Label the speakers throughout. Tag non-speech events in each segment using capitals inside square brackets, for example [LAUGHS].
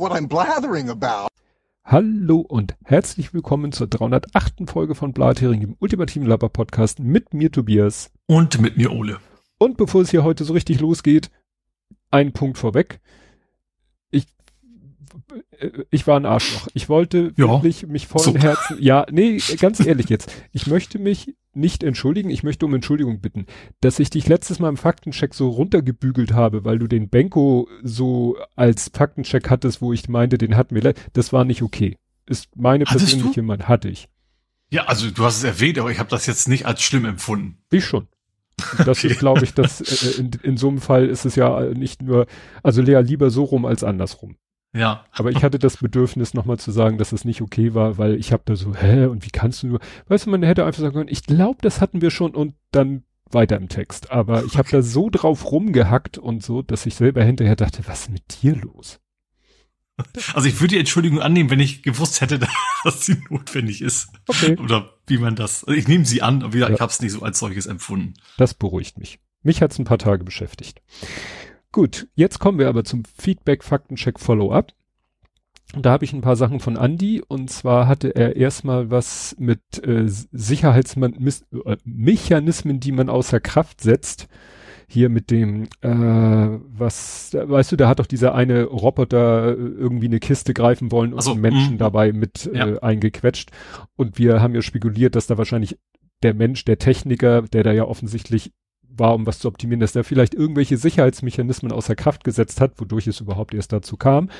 Speaker 1: what I'm blathering about.
Speaker 2: Hallo und herzlich willkommen zur 308. Folge von Blathering, dem ultimativen Laber-Podcast mit mir Tobias.
Speaker 3: Und mit mir Ole.
Speaker 2: Und bevor es hier heute so richtig losgeht, ein Punkt vorweg. Ich, äh, ich war ein Arschloch. Ich wollte
Speaker 3: Ja.
Speaker 2: wirklich mich vollen
Speaker 3: So.
Speaker 2: Herzen, ja, nee, ganz ehrlich jetzt. Ich möchte mich nicht entschuldigen, ich möchte um Entschuldigung bitten, dass ich dich letztes Mal im Faktencheck so runtergebügelt habe, weil du den Benko so als Faktencheck hattest, wo ich meinte, den hatten wir, das war nicht okay. Ist meine
Speaker 3: Hattest
Speaker 2: persönliche Meinung, hatte ich.
Speaker 3: Ja, also du hast es erwähnt, aber ich habe das jetzt nicht als schlimm empfunden.
Speaker 2: Ich schon. Und Das
Speaker 3: Okay.
Speaker 2: ist, glaube ich, das, äh, in, in so einem Fall ist es ja nicht nur, also Lea lieber so rum als andersrum.
Speaker 3: Ja.
Speaker 2: Aber ich hatte das Bedürfnis, nochmal zu sagen, dass es nicht okay war, weil ich habe da so, hä, und wie kannst du nur, weißt du, man hätte einfach sagen können, ich glaube, das hatten wir schon und dann weiter im Text. Aber ich habe da so drauf rumgehackt und so, dass ich selber hinterher dachte, was ist mit dir los?
Speaker 3: Also ich würde die Entschuldigung annehmen, wenn ich gewusst hätte, [LAUGHS] dass sie notwendig ist.
Speaker 2: Okay.
Speaker 3: Oder wie man das. Also ich nehme sie an, aber
Speaker 2: Ja.
Speaker 3: ich habe es nicht so als solches empfunden.
Speaker 2: Das beruhigt mich. Mich hat's ein paar Tage beschäftigt. Gut, jetzt kommen wir aber zum Feedback, Faktencheck, Follow-up. Und Da habe ich ein paar Sachen von Andy und zwar hatte er erstmal was mit äh, Sicherheitsmechanismen, die man außer Kraft setzt. Hier mit dem, äh, was, weißt du, da hat doch dieser eine Roboter äh, irgendwie eine Kiste greifen wollen und
Speaker 3: so,
Speaker 2: Menschen
Speaker 3: mhm.
Speaker 2: dabei mit
Speaker 3: Ja.
Speaker 2: äh, eingequetscht. Und wir haben ja spekuliert, dass da wahrscheinlich der Mensch, der Techniker, der da ja offensichtlich war, um was zu optimieren, dass der vielleicht irgendwelche Sicherheitsmechanismen außer Kraft gesetzt hat, wodurch es überhaupt erst dazu kam.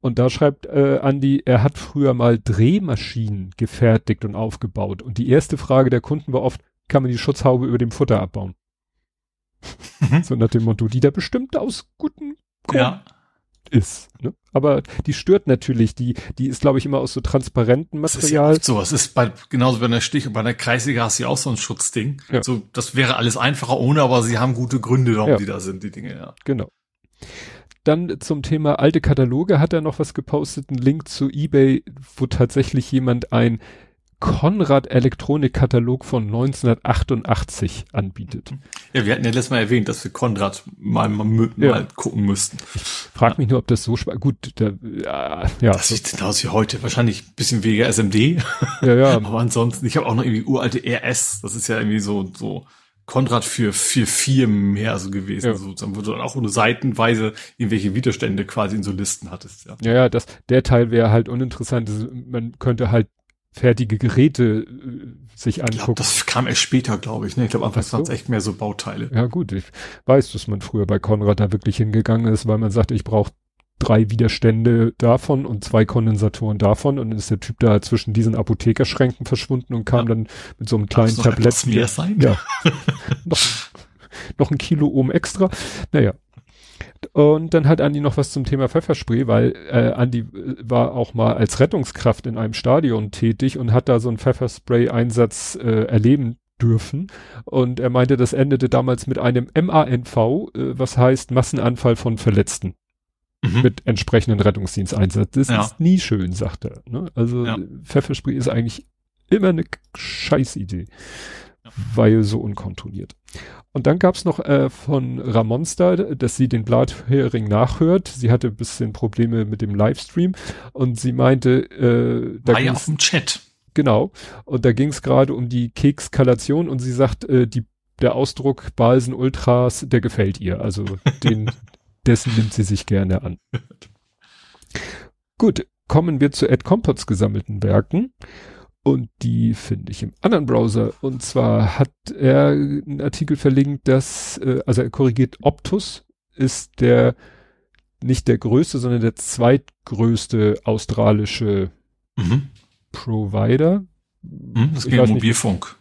Speaker 2: Und da schreibt äh, Andy, er hat früher mal Drehmaschinen gefertigt und aufgebaut. Und die erste Frage der Kunden war oft, kann man die Schutzhaube über dem Futter abbauen?
Speaker 3: Mhm.
Speaker 2: So nach dem Motto, die da bestimmt aus guten Grund
Speaker 3: Ja.
Speaker 2: Ist. Ne? Aber die stört natürlich, die, die ist, glaube ich, immer aus so transparentem
Speaker 3: Das ist ja
Speaker 2: Material.
Speaker 3: so. Es ist bei, genauso bei einer Stich und bei einer Kreisliga hast du ja auch so ein Schutzding.
Speaker 2: Ja.
Speaker 3: So, das wäre alles einfacher ohne, aber sie haben gute Gründe, warum
Speaker 2: Ja.
Speaker 3: die da sind, die Dinge, ja.
Speaker 2: Genau. Dann zum Thema alte Kataloge hat er noch was gepostet, einen Link zu eBay, wo tatsächlich jemand ein Konrad Elektronikkatalog von 1988 anbietet.
Speaker 3: Ja, wir hatten ja letztes Mal erwähnt, dass wir Konrad mal, mal, mal
Speaker 2: Ja.
Speaker 3: gucken müssten.
Speaker 2: Frag mich nur, ob das so gut, da, ja, ja,
Speaker 3: Das sieht genauso wie heute. Wahrscheinlich ein bisschen weniger SMD.
Speaker 2: ja, ja, [LAUGHS]
Speaker 3: Aber ansonsten, ich habe auch noch irgendwie uralte RS. Das ist ja irgendwie so, so Konrad für vier Firmen mehr so gewesen.
Speaker 2: Ja.
Speaker 3: So, dann, wo du dann auch nur seitenweise irgendwelche Widerstände quasi in so Listen hattest. Ja.
Speaker 2: ja, ja, das, der Teil wäre halt uninteressant, man könnte halt fertige Geräte äh, sich
Speaker 3: Ich glaube,
Speaker 2: angucken.
Speaker 3: das kam erst später, glaube ich. Ne? Ich glaube, anfangs
Speaker 2: so.
Speaker 3: waren es echt mehr so Bauteile.
Speaker 2: Ja gut, ich weiß, dass man früher bei Konrad da wirklich hingegangen ist, weil man sagte, ich brauche drei Widerstände davon und zwei Kondensatoren davon und dann ist der Typ da zwischen diesen Apothekerschränken verschwunden und kam
Speaker 3: Ja.
Speaker 2: dann mit so einem kleinen
Speaker 3: noch
Speaker 2: Tablett
Speaker 3: etwas mehr sein?
Speaker 2: Ja. [LAUGHS] noch, noch ein Kilo oben extra. Naja. Und dann hat Andi noch was zum Thema Pfefferspray, weil äh, Andi äh, war auch mal als Rettungskraft in einem Stadion tätig und hat da so einen Pfefferspray-Einsatz äh, erleben dürfen. Und er meinte, das endete damals mit einem MANV, äh, was heißt Massenanfall von Verletzten
Speaker 3: Mhm.
Speaker 2: mit entsprechenden Rettungsdiensteinsatz. Das
Speaker 3: Ja.
Speaker 2: ist nie schön, sagt er. Ne? Also
Speaker 3: Ja.
Speaker 2: Pfefferspray ist eigentlich immer eine Scheißidee. Weil so unkontrolliert. Und dann gab's noch äh, von Ramonsta, dass sie den Blathering nachhört. Sie hatte ein bisschen Probleme mit dem Livestream und sie meinte, äh, da
Speaker 3: War ja
Speaker 2: ging's-
Speaker 3: auf dem Chat.
Speaker 2: Genau. Und da ging es gerade um die Kekskalation und sie sagt, äh, die, der Ausdruck Balsen Ultras, der gefällt ihr. Also [LAUGHS] den, dessen nimmt sie sich gerne an. [LAUGHS] Gut, kommen wir zu Ed Compots gesammelten Werken. Und die finde ich im anderen Browser. Und zwar hat er einen Artikel verlinkt, dass, äh, also er korrigiert, Optus ist der, nicht der größte, sondern der zweitgrößte australische
Speaker 3: Mhm.
Speaker 2: Provider.
Speaker 3: Mhm. Das
Speaker 2: Ich
Speaker 3: geht um. Mobilfunk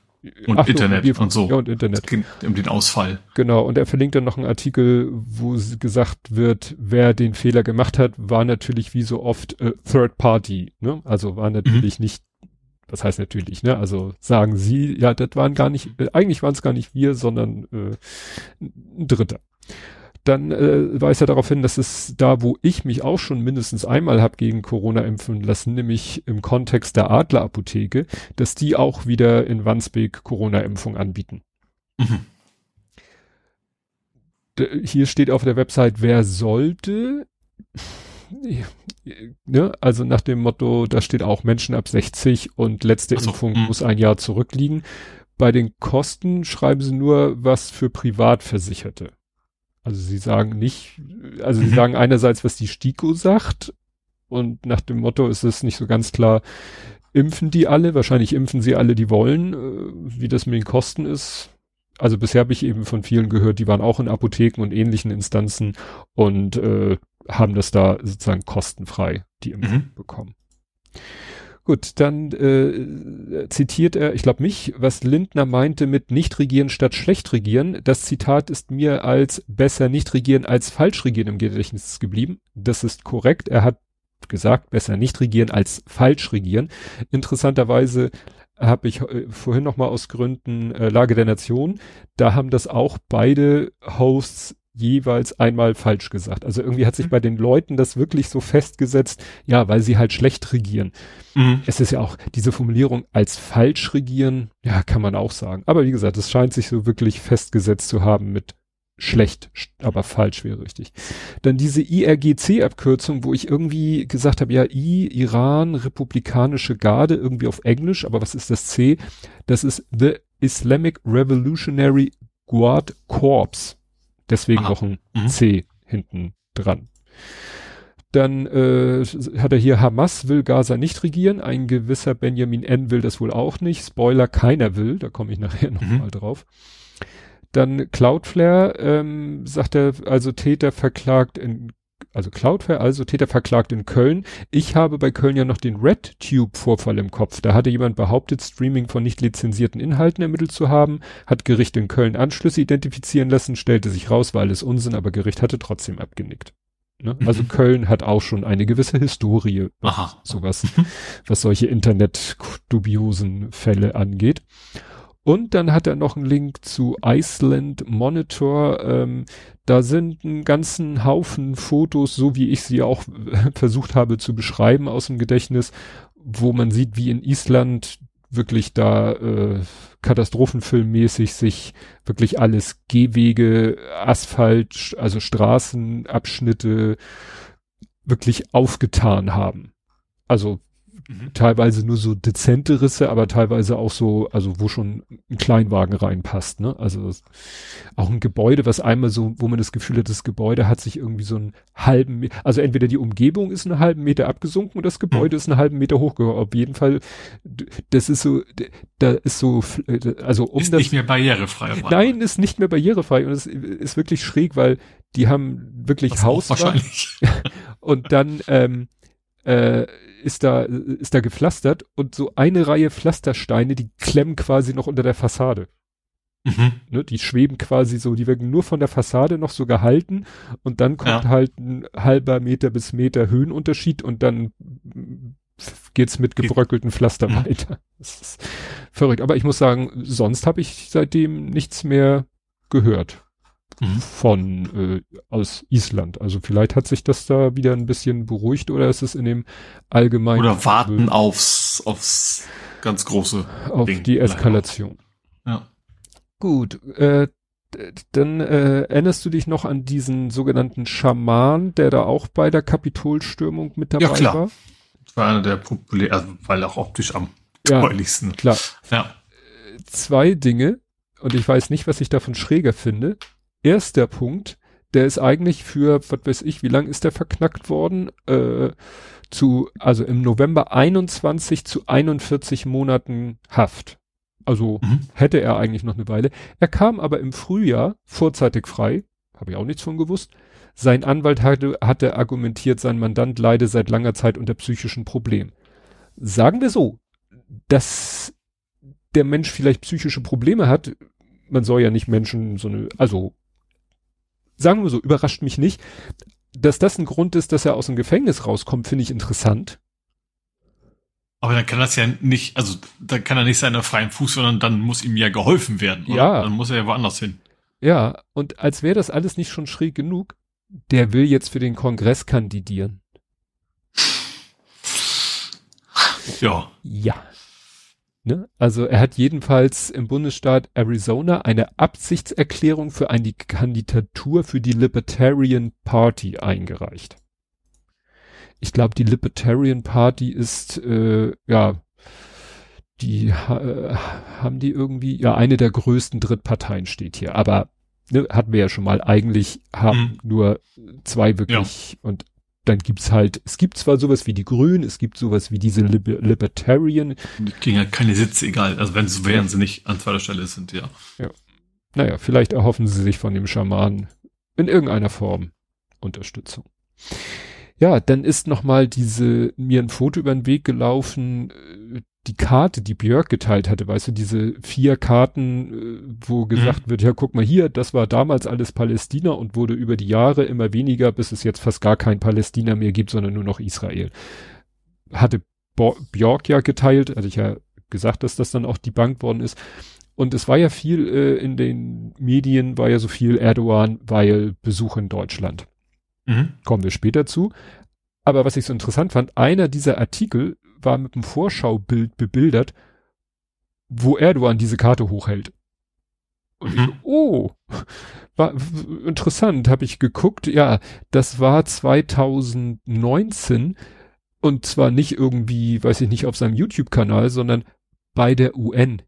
Speaker 3: und
Speaker 2: Ach so,
Speaker 3: Internet
Speaker 2: Mobilfunk.
Speaker 3: und so.
Speaker 2: Ja, und Internet.
Speaker 3: Es geht um den Ausfall.
Speaker 2: Genau. Und er verlinkt dann noch einen Artikel, wo gesagt wird, wer den Fehler gemacht hat, war natürlich wie so oft äh, Third Party. Ne? Also war natürlich nicht, was heißt natürlich, ne? Also sagen sie, ja, das waren gar nicht, äh, eigentlich waren es gar nicht wir, sondern äh, ein Dritter. Dann äh, weist er darauf hin, dass es da, wo ich mich auch schon mindestens einmal habe gegen Corona impfen lassen, nämlich im Kontext der Adlerapotheke, dass die auch wieder in Wandsbek Corona-Impfung anbieten.
Speaker 3: Mhm.
Speaker 2: Hier steht auf der Website, wer sollte. Ne, also nach dem Motto, da steht auch Menschen ab 60 und letzte so, Impfung mh. muss ein Jahr zurückliegen. Bei den Kosten schreiben sie nur was für Privatversicherte. Also sie sagen nicht, also mhm. sie sagen einerseits, was die STIKO sagt und nach dem Motto ist es nicht so ganz klar, impfen die alle? Wahrscheinlich impfen sie alle, die wollen. Äh, wie das mit den Kosten ist, also bisher habe ich eben von vielen gehört, die waren auch in Apotheken und ähnlichen Instanzen und äh, haben das da sozusagen kostenfrei die Impfung mhm. bekommen. Gut, dann äh, zitiert er, ich glaube mich, was Lindner meinte mit nicht regieren statt schlecht regieren. Das Zitat ist mir als besser nicht regieren als falsch regieren im Gedächtnis geblieben. Das ist korrekt. Er hat gesagt, besser nicht regieren als falsch regieren. Interessanterweise habe ich äh, vorhin noch mal aus Gründen äh, Lage der Nation, da haben das auch beide Hosts jeweils einmal falsch gesagt. Also irgendwie hat sich mhm. bei den Leuten das wirklich so festgesetzt, ja, weil sie halt schlecht regieren. Mhm. Es ist ja auch diese Formulierung als falsch regieren, ja, kann man auch sagen. Aber wie gesagt, es scheint sich so wirklich festgesetzt zu haben mit schlecht, aber falsch wäre richtig. Dann diese IRGC-Abkürzung, wo ich irgendwie gesagt habe, ja, I, Iran, Republikanische Garde, irgendwie auf Englisch, aber was ist das C? Das ist The Islamic Revolutionary Guard Corps. Deswegen Aha. noch ein mhm. C hinten dran. Dann äh, hat er hier Hamas will Gaza nicht regieren, ein gewisser Benjamin N. will das wohl auch nicht. Spoiler, keiner will, da komme ich nachher nochmal mhm. drauf. Dann Cloudflare, ähm, sagt er, also Täter verklagt in, also Cloudflare, also Täter verklagt in Köln. Ich habe bei Köln ja noch den RedTube-Vorfall im Kopf. Da hatte jemand behauptet, Streaming von nicht lizenzierten Inhalten ermittelt zu haben, hat Gericht in Köln Anschlüsse identifizieren lassen, stellte sich raus, weil es Unsinn, aber Gericht hatte trotzdem abgenickt. Ne? Mhm. Also Köln hat auch schon eine gewisse Historie, was sowas, [LAUGHS] was solche Internet-dubiosen Fälle angeht. Und dann hat er noch einen Link zu Iceland Monitor. Ähm, da sind einen ganzen Haufen Fotos, so wie ich sie auch [LAUGHS] versucht habe zu beschreiben aus dem Gedächtnis, wo man sieht, wie in Island wirklich da äh, katastrophenfilmmäßig sich wirklich alles Gehwege, Asphalt, also Straßenabschnitte wirklich aufgetan haben. Also Mhm. Teilweise nur so dezente Risse, aber teilweise auch so, also wo schon ein Kleinwagen reinpasst, ne? Also auch ein Gebäude, was einmal so, wo man das Gefühl hat, das Gebäude hat sich irgendwie so einen halben, also entweder die Umgebung ist einen halben Meter abgesunken und das Gebäude mhm. ist einen halben Meter hochgehoben. Auf jeden Fall, das ist so, da ist so, also
Speaker 3: um ist das. Ist nicht mehr barrierefrei.
Speaker 2: Nein, ist nicht mehr barrierefrei und es ist wirklich schräg, weil die haben wirklich Haus.
Speaker 3: Wahrscheinlich. [LAUGHS]
Speaker 2: und dann, ähm, äh, ist da, ist da gepflastert und so eine Reihe Pflastersteine, die klemmen quasi noch unter der Fassade. Mhm. Ne, die schweben quasi so, die werden nur von der Fassade noch so gehalten und dann kommt ja. halt ein halber Meter bis Meter Höhenunterschied und dann geht's mit gebröckelten Pflaster mhm. weiter. Das ist verrückt. Aber ich muss sagen, sonst habe ich seitdem nichts mehr gehört mhm. von äh, aus Island. Also vielleicht hat sich das da wieder ein bisschen beruhigt oder ist es in dem allgemeinen
Speaker 3: oder warten äh, aufs aufs ganz große
Speaker 2: auf Ding die Eskalation.
Speaker 3: Ja.
Speaker 2: Gut, äh, dann äh, erinnerst du dich noch an diesen sogenannten Schaman, der da auch bei der Kapitolstürmung mit dabei
Speaker 3: ja, klar.
Speaker 2: war?
Speaker 3: Das war einer der populär, also weil auch optisch am ja, deutlichsten.
Speaker 2: Klar. Ja. Zwei Dinge, und ich weiß nicht, was ich davon schräger finde erster Punkt, der ist eigentlich für, was weiß ich, wie lang ist der verknackt worden? Äh, zu, also im November 21 zu 41 Monaten Haft. Also mhm. hätte er eigentlich noch eine Weile. Er kam aber im Frühjahr vorzeitig frei, habe ich auch nichts von gewusst. Sein Anwalt hatte, hatte argumentiert, sein Mandant leide seit langer Zeit unter psychischen Problemen. Sagen wir so, dass der Mensch vielleicht psychische Probleme hat, man soll ja nicht Menschen so eine, also sagen wir so, überrascht mich nicht. Dass das ein Grund ist, dass er aus dem Gefängnis rauskommt, finde ich interessant.
Speaker 3: Aber dann kann das ja nicht, also dann kann er nicht seiner freien Fuß, sondern dann muss ihm ja geholfen werden. Oder? Ja. Dann muss er ja woanders hin.
Speaker 2: Ja, und als wäre das alles nicht schon schräg genug, der will jetzt für den Kongress kandidieren.
Speaker 3: Ja.
Speaker 2: Ja. Ne? Also er hat jedenfalls im Bundesstaat Arizona eine Absichtserklärung für eine Kandidatur für die Libertarian Party eingereicht. ich glaube, die Libertarian Party ist, äh, ja, die äh, haben die irgendwie, ja, eine der größten Drittparteien steht hier, aber ne, hatten wir ja schon mal, eigentlich haben mhm. nur zwei wirklich ja. und dann gibt's halt, es gibt zwar sowas wie die Grünen, es gibt sowas wie diese Liber Libertarian.
Speaker 3: Die kriegen halt keine Sitze, egal. Also wenn sie wären sie nicht an zweiter Stelle sind, ja.
Speaker 2: Ja. Naja, vielleicht erhoffen sie sich von dem Schaman in irgendeiner Form Unterstützung. Ja, dann ist noch mal diese mir ein Foto über den Weg gelaufen, äh, die Karte, die Björk geteilt hatte, weißt du, diese vier Karten, äh, wo gesagt mhm. wird, ja, guck mal hier, das war damals alles Palästina und wurde über die Jahre immer weniger, bis es jetzt fast gar kein Palästina mehr gibt, sondern nur noch Israel. Hatte Bo Björk ja geteilt, hatte ich ja gesagt, dass das dann auch die Bank worden ist. Und es war ja viel äh, in den Medien, war ja so viel Erdogan, weil Besuch in Deutschland. Mhm. Kommen wir später zu. Aber was ich so interessant fand, einer dieser Artikel war mit einem Vorschaubild bebildert, wo Erdogan diese Karte hochhält. Und mhm. ich, oh, war interessant, habe ich geguckt. Ja, das war 2019 und zwar nicht irgendwie, weiß ich nicht, auf seinem YouTube-Kanal, sondern bei der UN.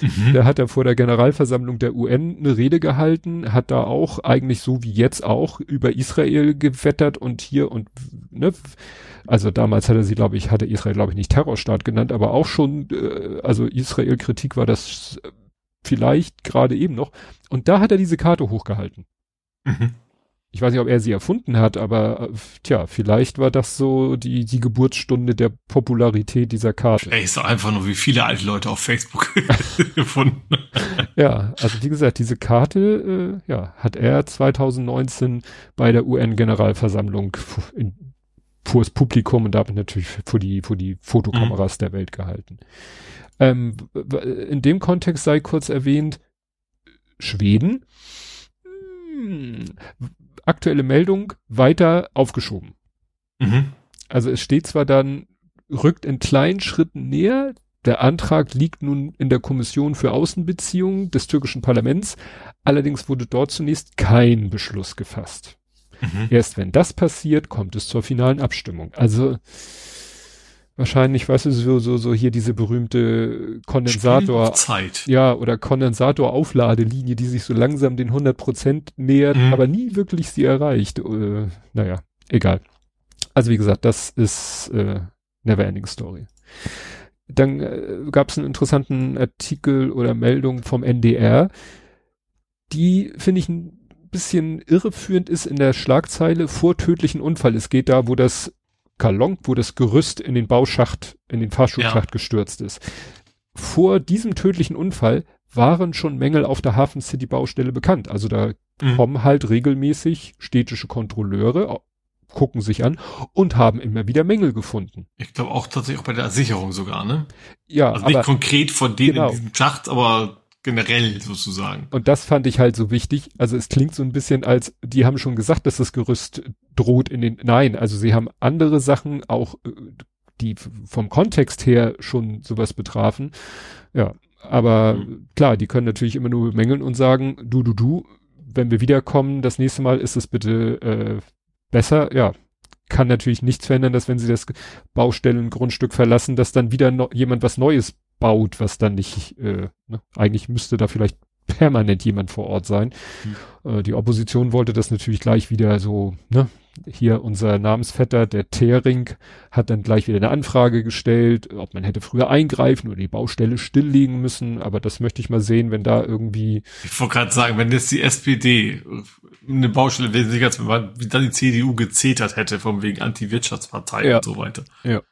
Speaker 2: Mhm. Da hat er vor der Generalversammlung der UN eine Rede gehalten, hat da auch eigentlich so wie jetzt auch über Israel gewettert und hier und ne, also damals hat er sie, glaube ich, hatte Israel, glaube ich, nicht Terrorstaat genannt, aber auch schon, äh, also Israel-Kritik war das vielleicht gerade eben noch. Und da hat er diese Karte hochgehalten. Mhm ich weiß nicht, ob er sie erfunden hat, aber äh, tja, vielleicht war das so die, die Geburtsstunde der Popularität dieser Karte.
Speaker 3: Ey, ist doch einfach nur wie viele alte Leute auf Facebook [LAUGHS] gefunden.
Speaker 2: ja, also wie gesagt, diese Karte, äh, ja, hat er 2019 bei der UN-Generalversammlung in, vor das Publikum und damit natürlich vor die, vor die Fotokameras mhm. der Welt gehalten. Ähm, in dem Kontext sei kurz erwähnt, Schweden. Aktuelle Meldung weiter aufgeschoben. Mhm. Also es steht zwar dann, rückt in kleinen Schritten näher, der Antrag liegt nun in der Kommission für Außenbeziehungen des türkischen Parlaments, allerdings wurde dort zunächst kein Beschluss gefasst. Mhm. Erst wenn das passiert, kommt es zur finalen Abstimmung. Also wahrscheinlich, weißt du, so, so, so hier diese berühmte Kondensator.
Speaker 3: Zeit.
Speaker 2: Ja, oder Kondensator-Aufladelinie, die sich so langsam den 100 Prozent nähert, mhm. aber nie wirklich sie erreicht. Äh, naja, egal. Also wie gesagt, das ist äh, Neverending Story. Dann äh, gab es einen interessanten Artikel oder Meldung vom NDR, die finde ich ein bisschen irreführend ist in der Schlagzeile vor tödlichen Unfall. Es geht da, wo das Kalong, wo das Gerüst in den Bauschacht, in den Fahrstuhlschacht ja. gestürzt ist. Vor diesem tödlichen Unfall waren schon Mängel auf der Hafen City Baustelle bekannt. Also da mhm. kommen halt regelmäßig städtische Kontrolleure, gucken sich an und haben immer wieder Mängel gefunden.
Speaker 3: Ich glaube auch tatsächlich auch bei der Sicherung sogar, ne?
Speaker 2: Ja.
Speaker 3: Also nicht konkret von denen genau. in diesem Schacht, aber generell sozusagen.
Speaker 2: Und das fand ich halt so wichtig. Also es klingt so ein bisschen als, die haben schon gesagt, dass das Gerüst droht in den, nein, also sie haben andere Sachen auch, äh, die vom Kontext her schon sowas betrafen. Ja, aber mhm. klar, die können natürlich immer nur bemängeln und sagen, du, du, du, wenn wir wiederkommen, das nächste Mal ist es bitte äh, besser. Ja, kann natürlich nichts verändern, dass wenn sie das Baustellengrundstück verlassen, dass dann wieder no jemand was Neues baut, was dann nicht, äh, ne? eigentlich müsste da vielleicht [LAUGHS] permanent jemand vor Ort sein. Mhm. Äh, die Opposition wollte das natürlich gleich wieder so, ne, hier unser Namensvetter, der Thering, hat dann gleich wieder eine Anfrage gestellt, ob man hätte früher eingreifen oder die Baustelle stilllegen müssen, aber das möchte ich mal sehen, wenn da irgendwie.
Speaker 3: Ich wollte gerade sagen, wenn jetzt die SPD eine Baustelle wesentlich als wie dann die CDU gezetert hätte, von wegen Anti-Wirtschaftspartei ja. und so weiter.
Speaker 2: Ja.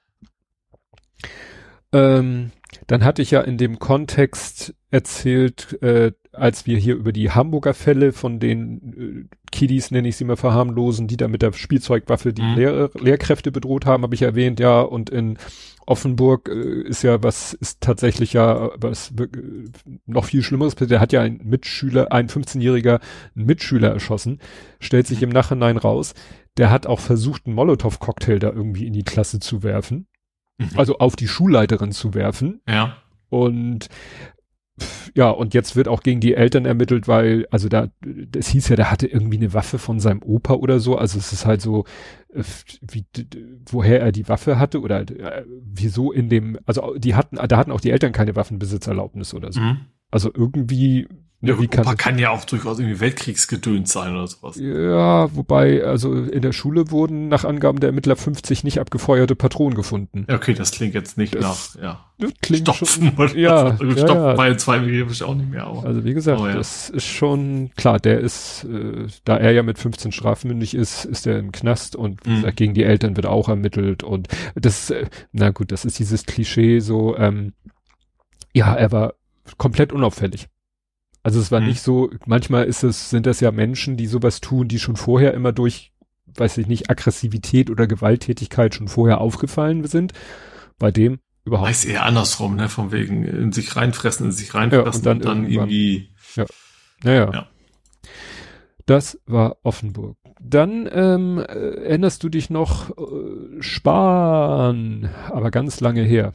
Speaker 2: Ähm, dann hatte ich ja in dem Kontext erzählt, äh, als wir hier über die Hamburger Fälle von den äh, Kiddies, nenne ich sie mal, verharmlosen, die da mit der Spielzeugwaffe die mhm. Lehr Lehrkräfte bedroht haben, habe ich erwähnt, ja, und in Offenburg äh, ist ja was, ist tatsächlich ja was äh, noch viel Schlimmeres. Der hat ja ein Mitschüler, ein 15-Jähriger, einen Mitschüler erschossen, stellt sich im Nachhinein raus. Der hat auch versucht, einen Molotow-Cocktail da irgendwie in die Klasse zu werfen. Mhm. Also auf die Schulleiterin zu werfen.
Speaker 3: Ja.
Speaker 2: Und ja, und jetzt wird auch gegen die Eltern ermittelt, weil, also da, das hieß ja, der hatte irgendwie eine Waffe von seinem Opa oder so. Also es ist halt so, äh, wie, woher er die Waffe hatte oder äh, wieso in dem, also die hatten, da hatten auch die Eltern keine Waffenbesitzerlaubnis oder so. Mhm. Also irgendwie
Speaker 3: ja, wie kann, kann ja auch durchaus irgendwie Weltkriegsgedöns sein oder sowas.
Speaker 2: Ja, wobei, also in der Schule wurden nach Angaben der Ermittler 50 nicht abgefeuerte Patronen gefunden.
Speaker 3: Ja, okay, das klingt jetzt nicht das, nach, ja.
Speaker 2: Klingt
Speaker 3: Stopfen
Speaker 2: schon, oder ja, also,
Speaker 3: ja, Stopfen ja. bei zwei ich auch nicht mehr.
Speaker 2: Aber. Also wie gesagt, oh, ja. das ist schon, klar, der ist, äh, da er ja mit 15 strafmündig ist, ist er im Knast und mhm. gesagt, gegen die Eltern wird auch ermittelt und das, äh, na gut, das ist dieses Klischee so, ähm, ja, er war komplett unauffällig. Also es war mhm. nicht so, manchmal ist es, sind das ja Menschen, die sowas tun, die schon vorher immer durch, weiß ich nicht, Aggressivität oder Gewalttätigkeit schon vorher aufgefallen sind. Bei dem überhaupt.
Speaker 3: Weiß eher andersrum, ne, von wegen in sich reinfressen, in sich reinfressen
Speaker 2: ja, und dann, und dann irgendwie. Ja. Naja. Ja. Das war Offenburg. Dann ähm, erinnerst du dich noch äh, Spahn, aber ganz lange her.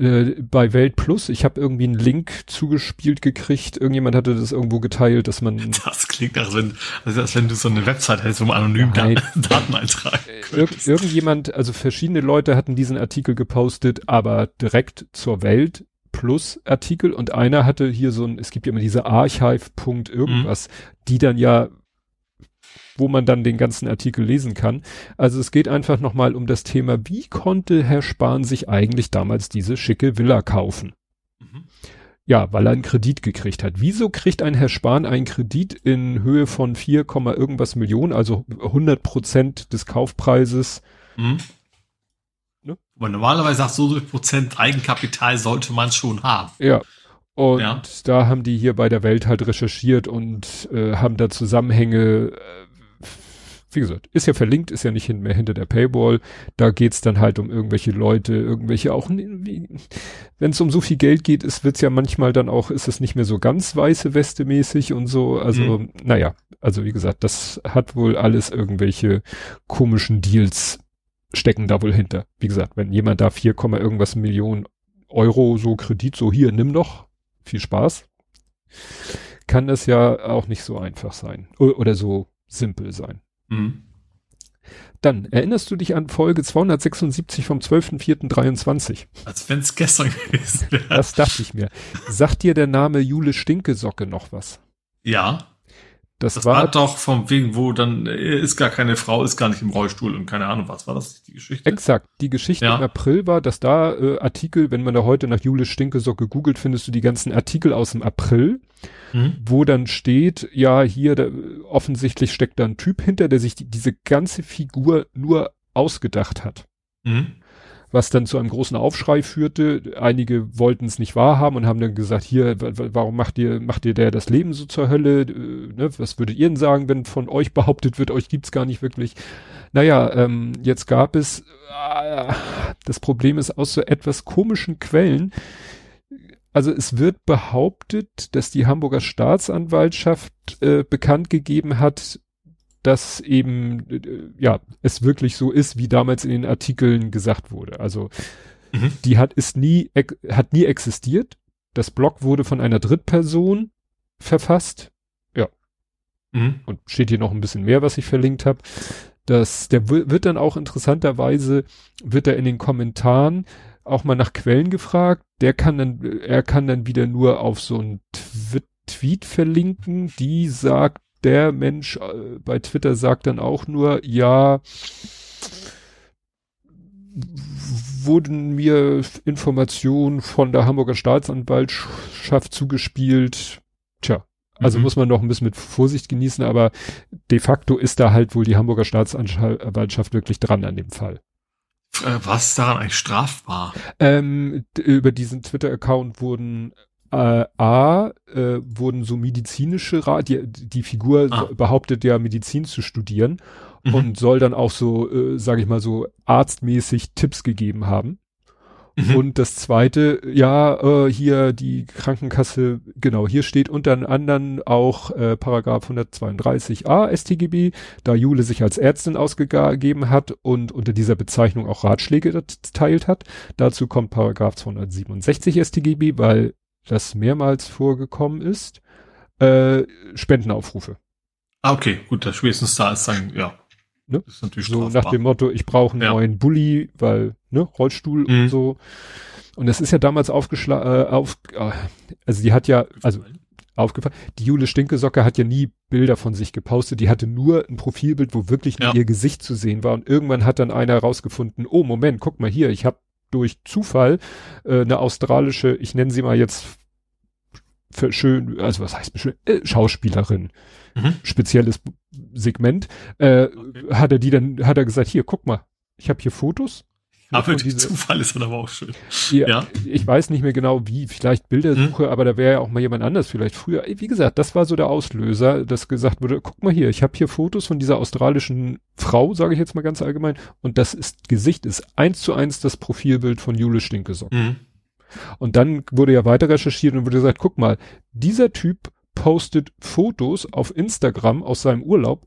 Speaker 2: Äh, bei Welt Plus, ich habe irgendwie einen Link zugespielt gekriegt, irgendjemand hatte das irgendwo geteilt, dass man. [LAUGHS]
Speaker 3: Das klingt, als wenn, also als wenn du so eine Website hättest, wo man anonym Nein. [LAUGHS] Daten eintragen
Speaker 2: Ir Irgendjemand, also verschiedene Leute hatten diesen Artikel gepostet, aber direkt zur Welt Plus Artikel und einer hatte hier so ein, es gibt ja immer diese Archive. irgendwas, mhm. die dann ja wo man dann den ganzen Artikel lesen kann. Also es geht einfach nochmal um das Thema, wie konnte Herr Spahn sich eigentlich damals diese schicke Villa kaufen? Mhm. Ja, weil er einen Kredit gekriegt hat. Wieso kriegt ein Herr Spahn einen Kredit in Höhe von 4, irgendwas Millionen, also 100 Prozent des Kaufpreises? Mhm.
Speaker 3: Ne? Aber normalerweise sagt so viel Prozent Eigenkapital sollte man schon haben.
Speaker 2: Ja. Und ja. da haben die hier bei der Welt halt recherchiert und äh, haben da Zusammenhänge äh, wie gesagt, ist ja verlinkt, ist ja nicht mehr hinter der Paywall. Da geht's dann halt um irgendwelche Leute, irgendwelche auch, wenn es um so viel Geld geht, ist wird's ja manchmal dann auch, ist es nicht mehr so ganz weiße Weste mäßig und so. Also, mhm. naja, also wie gesagt, das hat wohl alles irgendwelche komischen Deals stecken da wohl hinter. Wie gesagt, wenn jemand da 4, irgendwas Millionen Euro so Kredit, so hier, nimm doch, viel Spaß, kann das ja auch nicht so einfach sein. Oder so simpel sein. Mhm. Dann erinnerst du dich an Folge 276 vom 12.04.23?
Speaker 3: Als wenn es gestern [LAUGHS] gewesen wäre.
Speaker 2: Das dachte ich mir. Sagt dir der Name Jule Stinkesocke noch was?
Speaker 3: Ja. Das, das war, war, doch vom wegen, wo dann ist gar keine Frau, ist gar nicht im Rollstuhl und keine Ahnung, was war das, die Geschichte?
Speaker 2: Exakt. Die Geschichte ja. im April war, dass da äh, Artikel, wenn man da heute nach Jule Stinkesocke googelt, findest du die ganzen Artikel aus dem April, mhm. wo dann steht, ja, hier da, offensichtlich steckt da ein Typ hinter, der sich die, diese ganze Figur nur ausgedacht hat. Mhm was dann zu einem großen Aufschrei führte. Einige wollten es nicht wahrhaben und haben dann gesagt, hier, warum macht ihr, macht ihr der das Leben so zur Hölle? Äh, ne? Was würdet ihr denn sagen, wenn von euch behauptet wird, euch gibt's gar nicht wirklich? Naja, ähm, jetzt gab es, äh, das Problem ist aus so etwas komischen Quellen, also es wird behauptet, dass die Hamburger Staatsanwaltschaft äh, bekannt gegeben hat, dass eben, äh, ja, es wirklich so ist, wie damals in den Artikeln gesagt wurde. Also, mhm. die hat, ist nie, hat nie existiert. Das Blog wurde von einer Drittperson verfasst. Ja. Mhm. Und steht hier noch ein bisschen mehr, was ich verlinkt habe. Das, der wird dann auch interessanterweise, wird er in den Kommentaren auch mal nach Quellen gefragt. Der kann dann, er kann dann wieder nur auf so ein Tweet verlinken, die sagt, der Mensch äh, bei Twitter sagt dann auch nur, ja, wurden mir Informationen von der Hamburger Staatsanwaltschaft zugespielt. Tja, also mhm. muss man noch ein bisschen mit Vorsicht genießen, aber de facto ist da halt wohl die Hamburger Staatsanwaltschaft wirklich dran an dem Fall.
Speaker 3: Äh, was ist daran eigentlich strafbar?
Speaker 2: Ähm, über diesen Twitter-Account wurden äh, A, äh, wurden so medizinische Rat, die, die Figur ah. behauptet ja Medizin zu studieren mhm. und soll dann auch so, äh, sage ich mal so, arztmäßig Tipps gegeben haben. Mhm. Und das zweite, ja, äh, hier die Krankenkasse, genau, hier steht unter anderem auch äh, Paragraph 132a StGB, da Jule sich als Ärztin ausgegeben hat und unter dieser Bezeichnung auch Ratschläge erteilt hat. Dazu kommt Paragraph 267 StGB, weil das mehrmals vorgekommen ist, äh, Spendenaufrufe.
Speaker 3: Ah, okay, gut, das spätestens da ist dann, ja.
Speaker 2: Ne? Das ist natürlich so strafbar. nach dem Motto, ich brauche einen ja. neuen Bulli, weil, ne, Rollstuhl mhm. und so. Und das ist ja damals aufgeschlagen, äh, auf, äh, also die hat ja, also aufgefallen, die Jule Stinkesocke hat ja nie Bilder von sich gepostet, die hatte nur ein Profilbild, wo wirklich ja. ihr Gesicht zu sehen war und irgendwann hat dann einer herausgefunden, oh Moment, guck mal hier, ich habe durch Zufall äh, eine australische, ich nenne sie mal jetzt für schön, also was heißt schön, äh, Schauspielerin, mhm. spezielles Segment, äh, okay. hat er die dann, hat er gesagt, hier, guck mal, ich habe hier Fotos,
Speaker 3: aber diese, Zufall ist dann aber auch schön.
Speaker 2: Ja, ja, Ich weiß nicht mehr genau wie, vielleicht Bildersuche, hm. aber da wäre ja auch mal jemand anders vielleicht früher. Wie gesagt, das war so der Auslöser, dass gesagt wurde, guck mal hier, ich habe hier Fotos von dieser australischen Frau, sage ich jetzt mal ganz allgemein, und das ist Gesicht ist eins zu eins das Profilbild von Jule Stinkesock. Hm. Und dann wurde ja weiter recherchiert und wurde gesagt, guck mal, dieser Typ postet Fotos auf Instagram aus seinem Urlaub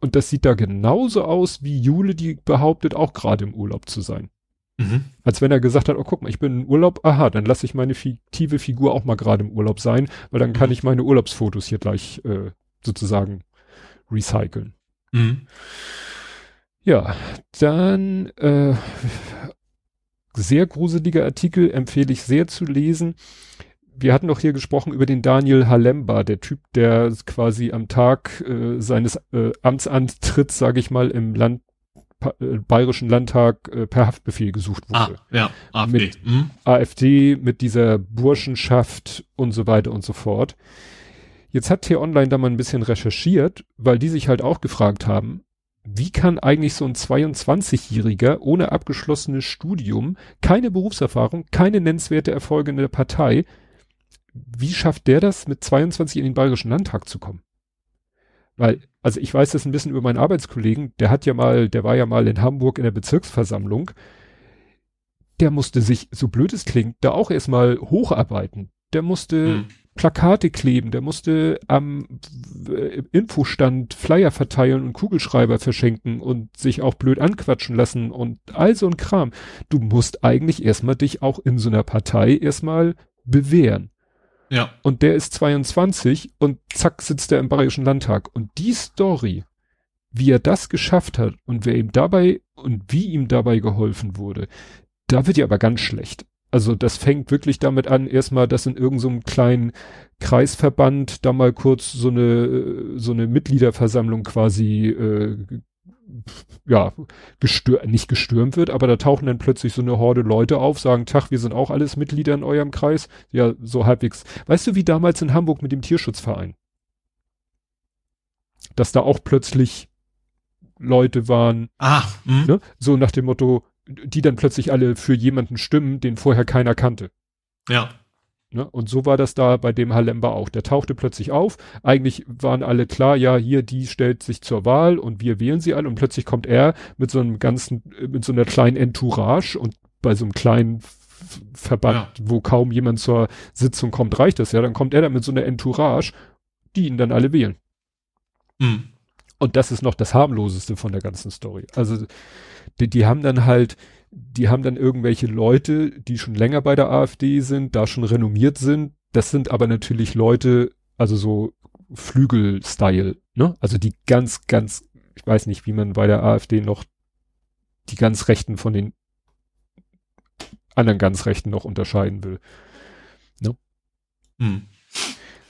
Speaker 2: und das sieht da genauso aus, wie Jule, die behauptet, auch gerade im Urlaub zu sein. Mhm. Als wenn er gesagt hat, oh guck mal, ich bin im Urlaub, aha, dann lasse ich meine fiktive Figur auch mal gerade im Urlaub sein, weil dann kann mhm. ich meine Urlaubsfotos hier gleich äh, sozusagen recyceln. Mhm. Ja, dann äh, sehr gruseliger Artikel, empfehle ich sehr zu lesen wir hatten doch hier gesprochen über den Daniel Halemba, der Typ, der quasi am Tag äh, seines äh, Amtsantritts, sage ich mal, im Land äh, Bayerischen Landtag äh, per Haftbefehl gesucht wurde.
Speaker 3: Ah, ja, AfD.
Speaker 2: Mit mhm. AfD, mit dieser Burschenschaft und so weiter und so fort. Jetzt hat T-Online da mal ein bisschen recherchiert, weil die sich halt auch gefragt haben, wie kann eigentlich so ein 22-Jähriger ohne abgeschlossenes Studium, keine Berufserfahrung, keine nennenswerte Erfolge in der Partei, wie schafft der das, mit 22 in den Bayerischen Landtag zu kommen? Weil, also ich weiß das ein bisschen über meinen Arbeitskollegen, der hat ja mal, der war ja mal in Hamburg in der Bezirksversammlung, der musste sich, so blöd es klingt, da auch erstmal hocharbeiten. Der musste hm. Plakate kleben, der musste am äh, Infostand Flyer verteilen und Kugelschreiber verschenken und sich auch blöd anquatschen lassen und all so ein Kram. Du musst eigentlich erstmal dich auch in so einer Partei erstmal bewähren.
Speaker 3: Ja.
Speaker 2: Und der ist 22 und zack sitzt er im Bayerischen Landtag. Und die Story, wie er das geschafft hat und wer ihm dabei und wie ihm dabei geholfen wurde, da wird ja aber ganz schlecht. Also das fängt wirklich damit an, erstmal, dass in irgendeinem so kleinen Kreisverband da mal kurz so eine so eine Mitgliederversammlung quasi äh, ja, gestür nicht gestürmt wird, aber da tauchen dann plötzlich so eine Horde Leute auf, sagen, Tag, wir sind auch alles Mitglieder in eurem Kreis. Ja, so halbwegs. Weißt du, wie damals in Hamburg mit dem Tierschutzverein? Dass da auch plötzlich Leute waren,
Speaker 3: ah,
Speaker 2: hm. ne? so nach dem Motto, die dann plötzlich alle für jemanden stimmen, den vorher keiner kannte.
Speaker 3: Ja.
Speaker 2: Ne? Und so war das da bei dem Halemba auch. Der tauchte plötzlich auf. Eigentlich waren alle klar, ja, hier, die stellt sich zur Wahl und wir wählen sie alle. Und plötzlich kommt er mit so einem ganzen, mit so einer kleinen Entourage und bei so einem kleinen Verband, ja. wo kaum jemand zur Sitzung kommt, reicht das ja. Dann kommt er da mit so einer Entourage, die ihn dann alle wählen. Mhm. Und das ist noch das harmloseste von der ganzen Story. Also, die, die haben dann halt, die haben dann irgendwelche Leute, die schon länger bei der AfD sind, da schon renommiert sind. Das sind aber natürlich Leute, also so Flügel-Style, ne? Also die ganz, ganz, ich weiß nicht, wie man bei der AfD noch die ganz Rechten von den anderen ganz Rechten noch unterscheiden will. Ne? Hm.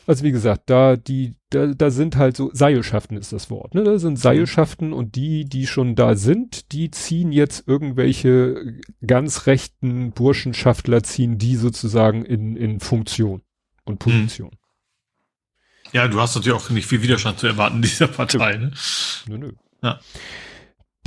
Speaker 2: Also wie gesagt, da die, da, da sind halt so Seilschaften ist das Wort. Ne? Da sind Seilschaften und die, die schon da sind, die ziehen jetzt irgendwelche ganz rechten Burschenschaftler ziehen die sozusagen in in Funktion und mhm. Position.
Speaker 3: Ja, du hast natürlich auch nicht viel Widerstand zu erwarten in dieser Partei. Ne? Nö, nö. Ja.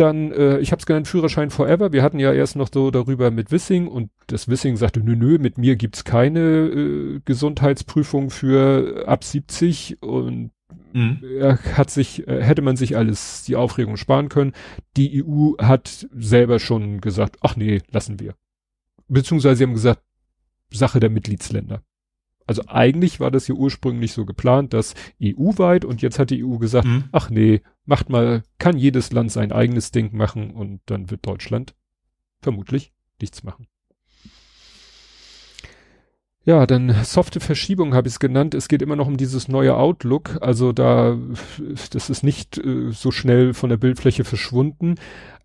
Speaker 2: Dann, äh, ich habe es genannt, Führerschein Forever. Wir hatten ja erst noch so darüber mit Wissing und das Wissing sagte, nö, nö, mit mir gibt's keine äh, Gesundheitsprüfung für ab 70 und mhm. er hat sich, äh, hätte man sich alles die Aufregung sparen können. Die EU hat selber schon gesagt, ach nee, lassen wir. Beziehungsweise sie haben gesagt, Sache der Mitgliedsländer. Also eigentlich war das hier ursprünglich so geplant, dass EU-weit und jetzt hat die EU gesagt, mhm. ach nee, macht mal, kann jedes Land sein eigenes Ding machen und dann wird Deutschland vermutlich nichts machen. Ja, dann softe Verschiebung habe ich es genannt. Es geht immer noch um dieses neue Outlook. Also da, das ist nicht äh, so schnell von der Bildfläche verschwunden.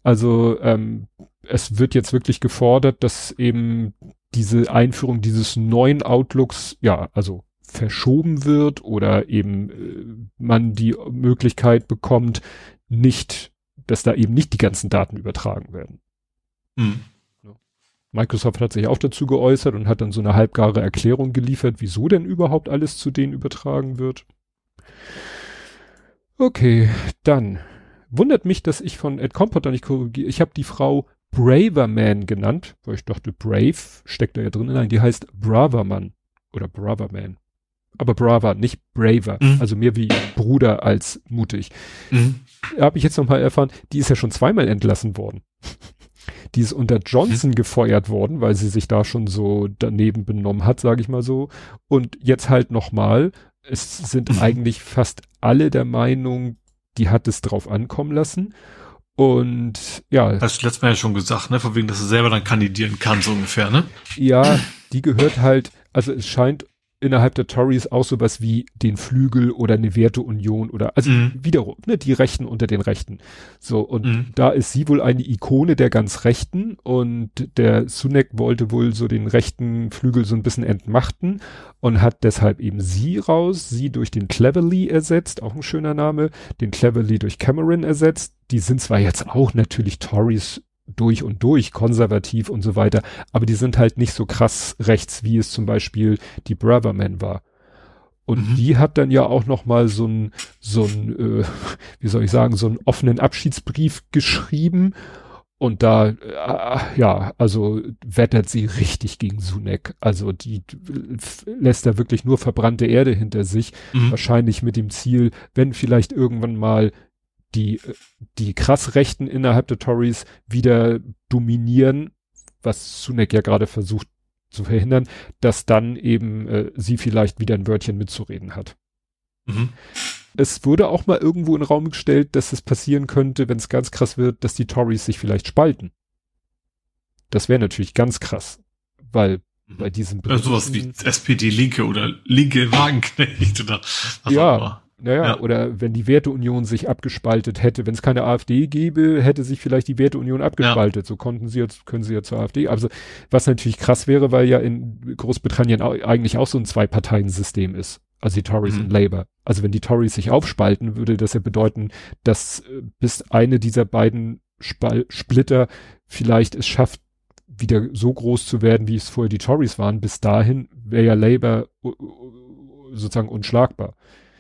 Speaker 2: Also ähm, es wird jetzt wirklich gefordert, dass eben diese Einführung dieses neuen Outlooks, ja, also verschoben wird oder eben äh, man die Möglichkeit bekommt, nicht, dass da eben nicht die ganzen Daten übertragen werden. Mhm. Microsoft hat sich auch dazu geäußert und hat dann so eine halbgare Erklärung geliefert, wieso denn überhaupt alles zu denen übertragen wird. Okay, dann wundert mich, dass ich von Ed Compoter nicht korrigiere. Ich habe die Frau Braverman genannt, weil ich dachte, Brave steckt da ja drin. Nein, die heißt Braverman oder Braverman. Aber Braver, nicht Braver. Mhm. Also mehr wie Bruder als mutig. Mhm. Habe ich jetzt nochmal erfahren, die ist ja schon zweimal entlassen worden. [LAUGHS] Die ist unter Johnson mhm. gefeuert worden, weil sie sich da schon so daneben benommen hat, sage ich mal so. Und jetzt halt nochmal. Es sind mhm. eigentlich fast alle der Meinung, die hat es drauf ankommen lassen. Und ja.
Speaker 3: Hast du letztes Mal ja schon gesagt, ne? Von wegen, dass er selber dann kandidieren kann, so ungefähr, ne?
Speaker 2: Ja, die gehört halt, also es scheint innerhalb der Tories auch sowas wie den Flügel oder eine Werteunion oder also mhm. wiederum, ne, die Rechten unter den Rechten. So, und mhm. da ist sie wohl eine Ikone der ganz Rechten und der Sunek wollte wohl so den rechten Flügel so ein bisschen entmachten und hat deshalb eben sie raus, sie durch den Cleverly ersetzt, auch ein schöner Name, den Cleverly durch Cameron ersetzt. Die sind zwar jetzt auch natürlich Tories durch und durch konservativ und so weiter, aber die sind halt nicht so krass rechts, wie es zum Beispiel die Braverman war. Und mhm. die hat dann ja auch noch mal so ein, so ein, äh, [LAUGHS] wie soll ich sagen, so einen offenen Abschiedsbrief geschrieben. Und da, äh, ja, also wettert sie richtig gegen Sunek. Also die lässt da wirklich nur verbrannte Erde hinter sich. Mhm. Wahrscheinlich mit dem Ziel, wenn vielleicht irgendwann mal die, die krass Rechten innerhalb der Tories wieder dominieren, was Sunak ja gerade versucht zu verhindern, dass dann eben äh, sie vielleicht wieder ein Wörtchen mitzureden hat. Mhm. Es wurde auch mal irgendwo in den Raum gestellt, dass es passieren könnte, wenn es ganz krass wird, dass die Tories sich vielleicht spalten. Das wäre natürlich ganz krass, weil mhm. bei diesem
Speaker 3: ja, sowas wie SPD Linke oder Linke Wagenknecht oder
Speaker 2: was ja, auch immer. Naja, ja. oder wenn die Werteunion sich abgespaltet hätte, wenn es keine AfD gäbe, hätte sich vielleicht die Werteunion abgespaltet. Ja. So konnten sie jetzt, können sie ja zur AfD. Also, was natürlich krass wäre, weil ja in Großbritannien eigentlich auch so ein Zwei-Parteien-System ist. Also die Tories mhm. und Labour. Also wenn die Tories sich aufspalten, würde das ja bedeuten, dass äh, bis eine dieser beiden Spal Splitter vielleicht es schafft, wieder so groß zu werden, wie es vorher die Tories waren. Bis dahin wäre ja Labour sozusagen unschlagbar.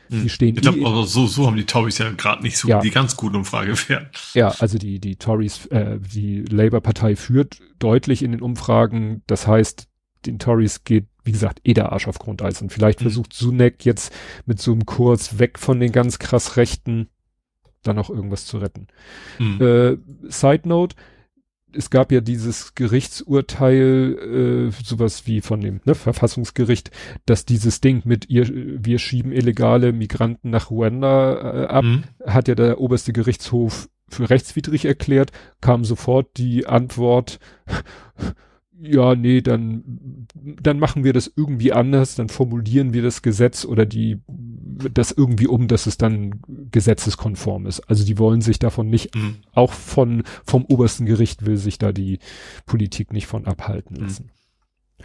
Speaker 3: Die hm. stehen ich glaube, eh aber so, so haben die Tories ja gerade nicht so ja. die ganz gute Umfrage werden.
Speaker 2: Ja, also die, die Tories, äh, die Labour-Partei führt deutlich in den Umfragen. Das heißt, den Tories geht, wie gesagt, eh der Arsch auf Grundeis. Und vielleicht mhm. versucht Sunek jetzt mit so einem Kurs weg von den ganz krass Rechten dann noch irgendwas zu retten. Mhm. Äh, Side Note, es gab ja dieses Gerichtsurteil, äh, sowas wie von dem ne, Verfassungsgericht, dass dieses Ding mit ihr, wir schieben illegale Migranten nach Ruanda äh, ab, mhm. hat ja der oberste Gerichtshof für rechtswidrig erklärt, kam sofort die Antwort, ja, nee, dann, dann machen wir das irgendwie anders, dann formulieren wir das Gesetz oder die, das irgendwie um, dass es dann gesetzeskonform ist. Also die wollen sich davon nicht, mhm. auch von, vom obersten Gericht will sich da die Politik nicht von abhalten mhm. lassen. Mhm.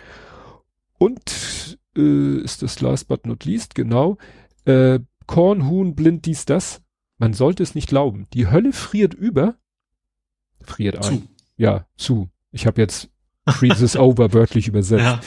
Speaker 2: Und, äh, ist das last but not least, genau, äh, Korn, Huhn, blind, dies, das. Man sollte es nicht glauben. Die Hölle friert über, friert ein. Zu. Ja, zu. Ich habe jetzt Freezes over wörtlich übersetzt. Ja.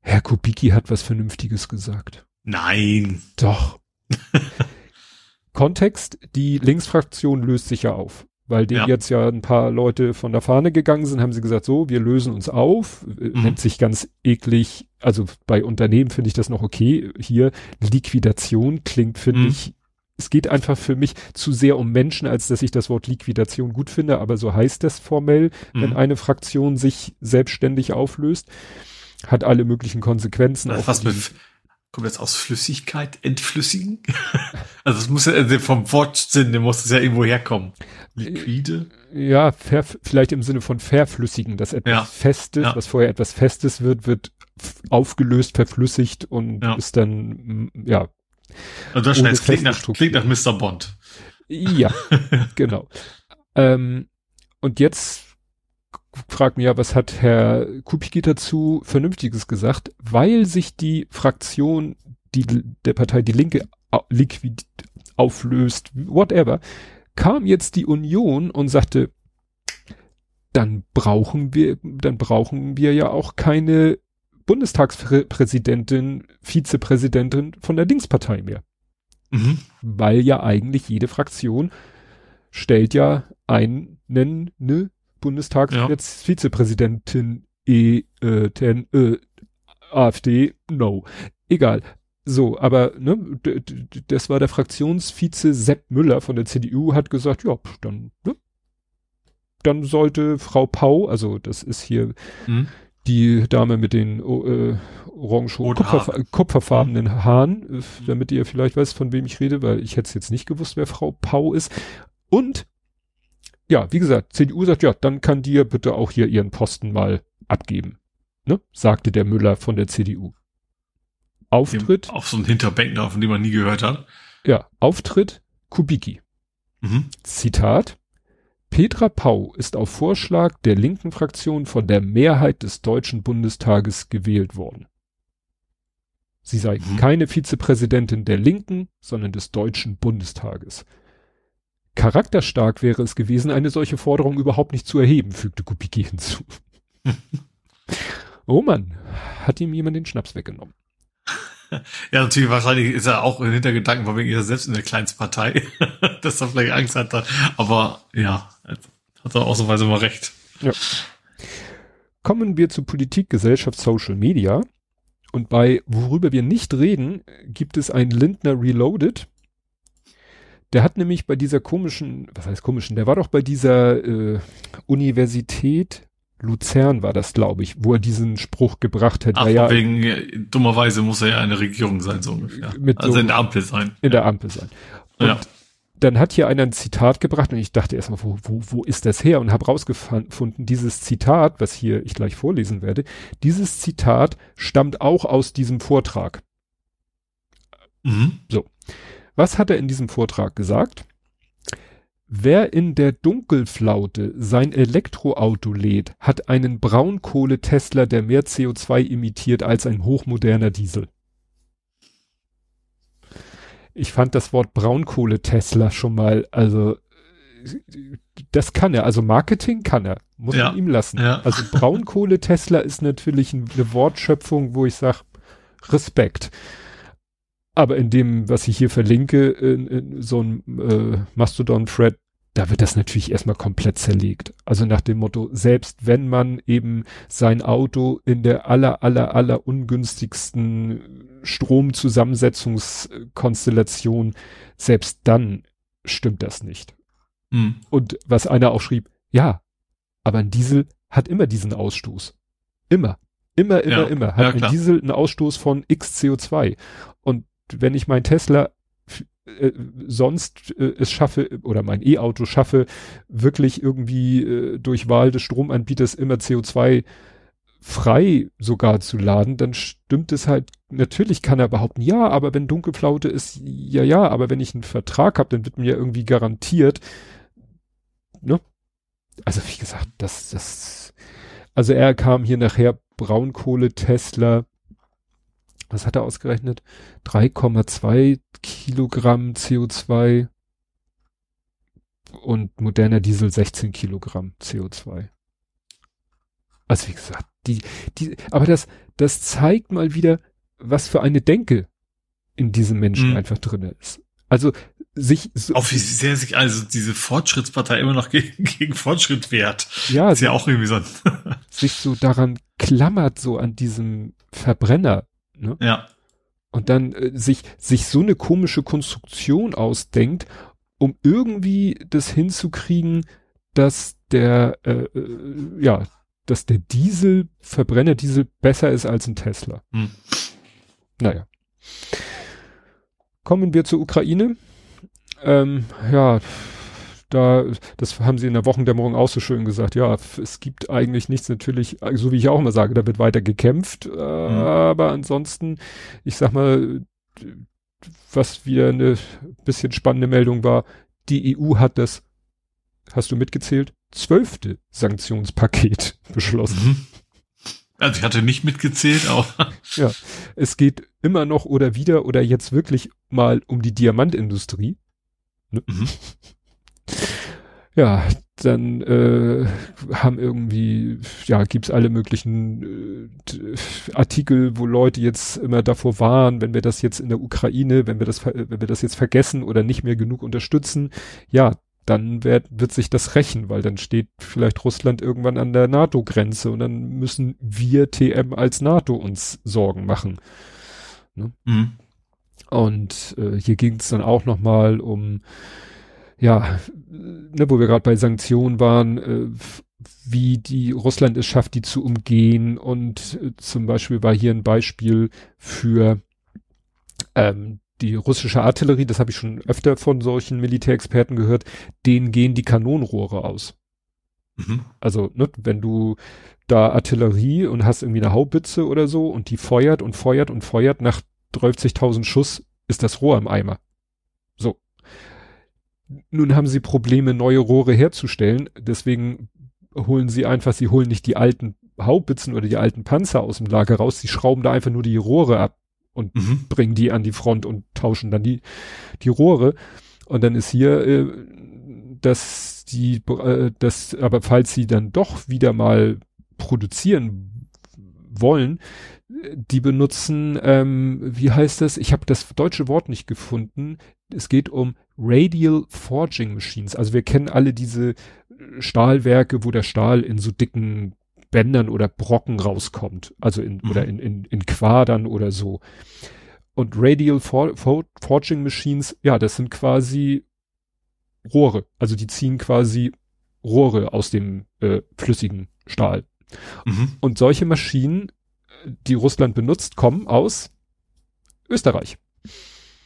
Speaker 2: Herr Kubicki hat was Vernünftiges gesagt.
Speaker 3: Nein.
Speaker 2: Doch. [LAUGHS] Kontext, die Linksfraktion löst sich ja auf. Weil dem ja. jetzt ja ein paar Leute von der Fahne gegangen sind, haben sie gesagt, so, wir lösen uns auf. Mhm. Nennt sich ganz eklig, also bei Unternehmen finde ich das noch okay. Hier Liquidation klingt, finde mhm. ich, es geht einfach für mich zu sehr um Menschen, als dass ich das Wort Liquidation gut finde, aber so heißt das formell, mhm. wenn eine Fraktion sich selbstständig auflöst, hat alle möglichen Konsequenzen.
Speaker 3: Was mit, kommt jetzt aus Flüssigkeit, entflüssigen? [LAUGHS] also es muss ja also vom Wortsinn, der muss es ja irgendwo herkommen. Liquide?
Speaker 2: Ja, vielleicht im Sinne von verflüssigen, dass etwas ja. Festes, ja. was vorher etwas Festes wird, wird aufgelöst, verflüssigt und ja. ist dann, ja.
Speaker 3: Also das schnell, klingt nach, klingt nach Mr. Bond.
Speaker 2: Ja, [LAUGHS] genau. Ähm, und jetzt fragt mir ja, was hat Herr Kupicki dazu Vernünftiges gesagt, weil sich die Fraktion die, der Partei Die Linke liquid auflöst, whatever, kam jetzt die Union und sagte, dann brauchen wir, dann brauchen wir ja auch keine Bundestagspräsidentin, Vizepräsidentin von der Linkspartei mehr. Mhm. Weil ja eigentlich jede Fraktion stellt ja einen, ne Bundestagsvizepräsidentin ja. e, äh, ten, äh, AfD, no. Egal. So, aber ne, das war der Fraktionsvize Sepp Müller von der CDU, hat gesagt, ja, dann, ne, dann sollte Frau Pau, also das ist hier mhm. Die Dame mit den oh, äh, orange Kupfer, kupferfarbenen mhm. Haaren, äh, damit ihr vielleicht weißt, von wem ich rede, weil ich hätte es jetzt nicht gewusst, wer Frau Pau ist. Und ja, wie gesagt, CDU sagt, ja, dann kann dir bitte auch hier ihren Posten mal abgeben. Ne? sagte der Müller von der CDU. Auftritt.
Speaker 3: Auf so ein Hinterbänkner, von dem man nie gehört hat.
Speaker 2: Ja, Auftritt Kubicki. Mhm. Zitat. Petra Pau ist auf Vorschlag der linken Fraktion von der Mehrheit des Deutschen Bundestages gewählt worden. Sie sei mhm. keine Vizepräsidentin der Linken, sondern des Deutschen Bundestages. Charakterstark wäre es gewesen, eine solche Forderung überhaupt nicht zu erheben, fügte Kubicki hinzu. [LAUGHS] oh Mann, hat ihm jemand den Schnaps weggenommen.
Speaker 3: Ja, natürlich, wahrscheinlich ist er auch in Hintergedanken, von wegen ist er selbst in der Kleinstpartei, [LAUGHS] dass er vielleicht Angst hat. Aber ja, hat er ausnahmsweise mal recht. Ja.
Speaker 2: Kommen wir zu Politik, Gesellschaft, Social Media. Und bei worüber wir nicht reden, gibt es ein Lindner Reloaded. Der hat nämlich bei dieser komischen, was heißt komischen, der war doch bei dieser äh, Universität, Luzern war das, glaube ich, wo er diesen Spruch gebracht hat.
Speaker 3: Ach, ja, wegen, dummerweise muss er ja eine Regierung sein, so ungefähr. also so in der Ampel sein.
Speaker 2: In ja. der Ampel sein. Und ja. dann hat hier einer ein Zitat gebracht und ich dachte erstmal, wo, wo, wo ist das her? Und habe rausgefunden, dieses Zitat, was hier ich gleich vorlesen werde, dieses Zitat stammt auch aus diesem Vortrag. Mhm. So. Was hat er in diesem Vortrag gesagt? Wer in der Dunkelflaute sein Elektroauto lädt, hat einen Braunkohle-Tesla, der mehr CO2 emittiert als ein hochmoderner Diesel. Ich fand das Wort Braunkohle-Tesla schon mal, also das kann er, also Marketing kann er, muss ja, man ihm lassen. Ja. [LAUGHS] Also Braunkohle-Tesla ist natürlich eine Wortschöpfung, wo ich sage, Respekt. Aber in dem, was ich hier verlinke, in, in so ein äh, Mastodon-Thread, da wird das natürlich erstmal komplett zerlegt. Also nach dem Motto, selbst wenn man eben sein Auto in der aller, aller, aller ungünstigsten Stromzusammensetzungskonstellation, selbst dann stimmt das nicht. Mhm. Und was einer auch schrieb, ja, aber ein Diesel hat immer diesen Ausstoß. Immer. Immer, immer, ja, immer. Hat ja, ein Diesel einen Ausstoß von x CO2. Und wenn ich mein Tesla äh, sonst äh, es schaffe oder mein E-Auto schaffe, wirklich irgendwie äh, durch Wahl des Stromanbieters immer CO2 frei sogar zu laden, dann stimmt es halt, natürlich kann er behaupten, ja, aber wenn Dunkelflaute ist, ja, ja, aber wenn ich einen Vertrag habe, dann wird mir irgendwie garantiert, ne? Also wie gesagt, das, das, also er kam hier nachher Braunkohle, Tesla, was hat er ausgerechnet? 3,2 Kilogramm CO2 und moderner Diesel 16 Kilogramm CO2. Also wie gesagt, die, die, aber das, das zeigt mal wieder, was für eine Denke in diesem Menschen mhm. einfach drin ist. Also sich
Speaker 3: so, auch wie sehr sich also diese Fortschrittspartei immer noch gegen, [LAUGHS] gegen Fortschritt wehrt. Ja, ist ja auch irgendwie so [LAUGHS]
Speaker 2: sich so daran klammert so an diesem Verbrenner Ne?
Speaker 3: Ja.
Speaker 2: Und dann äh, sich, sich so eine komische Konstruktion ausdenkt, um irgendwie das hinzukriegen, dass der, äh, äh, ja, dass der Diesel, Verbrenner Diesel besser ist als ein Tesla. Hm. Naja. Kommen wir zur Ukraine. Ähm, ja, da, das haben sie in der Wochendämmerung auch so schön gesagt, ja, es gibt eigentlich nichts natürlich, so wie ich auch immer sage, da wird weiter gekämpft, äh, mhm. aber ansonsten, ich sag mal, was wieder eine bisschen spannende Meldung war, die EU hat das, hast du mitgezählt, zwölfte Sanktionspaket [LAUGHS] beschlossen. Mhm.
Speaker 3: Also ich hatte nicht mitgezählt, aber. [LAUGHS]
Speaker 2: ja, es geht immer noch oder wieder oder jetzt wirklich mal um die Diamantindustrie. Ne? Mhm. [LAUGHS] Ja, dann äh, haben irgendwie, ja, gibt's alle möglichen äh, Artikel, wo Leute jetzt immer davor waren, wenn wir das jetzt in der Ukraine, wenn wir das, wenn wir das jetzt vergessen oder nicht mehr genug unterstützen, ja, dann wird, wird sich das rächen, weil dann steht vielleicht Russland irgendwann an der NATO-Grenze und dann müssen wir TM als NATO uns Sorgen machen. Ne? Mhm. Und äh, hier ging es dann auch nochmal um ja, ne, wo wir gerade bei Sanktionen waren, äh, wie die Russland es schafft, die zu umgehen. Und äh, zum Beispiel war hier ein Beispiel für ähm, die russische Artillerie, das habe ich schon öfter von solchen Militärexperten gehört, denen gehen die Kanonenrohre aus. Mhm. Also, ne, wenn du da Artillerie und hast irgendwie eine Haubitze oder so und die feuert und feuert und feuert, nach 30.000 Schuss ist das Rohr im Eimer. So, nun haben sie Probleme, neue Rohre herzustellen. Deswegen holen sie einfach, sie holen nicht die alten Haubitzen oder die alten Panzer aus dem Lager raus. Sie schrauben da einfach nur die Rohre ab und mhm. bringen die an die Front und tauschen dann die, die Rohre. Und dann ist hier, äh, dass die, äh, das, aber falls sie dann doch wieder mal produzieren wollen, die benutzen, ähm, wie heißt das? Ich habe das deutsche Wort nicht gefunden. Es geht um Radial Forging Machines. Also wir kennen alle diese Stahlwerke, wo der Stahl in so dicken Bändern oder Brocken rauskommt. Also in, mhm. oder in, in, in Quadern oder so. Und Radial For For Forging Machines, ja, das sind quasi Rohre. Also die ziehen quasi Rohre aus dem äh, flüssigen Stahl. Mhm. Und solche Maschinen, die Russland benutzt, kommen aus Österreich.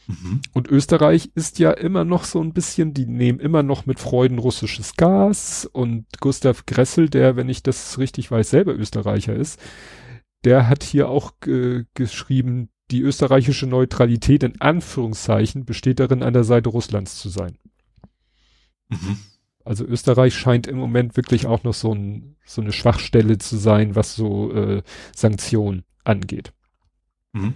Speaker 2: Mhm. Und Österreich ist ja immer noch so ein bisschen, die nehmen immer noch mit Freuden russisches Gas und Gustav Gressel, der, wenn ich das richtig weiß, selber Österreicher ist, der hat hier auch äh, geschrieben, die österreichische Neutralität in Anführungszeichen besteht darin, an der Seite Russlands zu sein. Mhm. Also Österreich scheint im Moment wirklich auch noch so, ein, so eine Schwachstelle zu sein, was so äh, Sanktionen angeht. Mhm.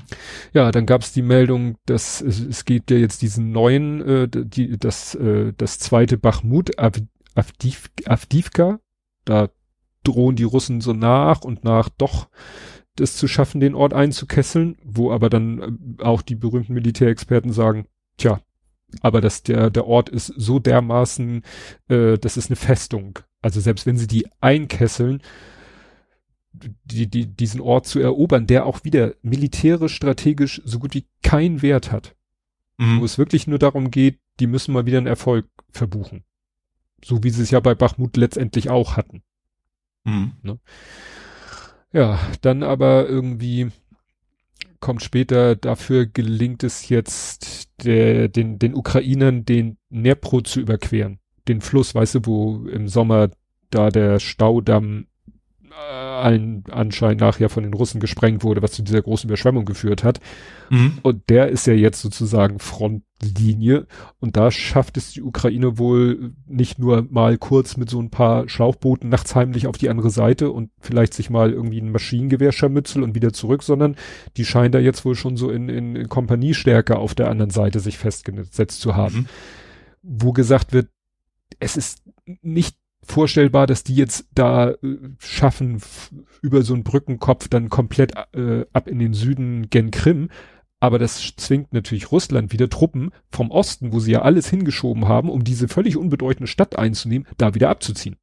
Speaker 2: Ja, dann gab es die Meldung, dass es, es geht ja jetzt diesen neuen, äh, die, das, äh, das zweite Bachmut, Avdiv, Avdivka, da drohen die Russen so nach und nach doch das zu schaffen, den Ort einzukesseln, wo aber dann äh, auch die berühmten Militärexperten sagen, tja, aber dass der, der Ort ist so dermaßen, äh, das ist eine Festung. Also selbst wenn sie die einkesseln, die, die, diesen Ort zu erobern, der auch wieder militärisch, strategisch so gut wie keinen Wert hat. Mhm. Wo es wirklich nur darum geht, die müssen mal wieder einen Erfolg verbuchen. So wie sie es ja bei Bachmut letztendlich auch hatten. Mhm. Ne? Ja, dann aber irgendwie kommt später, dafür gelingt es jetzt der, den, den Ukrainern den Dnepro zu überqueren. Den Fluss, weißt du, wo im Sommer da der Staudamm allen Anschein nachher von den Russen gesprengt wurde, was zu dieser großen Überschwemmung geführt hat. Mhm. Und der ist ja jetzt sozusagen Frontlinie. Und da schafft es die Ukraine wohl nicht nur mal kurz mit so ein paar Schlauchbooten nachts heimlich auf die andere Seite und vielleicht sich mal irgendwie ein Maschinengewehr scharmützel und wieder zurück, sondern die scheint da jetzt wohl schon so in, in, in Kompaniestärke auf der anderen Seite sich festgesetzt zu haben. Mhm. Wo gesagt wird, es ist nicht vorstellbar, dass die jetzt da äh, schaffen, über so einen Brückenkopf dann komplett äh, ab in den Süden gen Krim. Aber das zwingt natürlich Russland wieder Truppen vom Osten, wo sie ja alles hingeschoben haben, um diese völlig unbedeutende Stadt einzunehmen, da wieder abzuziehen.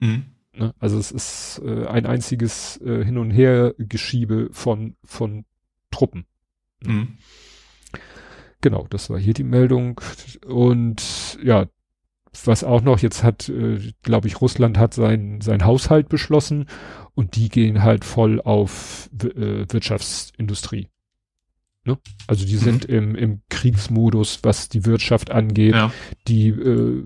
Speaker 2: Mhm. Ne? Also es ist äh, ein einziges äh, Hin- und Her-Geschiebe von, von Truppen. Mhm. Genau, das war hier die Meldung. Und ja, was auch noch, jetzt hat, äh, glaube ich, Russland hat sein, sein Haushalt beschlossen und die gehen halt voll auf äh, Wirtschaftsindustrie. Ne? Also die mhm. sind im, im Kriegsmodus, was die Wirtschaft angeht. Ja. Die, äh,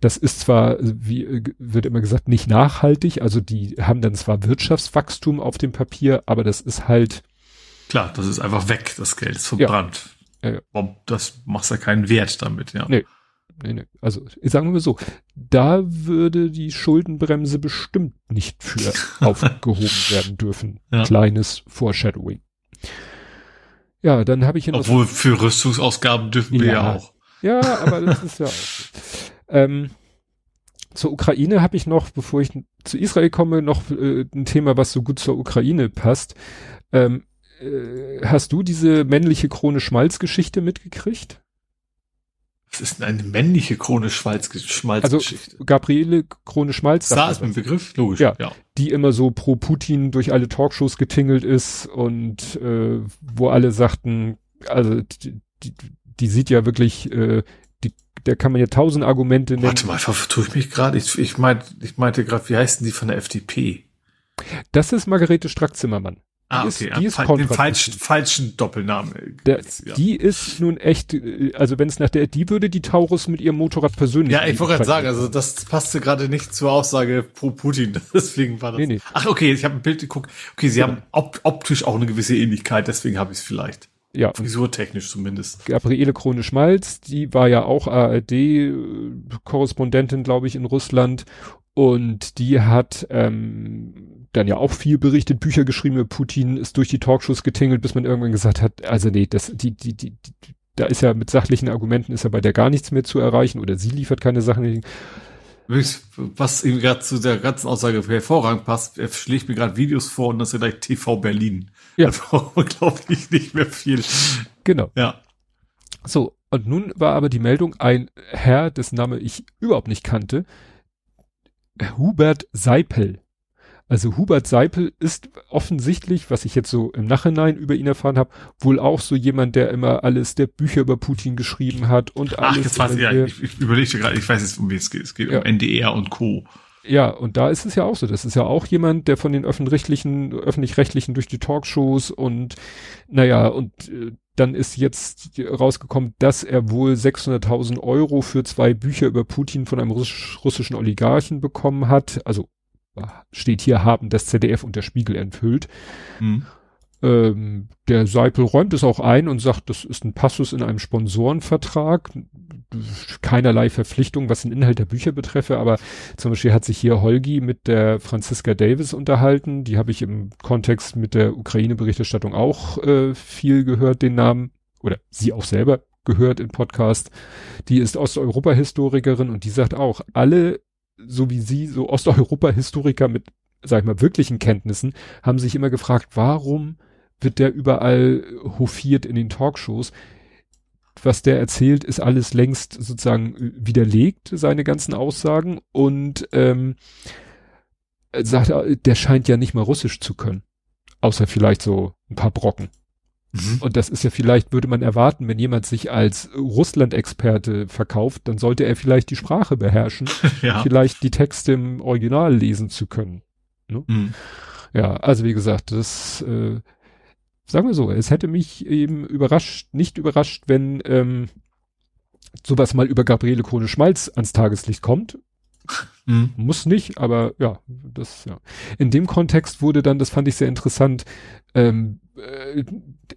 Speaker 2: Das ist zwar, wie äh, wird immer gesagt, nicht nachhaltig, also die haben dann zwar Wirtschaftswachstum auf dem Papier, aber das ist halt.
Speaker 3: Klar, das ist einfach weg, das Geld ist verbrannt. Ja. Ja. Das macht ja keinen Wert damit, ja.
Speaker 2: Nee. Nee, nee. Also sagen wir so, da würde die Schuldenbremse bestimmt nicht für [LAUGHS] aufgehoben werden dürfen. Ja. Kleines Foreshadowing. Ja, dann habe ich
Speaker 3: Obwohl noch für Rüstungsausgaben dürfen wir ja auch.
Speaker 2: Ja, aber das ist ja auch. [LAUGHS] Ähm, zur Ukraine habe ich noch, bevor ich zu Israel komme, noch äh, ein Thema, was so gut zur Ukraine passt. Ähm, äh, hast du diese männliche Krone Schmalz-Geschichte mitgekriegt?
Speaker 3: Was ist eine männliche Krone Schmalz, Schmalz-Geschichte?
Speaker 2: Also Gabriele Krone Schmalz.
Speaker 3: Da ist ein Begriff, logisch.
Speaker 2: Ja, ja, Die immer so pro Putin durch alle Talkshows getingelt ist und äh, wo alle sagten, also die, die, die sieht ja wirklich äh, der kann man ja tausend Argumente nennen.
Speaker 3: Warte mal, vertue ich mich gerade? Ich, ich, mein, ich meinte gerade, wie heißen die von der FDP?
Speaker 2: Das ist Margarete Strack-Zimmermann.
Speaker 3: Ah, okay. Ist, die ja, ist den falschen, falschen Doppelnamen.
Speaker 2: Der, ja. Die ist nun echt, äh, also wenn es nach der, die würde die Taurus mit ihrem Motorrad persönlich.
Speaker 3: Ja, ich wollte gerade sagen, also das passte gerade nicht zur Aussage pro Putin, [LAUGHS] deswegen war das. Nee, nee. Ach, okay, ich habe ein Bild geguckt. Okay, sie ja. haben op optisch auch eine gewisse Ähnlichkeit, deswegen habe ich es vielleicht.
Speaker 2: Ja.
Speaker 3: Frisurtechnisch zumindest.
Speaker 2: Gabriele Krone-Schmalz, die war ja auch ARD-Korrespondentin, glaube ich, in Russland. Und die hat ähm, dann ja auch viel berichtet, Bücher geschrieben Putin, ist durch die Talkshows getingelt, bis man irgendwann gesagt hat, also nee, das, die, die, die, die da ist ja mit sachlichen Argumenten ist ja bei der gar nichts mehr zu erreichen oder sie liefert keine Sachen.
Speaker 3: Was ihm gerade zu der ganzen Aussage hervorragend passt, er schlägt mir gerade Videos vor und das ist ja gleich TV Berlin. Ja. Da glaube ich, nicht mehr viel.
Speaker 2: Genau.
Speaker 3: Ja.
Speaker 2: So, und nun war aber die Meldung, ein Herr, dessen Name ich überhaupt nicht kannte, Hubert Seipel. Also Hubert Seipel ist offensichtlich, was ich jetzt so im Nachhinein über ihn erfahren habe, wohl auch so jemand, der immer alles, der Bücher über Putin geschrieben hat und
Speaker 3: alles. Ach, jetzt weiß ich, ja, ich, ich überlegte gerade, ich weiß jetzt, um wie es geht. Es geht ja. um NDR und Co.
Speaker 2: Ja, und da ist es ja auch so. Das ist ja auch jemand, der von den öffentlich-rechtlichen, öffentlich-rechtlichen durch die Talkshows und, naja, und äh, dann ist jetzt rausgekommen, dass er wohl 600.000 Euro für zwei Bücher über Putin von einem russisch, russischen Oligarchen bekommen hat. Also steht hier, haben das ZDF und der Spiegel enthüllt. Mhm. Ähm, der Seipel räumt es auch ein und sagt, das ist ein Passus in einem Sponsorenvertrag. Keinerlei Verpflichtung, was den Inhalt der Bücher betreffe, aber zum Beispiel hat sich hier Holgi mit der Franziska Davis unterhalten. Die habe ich im Kontext mit der Ukraine-Berichterstattung auch äh, viel gehört, den Namen. Oder sie auch selber gehört im Podcast. Die ist Osteuropa-Historikerin und die sagt auch, alle so wie Sie, so Osteuropa-Historiker mit, sag ich mal, wirklichen Kenntnissen, haben sich immer gefragt, warum wird der überall hofiert in den Talkshows? Was der erzählt, ist alles längst sozusagen widerlegt, seine ganzen Aussagen. Und ähm, sagt er, der scheint ja nicht mal Russisch zu können. Außer vielleicht so ein paar Brocken. Mhm. Und das ist ja vielleicht, würde man erwarten, wenn jemand sich als Russland-Experte verkauft, dann sollte er vielleicht die Sprache beherrschen, [LAUGHS] ja. vielleicht die Texte im Original lesen zu können. Ne? Mhm. Ja, also wie gesagt, das, äh, sagen wir so, es hätte mich eben überrascht, nicht überrascht, wenn ähm, sowas mal über Gabriele Krone Schmalz ans Tageslicht kommt. Mhm. Muss nicht, aber ja, das, ja. In dem Kontext wurde dann, das fand ich sehr interessant, ähm, äh,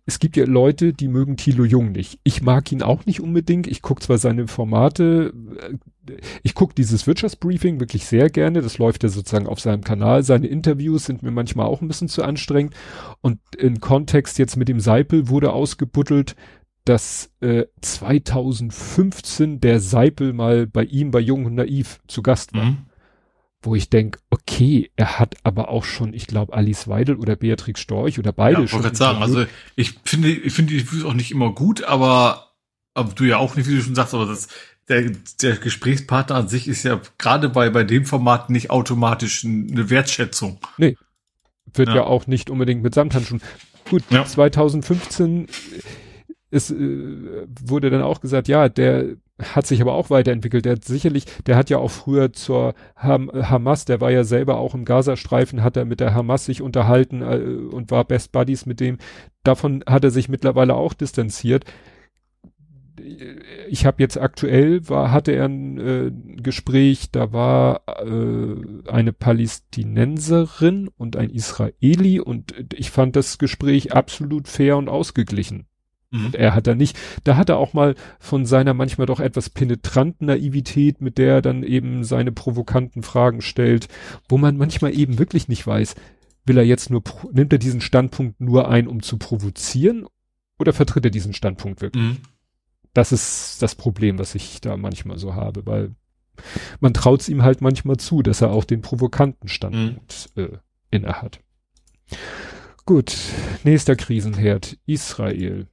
Speaker 2: es gibt ja Leute, die mögen Thilo Jung nicht. Ich mag ihn auch nicht unbedingt. Ich gucke zwar seine Formate, äh, ich gucke dieses Wirtschaftsbriefing wirklich sehr gerne. Das läuft ja sozusagen auf seinem Kanal. Seine Interviews sind mir manchmal auch ein bisschen zu anstrengend. Und im Kontext jetzt mit dem Seipel wurde ausgebuddelt, dass äh, 2015 der Seipel mal bei ihm bei Jung und Naiv zu Gast war. Mhm wo ich denke, okay, er hat aber auch schon, ich glaube, Alice Weidel oder Beatrix Storch oder beide
Speaker 3: ja, schon. Ich sagen, also ich finde, ich finde die Reviews auch nicht immer gut, aber, aber du ja auch nicht, wie du schon sagst, aber das, der, der Gesprächspartner an sich ist ja gerade bei, bei dem Format nicht automatisch eine Wertschätzung.
Speaker 2: Nee. Wird ja, ja auch nicht unbedingt mit Samthandschuhen. Gut, ja. 2015 ist, äh, wurde dann auch gesagt, ja, der hat sich aber auch weiterentwickelt. Der hat sicherlich, der hat ja auch früher zur Ham Hamas, der war ja selber auch im Gazastreifen, hat er mit der Hamas sich unterhalten äh, und war Best Buddies mit dem. Davon hat er sich mittlerweile auch distanziert. ich habe jetzt aktuell war hatte er ein äh, Gespräch, da war äh, eine Palästinenserin und ein Israeli und ich fand das Gespräch absolut fair und ausgeglichen. Mhm. Und er hat da nicht, da hat er auch mal von seiner manchmal doch etwas penetranten Naivität, mit der er dann eben seine provokanten Fragen stellt, wo man manchmal eben wirklich nicht weiß, will er jetzt nur, nimmt er diesen Standpunkt nur ein, um zu provozieren oder vertritt er diesen Standpunkt wirklich? Mhm. Das ist das Problem, was ich da manchmal so habe, weil man traut es ihm halt manchmal zu, dass er auch den provokanten Standpunkt mhm. äh, inne hat. Gut, nächster Krisenherd, Israel.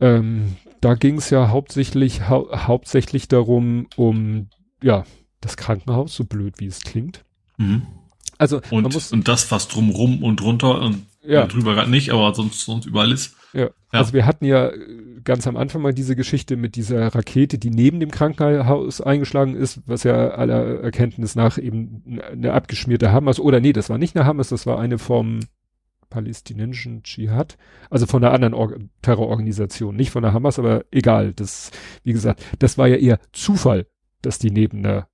Speaker 2: Ähm, da ging es ja hauptsächlich hau hauptsächlich darum, um ja das Krankenhaus, so blöd wie es klingt.
Speaker 3: Mhm. Also und, man muss, und das, was drumrum und drunter und ja. drüber gerade nicht, aber sonst, sonst überall ist.
Speaker 2: Ja. ja. Also wir hatten ja ganz am Anfang mal diese Geschichte mit dieser Rakete, die neben dem Krankenhaus eingeschlagen ist, was ja aller Erkenntnis nach eben eine abgeschmierte Hamas, oder nee, das war nicht eine Hamas, das war eine vom palästinensischen Dschihad, also von einer anderen Or Terrororganisation, nicht von der Hamas, aber egal, das, wie gesagt, das war ja eher Zufall, dass die neben einer,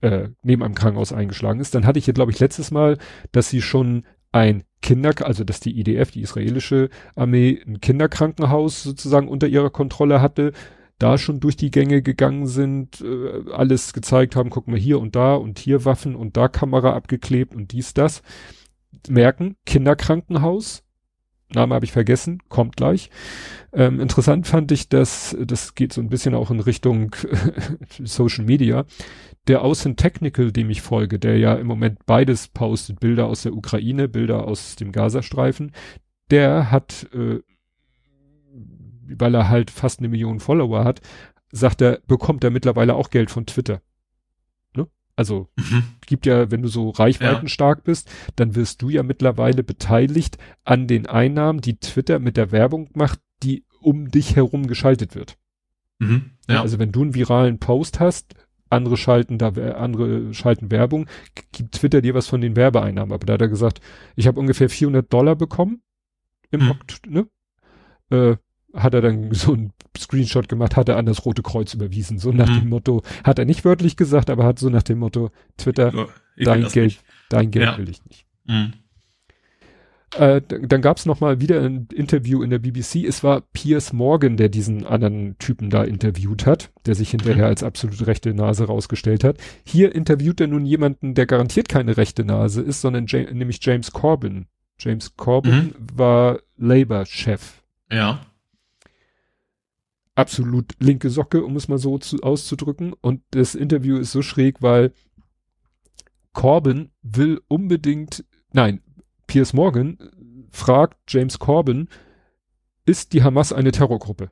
Speaker 2: äh, neben einem Krankenhaus eingeschlagen ist. Dann hatte ich ja, glaube ich, letztes Mal, dass sie schon ein Kinder, also dass die IDF, die israelische Armee, ein Kinderkrankenhaus sozusagen unter ihrer Kontrolle hatte, da schon durch die Gänge gegangen sind, äh, alles gezeigt haben, gucken wir hier und da und hier Waffen und da Kamera abgeklebt und dies, das merken, Kinderkrankenhaus, Name habe ich vergessen, kommt gleich. Ähm, interessant fand ich, dass, das geht so ein bisschen auch in Richtung [LAUGHS] Social Media, der Außen Technical, dem ich folge, der ja im Moment beides postet, Bilder aus der Ukraine, Bilder aus dem Gazastreifen, der hat, äh, weil er halt fast eine Million Follower hat, sagt er, bekommt er mittlerweile auch Geld von Twitter. Also mhm. gibt ja, wenn du so reichweitenstark ja. bist, dann wirst du ja mittlerweile beteiligt an den Einnahmen, die Twitter mit der Werbung macht, die um dich herum geschaltet wird. Mhm. Ja. Also wenn du einen viralen Post hast, andere schalten da, andere schalten Werbung, gibt Twitter dir was von den Werbeeinnahmen. Aber da hat er gesagt, ich habe ungefähr 400 Dollar bekommen im mhm. Ne? Äh, hat er dann so ein Screenshot gemacht, hat er an das Rote Kreuz überwiesen. So nach mhm. dem Motto, hat er nicht wörtlich gesagt, aber hat so nach dem Motto, Twitter, ich dein Geld, nicht. dein Geld ja. will ich nicht. Mhm. Äh, dann gab es nochmal wieder ein Interview in der BBC. Es war Piers Morgan, der diesen anderen Typen da interviewt hat, der sich hinterher mhm. als absolut rechte Nase rausgestellt hat. Hier interviewt er nun jemanden, der garantiert keine rechte Nase ist, sondern ja nämlich James Corbyn. James Corbyn mhm. war Labour-Chef.
Speaker 3: Ja
Speaker 2: absolut linke Socke, um es mal so zu, auszudrücken. Und das Interview ist so schräg, weil Corbyn will unbedingt, nein, Piers Morgan fragt James Corbyn, ist die Hamas eine Terrorgruppe?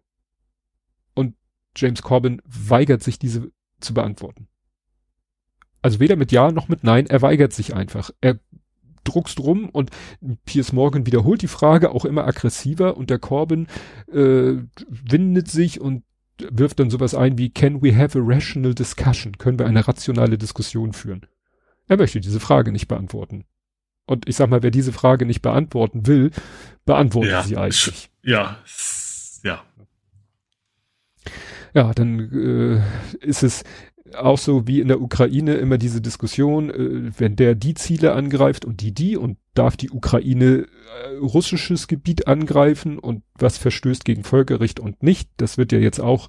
Speaker 2: Und James Corbyn weigert sich, diese zu beantworten. Also weder mit Ja noch mit Nein, er weigert sich einfach. Er druckst rum und Piers Morgan wiederholt die Frage auch immer aggressiver und der Corbyn äh, windet sich und wirft dann sowas ein wie Can we have a rational discussion? Können wir eine rationale Diskussion führen? Er möchte diese Frage nicht beantworten. Und ich sag mal, wer diese Frage nicht beantworten will, beantwortet ja, sie eigentlich.
Speaker 3: Ja, ja.
Speaker 2: Ja, dann äh, ist es, auch so wie in der Ukraine immer diese Diskussion, äh, wenn der die Ziele angreift und die die und darf die Ukraine äh, russisches Gebiet angreifen und was verstößt gegen Völkerrecht und nicht. Das wird ja jetzt auch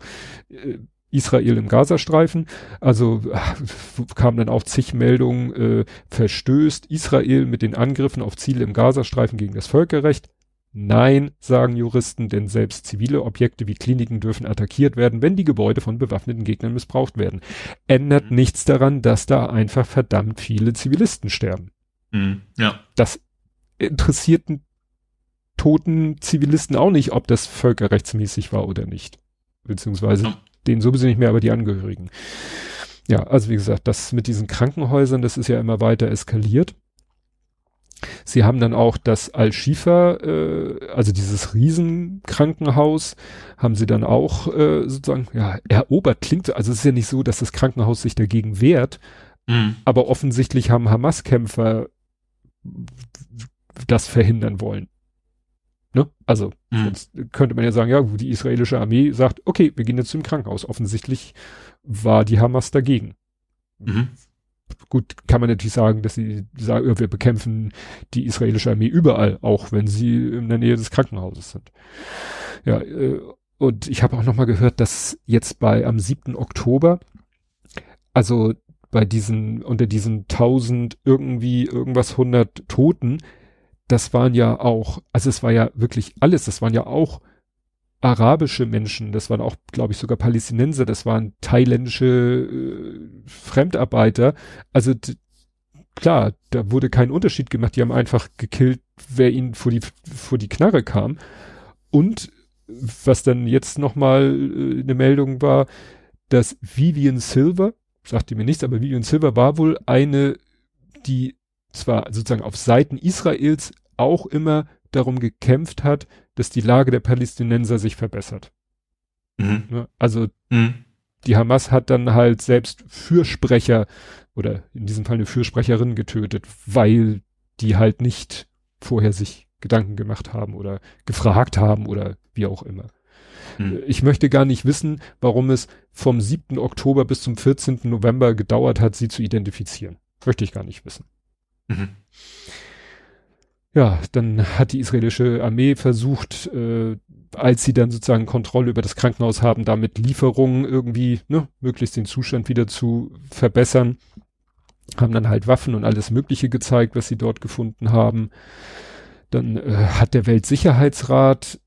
Speaker 2: äh, Israel im Gazastreifen. Also [LAUGHS] kamen dann auch zig Meldungen, äh, verstößt Israel mit den Angriffen auf Ziele im Gazastreifen gegen das Völkerrecht. Nein, sagen Juristen, denn selbst zivile Objekte wie Kliniken dürfen attackiert werden, wenn die Gebäude von bewaffneten Gegnern missbraucht werden. Ändert mhm. nichts daran, dass da einfach verdammt viele Zivilisten sterben.
Speaker 3: Mhm, ja.
Speaker 2: Das interessiert toten Zivilisten auch nicht, ob das völkerrechtsmäßig war oder nicht. Beziehungsweise ja. denen sowieso nicht mehr, aber die Angehörigen. Ja, also wie gesagt, das mit diesen Krankenhäusern, das ist ja immer weiter eskaliert. Sie haben dann auch das Al-Shifa, äh, also dieses Riesenkrankenhaus, haben sie dann auch äh, sozusagen, ja, erobert. Klingt so, also es ist ja nicht so, dass das Krankenhaus sich dagegen wehrt, mhm. aber offensichtlich haben Hamas-Kämpfer das verhindern wollen. Ne? Also mhm. sonst könnte man ja sagen, ja, die israelische Armee sagt, okay, wir gehen jetzt zum Krankenhaus. Offensichtlich war die Hamas dagegen. Mhm. Gut, kann man natürlich sagen, dass sie sagen, wir bekämpfen die israelische Armee überall, auch wenn sie in der Nähe des Krankenhauses sind. Ja, äh, und ich habe auch noch mal gehört, dass jetzt bei am 7. Oktober, also bei diesen, unter diesen 1000 irgendwie irgendwas 100 Toten, das waren ja auch, also es war ja wirklich alles, das waren ja auch arabische Menschen, das waren auch, glaube ich, sogar Palästinenser, das waren thailändische äh, Fremdarbeiter. Also klar, da wurde kein Unterschied gemacht, die haben einfach gekillt, wer ihnen vor die, vor die Knarre kam. Und was dann jetzt nochmal äh, eine Meldung war, dass Vivian Silver, sagte mir nichts, aber Vivian Silver war wohl eine, die zwar sozusagen auf Seiten Israels auch immer darum gekämpft hat, dass die Lage der Palästinenser sich verbessert. Mhm. Ne? Also mhm. die Hamas hat dann halt selbst Fürsprecher oder in diesem Fall eine Fürsprecherin getötet, weil die halt nicht vorher sich Gedanken gemacht haben oder gefragt haben oder wie auch immer. Mhm. Ich möchte gar nicht wissen, warum es vom 7. Oktober bis zum 14. November gedauert hat, sie zu identifizieren. Möchte ich gar nicht wissen. Mhm ja, dann hat die israelische Armee versucht, äh, als sie dann sozusagen Kontrolle über das Krankenhaus haben, damit Lieferungen irgendwie, ne, möglichst den Zustand wieder zu verbessern, haben dann halt Waffen und alles Mögliche gezeigt, was sie dort gefunden haben. Dann äh, hat der Weltsicherheitsrat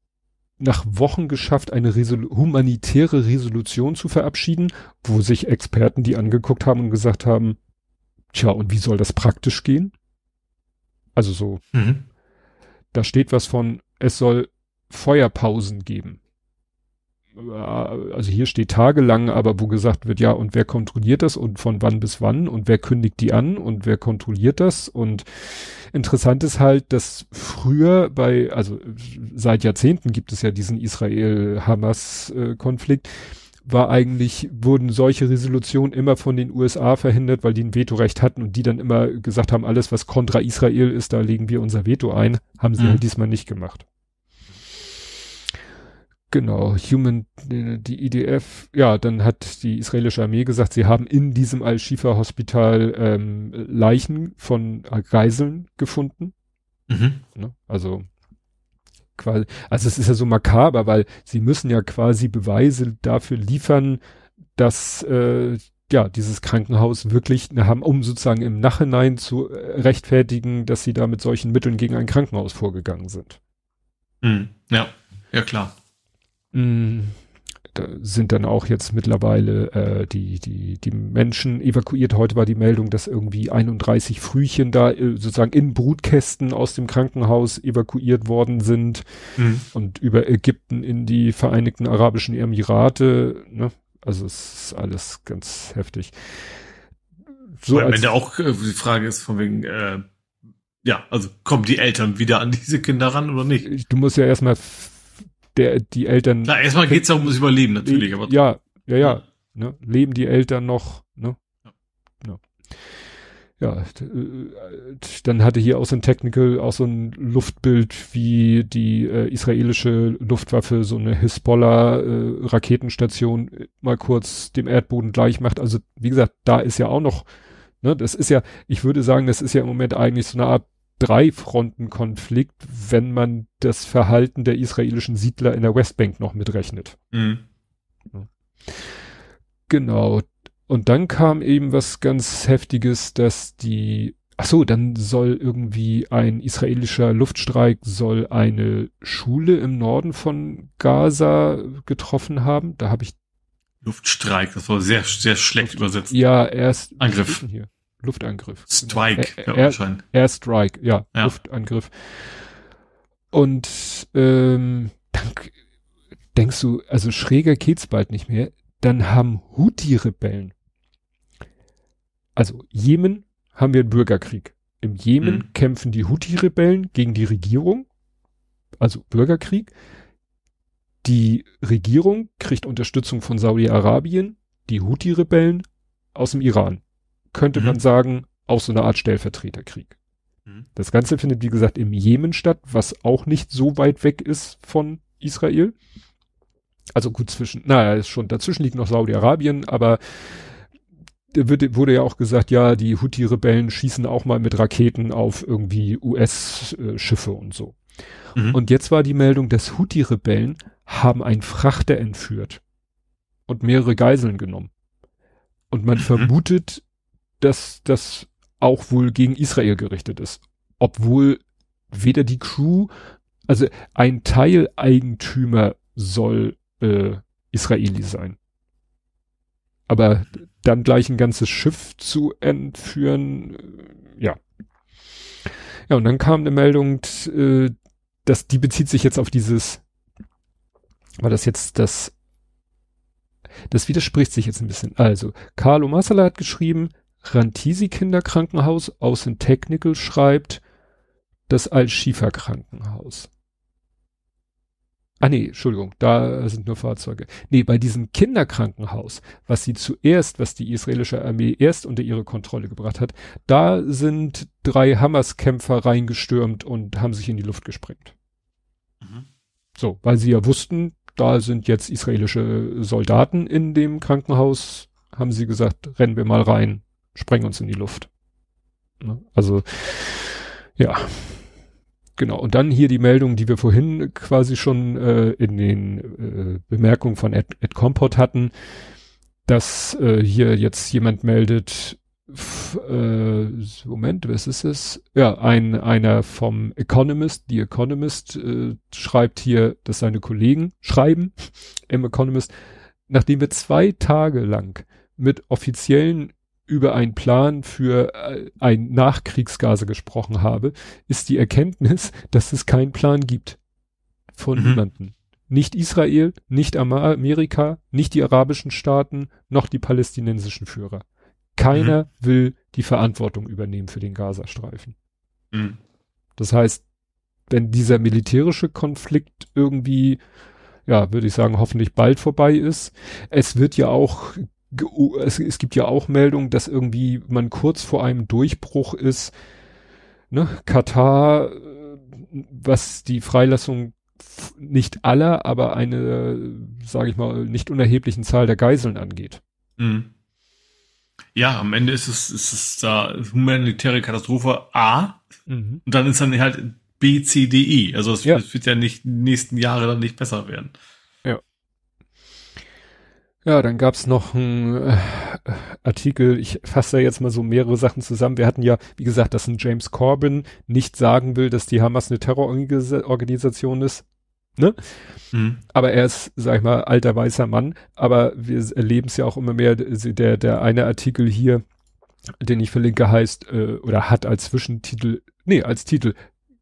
Speaker 2: nach Wochen geschafft, eine Resol humanitäre Resolution zu verabschieden, wo sich Experten die angeguckt haben und gesagt haben, tja, und wie soll das praktisch gehen? Also so. Mhm. Da steht was von, es soll Feuerpausen geben. Also hier steht tagelang, aber wo gesagt wird, ja, und wer kontrolliert das und von wann bis wann und wer kündigt die an und wer kontrolliert das? Und interessant ist halt, dass früher bei, also seit Jahrzehnten gibt es ja diesen Israel-Hamas-Konflikt. Äh, war eigentlich, wurden solche Resolutionen immer von den USA verhindert, weil die ein Vetorecht hatten und die dann immer gesagt haben, alles was kontra Israel ist, da legen wir unser Veto ein, haben sie mhm. halt diesmal nicht gemacht. Genau, Human, die IDF, ja, dann hat die israelische Armee gesagt, sie haben in diesem Al-Shifa-Hospital ähm, Leichen von Geiseln gefunden. Mhm. Ne? Also quasi, also es ist ja so makaber, weil sie müssen ja quasi Beweise dafür liefern, dass äh, ja dieses Krankenhaus wirklich haben, um sozusagen im Nachhinein zu äh, rechtfertigen, dass sie da mit solchen Mitteln gegen ein Krankenhaus vorgegangen sind.
Speaker 3: Mhm. Ja, ja klar.
Speaker 2: Mhm da sind dann auch jetzt mittlerweile äh, die, die, die Menschen evakuiert. Heute war die Meldung, dass irgendwie 31 Frühchen da äh, sozusagen in Brutkästen aus dem Krankenhaus evakuiert worden sind mhm. und über Ägypten in die Vereinigten Arabischen Emirate. Ne? Also es ist alles ganz heftig.
Speaker 3: So Weil, wenn da auch äh, die Frage ist von wegen, äh, ja, also kommen die Eltern wieder an diese Kinder ran oder nicht?
Speaker 2: Du musst ja erstmal der, die Eltern.
Speaker 3: Na, erstmal geht's ja ums Überleben natürlich,
Speaker 2: aber. Ja, ja, ja. Ne? Leben die Eltern noch, ne? Ja. ja. Äh, dann hatte hier auch so ein Technical, auch so ein Luftbild, wie die äh, israelische Luftwaffe so eine Hisbollah-Raketenstation äh, mal kurz dem Erdboden gleich macht. Also wie gesagt, da ist ja auch noch, ne, das ist ja, ich würde sagen, das ist ja im Moment eigentlich so eine Art Drei-Fronten-Konflikt, wenn man das Verhalten der israelischen Siedler in der Westbank noch mitrechnet. Mhm. Genau. Und dann kam eben was ganz Heftiges, dass die, ach so, dann soll irgendwie ein israelischer Luftstreik soll eine Schule im Norden von Gaza getroffen haben. Da habe ich
Speaker 3: Luftstreik, das war sehr, sehr schlecht übersetzt.
Speaker 2: Ja, erst
Speaker 3: Angriff.
Speaker 2: Hier. Luftangriff.
Speaker 3: Strike.
Speaker 2: Air, Air, Airstrike, ja, ja, Luftangriff. Und ähm, dann denkst du, also schräger geht's bald nicht mehr. Dann haben Houthi-Rebellen, also Jemen haben wir einen Bürgerkrieg. Im Jemen mhm. kämpfen die Houthi-Rebellen gegen die Regierung, also Bürgerkrieg. Die Regierung kriegt Unterstützung von Saudi-Arabien, die Houthi-Rebellen aus dem Iran könnte mhm. man sagen, auch so eine Art Stellvertreterkrieg. Mhm. Das Ganze findet, wie gesagt, im Jemen statt, was auch nicht so weit weg ist von Israel. Also gut zwischen, naja, ist schon, dazwischen liegt noch Saudi-Arabien, aber wird, wurde ja auch gesagt, ja, die Houthi-Rebellen schießen auch mal mit Raketen auf irgendwie US-Schiffe und so. Mhm. Und jetzt war die Meldung, dass Houthi-Rebellen haben einen Frachter entführt und mehrere Geiseln genommen. Und man mhm. vermutet, dass das auch wohl gegen Israel gerichtet ist. Obwohl weder die Crew, also ein Teileigentümer soll äh, Israeli sein. Aber dann gleich ein ganzes Schiff zu entführen, äh, ja. Ja, und dann kam eine Meldung, äh, dass die bezieht sich jetzt auf dieses, war das jetzt das, das widerspricht sich jetzt ein bisschen. Also, Carlo Massala hat geschrieben, Rantisi Kinderkrankenhaus, Außen Technical schreibt, das Al-Shifa Krankenhaus. Ah nee, Entschuldigung, da sind nur Fahrzeuge. Nee, bei diesem Kinderkrankenhaus, was sie zuerst, was die israelische Armee erst unter ihre Kontrolle gebracht hat, da sind drei Hamas-Kämpfer reingestürmt und haben sich in die Luft gesprengt. Mhm. So, weil sie ja wussten, da sind jetzt israelische Soldaten in dem Krankenhaus, haben sie gesagt, rennen wir mal rein, sprengen uns in die Luft. Ne? Also, ja. Genau, und dann hier die Meldung, die wir vorhin quasi schon äh, in den äh, Bemerkungen von Ed, Ed Compot hatten, dass äh, hier jetzt jemand meldet, äh, Moment, was ist es? Ja, ein einer vom Economist, die Economist äh, schreibt hier, dass seine Kollegen schreiben im Economist, nachdem wir zwei Tage lang mit offiziellen über einen Plan für äh, ein Nachkriegsgase gesprochen habe, ist die Erkenntnis, dass es keinen Plan gibt. Von mhm. niemanden. Nicht Israel, nicht Amerika, nicht die arabischen Staaten, noch die palästinensischen Führer. Keiner mhm. will die Verantwortung übernehmen für den Gazastreifen. Mhm. Das heißt, wenn dieser militärische Konflikt irgendwie, ja, würde ich sagen, hoffentlich bald vorbei ist, es wird ja auch es, es gibt ja auch Meldungen, dass irgendwie man kurz vor einem Durchbruch ist. Ne? Katar, äh, was die Freilassung nicht aller, aber eine, sage ich mal, nicht unerheblichen Zahl der Geiseln angeht. Mhm.
Speaker 3: Ja, am Ende ist es, ist es da humanitäre Katastrophe A mhm. und dann ist dann halt B, C, D, E. Also es, ja. wird ja nicht die nächsten Jahre dann nicht besser werden.
Speaker 2: Ja, dann gab's noch einen äh, Artikel, ich fasse da jetzt mal so mehrere Sachen zusammen. Wir hatten ja, wie gesagt, dass ein James Corbyn nicht sagen will, dass die Hamas eine Terrororganisation ist. Ne? Mhm. Aber er ist, sag ich mal, alter weißer Mann. Aber wir erleben es ja auch immer mehr. Der, der eine Artikel hier, den ich verlinke, heißt äh, oder hat als Zwischentitel, nee, als Titel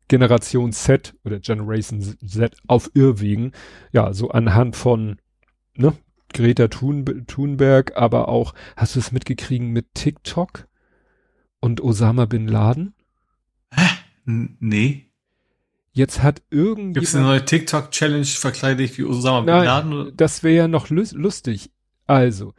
Speaker 2: Generation Z oder Generation Z auf Irrwegen. Ja, so anhand von ne, Greta Thun, Thunberg, aber auch, hast du es mitgekriegen mit TikTok und Osama Bin Laden?
Speaker 3: Hä? Nee.
Speaker 2: Jetzt hat irgendjemand...
Speaker 3: Gibt's eine neue TikTok-Challenge, verkleide ich wie Osama Bin Laden? Oder?
Speaker 2: Das wäre ja noch lustig. Also.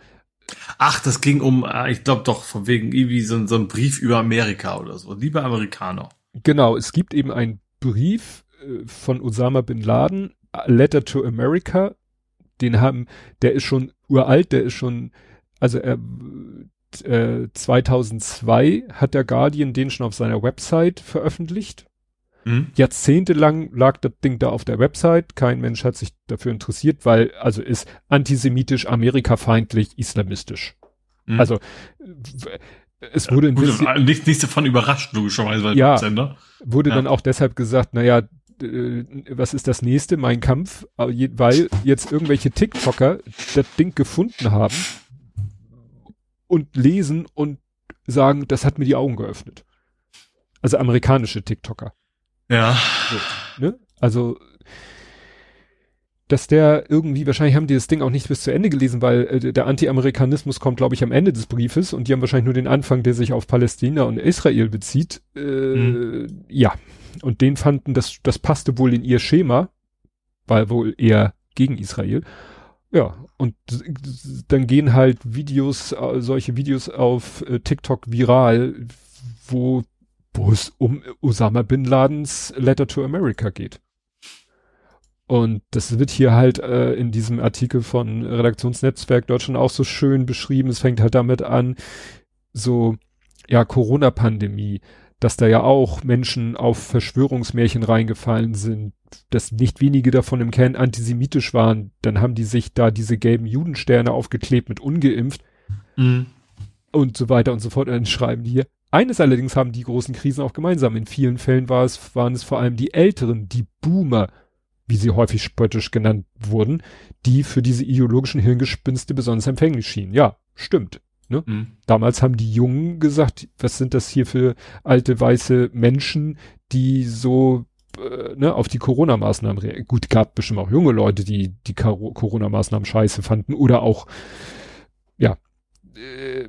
Speaker 3: Ach, das ging um, äh, ich glaube doch, von wegen irgendwie so, so ein Brief über Amerika oder so. Liebe Amerikaner.
Speaker 2: Genau, es gibt eben einen Brief äh, von Osama Bin Laden, Letter to America, den haben, der ist schon uralt, der ist schon, also er, äh, 2002 hat der Guardian den schon auf seiner Website veröffentlicht. Mhm. Jahrzehntelang lag das Ding da auf der Website. Kein Mensch hat sich dafür interessiert, weil, also ist antisemitisch, amerikafeindlich, islamistisch. Mhm. Also, es wurde
Speaker 3: ja, gut, nichts, nichts davon überrascht, logischerweise, weil
Speaker 2: ja, Sender. wurde ja. dann auch deshalb gesagt, naja, äh, was ist das nächste? Mein Kampf, äh, weil jetzt irgendwelche TikToker das Ding gefunden haben und lesen und sagen, das hat mir die Augen geöffnet. Also amerikanische TikToker.
Speaker 3: Ja.
Speaker 2: So, ne? Also dass der irgendwie, wahrscheinlich haben die das Ding auch nicht bis zu Ende gelesen, weil äh, der Anti-Amerikanismus kommt, glaube ich, am Ende des Briefes und die haben wahrscheinlich nur den Anfang, der sich auf Palästina und Israel bezieht. Äh, mhm. Ja, und den fanden, das, das passte wohl in ihr Schema, weil wohl eher gegen Israel. Ja, und dann gehen halt Videos, solche Videos auf äh, TikTok viral, wo wo es um Osama Bin Ladens Letter to America geht. Und das wird hier halt äh, in diesem Artikel von Redaktionsnetzwerk Deutschland auch so schön beschrieben. Es fängt halt damit an, so, ja, Corona-Pandemie, dass da ja auch Menschen auf Verschwörungsmärchen reingefallen sind, dass nicht wenige davon im Kern antisemitisch waren. Dann haben die sich da diese gelben Judensterne aufgeklebt mit ungeimpft mhm. und so weiter und so fort. Und dann schreiben die hier, eines allerdings haben die großen Krisen auch gemeinsam. In vielen Fällen war es, waren es vor allem die Älteren, die Boomer, wie sie häufig spöttisch genannt wurden, die für diese ideologischen Hirngespinste besonders empfänglich schienen. Ja, stimmt. Ne? Mhm. Damals haben die Jungen gesagt, was sind das hier für alte weiße Menschen, die so äh, ne, auf die Corona-Maßnahmen reagieren. Gut, gab bestimmt auch junge Leute, die die Corona-Maßnahmen scheiße fanden oder auch, ja, äh,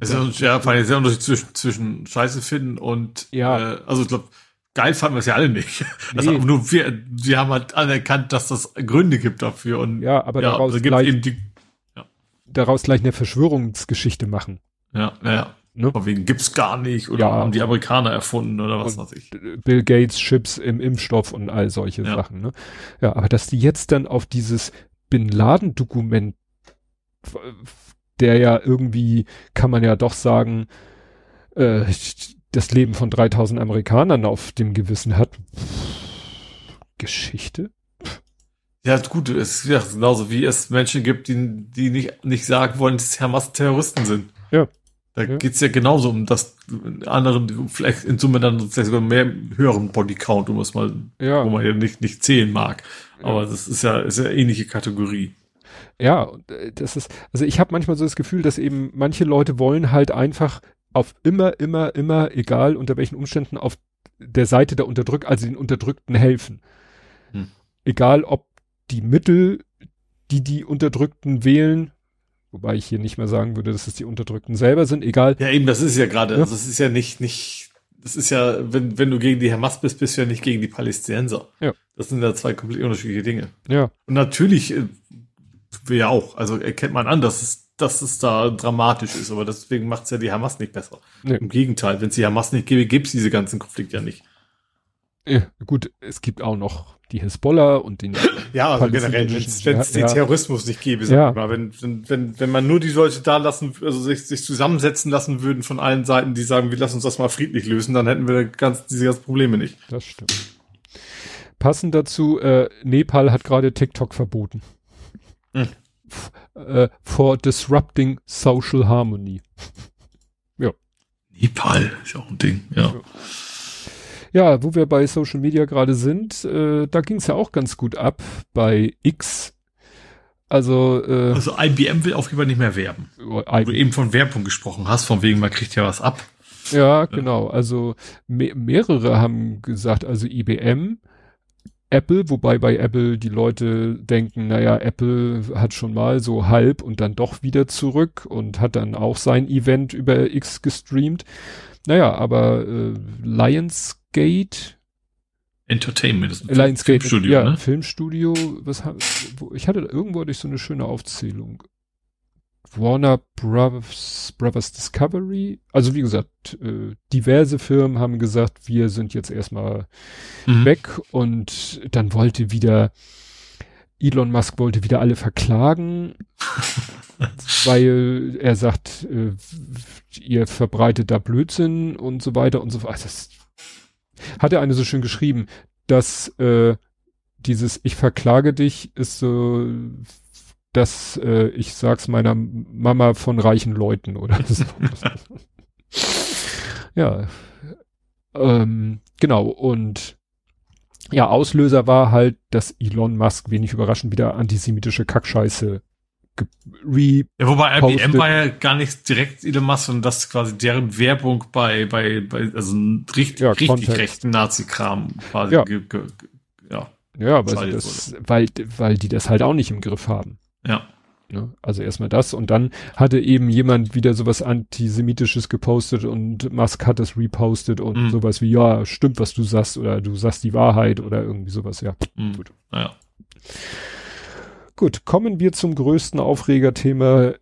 Speaker 3: es ist ja, vor allem sehr Unterschied zwischen, zwischen Scheiße finden und,
Speaker 2: ja.
Speaker 3: Äh, also ich glaube, geil fanden wir es ja alle nicht. [LAUGHS] Nee. Also nur wir, wir haben halt anerkannt, dass das Gründe gibt dafür und
Speaker 2: ja, aber
Speaker 3: ja,
Speaker 2: daraus,
Speaker 3: also
Speaker 2: gleich, die, ja. Daraus gleich eine Verschwörungsgeschichte machen.
Speaker 3: Ja, ja. Ne? Von wegen gibt's gar nicht oder ja. haben die Amerikaner erfunden oder was weiß ich.
Speaker 2: Bill Gates Chips im Impfstoff und all solche ja. Sachen. Ne? Ja, aber dass die jetzt dann auf dieses Bin Laden Dokument, der ja irgendwie, kann man ja doch sagen, äh, das Leben von 3000 Amerikanern auf dem Gewissen hat. Geschichte?
Speaker 3: Ja, gut, es ist ja genauso wie es Menschen gibt, die, die nicht, nicht sagen wollen, dass Hamas Terroristen sind.
Speaker 2: Ja.
Speaker 3: Da ja. geht's ja genauso um das anderen, vielleicht in Summe dann vielleicht sogar mehr höheren Bodycount, um es mal,
Speaker 2: ja.
Speaker 3: wo man ja nicht, nicht zählen mag. Aber das ist ja, ist ja ähnliche Kategorie.
Speaker 2: Ja, das ist, also ich habe manchmal so das Gefühl, dass eben manche Leute wollen halt einfach auf immer, immer, immer, egal unter welchen Umständen, auf der Seite der Unterdrückten, also den Unterdrückten helfen. Hm. Egal ob die Mittel, die die Unterdrückten wählen, wobei ich hier nicht mehr sagen würde, dass es die Unterdrückten selber sind, egal.
Speaker 3: Ja, eben, das ist ja gerade, ja. also es ist ja nicht, nicht, das ist ja, wenn, wenn du gegen die Hamas bist, bist du ja nicht gegen die Palästinenser.
Speaker 2: Ja.
Speaker 3: Das sind ja zwei komplett unterschiedliche Dinge.
Speaker 2: Ja.
Speaker 3: Und natürlich, äh, wir ja auch, also erkennt man an, dass es dass es da dramatisch ist, aber deswegen macht es ja die Hamas nicht besser. Nee. Im Gegenteil, wenn es die Hamas nicht gäbe, gäbe es diese ganzen Konflikte ja nicht.
Speaker 2: Ja, gut, es gibt auch noch die Hisbollah und den
Speaker 3: Ja, also generell, wenn es ja, den ja. Terrorismus nicht gäbe, sag ja. mal, wenn, wenn, wenn man nur die Leute da lassen, also sich, sich zusammensetzen lassen würden von allen Seiten, die sagen, wir lassen uns das mal friedlich lösen, dann hätten wir ganz, diese ganzen Probleme nicht.
Speaker 2: Das stimmt. Passend dazu, äh, Nepal hat gerade TikTok verboten. Hm äh, for disrupting social harmony. [LAUGHS]
Speaker 3: ja. Nepal ist auch ein Ding, ja.
Speaker 2: ja. Wo wir bei Social Media gerade sind, äh, da ging es ja auch ganz gut ab bei X. Also, äh,
Speaker 3: also IBM will auf jeden Fall nicht mehr werben. Oh, Wo du eben von Werbung gesprochen hast, von wegen, man kriegt ja was ab.
Speaker 2: Ja, genau. Also me mehrere haben gesagt, also IBM, Apple, wobei bei Apple die Leute denken, naja, Apple hat schon mal so halb und dann doch wieder zurück und hat dann auch sein Event über X gestreamt. Naja, aber äh, Lionsgate
Speaker 3: Entertainment ist
Speaker 2: ein Lionsgate, Filmstudio, ja, ne? Filmstudio, was wo, ich hatte irgendwo hatte ich so eine schöne Aufzählung. Warner Brothers, Brothers Discovery. Also wie gesagt, äh, diverse Firmen haben gesagt, wir sind jetzt erstmal mhm. weg und dann wollte wieder Elon Musk wollte wieder alle verklagen, [LAUGHS] weil er sagt, äh, ihr verbreitet da Blödsinn und so weiter und so fort. Das hat er eine so schön geschrieben, dass äh, dieses Ich verklage dich ist so dass äh, ich sag's meiner Mama von reichen Leuten oder so. [LAUGHS] ja. Ähm, genau, und ja, Auslöser war halt, dass Elon Musk wenig überraschend wieder antisemitische Kackscheiße
Speaker 3: re Ja, wobei IBM war ja gar nicht direkt Elon Musk, sondern das quasi deren Werbung bei, bei, bei also richtig, ja, richtig rechten Nazi-Kram quasi.
Speaker 2: Ja, ja. ja weil, das, weil, weil die das halt auch nicht im Griff haben.
Speaker 3: Ja.
Speaker 2: Ne? Also erstmal das und dann hatte eben jemand wieder sowas Antisemitisches gepostet und Musk hat das repostet und mhm. sowas wie, ja, stimmt, was du sagst oder du sagst die Wahrheit oder irgendwie sowas, ja.
Speaker 3: Mhm. Gut. Ja.
Speaker 2: Gut, kommen wir zum größten Aufregerthema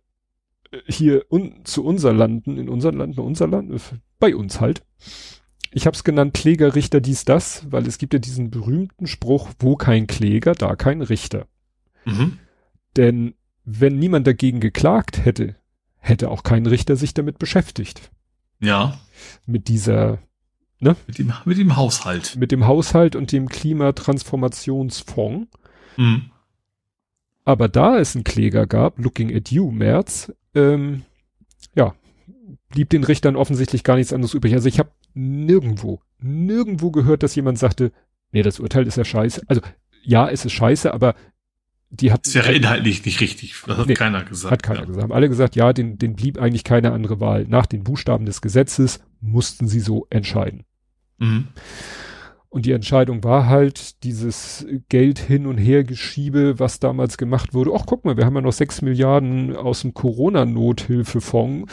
Speaker 2: hier un zu unser Landen, in unser Land, unser Land, bei uns halt. Ich habe es genannt Kläger, Richter, dies, das, weil es gibt ja diesen berühmten Spruch, wo kein Kläger, da kein Richter. Mhm. Denn wenn niemand dagegen geklagt hätte, hätte auch kein Richter sich damit beschäftigt.
Speaker 3: Ja.
Speaker 2: Mit dieser,
Speaker 3: ne? Mit dem, mit dem Haushalt.
Speaker 2: Mit dem Haushalt und dem Klimatransformationsfonds. Mhm. Aber da es einen Kläger gab, Looking at You, März, ähm, ja, blieb den Richtern offensichtlich gar nichts anderes übrig. Also ich habe nirgendwo, nirgendwo gehört, dass jemand sagte, nee, das Urteil ist ja scheiße. Also ja, es ist scheiße, aber die hat.
Speaker 3: Es wäre inhaltlich nicht richtig. Das hat nee, keiner gesagt.
Speaker 2: Hat keiner ja. gesagt. Haben alle gesagt, ja, den, den blieb eigentlich keine andere Wahl. Nach den Buchstaben des Gesetzes mussten sie so entscheiden. Mhm. Und die Entscheidung war halt dieses Geld hin und her geschiebe, was damals gemacht wurde. Ach, guck mal, wir haben ja noch sechs Milliarden aus dem Corona-Nothilfefonds.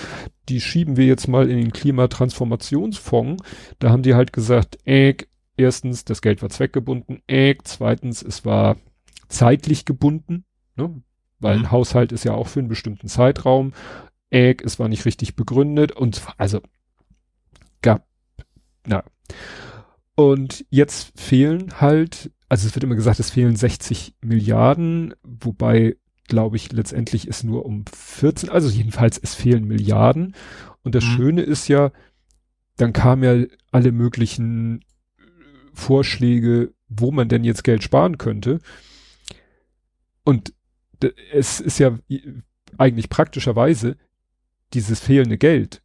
Speaker 2: Die schieben wir jetzt mal in den Klimatransformationsfonds. Da haben die halt gesagt, äh, erstens, das Geld war zweckgebunden. Äh, zweitens, es war zeitlich gebunden, ne? weil mhm. ein Haushalt ist ja auch für einen bestimmten Zeitraum. Äh, es war nicht richtig begründet und also gab, na. Und jetzt fehlen halt, also es wird immer gesagt, es fehlen 60 Milliarden, wobei, glaube ich, letztendlich ist nur um 14, also jedenfalls es fehlen Milliarden. Und das mhm. Schöne ist ja, dann kamen ja alle möglichen Vorschläge, wo man denn jetzt Geld sparen könnte. Und es ist ja eigentlich praktischerweise dieses fehlende Geld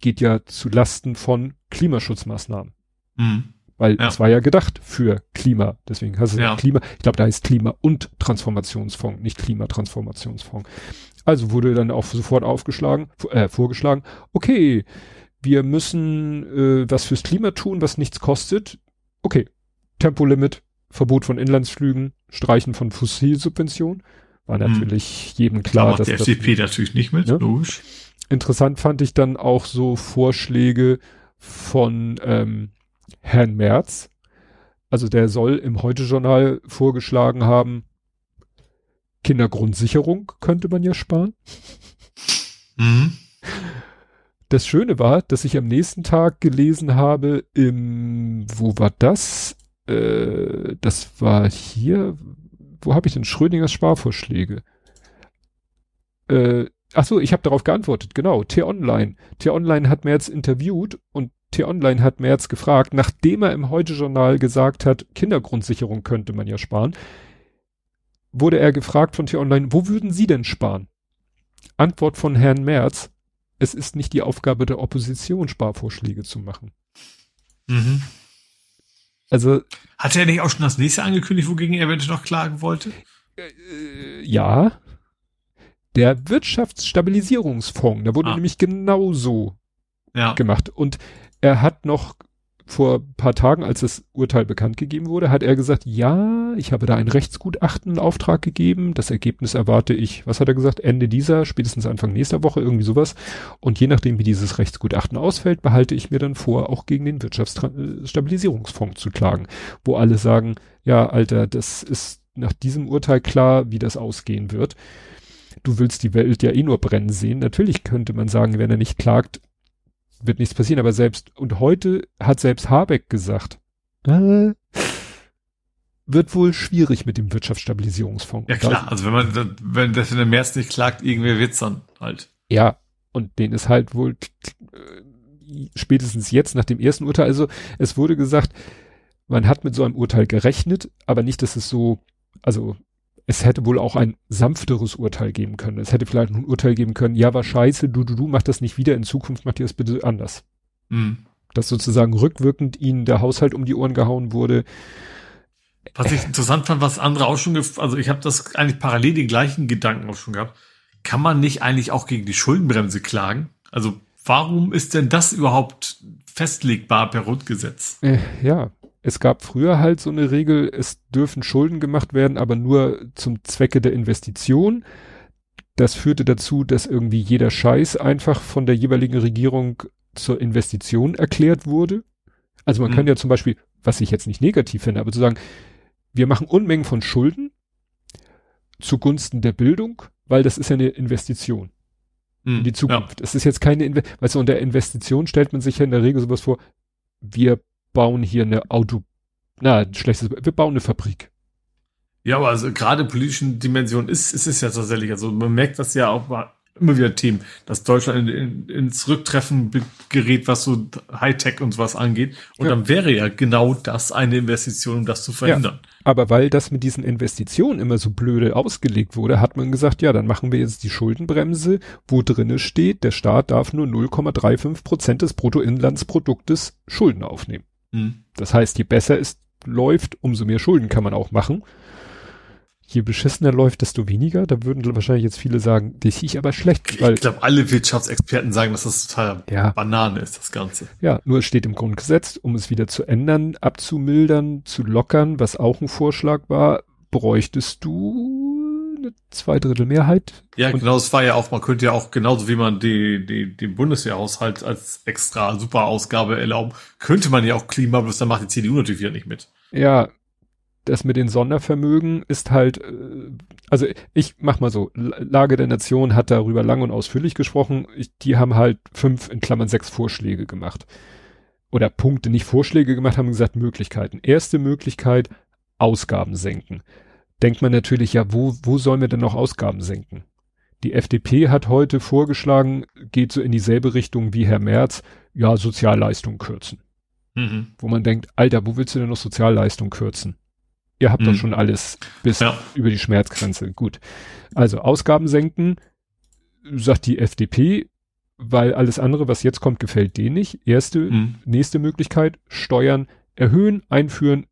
Speaker 2: geht ja zu Lasten von Klimaschutzmaßnahmen. Mhm. Weil ja. es war ja gedacht für Klima. Deswegen heißt es ja. Klima. Ich glaube, da heißt Klima- und Transformationsfonds, nicht Klimatransformationsfonds. Also wurde dann auch sofort aufgeschlagen, äh, vorgeschlagen, okay, wir müssen äh, was fürs Klima tun, was nichts kostet. Okay, Tempolimit, Verbot von Inlandsflügen, Streichen von Fossilsubventionen. War hm. natürlich hm. jedem klar,
Speaker 3: da dass der FDP das, natürlich nicht mit, ne? logisch.
Speaker 2: Interessant fand ich dann auch so Vorschläge von ähm, Herrn Merz. Also der soll im Heute-Journal vorgeschlagen haben, Kindergrundsicherung könnte man ja sparen. Mhm. Das Schöne war, dass ich am nächsten Tag gelesen habe, im, wo war das? Äh, das war hier, wo habe ich denn Schrödingers Sparvorschläge? Äh, ach so, ich habe darauf geantwortet, genau, T-Online. T-Online hat mir jetzt interviewt und T-Online hat Merz gefragt, nachdem er im Heute-Journal gesagt hat, Kindergrundsicherung könnte man ja sparen, wurde er gefragt von T-Online, wo würden Sie denn sparen? Antwort von Herrn Merz, es ist nicht die Aufgabe der Opposition, Sparvorschläge zu machen. Mhm.
Speaker 3: Also. Hat er nicht auch schon das nächste angekündigt, wogegen er eventuell noch klagen wollte?
Speaker 2: Äh, ja. Der Wirtschaftsstabilisierungsfonds, da wurde ah. nämlich genauso ja. gemacht. Und er hat noch vor paar Tagen, als das Urteil bekannt gegeben wurde, hat er gesagt, ja, ich habe da ein Rechtsgutachten in Auftrag gegeben. Das Ergebnis erwarte ich, was hat er gesagt, Ende dieser, spätestens Anfang nächster Woche, irgendwie sowas. Und je nachdem, wie dieses Rechtsgutachten ausfällt, behalte ich mir dann vor, auch gegen den Wirtschaftsstabilisierungsfonds zu klagen. Wo alle sagen, ja, Alter, das ist nach diesem Urteil klar, wie das ausgehen wird. Du willst die Welt ja eh nur brennen sehen. Natürlich könnte man sagen, wenn er nicht klagt, wird nichts passieren, aber selbst, und heute hat selbst Habeck gesagt, äh, wird wohl schwierig mit dem Wirtschaftsstabilisierungsfonds.
Speaker 3: Ja klar, also wenn man, wenn das in der März nicht klagt, irgendwer wird's dann halt.
Speaker 2: Ja, und den ist halt wohl äh, spätestens jetzt nach dem ersten Urteil, also es wurde gesagt, man hat mit so einem Urteil gerechnet, aber nicht, dass es so, also es hätte wohl auch ein sanfteres Urteil geben können. Es hätte vielleicht ein Urteil geben können, ja, war scheiße, du, du, du, mach das nicht wieder, in Zukunft macht ihr das bitte anders. Mhm. Dass sozusagen rückwirkend ihnen der Haushalt um die Ohren gehauen wurde.
Speaker 3: Was ich interessant fand, was andere auch schon, also ich habe das eigentlich parallel den gleichen Gedanken auch schon gehabt. Kann man nicht eigentlich auch gegen die Schuldenbremse klagen? Also warum ist denn das überhaupt festlegbar per Grundgesetz?
Speaker 2: Äh, ja, es gab früher halt so eine Regel, es dürfen Schulden gemacht werden, aber nur zum Zwecke der Investition. Das führte dazu, dass irgendwie jeder Scheiß einfach von der jeweiligen Regierung zur Investition erklärt wurde. Also man mhm. kann ja zum Beispiel, was ich jetzt nicht negativ finde, aber zu sagen, wir machen Unmengen von Schulden zugunsten der Bildung, weil das ist ja eine Investition. in die Zukunft. Es ist jetzt keine, Inve weißt du, unter Investition stellt man sich ja in der Regel sowas vor, wir bauen hier eine Auto, na, schlechtes, wir bauen eine Fabrik.
Speaker 3: Ja, aber also gerade politischen Dimension ist, ist es ja tatsächlich, also man merkt das ja auch mal immer wieder Themen, dass Deutschland in, in, ins Rücktreffen gerät, was so Hightech und sowas angeht. Und ja. dann wäre ja genau das eine Investition, um das zu verhindern. Ja,
Speaker 2: aber weil das mit diesen Investitionen immer so blöde ausgelegt wurde, hat man gesagt, ja, dann machen wir jetzt die Schuldenbremse, wo drinne steht, der Staat darf nur 0,35 Prozent des Bruttoinlandsproduktes Schulden aufnehmen. Mhm. Das heißt, je besser es läuft, umso mehr Schulden kann man auch machen je beschissener läuft, desto weniger. Da würden wahrscheinlich jetzt viele sagen, das ich aber schlecht.
Speaker 3: Weil, ich glaube, alle Wirtschaftsexperten sagen, dass das total ja. Banane ist, das Ganze.
Speaker 2: Ja, nur es steht im Grundgesetz, um es wieder zu ändern, abzumildern, zu lockern, was auch ein Vorschlag war, bräuchtest du eine Zweidrittelmehrheit.
Speaker 3: Ja, genau, es war ja auch, man könnte ja auch genauso wie man die, die, den Bundeswehrhaushalt als extra super Ausgabe erlauben, könnte man ja auch Klima, bloß dann macht die CDU natürlich wieder nicht mit.
Speaker 2: Ja, das mit den Sondervermögen ist halt, äh, also ich mach mal so, Lage der Nation hat darüber lang und ausführlich gesprochen. Ich, die haben halt fünf, in Klammern sechs Vorschläge gemacht. Oder Punkte, nicht Vorschläge gemacht, haben gesagt Möglichkeiten. Erste Möglichkeit, Ausgaben senken. Denkt man natürlich, ja, wo, wo sollen wir denn noch Ausgaben senken? Die FDP hat heute vorgeschlagen, geht so in dieselbe Richtung wie Herr Merz, ja, Sozialleistungen kürzen. Mhm. Wo man denkt, Alter, wo willst du denn noch Sozialleistungen kürzen? Ihr habt mhm. doch schon alles bis ja. über die Schmerzgrenze. Gut. Also Ausgaben senken, sagt die FDP, weil alles andere, was jetzt kommt, gefällt denen nicht. Erste, mhm. nächste Möglichkeit, Steuern erhöhen, einführen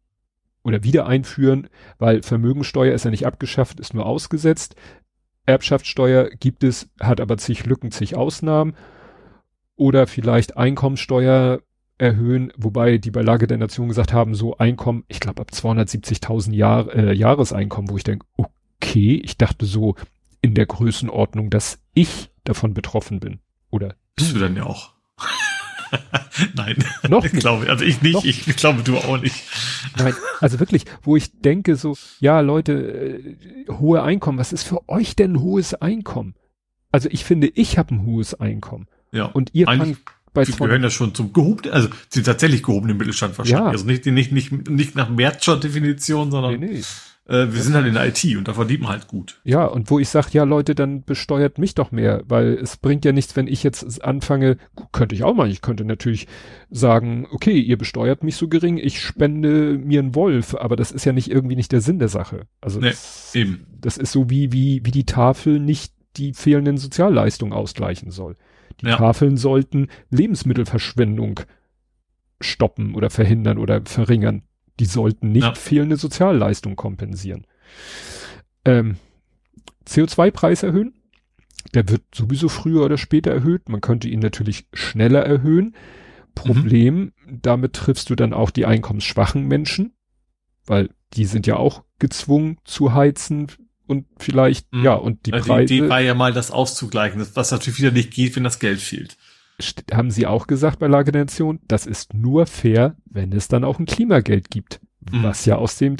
Speaker 2: oder wieder einführen, weil Vermögensteuer ist ja nicht abgeschafft, ist nur ausgesetzt. Erbschaftssteuer gibt es, hat aber zig Lücken, zig Ausnahmen. Oder vielleicht Einkommensteuer erhöhen, wobei die bei Lage der Nation gesagt haben, so Einkommen, ich glaube ab 270.000 Jahr, äh, Jahreseinkommen, wo ich denke, okay, ich dachte so in der Größenordnung, dass ich davon betroffen bin. Oder
Speaker 3: bist du dann ja auch? [LAUGHS] Nein, noch nicht. Ich glaube, also ich nicht, noch. ich glaube du auch nicht.
Speaker 2: Nein, also wirklich, wo ich denke so, ja Leute, äh, hohe Einkommen, was ist für euch denn ein hohes Einkommen? Also ich finde, ich habe ein hohes Einkommen.
Speaker 3: Ja.
Speaker 2: Und ihr fangt
Speaker 3: bei die gehören ja schon zum gehobenen, also sind tatsächlich gehobenen Mittelstand wahrscheinlich. Ja. Also nicht, nicht, nicht, nicht nach Mertscher Definition, sondern nee, nee. Äh, wir sind halt in der IT und da verdient man halt gut.
Speaker 2: Ja, und wo ich sage, ja Leute, dann besteuert mich doch mehr, weil es bringt ja nichts, wenn ich jetzt anfange, könnte ich auch mal, ich könnte natürlich sagen, okay, ihr besteuert mich so gering, ich spende mir einen Wolf, aber das ist ja nicht irgendwie nicht der Sinn der Sache. Also nee, das, eben. das ist so wie, wie, wie die Tafel nicht die fehlenden Sozialleistungen ausgleichen soll. Die ja. Tafeln sollten Lebensmittelverschwendung stoppen oder verhindern oder verringern. Die sollten nicht ja. fehlende Sozialleistung kompensieren. Ähm, CO2-Preis erhöhen. Der wird sowieso früher oder später erhöht. Man könnte ihn natürlich schneller erhöhen. Problem, mhm. damit triffst du dann auch die einkommensschwachen Menschen, weil die sind ja auch gezwungen zu heizen und vielleicht, mhm. ja, und die
Speaker 3: also Preise. Die Idee war ja mal, das auszugleichen, was natürlich wieder nicht geht, wenn das Geld fehlt.
Speaker 2: Haben Sie auch gesagt bei Lage der Nation, das ist nur fair, wenn es dann auch ein Klimageld gibt, mhm. was ja aus dem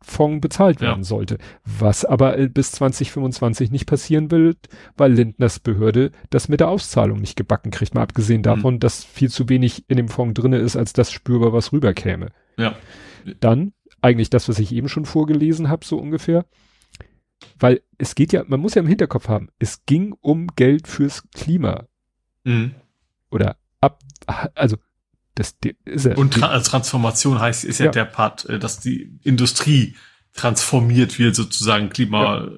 Speaker 2: Fonds bezahlt werden ja. sollte. Was aber äh, bis 2025 nicht passieren will, weil Lindners Behörde das mit der Auszahlung nicht gebacken kriegt, mal abgesehen mhm. davon, mhm. dass viel zu wenig in dem Fonds drinne ist, als das spürbar was rüberkäme.
Speaker 3: Ja.
Speaker 2: Dann eigentlich das, was ich eben schon vorgelesen habe, so ungefähr weil es geht ja, man muss ja im Hinterkopf haben, es ging um Geld fürs Klima. Mhm. Oder ab, also das
Speaker 3: ist ja. Und Tra Transformation heißt, ist ja, ja, der Part, äh, dass die Industrie transformiert wird, sozusagen Klima, ja.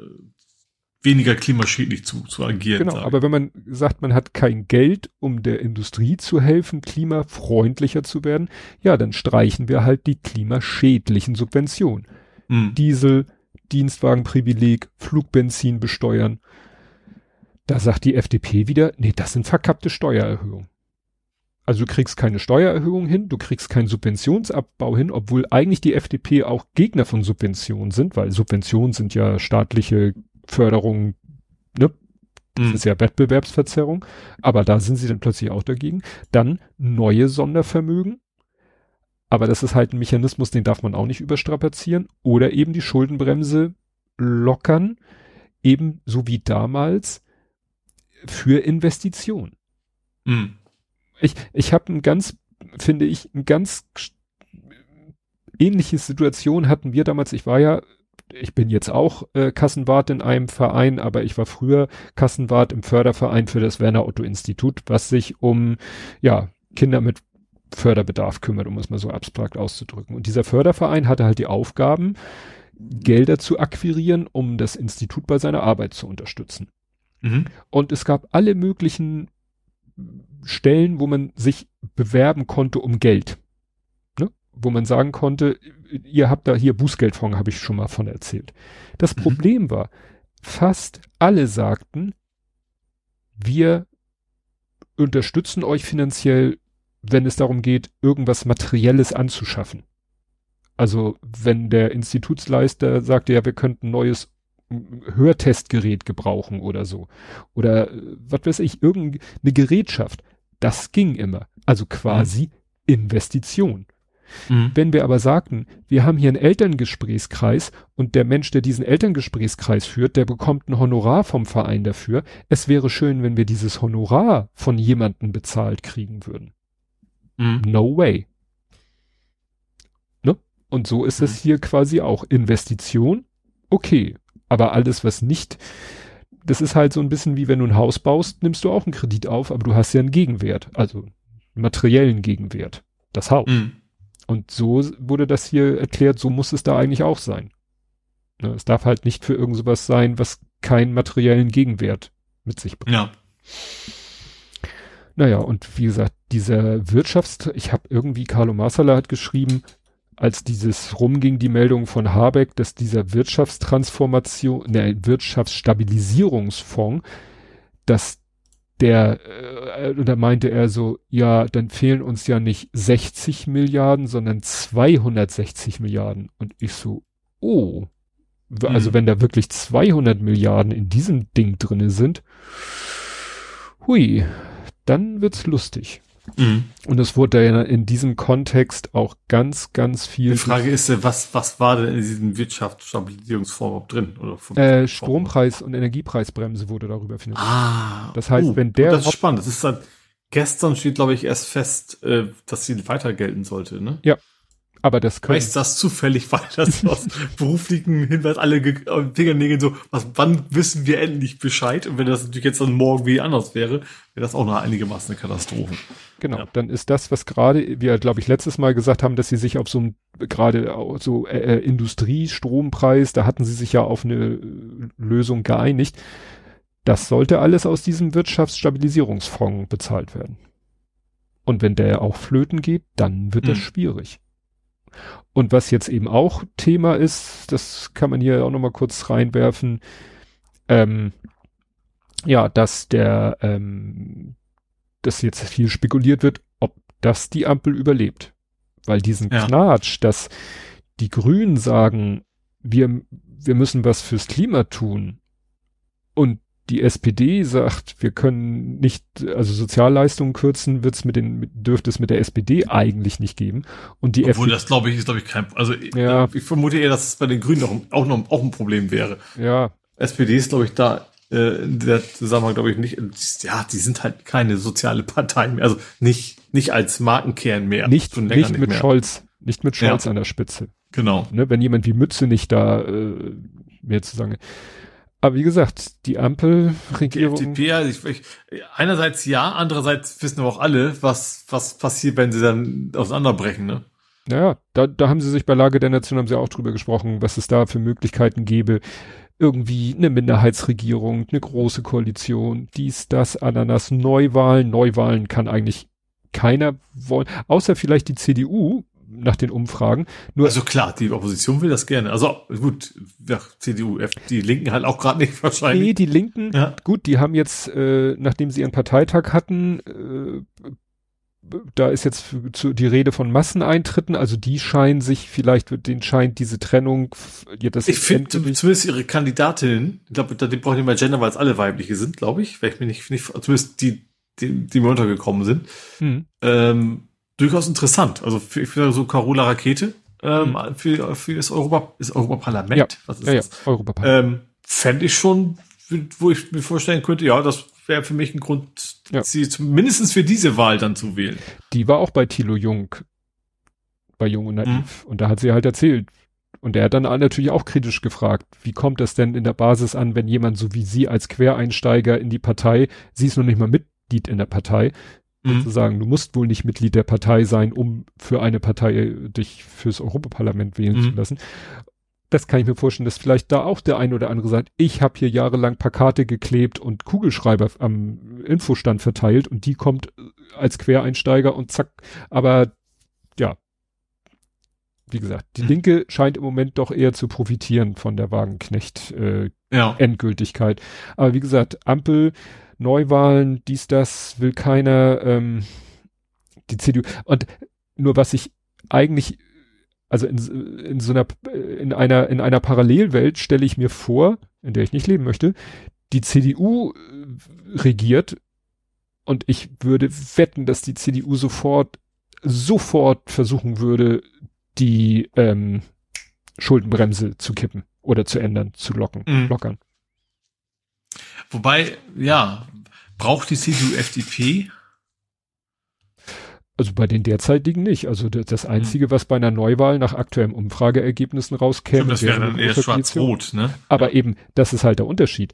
Speaker 3: weniger klimaschädlich zu, zu agieren.
Speaker 2: Genau, aber wenn man sagt, man hat kein Geld, um der Industrie zu helfen, klimafreundlicher zu werden, ja, dann streichen wir halt die klimaschädlichen Subventionen. Mhm. Diesel, Dienstwagenprivileg, Flugbenzin besteuern. Da sagt die FDP wieder, nee, das sind verkappte Steuererhöhungen. Also du kriegst keine Steuererhöhung hin, du kriegst keinen Subventionsabbau hin, obwohl eigentlich die FDP auch Gegner von Subventionen sind, weil Subventionen sind ja staatliche Förderungen, ne? Das mhm. ist ja Wettbewerbsverzerrung. Aber da sind sie dann plötzlich auch dagegen. Dann neue Sondervermögen. Aber das ist halt ein Mechanismus, den darf man auch nicht überstrapazieren. Oder eben die Schuldenbremse lockern, eben so wie damals. Für Investition.
Speaker 3: Mhm.
Speaker 2: Ich, ich habe ein ganz, finde ich, ein ganz ähnliche Situation hatten wir damals. Ich war ja, ich bin jetzt auch äh, Kassenwart in einem Verein, aber ich war früher Kassenwart im Förderverein für das Werner Otto Institut, was sich um, ja, Kinder mit Förderbedarf kümmert, um es mal so abstrakt auszudrücken. Und dieser Förderverein hatte halt die Aufgaben, Gelder zu akquirieren, um das Institut bei seiner Arbeit zu unterstützen.
Speaker 3: Mhm.
Speaker 2: Und es gab alle möglichen Stellen, wo man sich bewerben konnte um Geld. Ne? Wo man sagen konnte, ihr habt da hier Bußgeldfonds, habe ich schon mal von erzählt. Das
Speaker 3: Mhm.
Speaker 2: Problem war, fast alle sagten, wir unterstützen euch finanziell, wenn es darum geht, irgendwas Materielles anzuschaffen. Also wenn der Institutsleister sagte, ja, wir könnten ein neues Hörtestgerät gebrauchen oder so. Oder äh, was weiß ich, irgendeine Gerätschaft. Das ging immer. Also quasi Investition.
Speaker 3: Mhm.
Speaker 2: Wenn wir aber sagten, wir haben hier einen Elterngesprächskreis und der Mensch, der diesen Elterngesprächskreis führt, der bekommt ein Honorar vom Verein dafür. Es wäre schön, wenn wir dieses Honorar von jemandem bezahlt kriegen würden.
Speaker 3: Mhm.
Speaker 2: No way. Ne? Und so ist es
Speaker 3: Mhm.
Speaker 2: hier quasi auch. Investition, okay. Aber alles, was nicht, das ist halt so ein bisschen wie wenn du ein Haus baust, nimmst du auch einen Kredit auf, aber du hast ja einen Gegenwert, also einen materiellen Gegenwert. Das Haus.
Speaker 3: Mhm.
Speaker 2: Und so wurde das hier erklärt, so muss es da eigentlich auch sein. Ne, es darf halt nicht für irgend sowas sein, was keinen materiellen Gegenwert mit sich bringt.
Speaker 3: Ja.
Speaker 2: Naja, und wie gesagt, dieser Wirtschafts-, ich habe irgendwie, Carlo Marsala hat geschrieben, als dieses rumging, die Meldung von Habeck, dass dieser Wirtschaftstransformation, ne, Wirtschaftsstabilisierungsfonds, dass der, äh, da meinte er so, ja, dann fehlen uns ja nicht 60 Milliarden, sondern 260 Milliarden. Und ich so, oh, also
Speaker 3: Mhm.
Speaker 2: wenn da wirklich 200 Milliarden in diesem Ding drinne sind, hui, dann wird's lustig.
Speaker 3: Mhm.
Speaker 2: Und es wurde ja in diesem Kontext auch ganz, ganz viel
Speaker 3: Die Frage ist, ja, was, was war denn in diesem Wirtschaftsstabilisierungsfonds überhaupt drin? Oder
Speaker 2: äh, Strompreis und Energiepreisbremse wurde darüber finanziert.
Speaker 3: Ah.
Speaker 2: Das heißt,
Speaker 3: oh,
Speaker 2: wenn der
Speaker 3: Das ist spannend. Das ist dann, gestern steht, glaube ich, erst fest, äh, dass sie weiter gelten sollte, ne?
Speaker 2: Aber das können,
Speaker 3: Weiß das zufällig, [LAUGHS] weil das aus beruflichen Hinweis alle äh, Fingernägeln so, was, wann wissen wir endlich Bescheid? Und wenn das natürlich jetzt dann morgen wie anders wäre, wäre das auch noch einigermaßen eine Katastrophe.
Speaker 2: genau,
Speaker 3: ja.
Speaker 2: dann ist das, was gerade, wir glaube ich letztes Mal gesagt haben, dass sie sich auf so ein, gerade so äh, äh, Industriestrompreis, da hatten sie sich ja auf eine äh, Lösung geeinigt. Das sollte alles aus diesem Wirtschaftsstabilisierungsfonds bezahlt werden. Und wenn der auch flöten geht, dann wird das
Speaker 3: Hm.
Speaker 2: schwierig. Und was jetzt eben auch Thema ist, das kann man hier auch nochmal kurz reinwerfen, ähm, ja, dass der, ähm, dass jetzt viel spekuliert wird, ob das die Ampel überlebt. Weil diesen
Speaker 3: Ja.
Speaker 2: Knatsch, dass die Grünen sagen, wir, wir müssen was fürs Klima tun und die SPD sagt, wir können nicht, also Sozialleistungen kürzen, wird's mit den, mit- dürfte es mit der SPD eigentlich nicht geben. Und die
Speaker 3: Obwohl
Speaker 2: FDP,
Speaker 3: das, glaube ich, ist, glaube ich, kein, also, ich-
Speaker 2: Ja.
Speaker 3: ich vermute eher, dass es bei den Grünen auch, auch noch, auch ein Problem wäre.
Speaker 2: ja,
Speaker 3: SPD ist, glaube ich, da, äh, in der Zusammenhang, glaube ich, nicht, ja, die sind halt keine soziale Partei mehr, also nicht, nicht als Markenkern mehr.
Speaker 2: nicht,
Speaker 3: länger
Speaker 2: nicht mit
Speaker 3: mehr.
Speaker 2: Scholz, nicht mit Scholz
Speaker 3: Ja.
Speaker 2: an der Spitze.
Speaker 3: Genau.
Speaker 2: Ne, wenn jemand wie Mütze nicht da äh, mehr zu sagen. Aber wie gesagt, die
Speaker 3: Die
Speaker 2: Ampelregierung.
Speaker 3: FDP, ja, ich, ich, einerseits ja, andererseits wissen aber auch alle, was, was passiert, wenn sie dann auseinanderbrechen, ne?
Speaker 2: Naja, da, da haben sie sich bei Lage der Nation haben sie auch drüber gesprochen, was es da für Möglichkeiten gäbe. Irgendwie eine Minderheitsregierung, eine große Koalition, dies, das, Ananas, Neuwahlen. Neuwahlen kann eigentlich keiner wollen, außer vielleicht die CDU nach den Umfragen. Nur
Speaker 3: Also klar, die Opposition will das gerne. Also gut, ja, CDU, die Linken halt auch gerade nicht
Speaker 2: nee,
Speaker 3: wahrscheinlich.
Speaker 2: die Linken,
Speaker 3: Ja.
Speaker 2: gut, die haben jetzt, äh, nachdem sie ihren Parteitag hatten, äh, da ist jetzt die Rede von Masseneintritten, also die scheinen sich, vielleicht wird denen scheint diese Trennung, ja, das
Speaker 3: Ich finde zumindest ihre Kandidatin, ich glaube, die brauchen nicht mehr Gender, weil es alle weibliche sind, glaube ich, weil ich mir nicht, nicht, zumindest die, die, die mir untergekommen sind,
Speaker 2: Hm.
Speaker 3: ähm, durchaus interessant. Also für, für so Carola Rakete, ähm, für, für das Europa, das Europaparlament,
Speaker 2: Ja.
Speaker 3: was ist
Speaker 2: ja, ja,
Speaker 3: das?
Speaker 2: Europaparlament.
Speaker 3: Ähm, Fände ich schon, wo ich mir vorstellen könnte, ja, das wäre für mich ein Grund, ja. sie zumindest für diese Wahl dann zu wählen.
Speaker 2: Die war auch bei Thilo Jung, bei Jung und Naiv. Mhm. Und da hat sie halt erzählt. Und er hat dann natürlich auch kritisch gefragt, wie kommt das denn in der Basis an, wenn jemand so wie sie als Quereinsteiger in die Partei, sie ist noch nicht mal Mitglied in der Partei, mhm. sozusagen, du musst wohl nicht Mitglied der Partei sein, um für eine Partei dich fürs Europaparlament wählen mhm. zu lassen das kann ich mir vorstellen, dass vielleicht da auch der ein oder andere sagt, ich habe hier jahrelang Plakate geklebt und Kugelschreiber am Infostand verteilt und die kommt äh, als Quereinsteiger und zack. Aber ja, wie gesagt, die hm. Linke scheint im Moment doch eher zu profitieren von der Wagenknecht äh, ja. Endgültigkeit. Aber wie gesagt, Ampel, Neuwahlen, dies, das will keiner, ähm, die CDU. Und nur was ich eigentlich also in, in so einer, in einer, in einer Parallelwelt stelle ich mir vor, in der ich nicht leben möchte, die CDU äh, regiert und ich würde wetten, dass die CDU sofort, sofort versuchen würde, die ähm, Schuldenbremse zu kippen oder zu ändern, zu locken, mhm. lockern.
Speaker 3: Wobei, ja, braucht die CDU FDP?
Speaker 2: Also bei den derzeitigen nicht. Also das, hm. Einzige, was bei einer Neuwahl nach aktuellen Umfrageergebnissen rauskäme,
Speaker 3: das wäre dann eher schwarz-rot, ne?
Speaker 2: Aber eben, das ist halt der Unterschied.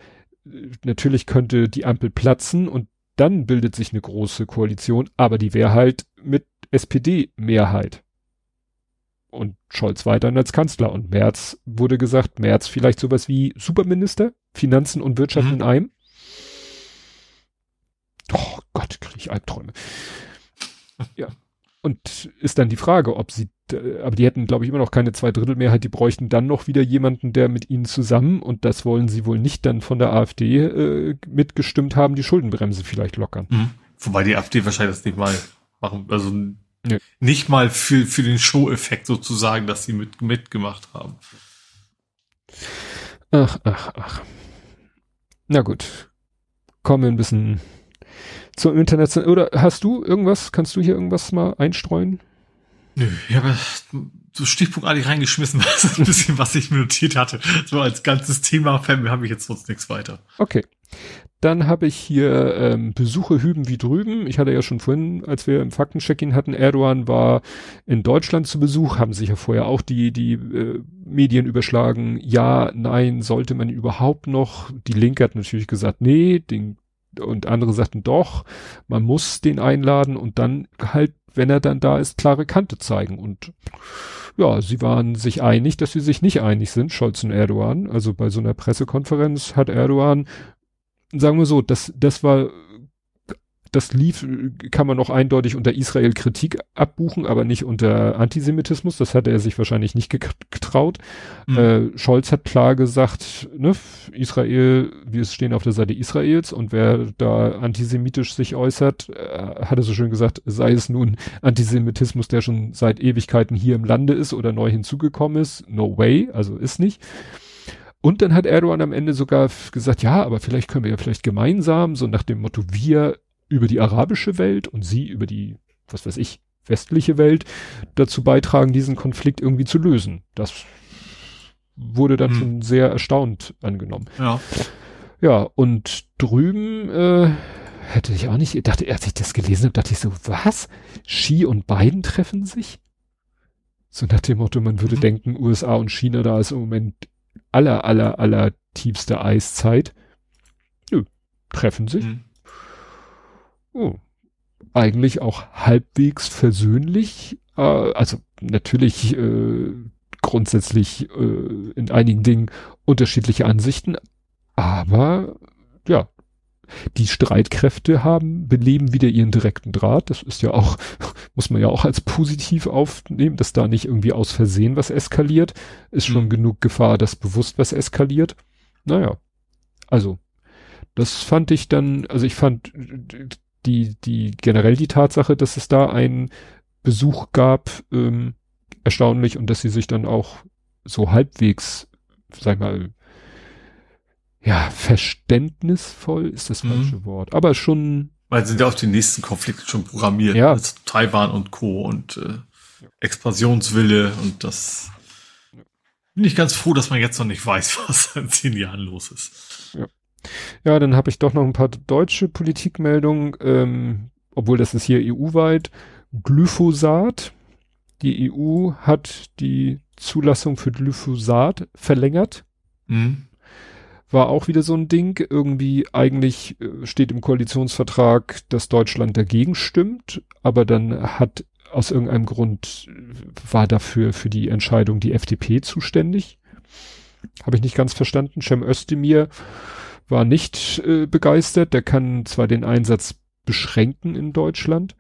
Speaker 2: Natürlich könnte die Ampel platzen und dann bildet sich eine große Koalition, aber die wäre halt mit SPD-Mehrheit. Und Scholz weiterhin als Kanzler. Und Merz wurde gesagt, Merz vielleicht sowas wie Superminister, Finanzen und Wirtschaft mhm. in einem. Oh Gott, kriege ich Albträume. [LAUGHS] Ja. Und ist dann die Frage, ob sie, aber die hätten, glaube ich, immer noch keine Zweidrittelmehrheit, die bräuchten dann noch wieder jemanden, der mit ihnen zusammen, und das wollen sie wohl nicht dann von der AfD äh, mitgestimmt haben, die Schuldenbremse vielleicht lockern. Mhm.
Speaker 3: Wobei die AfD wahrscheinlich das nicht mal machen, also ja. nicht mal für, für den Show-Effekt sozusagen, dass sie mit, mitgemacht haben.
Speaker 2: Ach, ach, ach. Na gut. Kommen wir ein bisschen zum Internet. Oder hast du irgendwas, kannst du hier irgendwas mal einstreuen?
Speaker 3: Nö, ich habe so stichpunktartig reingeschmissen, [LAUGHS] was ein bisschen, was ich mir notiert hatte. So als ganzes Thema habe ich jetzt sonst nichts weiter.
Speaker 2: Okay. Dann habe ich hier ähm, Besuche hüben wie drüben. Ich hatte ja schon vorhin, als wir im Faktencheck-in hatten, Erdogan war in Deutschland zu Besuch, haben sich ja vorher auch die, die äh, Medien überschlagen. Ja, nein, sollte man überhaupt noch? Die Linke hat natürlich gesagt, nee, den und andere sagten doch, man muss den einladen und dann halt, wenn er dann da ist, klare Kante zeigen. Und ja, sie waren sich einig, dass sie sich nicht einig sind, Scholz und Erdogan. Also bei so einer Pressekonferenz hat Erdogan, sagen wir so, das, das war das lief, kann man noch eindeutig unter Israel Kritik abbuchen, aber nicht unter Antisemitismus. Das hat er sich wahrscheinlich nicht getraut. Mhm. Äh, Scholz hat klar gesagt, ne, Israel, wir stehen auf der Seite Israels und wer da antisemitisch sich äußert, äh, hat er so schön gesagt, sei es nun Antisemitismus, der schon seit Ewigkeiten hier im Lande ist oder neu hinzugekommen ist. No way, also ist nicht. Und dann hat Erdogan am Ende sogar gesagt, ja, aber vielleicht können wir ja vielleicht gemeinsam, so nach dem Motto, wir über die arabische Welt und sie über die, was weiß ich, westliche Welt dazu beitragen, diesen Konflikt irgendwie zu lösen. Das wurde dann hm. schon sehr erstaunt angenommen.
Speaker 3: Ja.
Speaker 2: Ja, und drüben äh, hätte ich auch nicht, dachte, als ich das gelesen habe, dachte ich so, was? Ski und Biden treffen sich? So nach dem Motto, man würde mhm. denken, USA und China, da ist im Moment aller, aller, aller tiefste Eiszeit. Nö, treffen sich. Mhm oh, eigentlich auch halbwegs versöhnlich. Äh, also natürlich äh, grundsätzlich äh, in einigen Dingen unterschiedliche Ansichten, aber ja, die Streitkräfte haben, beleben wieder ihren direkten Draht. Das ist ja auch, [LAUGHS] muss man ja auch als positiv aufnehmen, dass da nicht irgendwie aus Versehen was eskaliert. Ist schon mhm. genug Gefahr, dass bewusst was eskaliert. Naja, also, das fand ich dann, also ich fand die, die generell die Tatsache, dass es da einen Besuch gab, ähm, erstaunlich und dass sie sich dann auch so halbwegs, sag mal, ja, verständnisvoll ist das mhm. falsche Wort, aber schon.
Speaker 3: Weil sind ja auf den nächsten Konflikt schon programmiert.
Speaker 2: Ja.
Speaker 3: Also Taiwan und Co. und äh, Expansionswille und das bin ich ganz froh, dass man jetzt noch nicht weiß, [LAUGHS] was in zehn Jahren los ist.
Speaker 2: Ja. Ja, dann habe ich doch noch ein paar deutsche Politikmeldungen, ähm, obwohl das ist hier EU-weit. Glyphosat. Die EU hat die Zulassung für Glyphosat verlängert. Mhm. War auch wieder so ein Ding. Irgendwie eigentlich äh, steht im Koalitionsvertrag, dass Deutschland dagegen stimmt, aber dann hat aus irgendeinem Grund äh, war dafür für die Entscheidung die FDP zuständig. Habe ich nicht ganz verstanden. Cem Özdemir war nicht äh, begeistert. Der kann zwar den Einsatz beschränken in Deutschland,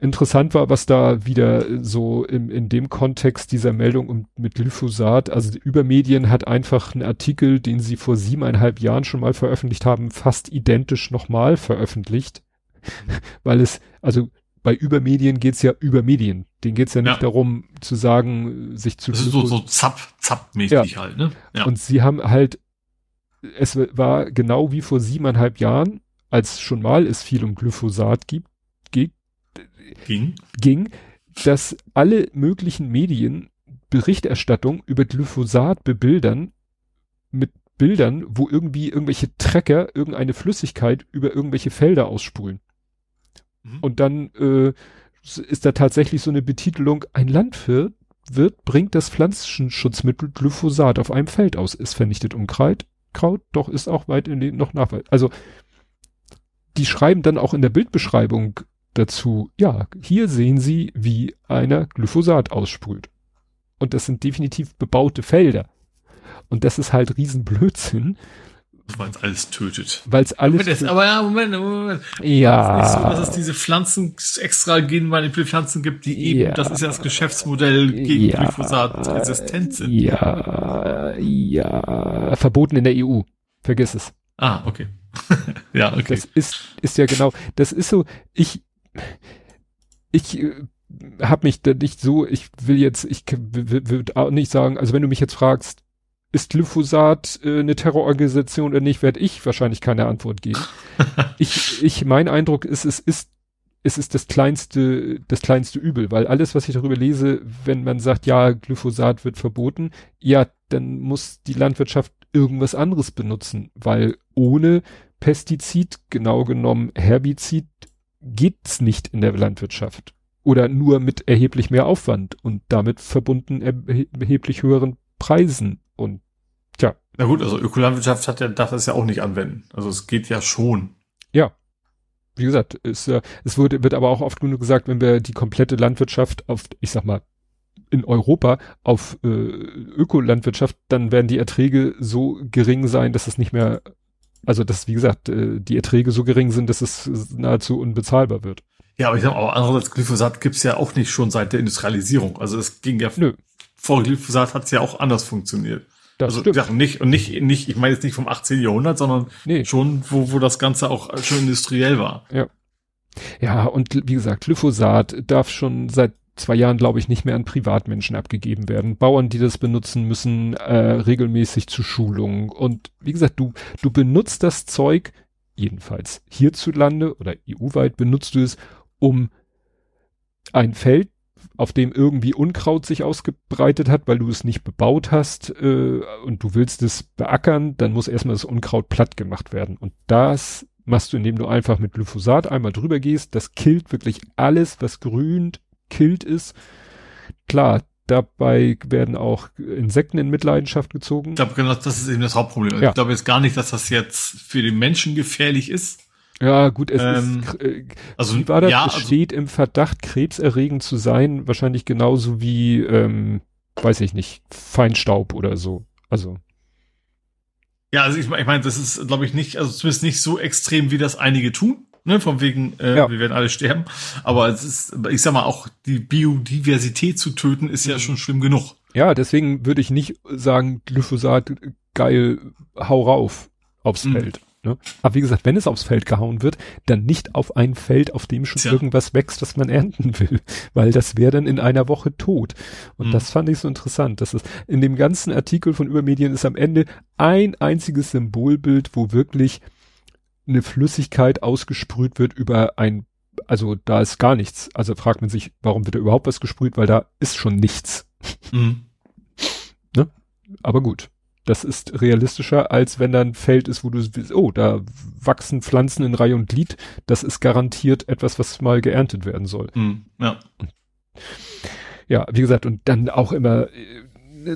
Speaker 2: Interessant war, was da wieder so im, in dem Kontext dieser Meldung um, mit Glyphosat, also die Übermedien hat einfach einen Artikel, den sie vor siebeneinhalb Jahren schon mal veröffentlicht haben, fast identisch nochmal veröffentlicht, [LAUGHS] weil es, also bei Übermedien geht's ja über Medien. Denen geht's ja nicht ja. darum zu sagen, sich zu.
Speaker 3: Das ist so, so zapp, zapp-mäßig ja. halt, ne?
Speaker 2: Ja. Und sie haben halt, es war genau wie vor siebeneinhalb Jahren, als schon mal es viel um Glyphosat gibt, ging, ging dass alle möglichen Medien Berichterstattung über Glyphosat bebildern mit Bildern, wo irgendwie irgendwelche Trecker irgendeine Flüssigkeit über irgendwelche Felder ausspulen. Mhm. Und dann äh, ist da tatsächlich so eine Betitelung, ein Landwirt wird, bringt das Pflanzenschutzmittel Glyphosat auf einem Feld aus. Es vernichtet Unkraut, Kraut, doch ist auch weit in den noch Nachweis. Also die schreiben dann auch in der Bildbeschreibung dazu, ja, hier sehen Sie, wie einer Glyphosat aussprüht. Und das sind definitiv bebaute Felder. Und das ist halt Riesenblödsinn.
Speaker 3: Weil es alles tötet.
Speaker 2: Weil es alles.
Speaker 3: Moment, aber ja, Moment, Moment.
Speaker 2: Ja.
Speaker 3: Es ist nicht so, dass es diese Pflanzen, extra genmanipulierten Pflanzen gibt, die eben, ja. das ist ja das Geschäftsmodell gegen ja. Glyphosat resistent sind.
Speaker 2: Ja, ja. Verboten in der EU. Vergiss es.
Speaker 3: Ah, okay. [LAUGHS] ja, okay.
Speaker 2: Das ist, ist ja genau, das ist so, ich, ich äh, habe mich da nicht so, ich will jetzt, ich würde auch nicht sagen, also wenn du mich jetzt fragst, ist Glyphosat äh, eine Terrororganisation oder nicht, werde ich wahrscheinlich keine Antwort geben. [LAUGHS] ich, ich, mein Eindruck ist, es ist, es ist das kleinste, das kleinste Übel, weil alles, was ich darüber lese, wenn man sagt, ja, Glyphosat wird verboten, ja, dann muss die Landwirtschaft irgendwas anderes benutzen, weil ohne Pestizid, genau genommen Herbizid, geht's nicht in der Landwirtschaft. Oder nur mit erheblich mehr Aufwand und damit verbunden erheblich höheren Preisen. Und tja.
Speaker 3: Na gut, also Ökolandwirtschaft hat ja, darf das ja auch nicht anwenden. Also es geht ja schon.
Speaker 2: Ja. Wie gesagt, es, äh, es wurde, wird aber auch oft genug gesagt, wenn wir die komplette Landwirtschaft auf, ich sag mal, in Europa auf äh, Ökolandwirtschaft, dann werden die Erträge so gering sein, dass es nicht mehr also, dass, wie gesagt, äh, die Erträge so gering sind, dass es nahezu unbezahlbar wird.
Speaker 3: Ja, aber ich sag mal, andererseits Glyphosat gibt's ja auch nicht schon seit der Industrialisierung. Also es ging ja Nö. vor Glyphosat hat's ja auch anders funktioniert. Das also stimmt. Ja, nicht und nicht nicht ich meine jetzt nicht vom 18. Jahrhundert, sondern nee. schon wo wo das ganze auch schon industriell war.
Speaker 2: Ja. Ja, und wie gesagt, Glyphosat darf schon seit zwei Jahren, glaube ich, nicht mehr an Privatmenschen abgegeben werden. Bauern, die das benutzen, müssen äh, regelmäßig zu Schulungen. Und wie gesagt, du, du benutzt das Zeug, jedenfalls hierzulande oder EU-weit benutzt du es, um ein Feld, auf dem irgendwie Unkraut sich ausgebreitet hat, weil du es nicht bebaut hast äh, und du willst es beackern, dann muss erstmal das Unkraut platt gemacht werden. Und das machst du, indem du einfach mit Glyphosat einmal drüber gehst. Das killt wirklich alles, was grünt, killt ist. Klar, dabei werden auch Insekten in Mitleidenschaft gezogen.
Speaker 3: Ich glaube, genau, das ist eben das Hauptproblem. Ja. Ich glaube jetzt gar nicht, dass das jetzt für den Menschen gefährlich ist.
Speaker 2: Ja, gut, es ähm, ist, äh, also, wie war das? Ja, es also steht im Verdacht, krebserregend zu sein, wahrscheinlich genauso wie, ähm, weiß ich nicht, Feinstaub oder so. Also.
Speaker 3: Ja, also ich, ich meine, das ist, glaube ich, nicht, also zumindest nicht so extrem, wie das einige tun ne, von wegen, äh, ja. wir werden alle sterben. Aber es ist, ich sag mal, auch die Biodiversität zu töten, ist ja mhm. schon schlimm genug.
Speaker 2: Ja, deswegen würde ich nicht sagen, Glyphosat, geil, hau rauf aufs mhm. Feld. Ne? Aber wie gesagt, wenn es aufs Feld gehauen wird, dann nicht auf ein Feld, auf dem schon ja. irgendwas wächst, was man ernten will, [LAUGHS] weil das wäre dann in einer Woche tot. Und mhm. das fand ich so interessant. Das ist in dem ganzen Artikel von Übermedien ist am Ende ein einziges Symbolbild, wo wirklich eine Flüssigkeit ausgesprüht wird über ein, also da ist gar nichts. Also fragt man sich, warum wird da überhaupt was gesprüht, weil da ist schon nichts. Mhm. ne? Aber gut. Das ist realistischer, als wenn da ein Feld ist, wo du, oh, da wachsen Pflanzen in Reihe und Glied. Das ist garantiert etwas, was mal geerntet werden soll.
Speaker 3: Mhm. Ja.
Speaker 2: Ja, wie gesagt, und dann auch immer, äh,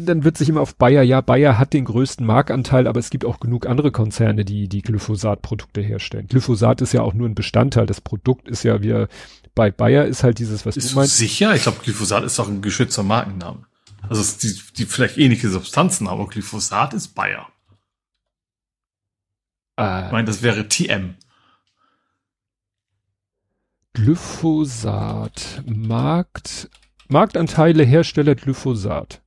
Speaker 2: dann wird sich immer auf Bayer, ja, Bayer hat den größten Marktanteil, aber es gibt auch genug andere Konzerne, die die Glyphosat-Produkte herstellen. Glyphosat ist ja auch nur ein Bestandteil. Das Produkt ist ja, wir, bei Bayer ist halt dieses, was
Speaker 3: Ist
Speaker 2: du meinst.
Speaker 3: sicher? Ich glaube, Glyphosat ist doch ein geschützter Markenname. Also es- die, die vielleicht ähnliche Substanzen, aber Glyphosat ist Bayer. Ich
Speaker 2: Äh,
Speaker 3: meine, das wäre TM.
Speaker 2: Glyphosat, Markt, Marktanteile Hersteller Glyphosat.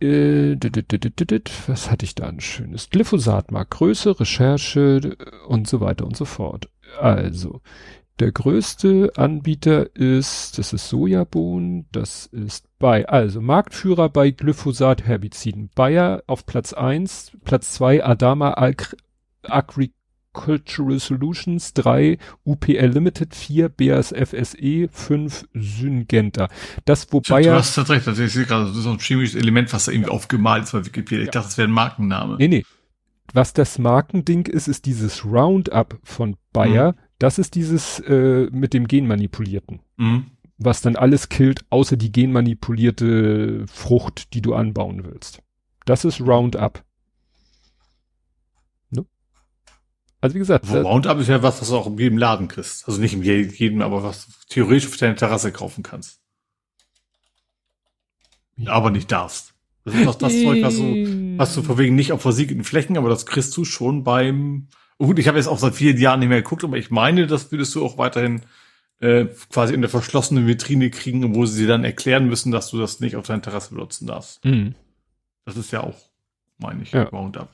Speaker 2: Was hatte ich da ein schönes? Glyphosat, Marktgröße, Recherche äh, und so weiter und so fort. Also, der größte Anbieter ist, das ist Sojabohnen, das ist bei, also Marktführer bei Glyphosat-Herbiziden. Bayer auf Platz eins, Platz zwei Adama Agri Agricultural Solutions, drei UPL Limited, vier BASF SE, fünf Syngenta. Das, wo
Speaker 3: Du
Speaker 2: Bayer,
Speaker 3: hast recht, gerade, das ist so ein chemisches Element, was da irgendwie aufgemalt ist bei Wikipedia. Ich
Speaker 2: Ja.
Speaker 3: dachte, das wäre ein Markenname.
Speaker 2: nee, nee. Was das Markending ist, ist dieses Roundup von Bayer. Das ist dieses äh, mit dem Genmanipulierten.
Speaker 3: Mhm.
Speaker 2: was dann alles killt, außer die genmanipulierte Frucht, die du anbauen willst. Das ist Roundup. Ne? Also wie gesagt,
Speaker 3: Wo Roundup ist ja was, was du auch in jedem Laden kriegst. Also nicht in je- jedem, aber was du theoretisch auf deiner Terrasse kaufen kannst. Aber nicht darfst. Das ist doch das Zeug, was du, was du vorwiegend nicht auf versiegelten Flächen, aber das kriegst du schon beim. Oh gut, ich habe jetzt auch seit vielen Jahren nicht mehr geguckt, aber ich meine, das würdest du auch weiterhin äh, quasi in der verschlossenen Vitrine kriegen, wo sie dir dann erklären müssen, dass du das nicht auf deiner Terrasse benutzen darfst.
Speaker 2: Mhm.
Speaker 3: Das ist ja auch, meine ich,
Speaker 2: Ja.
Speaker 3: Roundup.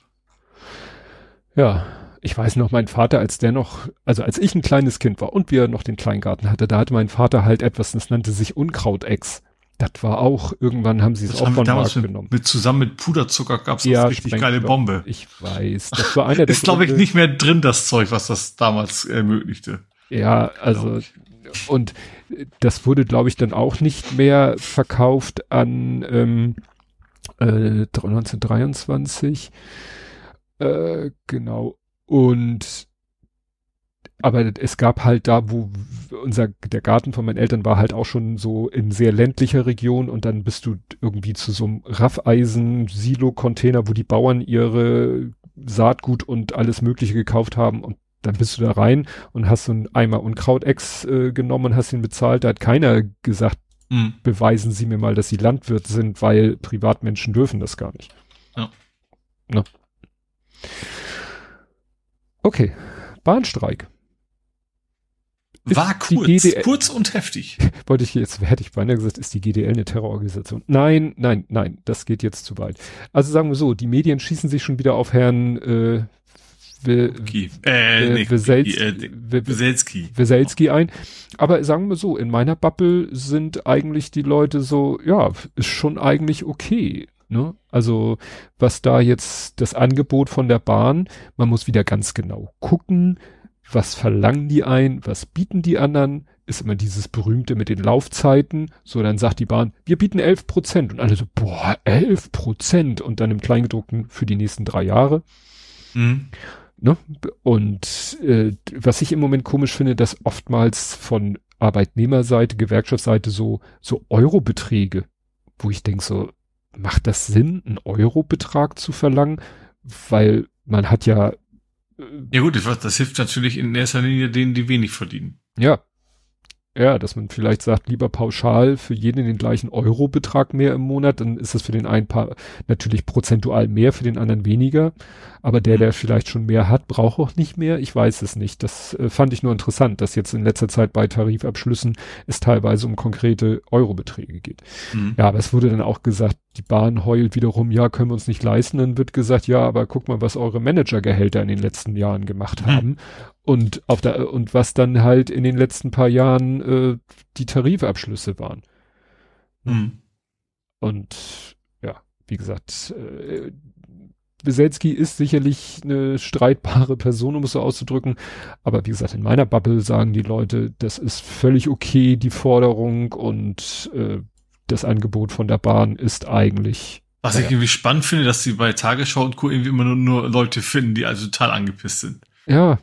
Speaker 2: Ja, ich weiß noch, mein Vater, als der noch, also als ich ein kleines Kind war und wir noch den Kleingarten hatte, da hatte mein Vater halt etwas, das nannte sich Unkrautex. Das war auch, irgendwann haben sie es auch von
Speaker 3: damals
Speaker 2: Markt
Speaker 3: mit,
Speaker 2: genommen.
Speaker 3: mit zusammen mit Puderzucker gab's
Speaker 2: Ja,
Speaker 3: das richtig geile. Bombe.
Speaker 2: Ich weiß, das war einer [LAUGHS] der
Speaker 3: Ist, glaube ich, nicht mehr drin, das Zeug, was das damals ermöglichte.
Speaker 2: Ja, also und das wurde, glaube ich, dann auch nicht mehr verkauft an ähm, äh, 1923. Äh, genau. Und aber es gab halt da, wo unser der Garten von meinen Eltern war halt auch schon so in sehr ländlicher Region und dann bist du irgendwie zu so einem Raffeisen-Silo-Container, wo die Bauern ihre Saatgut und alles Mögliche gekauft haben und dann bist du da rein und hast so einen Eimer Unkrautex äh, genommen und hast ihn bezahlt. Da hat keiner gesagt,
Speaker 3: Hm.
Speaker 2: beweisen Sie mir mal, dass Sie Landwirt sind, weil Privatmenschen dürfen das gar nicht.
Speaker 3: Ja.
Speaker 2: Ne? Okay, Bahnstreik. Ist
Speaker 3: War kurz,
Speaker 2: GDL
Speaker 3: kurz und heftig. [LAUGHS]
Speaker 2: Wollte ich jetzt, hätte ich beinahe gesagt, ist die GDL eine Terrororganisation? Nein, nein, nein, das geht jetzt zu weit. Also sagen wir so, die Medien schießen sich schon wieder auf Herrn äh, We-
Speaker 3: Okay. Äh,
Speaker 2: äh,
Speaker 3: äh, Weselski.
Speaker 2: Weselski ein. Aber sagen wir so, in meiner Bubble sind eigentlich die Leute so, ja, ist schon eigentlich okay. Ne? Also was da jetzt das Angebot von der Bahn, man muss wieder ganz genau gucken, was verlangen die ein, was bieten die anderen, ist immer dieses berühmte mit den Laufzeiten. So, dann sagt die Bahn, wir bieten 11 Prozent. Und alle so, boah, 11 Prozent. Und dann im Kleingedruckten für die nächsten drei Jahre.
Speaker 3: Hm.
Speaker 2: Ne? Und äh, was ich im Moment komisch finde, dass oftmals von Arbeitnehmerseite, Gewerkschaftsseite so, so Eurobeträge, wo ich denke so, macht das Sinn, einen Eurobetrag zu verlangen? Weil man hat ja, äh,
Speaker 3: Ja gut, das das hilft natürlich in erster Linie denen, die wenig verdienen.
Speaker 2: ja, ja, dass man vielleicht sagt, lieber pauschal für jeden den gleichen Eurobetrag mehr im Monat, dann ist das für den einen paar natürlich prozentual mehr, für den anderen weniger. Aber der, der vielleicht schon mehr hat, braucht auch nicht mehr. Ich weiß es nicht. Das äh, fand ich nur interessant, dass jetzt in letzter Zeit bei Tarifabschlüssen es teilweise um konkrete Eurobeträge geht.
Speaker 3: Hm.
Speaker 2: Ja, aber es wurde dann auch gesagt, die Bahn heult wiederum, ja, können wir uns nicht leisten. Dann wird gesagt, ja, aber guck mal, was eure Managergehälter in den letzten Jahren gemacht
Speaker 3: Hm.
Speaker 2: haben. Und auf der, und was dann halt in den letzten paar Jahren äh, die Tarifabschlüsse waren.
Speaker 3: Hm.
Speaker 2: Und ja, wie gesagt, äh, Weselski ist sicherlich eine streitbare Person, um es so auszudrücken. Aber wie gesagt, in meiner Bubble sagen die Leute, das ist völlig okay, die Forderung und äh, das Angebot von der Bahn ist eigentlich
Speaker 3: Was naja. ich irgendwie spannend finde, dass sie bei Tagesschau und Co. irgendwie immer nur, nur Leute finden, die also total angepisst sind.
Speaker 2: Ja.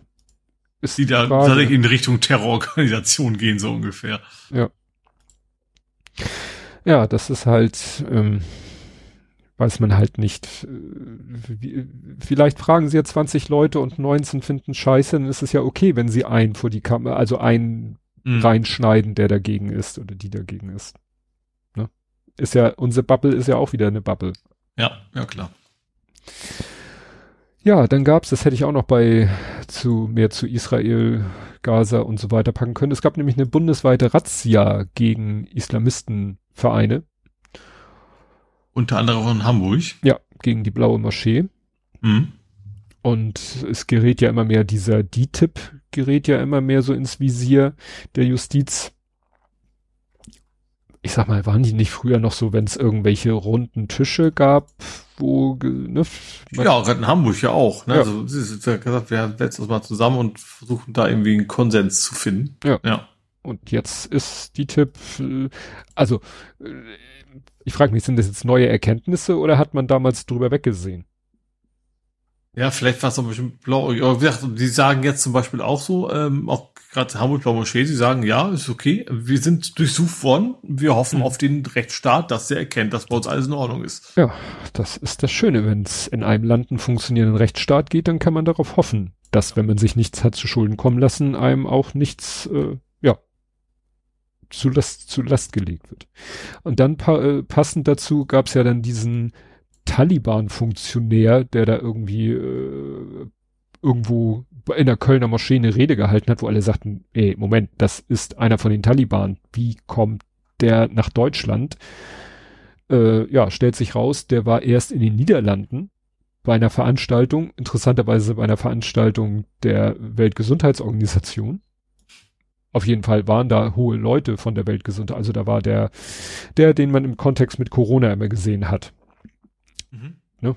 Speaker 3: Ist die da tatsächlich in Richtung Terrororganisation gehen, so ungefähr.
Speaker 2: Ja. Ja, das ist halt, ähm, weiß man halt nicht. Vielleicht fragen sie ja 20 Leute und 19 finden scheiße, dann ist es ja okay, wenn sie einen vor die Kamera, also einen mhm. reinschneiden, der dagegen ist oder die dagegen ist. Ist ja, unsere Bubble ist ja auch wieder eine Bubble.
Speaker 3: Ja, ja klar.
Speaker 2: Ja, dann gab's, das hätte ich auch noch bei zu mehr zu Israel, Gaza und so weiter packen können. Es gab nämlich eine bundesweite Razzia gegen Islamistenvereine.
Speaker 3: Unter anderem in Hamburg.
Speaker 2: Ja, gegen die blaue Moschee. Mhm. Und es gerät ja immer mehr, dieser DTIP gerät ja immer mehr so ins Visier der Justiz. Ich sag mal, waren die nicht früher noch so, wenn es irgendwelche runden Tische gab, wo,
Speaker 3: ne? Ja, auch in Hamburg ja auch, ne? Ja. Also, sie ist ja gesagt, wir setzen uns mal zusammen und versuchen da irgendwie einen Konsens zu finden.
Speaker 2: Ja. ja. Und jetzt ist die Tipp, äh, also, äh, ich frage mich, sind das jetzt neue Erkenntnisse oder hat man damals drüber weggesehen?
Speaker 3: Ja, vielleicht war es auch ein bisschen blau. Die sagen jetzt zum Beispiel auch so, ähm, auch gerade Hamburg Blau Moschee, sie sagen, ja, ist okay, wir sind durchsucht worden, wir hoffen mhm. auf den Rechtsstaat, dass der erkennt, dass bei uns alles in Ordnung ist.
Speaker 2: Ja, das ist das Schöne, wenn es in einem Land einen funktionierenden Rechtsstaat geht, dann kann man darauf hoffen, dass, wenn man sich nichts hat zu Schulden kommen lassen, einem auch nichts, äh, ja, zu Last, zu Last gelegt wird. Und dann pa äh, passend dazu gab es ja dann diesen Taliban-Funktionär, der da irgendwie äh, irgendwo in der Kölner Moschee eine Rede gehalten hat, wo alle sagten, ey, Moment, das ist einer von den Taliban. Wie kommt der nach Deutschland? Äh, ja, stellt sich raus, der war erst in den Niederlanden bei einer Veranstaltung, interessanterweise bei einer Veranstaltung der Weltgesundheitsorganisation. Auf jeden Fall waren da hohe Leute von der Weltgesundheit. Also da war der, der, den man im Kontext mit Corona immer gesehen hat. Mhm. Ne?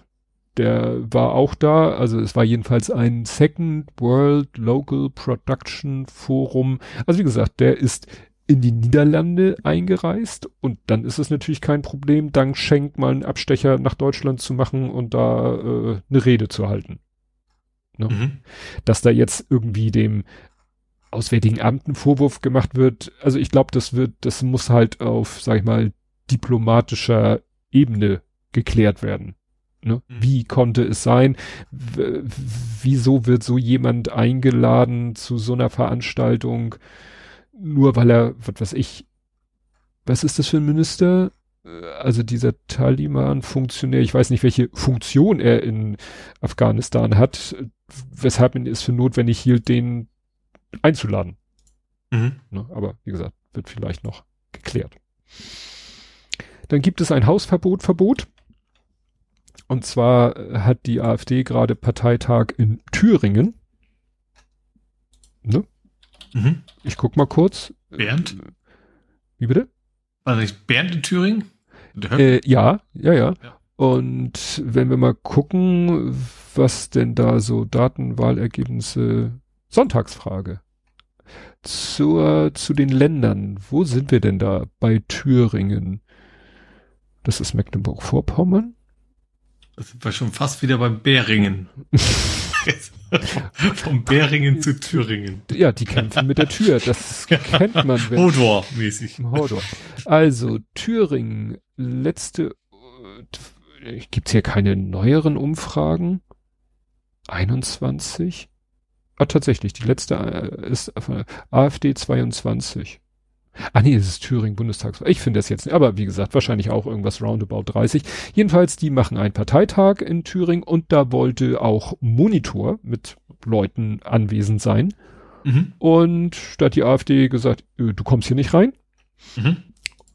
Speaker 2: Der war auch da, also es war jedenfalls ein Second World Local Production Forum. Also wie gesagt, der ist in die Niederlande eingereist und dann ist es natürlich kein Problem, dank Schenk mal einen Abstecher nach Deutschland zu machen und da äh, eine Rede zu halten. Ne? Mhm. Dass da jetzt irgendwie dem Auswärtigen Amt ein Vorwurf gemacht wird, also ich glaube, das wird, das muss halt auf, sag ich mal, diplomatischer Ebene geklärt werden. Ne? Mhm. Wie konnte es sein? W wieso wird so jemand eingeladen zu so einer Veranstaltung, nur weil er, was weiß ich, was ist das für ein Minister? Äh, also dieser Taliban-Funktionär, ich weiß nicht, welche Funktion er in Afghanistan hat, weshalb man es für notwendig hielt, den einzuladen. Mhm. Ne? Aber wie gesagt, wird vielleicht noch geklärt. Dann gibt es ein Hausverbot, Verbot. Und zwar äh, hat die AfD gerade Parteitag in Thüringen. Ne? Mhm. Ich guck mal kurz.
Speaker 3: Bernd?
Speaker 2: Wie bitte?
Speaker 3: War nicht Bernd in Thüringen?
Speaker 2: Äh, ja, ja, ja, ja. Und wenn wir mal gucken, was denn da so Datenwahlergebnisse, Sonntagsfrage. Zur, zu den Ländern. Wo sind wir denn da bei Thüringen? Das ist Mecklenburg-Vorpommern.
Speaker 3: Das war schon fast wieder beim Beringen. [LAUGHS] Vom Beringen zu Thüringen.
Speaker 2: Ja, die kämpfen mit der Tür. Das kennt man.
Speaker 3: Hodor-mäßig.
Speaker 2: Hodor. Also, Thüringen, letzte, äh, gibt's hier keine neueren Umfragen? 21? Ah, tatsächlich, die letzte äh, ist AfD 22. Ah nee, es ist Thüringen Bundestagswahl. Ich finde das jetzt nicht, aber wie gesagt, wahrscheinlich auch irgendwas roundabout 30. Jedenfalls, die machen einen Parteitag in Thüringen und da wollte auch Monitor mit Leuten anwesend sein. Mhm. Und da hat die AfD gesagt, du kommst hier nicht rein. Mhm.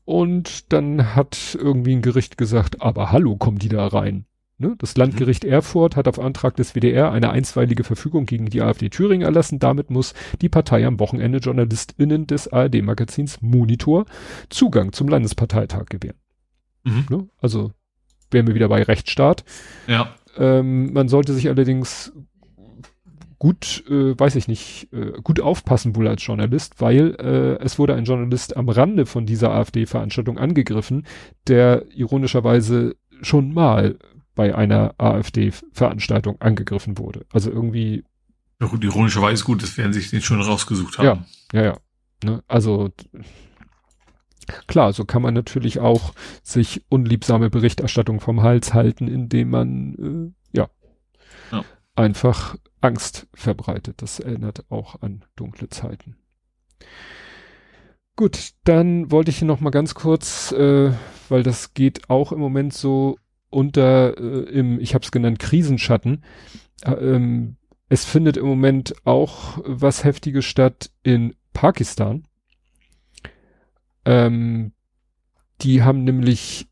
Speaker 2: Und dann hat irgendwie ein Gericht gesagt, aber hallo, kommen die da rein? Ne? Das Landgericht mhm. Erfurt hat auf Antrag des WDR eine einstweilige Verfügung gegen die AfD Thüringen erlassen. Damit muss die Partei am Wochenende JournalistInnen des ARD-Magazins Monitor Zugang zum Landesparteitag gewähren. Mhm. Ne? Also wären wir wieder bei Rechtsstaat.
Speaker 3: Ja.
Speaker 2: Ähm, man sollte sich allerdings gut, äh, weiß ich nicht, äh, gut aufpassen wohl als Journalist, weil äh, es wurde ein Journalist am Rande von dieser AfD-Veranstaltung angegriffen, der ironischerweise schon mal bei einer AfD-Veranstaltung angegriffen wurde. Also irgendwie.
Speaker 3: Ja gut, ironischerweise gut, das werden sich den schon rausgesucht haben.
Speaker 2: Ja, ja, ja. Ne? Also klar, so kann man natürlich auch sich unliebsame Berichterstattung vom Hals halten, indem man äh, ja, ja einfach Angst verbreitet. Das erinnert auch an dunkle Zeiten. Gut, dann wollte ich hier noch mal ganz kurz, äh, weil das geht auch im Moment so unter äh, im, ich habe es genannt, Krisenschatten. Äh, ähm, es findet im Moment auch was Heftiges statt in Pakistan. Ähm, die haben nämlich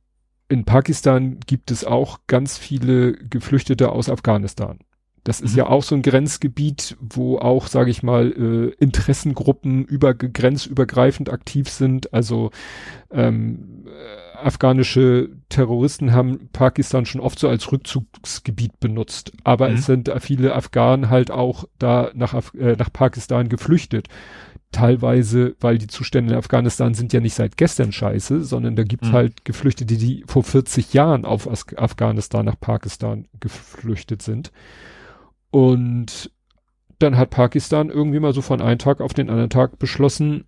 Speaker 2: in Pakistan gibt es auch ganz viele Geflüchtete aus Afghanistan. Das ist mhm. ja auch so ein Grenzgebiet, wo auch, sage ich mal, äh, Interessengruppen über grenzübergreifend aktiv sind. Also ähm, äh, afghanische Terroristen haben Pakistan schon oft so als Rückzugsgebiet benutzt. Aber mhm. es sind viele Afghanen halt auch da nach, Af äh, nach Pakistan geflüchtet teilweise, weil die Zustände in Afghanistan sind ja nicht seit gestern scheiße, sondern da gibt's mhm. halt Geflüchtete, die vor 40 Jahren auf Afghanistan nach Pakistan geflüchtet sind. Und dann hat Pakistan irgendwie mal so von einem Tag auf den anderen Tag beschlossen,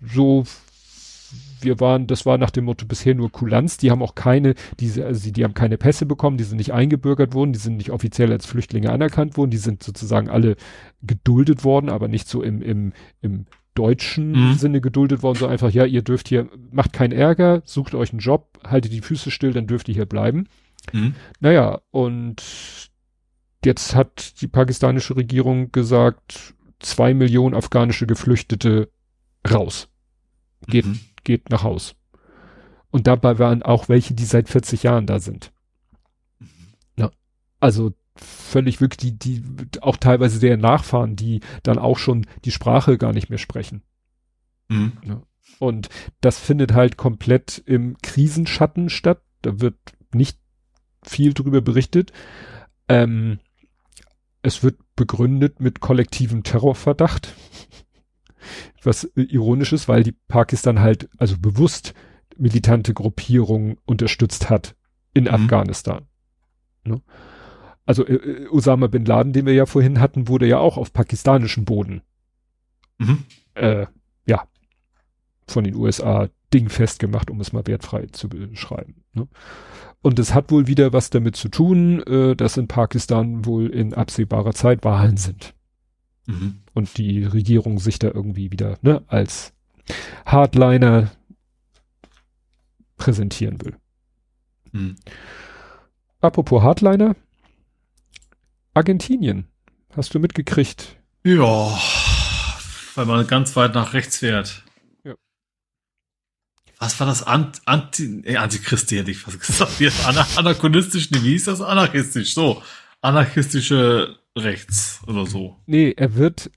Speaker 2: so wir waren, das war nach dem Motto bisher nur Kulanz, die haben auch keine, diese, also die, die haben keine Pässe bekommen, die sind nicht eingebürgert worden, die sind nicht offiziell als Flüchtlinge anerkannt worden, die sind sozusagen alle geduldet worden, aber nicht so im, im, im deutschen mhm. Sinne geduldet worden, so einfach, ja, ihr dürft hier, macht keinen Ärger, sucht euch einen Job, haltet die Füße still, dann dürft ihr hier bleiben. Mhm. Naja, und jetzt hat die pakistanische Regierung gesagt, zwei Millionen afghanische Geflüchtete raus. Geht, mhm geht nach Haus. Und dabei waren auch welche, die seit 40 Jahren da sind. Ja. Also völlig wirklich, die, die, auch teilweise der Nachfahren, die dann auch schon die Sprache gar nicht mehr sprechen. Mhm. Ja. Und das findet halt komplett im Krisenschatten statt. Da wird nicht viel drüber berichtet. Ähm, es wird begründet mit kollektivem Terrorverdacht was ironisch ist, weil die Pakistan halt also bewusst militante Gruppierungen unterstützt hat in mhm. Afghanistan. Ne? Also äh, äh, Osama bin Laden, den wir ja vorhin hatten, wurde ja auch auf pakistanischem Boden mhm. äh, ja von den USA dingfest gemacht, um es mal wertfrei zu beschreiben. Ne? Und es hat wohl wieder was damit zu tun, äh, dass in Pakistan wohl in absehbarer Zeit Wahlen sind. Mhm. Und die Regierung sich da irgendwie wieder ne, als Hardliner präsentieren will. Mhm. Apropos Hardliner, Argentinien, hast du mitgekriegt?
Speaker 3: Ja, weil man ganz weit nach rechts fährt. Ja. Was war das? Ant, Anti, äh, Antichrist, hätte ich fast [LAUGHS] gesagt. Anachronistisch, nee, wie hieß das? Anarchistisch, so. Anarchistische rechts oder so.
Speaker 2: Nee, er wird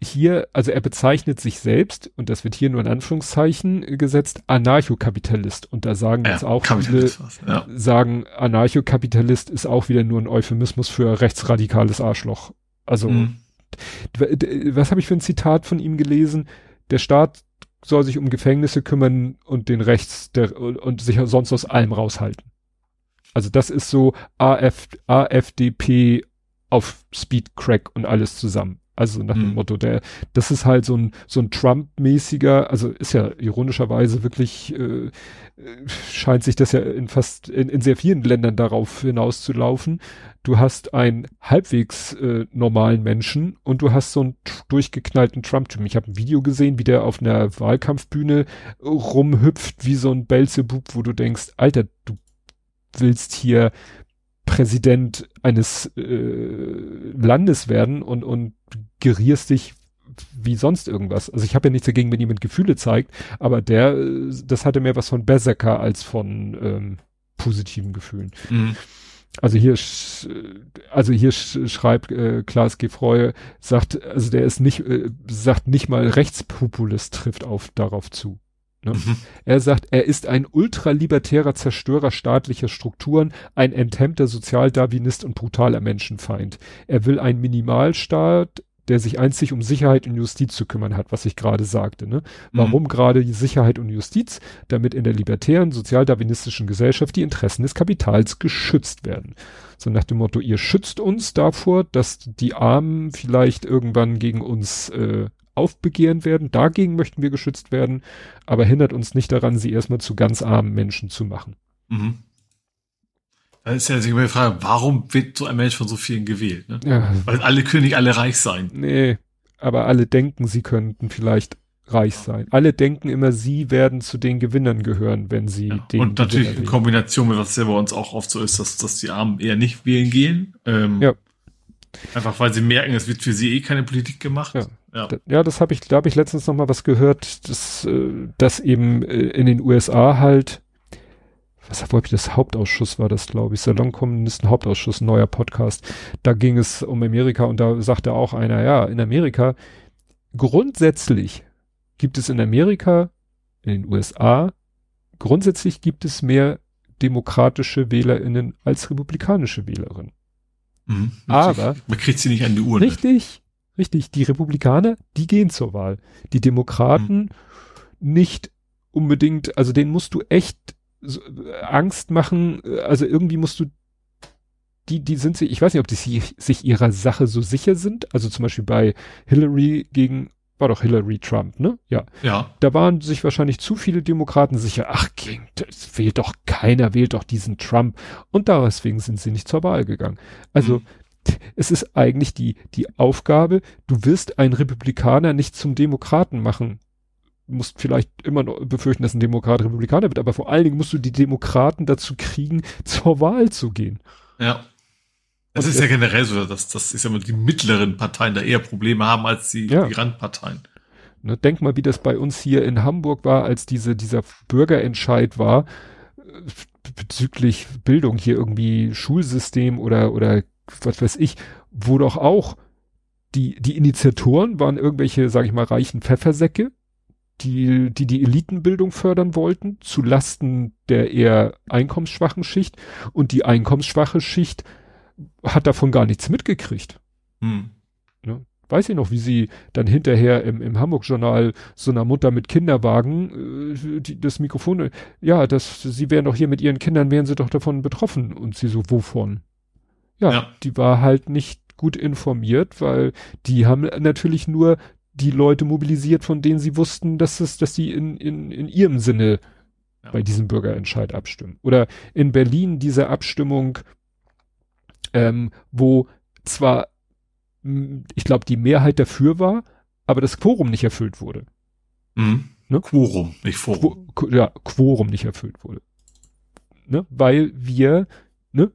Speaker 2: hier, also er bezeichnet sich selbst, und das wird hier nur in Anführungszeichen gesetzt, Anarchokapitalist. Und da sagen ja, jetzt auch viele, ja. sagen, Anarchokapitalist ist auch wieder nur ein Euphemismus für rechtsradikales Arschloch. Also, mhm. was habe ich für ein Zitat von ihm gelesen? Der Staat soll sich um Gefängnisse kümmern und den Rechts der, und sich sonst aus allem raushalten. Also das ist so AF, AFDP auf Speed Crack und alles zusammen. Also nach dem mhm. Motto, der, das ist halt so ein, so ein Trump-mäßiger, also ist ja ironischerweise wirklich, äh, scheint sich das ja in fast, in, in sehr vielen Ländern darauf hinauszulaufen. Du hast einen halbwegs äh, normalen Menschen und du hast so einen durchgeknallten Trump-Typ. Ich habe ein Video gesehen, wie der auf einer Wahlkampfbühne rumhüpft wie so ein Belzebub, wo du denkst, Alter, du willst hier Präsident eines äh, Landes werden und, und gerierst dich wie sonst irgendwas. Also ich habe ja nichts dagegen, wenn jemand Gefühle zeigt, aber der, das hatte mehr was von Berserker als von ähm, positiven Gefühlen. Mhm. Also hier, also hier schreibt äh, Klaas Gefreue, sagt, also der ist nicht, äh, sagt nicht mal Rechtspopulist trifft auf darauf zu. Ne? Mhm. Er sagt, er ist ein ultralibertärer Zerstörer staatlicher Strukturen, ein enthemmter Sozialdarwinist und brutaler Menschenfeind. Er will einen Minimalstaat, der sich einzig um Sicherheit und Justiz zu kümmern hat, was ich gerade sagte. Ne? Warum mhm. gerade Sicherheit und Justiz? Damit in der libertären, sozialdarwinistischen Gesellschaft die Interessen des Kapitals geschützt werden. So nach dem Motto, ihr schützt uns davor, dass die Armen vielleicht irgendwann gegen uns äh, aufbegehren werden. Dagegen möchten wir geschützt werden, aber hindert uns nicht daran, sie erstmal zu ganz armen Menschen zu machen. Mhm.
Speaker 3: Da ist ja die Frage, warum wird so ein Mensch von so vielen gewählt? Ne? Ja. Weil alle können nicht alle reich sein.
Speaker 2: Nee, aber alle denken, sie könnten vielleicht reich sein. Alle denken immer, sie werden zu den Gewinnern gehören, wenn sie ja.
Speaker 3: den. Und natürlich in Kombination mit was ja bei uns auch oft so ist, dass, dass die Armen eher nicht wählen gehen. Ähm, ja. Einfach weil sie merken, es wird für sie eh keine Politik gemacht.
Speaker 2: Ja, ja. ja das habe ich, da habe ich letztens noch mal was gehört, dass, äh, dass eben äh, in den USA halt was habe ich das Hauptausschuss war das, glaube ich, Salonkommunisten Hauptausschuss, neuer Podcast. Da ging es um Amerika und da sagte auch einer, ja, in Amerika grundsätzlich gibt es in Amerika, in den USA, grundsätzlich gibt es mehr demokratische WählerInnen als republikanische Wählerinnen. Mhm, Aber
Speaker 3: man kriegt sie nicht an die Uhr.
Speaker 2: Richtig, richtig. Die Republikaner, die gehen zur Wahl. Die Demokraten mhm. nicht unbedingt, also denen musst du echt äh, Angst machen, äh, also irgendwie musst du die, die sind sich, ich weiß nicht, ob die sich, ihrer Sache so sicher sind. Also zum Beispiel bei Hillary gegen, war doch Hillary Trump, ne? Ja.
Speaker 3: Ja.
Speaker 2: Da waren sich wahrscheinlich zu viele Demokraten sicher, ach, das wählt doch keiner, wählt doch diesen Trump. Und deswegen sind sie nicht zur Wahl gegangen. Also, mhm. Es ist eigentlich die, die Aufgabe, du wirst einen Republikaner nicht zum Demokraten machen musst vielleicht immer noch befürchten, dass ein Demokrat Republikaner wird, aber vor allen Dingen musst du die Demokraten dazu kriegen, [LAUGHS] zur Wahl zu gehen.
Speaker 3: Ja. Das Und ist ja generell so, dass das ist ja mal die mittleren Parteien da eher Probleme haben als die, ja. die Randparteien.
Speaker 2: Ne, denk mal, wie das bei uns hier in Hamburg war, als diese, dieser Bürgerentscheid war, äh, bezüglich Bildung hier irgendwie Schulsystem oder, oder was weiß ich, wo doch auch die, die Initiatoren waren irgendwelche, sag ich mal, reichen Pfeffersäcke, die, die die Elitenbildung fördern wollten, zu Lasten der eher einkommensschwachen Schicht. Und die einkommensschwache Schicht hat davon gar nichts mitgekriegt. Hm. Ne? Weiß ich noch, wie sie dann hinterher im, im Hamburg-Journal so einer Mutter mit Kinderwagen äh, die, das Mikrofon, ja, das, sie wären doch hier mit ihren Kindern, wären sie doch davon betroffen. Und sie so, wovon? Ja, ja. die war halt nicht gut informiert, weil die haben natürlich nur die Leute mobilisiert, von denen sie wussten, dass es, dass sie in, in, in ihrem Sinne ja. bei diesem Bürgerentscheid abstimmen. Oder in Berlin diese Abstimmung, ähm, wo zwar, ich glaube, die Mehrheit dafür war, aber das Quorum nicht erfüllt wurde.
Speaker 3: Mhm. Ne? Quorum, nicht Forum.
Speaker 2: Qu ja, Quorum nicht erfüllt wurde. Ne? Weil wir, ne,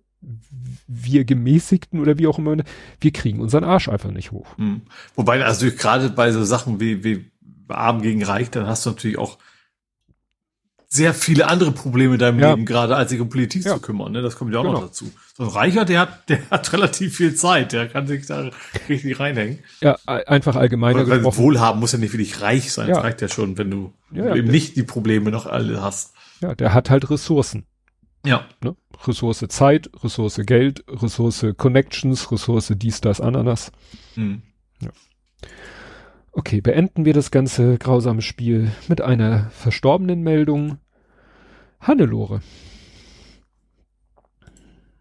Speaker 2: wir Gemäßigten oder wie auch immer, wir kriegen unseren Arsch einfach nicht hoch.
Speaker 3: Mhm. Wobei, also gerade bei so Sachen wie, wie Arm gegen Reich, dann hast du natürlich auch sehr viele andere Probleme in deinem ja. Leben, gerade als sich um Politik ja. zu kümmern. Ne? Das kommt ja auch genau. noch dazu. So ein Reicher, der hat, der hat relativ viel Zeit, der kann sich da richtig reinhängen.
Speaker 2: Ja, einfach allgemeiner
Speaker 3: Weil gesprochen. Wohlhaben muss ja nicht wirklich reich sein. Ja. Das reicht ja schon, wenn du eben nicht die Probleme noch alle hast.
Speaker 2: Ja, der hat halt Ressourcen.
Speaker 3: Ja.
Speaker 2: Ne? Ressource Zeit, Ressource Geld, Ressource Connections, Ressource dies, das, Ananas. Mhm. Ja. Okay, beenden wir das ganze grausame Spiel mit einer verstorbenen Meldung. Hannelore.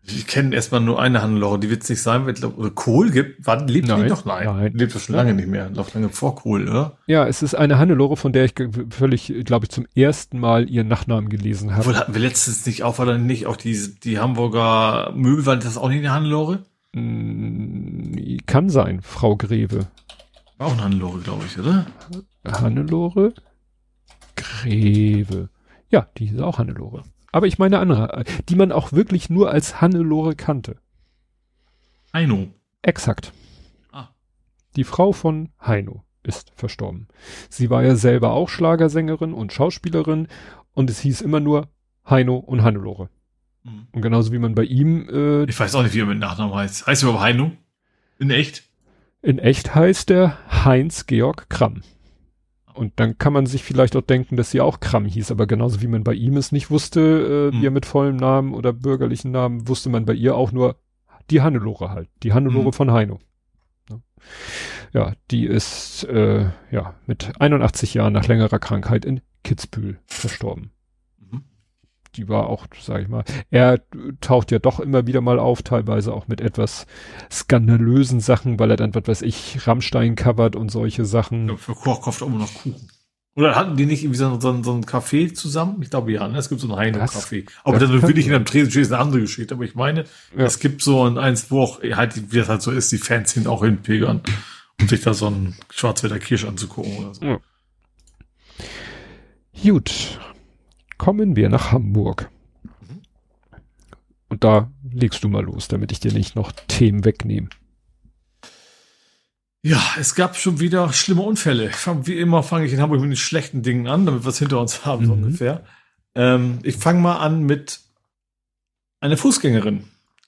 Speaker 3: Ich kenne erstmal nur eine Hannelore, die wird es nicht sein, weil glaub, oder Kohl gibt. Wann lebt nein, die noch? Nein, nein. Lebt das schon lange nicht mehr. Läuft lange vor Kohl, oder?
Speaker 2: Ja, es ist eine Hannelore, von der ich völlig, glaube ich, zum ersten Mal ihren Nachnamen gelesen habe.
Speaker 3: Wohl hatten wir letztens nicht auf, oder nicht? Auch die, die Hamburger Möbel, war das auch nicht eine Hannelore?
Speaker 2: Mm, kann sein, Frau Greve.
Speaker 3: War auch eine Hannelore, glaube ich, oder?
Speaker 2: Hannelore? Greve. Ja, die ist auch Hannelore. Aber ich meine andere, die man auch wirklich nur als Hannelore kannte.
Speaker 3: Heino.
Speaker 2: Exakt. Ah. Die Frau von Heino ist verstorben. Sie war ja selber auch Schlagersängerin und Schauspielerin und es hieß immer nur Heino und Hannelore. Mhm. Und genauso wie man bei ihm. Äh,
Speaker 3: ich weiß auch nicht, wie er mit Nachnamen heißt. Heißt er überhaupt Heino? In echt?
Speaker 2: In echt heißt er Heinz Georg Kramm. Und dann kann man sich vielleicht auch denken, dass sie auch Kram hieß, aber genauso wie man bei ihm es nicht wusste, äh, mhm. wie er mit vollem Namen oder bürgerlichen Namen, wusste man bei ihr auch nur die Hannelore halt, die Hannelore mhm. von Heino. Ja. Ja, die ist äh, ja mit 81 Jahren nach längerer Krankheit in Kitzbühel verstorben. Die war auch, sag ich mal, er taucht ja doch immer wieder mal auf, teilweise auch mit etwas skandalösen Sachen, weil er dann, was weiß ich, Rammstein covert und solche Sachen.
Speaker 3: Ja, für Koch kauft auch immer noch Kuchen. Oder hatten die nicht irgendwie so, so, so ein Café zusammen? Ich glaube ja, ne? es gibt so ein Heino-Café. Aber das wird nicht in einem Tresen ist eine andere Geschichte. Aber ich meine, ja. es gibt so ein eins, wo auch halt, wie das halt so ist, die Fans sind auch hinpilgern, um sich da so ein Schwarzwälder Kirsch anzugucken oder so. Ja.
Speaker 2: Gut. Kommen wir nach Hamburg. Mhm. Und da legst du mal los, damit ich dir nicht noch Themen wegnehme.
Speaker 3: Ja, es gab schon wieder schlimme Unfälle. Fang, wie immer fange ich in Hamburg mit den schlechten Dingen an, damit wir es hinter uns haben, mhm. so ungefähr. Ähm, ich fange mal an mit einer Fußgängerin.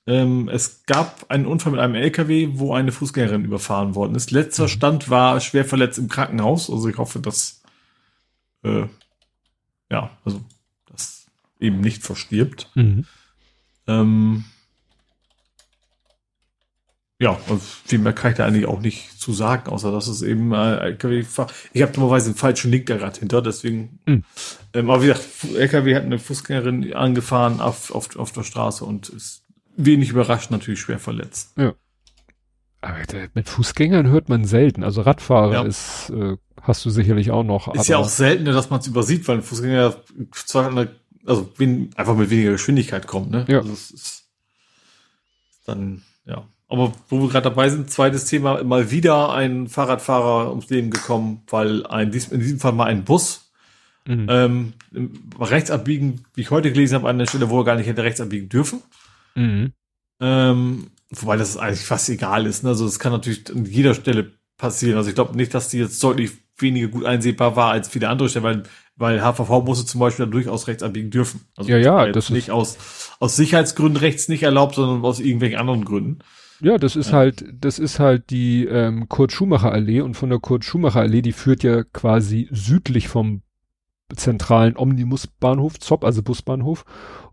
Speaker 3: Ähm, es gab einen Unfall mit einem LKW, wo eine Fußgängerin überfahren worden ist. Letzter mhm. Stand war schwer verletzt im Krankenhaus. Also ich hoffe, dass äh, ja, also eben nicht verstirbt. Mhm. Ähm, ja, und viel mehr kann ich da eigentlich auch nicht zu sagen, außer dass es eben LKW Ich habe dummerweise einen falschen Linkerrad hinter, deswegen. Mhm. Ähm, aber wie gesagt, LKW hat eine Fußgängerin angefahren auf, auf, auf der Straße und ist wenig überrascht natürlich schwer verletzt. Ja.
Speaker 2: Aber mit Fußgängern hört man selten. Also Radfahrer ja. ist, äh, hast du sicherlich auch noch.
Speaker 3: Ist ja auch seltener, dass man es übersieht, weil ein Fußgänger zwar eine, also einfach mit weniger Geschwindigkeit kommt, ne? Ja. Also es ist dann, ja. Aber wo wir gerade dabei sind, zweites Thema, mal wieder ein Fahrradfahrer ums Leben gekommen, weil ein, in diesem Fall mal ein Bus mhm. ähm, rechts abbiegen, wie ich heute gelesen habe, an der Stelle, wo er gar nicht hätte rechts abbiegen dürfen. Mhm. Ähm, wobei das eigentlich fast egal ist. Ne? Also es kann natürlich an jeder Stelle passieren. Also ich glaube nicht, dass die jetzt deutlich weniger gut einsehbar war als viele andere Stellen, weil, weil HVV musste zum Beispiel dann durchaus rechts abbiegen dürfen. Also
Speaker 2: ja, ja, das
Speaker 3: ist nicht aus, aus Sicherheitsgründen rechts nicht erlaubt, sondern aus irgendwelchen anderen Gründen.
Speaker 2: Ja, das ist ja. halt, das ist halt die ähm, Kurt-Schumacher-Allee und von der Kurt-Schumacher-Allee, die führt ja quasi südlich vom zentralen Omnibusbahnhof, ZOP, also Busbahnhof.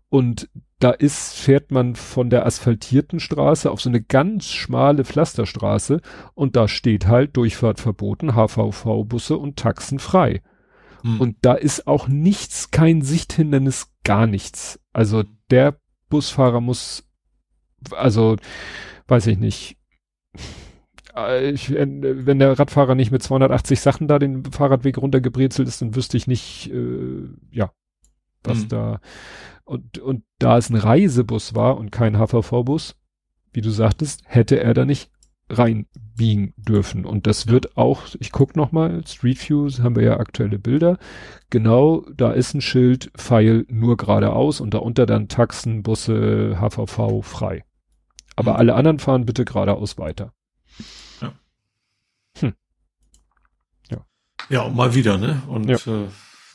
Speaker 2: Und da ist, fährt man von der asphaltierten Straße auf so eine ganz schmale Pflasterstraße und da steht halt Durchfahrt verboten, HVV-Busse und Taxen frei. Hm. Und da ist auch nichts, kein Sichthindernis, gar nichts. Also der Busfahrer muss, also weiß ich nicht. Äh, ich, wenn der Radfahrer nicht mit 280 Sachen da den Fahrradweg runtergebrezelt ist, dann wüsste ich nicht, äh, ja, was mhm. da und und da es ein Reisebus war und kein HVV-Bus, wie du sagtest, hätte er da nicht reinbiegen dürfen. Und das wird auch, ich guck noch mal, Street Views haben wir ja aktuelle Bilder. Genau, da ist ein Schild, Pfeil nur geradeaus und darunter dann Taxen, Busse, HVV frei. Aber mhm. alle anderen fahren bitte geradeaus weiter.
Speaker 3: Ja. Hm. Ja. Ja, und mal wieder, ne? Und ja. äh,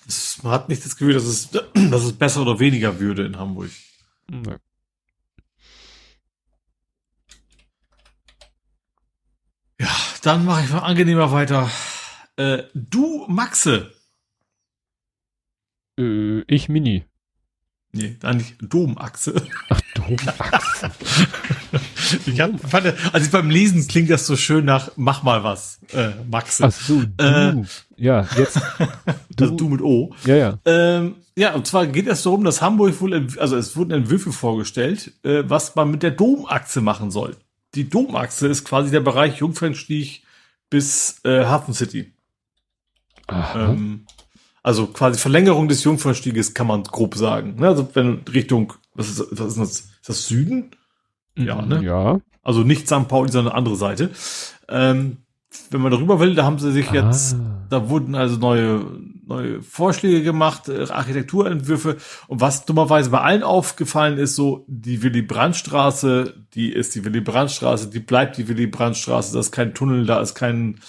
Speaker 3: es, man hat nicht das Gefühl, dass es, [CLEARS THROAT] dass es besser oder weniger würde in Hamburg. Nee. Ja, dann mache ich mal angenehmer weiter. Äh, du, Maxe.
Speaker 2: Äh, ich Mini.
Speaker 3: Nee, da nicht Domachse.
Speaker 2: Ach, Domachse. [LAUGHS]
Speaker 3: ich hab, fand, also beim Lesen klingt das so schön nach mach mal was, äh, Maxe.
Speaker 2: Ach so, du. Äh, ja, jetzt. [LAUGHS]
Speaker 3: Du. Also du mit O.
Speaker 2: Ja, ja.
Speaker 3: Ähm, ja, und zwar geht es darum, dass Hamburg wohl, also es wurden Entwürfe vorgestellt, äh, was man mit der Domachse machen soll. Die Domachse ist quasi der Bereich Jungfernstieg bis äh, Hafen City. Ähm, also quasi Verlängerung des Jungfernstieges kann man grob sagen. Ne? Also wenn Richtung, was ist, was ist das? Ist das Süden?
Speaker 2: Ja, ne? Ja.
Speaker 3: Also nicht St. Pauli, sondern eine andere Seite. Ähm, wenn man darüber will, da haben sie sich ah. jetzt, da wurden also neue, neue Vorschläge gemacht, äh, Architekturentwürfe. Und was dummerweise bei allen aufgefallen ist, so die Willy Brandt Straße, die ist die Willy Brandt Straße, die bleibt die Willy Brandt Straße, da ist kein Tunnel, da ist kein,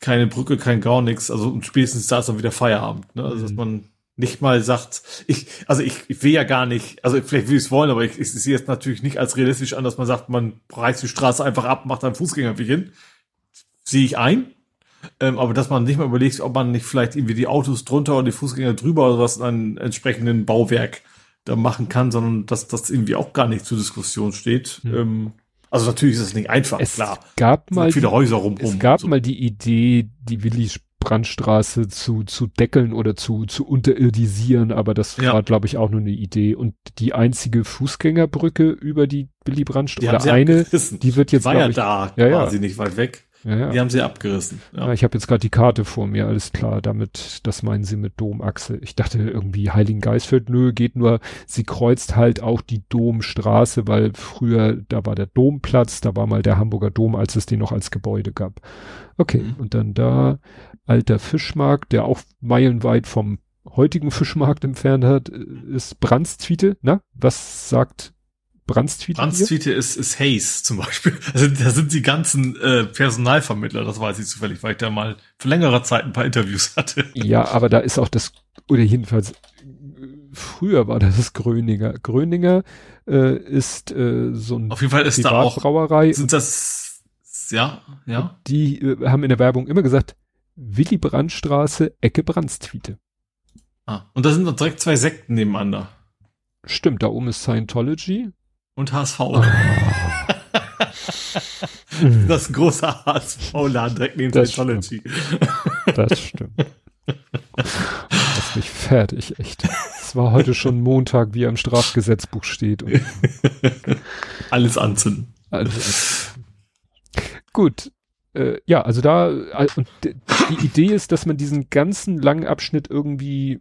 Speaker 3: keine Brücke, kein gar nichts. Also spätestens da ist dann wieder Feierabend. Ne? Also dass mhm. man nicht mal sagt, ich, also ich, ich will ja gar nicht, also vielleicht will ich es wollen, aber ich, ich sehe es natürlich nicht als realistisch an, dass man sagt, man reißt die Straße einfach ab, macht einen Fußgängerweg hin. Sehe ich ein. Ähm, aber dass man nicht mal überlegt, ob man nicht vielleicht irgendwie die Autos drunter und die Fußgänger drüber oder was in einem entsprechenden Bauwerk da machen kann, sondern dass das irgendwie auch gar nicht zur Diskussion steht. Mhm. Ähm, Also natürlich ist es nicht einfach,
Speaker 2: es
Speaker 3: klar.
Speaker 2: gab
Speaker 3: Es
Speaker 2: mal
Speaker 3: viele
Speaker 2: die,
Speaker 3: Häuser rum.
Speaker 2: es gab mal die Idee, die Willi Brandstraße zu, zu deckeln oder zu, zu unterirdisieren, aber das
Speaker 3: Ja.
Speaker 2: war, glaube ich, auch nur eine Idee. Und die einzige Fußgängerbrücke über die Willy Brandt
Speaker 3: die haben
Speaker 2: oder eine, die wird jetzt,
Speaker 3: war ja
Speaker 2: ich,
Speaker 3: da,
Speaker 2: Ja, ja.
Speaker 3: quasi nicht weit weg.
Speaker 2: Ja, ja.
Speaker 3: Die haben sie abgerissen.
Speaker 2: Ja, ich habe jetzt gerade die Karte vor mir, alles klar, damit, das meinen sie mit Domachse. Ich dachte irgendwie Heiligen Geistfeld, nö, geht nur, sie kreuzt halt auch die Domstraße, weil früher, da war der Domplatz, da war mal der Hamburger Dom, als es den noch als Gebäude gab. Okay,
Speaker 3: Mhm.
Speaker 2: und dann da alter Fischmarkt, der auch meilenweit vom heutigen Fischmarkt entfernt hat, äh, ist Brandstwiete. Na, was sagt Brandstwiete? hier?
Speaker 3: Brandstwiete ist, ist Hayes zum Beispiel. [LAUGHS] Also, da sind die ganzen äh, Personalvermittler, das weiß ich zufällig, weil ich da mal für längere Zeit ein paar Interviews [LAUGHS] hatte.
Speaker 2: Ja, aber da ist auch das, oder jedenfalls, früher war das das Gröninger. Gröninger äh, ist äh, so ein
Speaker 3: Auf jeden Fall ist da auch,
Speaker 2: Privatbrauerei.
Speaker 3: sind das, ja, ja.
Speaker 2: Die äh, haben in der Werbung immer gesagt, Willy Brandtstraße, Ecke Brandstwiete.
Speaker 3: Ah, und da sind noch direkt zwei Sekten nebeneinander.
Speaker 2: Stimmt, da oben ist Scientology.
Speaker 3: Und HSV. [LAUGHS]
Speaker 2: Ah.
Speaker 3: Das großer HSV-Laden direkt neben
Speaker 2: Das
Speaker 3: Scientology.
Speaker 2: Das stimmt. Das ist mich fertig, echt. Es war heute schon Montag, wie er im Strafgesetzbuch steht. [LAUGHS]
Speaker 3: Alles anzünden.
Speaker 2: Also, gut. Äh, ja, also da, äh, und die Idee ist, dass man diesen ganzen langen Abschnitt irgendwie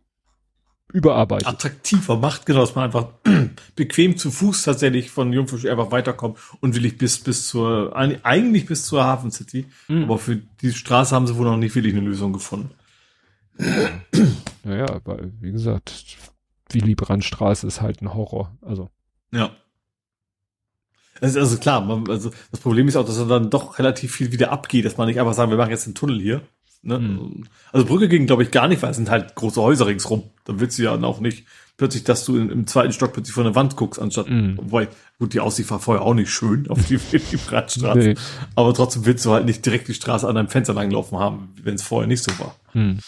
Speaker 2: überarbeitet.
Speaker 3: Attraktiver macht, genau, dass man einfach [CLEARS THROAT] bequem zu Fuß tatsächlich von Jungfrau einfach weiterkommt und will ich bis, bis zur, eig- eigentlich bis zur Hafen City.
Speaker 2: Mhm.
Speaker 3: Aber für diese Straße haben sie wohl noch nicht wirklich eine Lösung gefunden.
Speaker 2: Naja, weil, wie gesagt, Willy Brandtstraße ist halt ein Horror. Also,
Speaker 3: Ja. Also, also klar, man, also das Problem ist auch, dass er dann doch relativ viel wieder abgeht, dass man nicht einfach sagen, wir machen jetzt einen Tunnel hier. Ne?
Speaker 2: Mhm.
Speaker 3: Also Brücke ging, glaube ich, gar nicht, weil es sind halt große Häuser ringsrum. Dann willst du ja auch nicht plötzlich, dass du in, im zweiten Stock plötzlich vor eine Wand guckst, anstatt,
Speaker 2: Mhm.
Speaker 3: wobei, gut, die Aussicht war vorher auch nicht schön auf die, [LAUGHS] die Bratstraße.
Speaker 2: nee.
Speaker 3: Aber trotzdem willst du halt nicht direkt die Straße an deinem Fenster langlaufen haben, wenn es vorher nicht so war.
Speaker 2: Hm.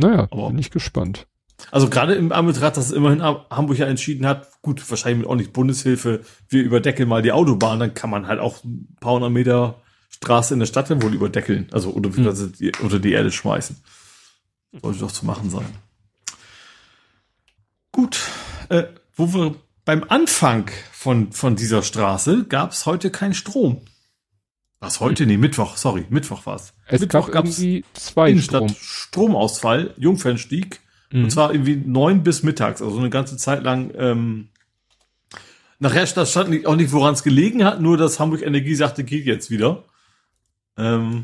Speaker 2: Naja,
Speaker 3: Aber-
Speaker 2: bin ich gespannt.
Speaker 3: Also gerade im Anbetracht, dass immerhin Hamburg ja entschieden hat, gut, wahrscheinlich mit auch nicht Bundeshilfe, wir überdeckeln mal die Autobahn, dann kann man halt auch ein paar hundert Meter Straße in der Stadt dann wohl überdeckeln, also oder,
Speaker 2: Hm.
Speaker 3: die, unter die Erde schmeißen. Sollte doch zu machen sein. Gut, äh, wo wir beim Anfang von, von dieser Straße gab es heute keinen Strom. Was heute? Nee, Mittwoch, sorry, Mittwoch war es.
Speaker 2: Es
Speaker 3: Mittwoch
Speaker 2: gab irgendwie zwei
Speaker 3: Innenstadt
Speaker 2: Strom.
Speaker 3: Stromausfall, Jungfernstieg.
Speaker 2: Mhm.
Speaker 3: Und zwar irgendwie neun bis mittags, also eine ganze Zeit lang. Ähm, nachher stand, auch nicht, woran es gelegen hat, nur dass Hamburg Energie sagte, geht jetzt wieder. Ähm,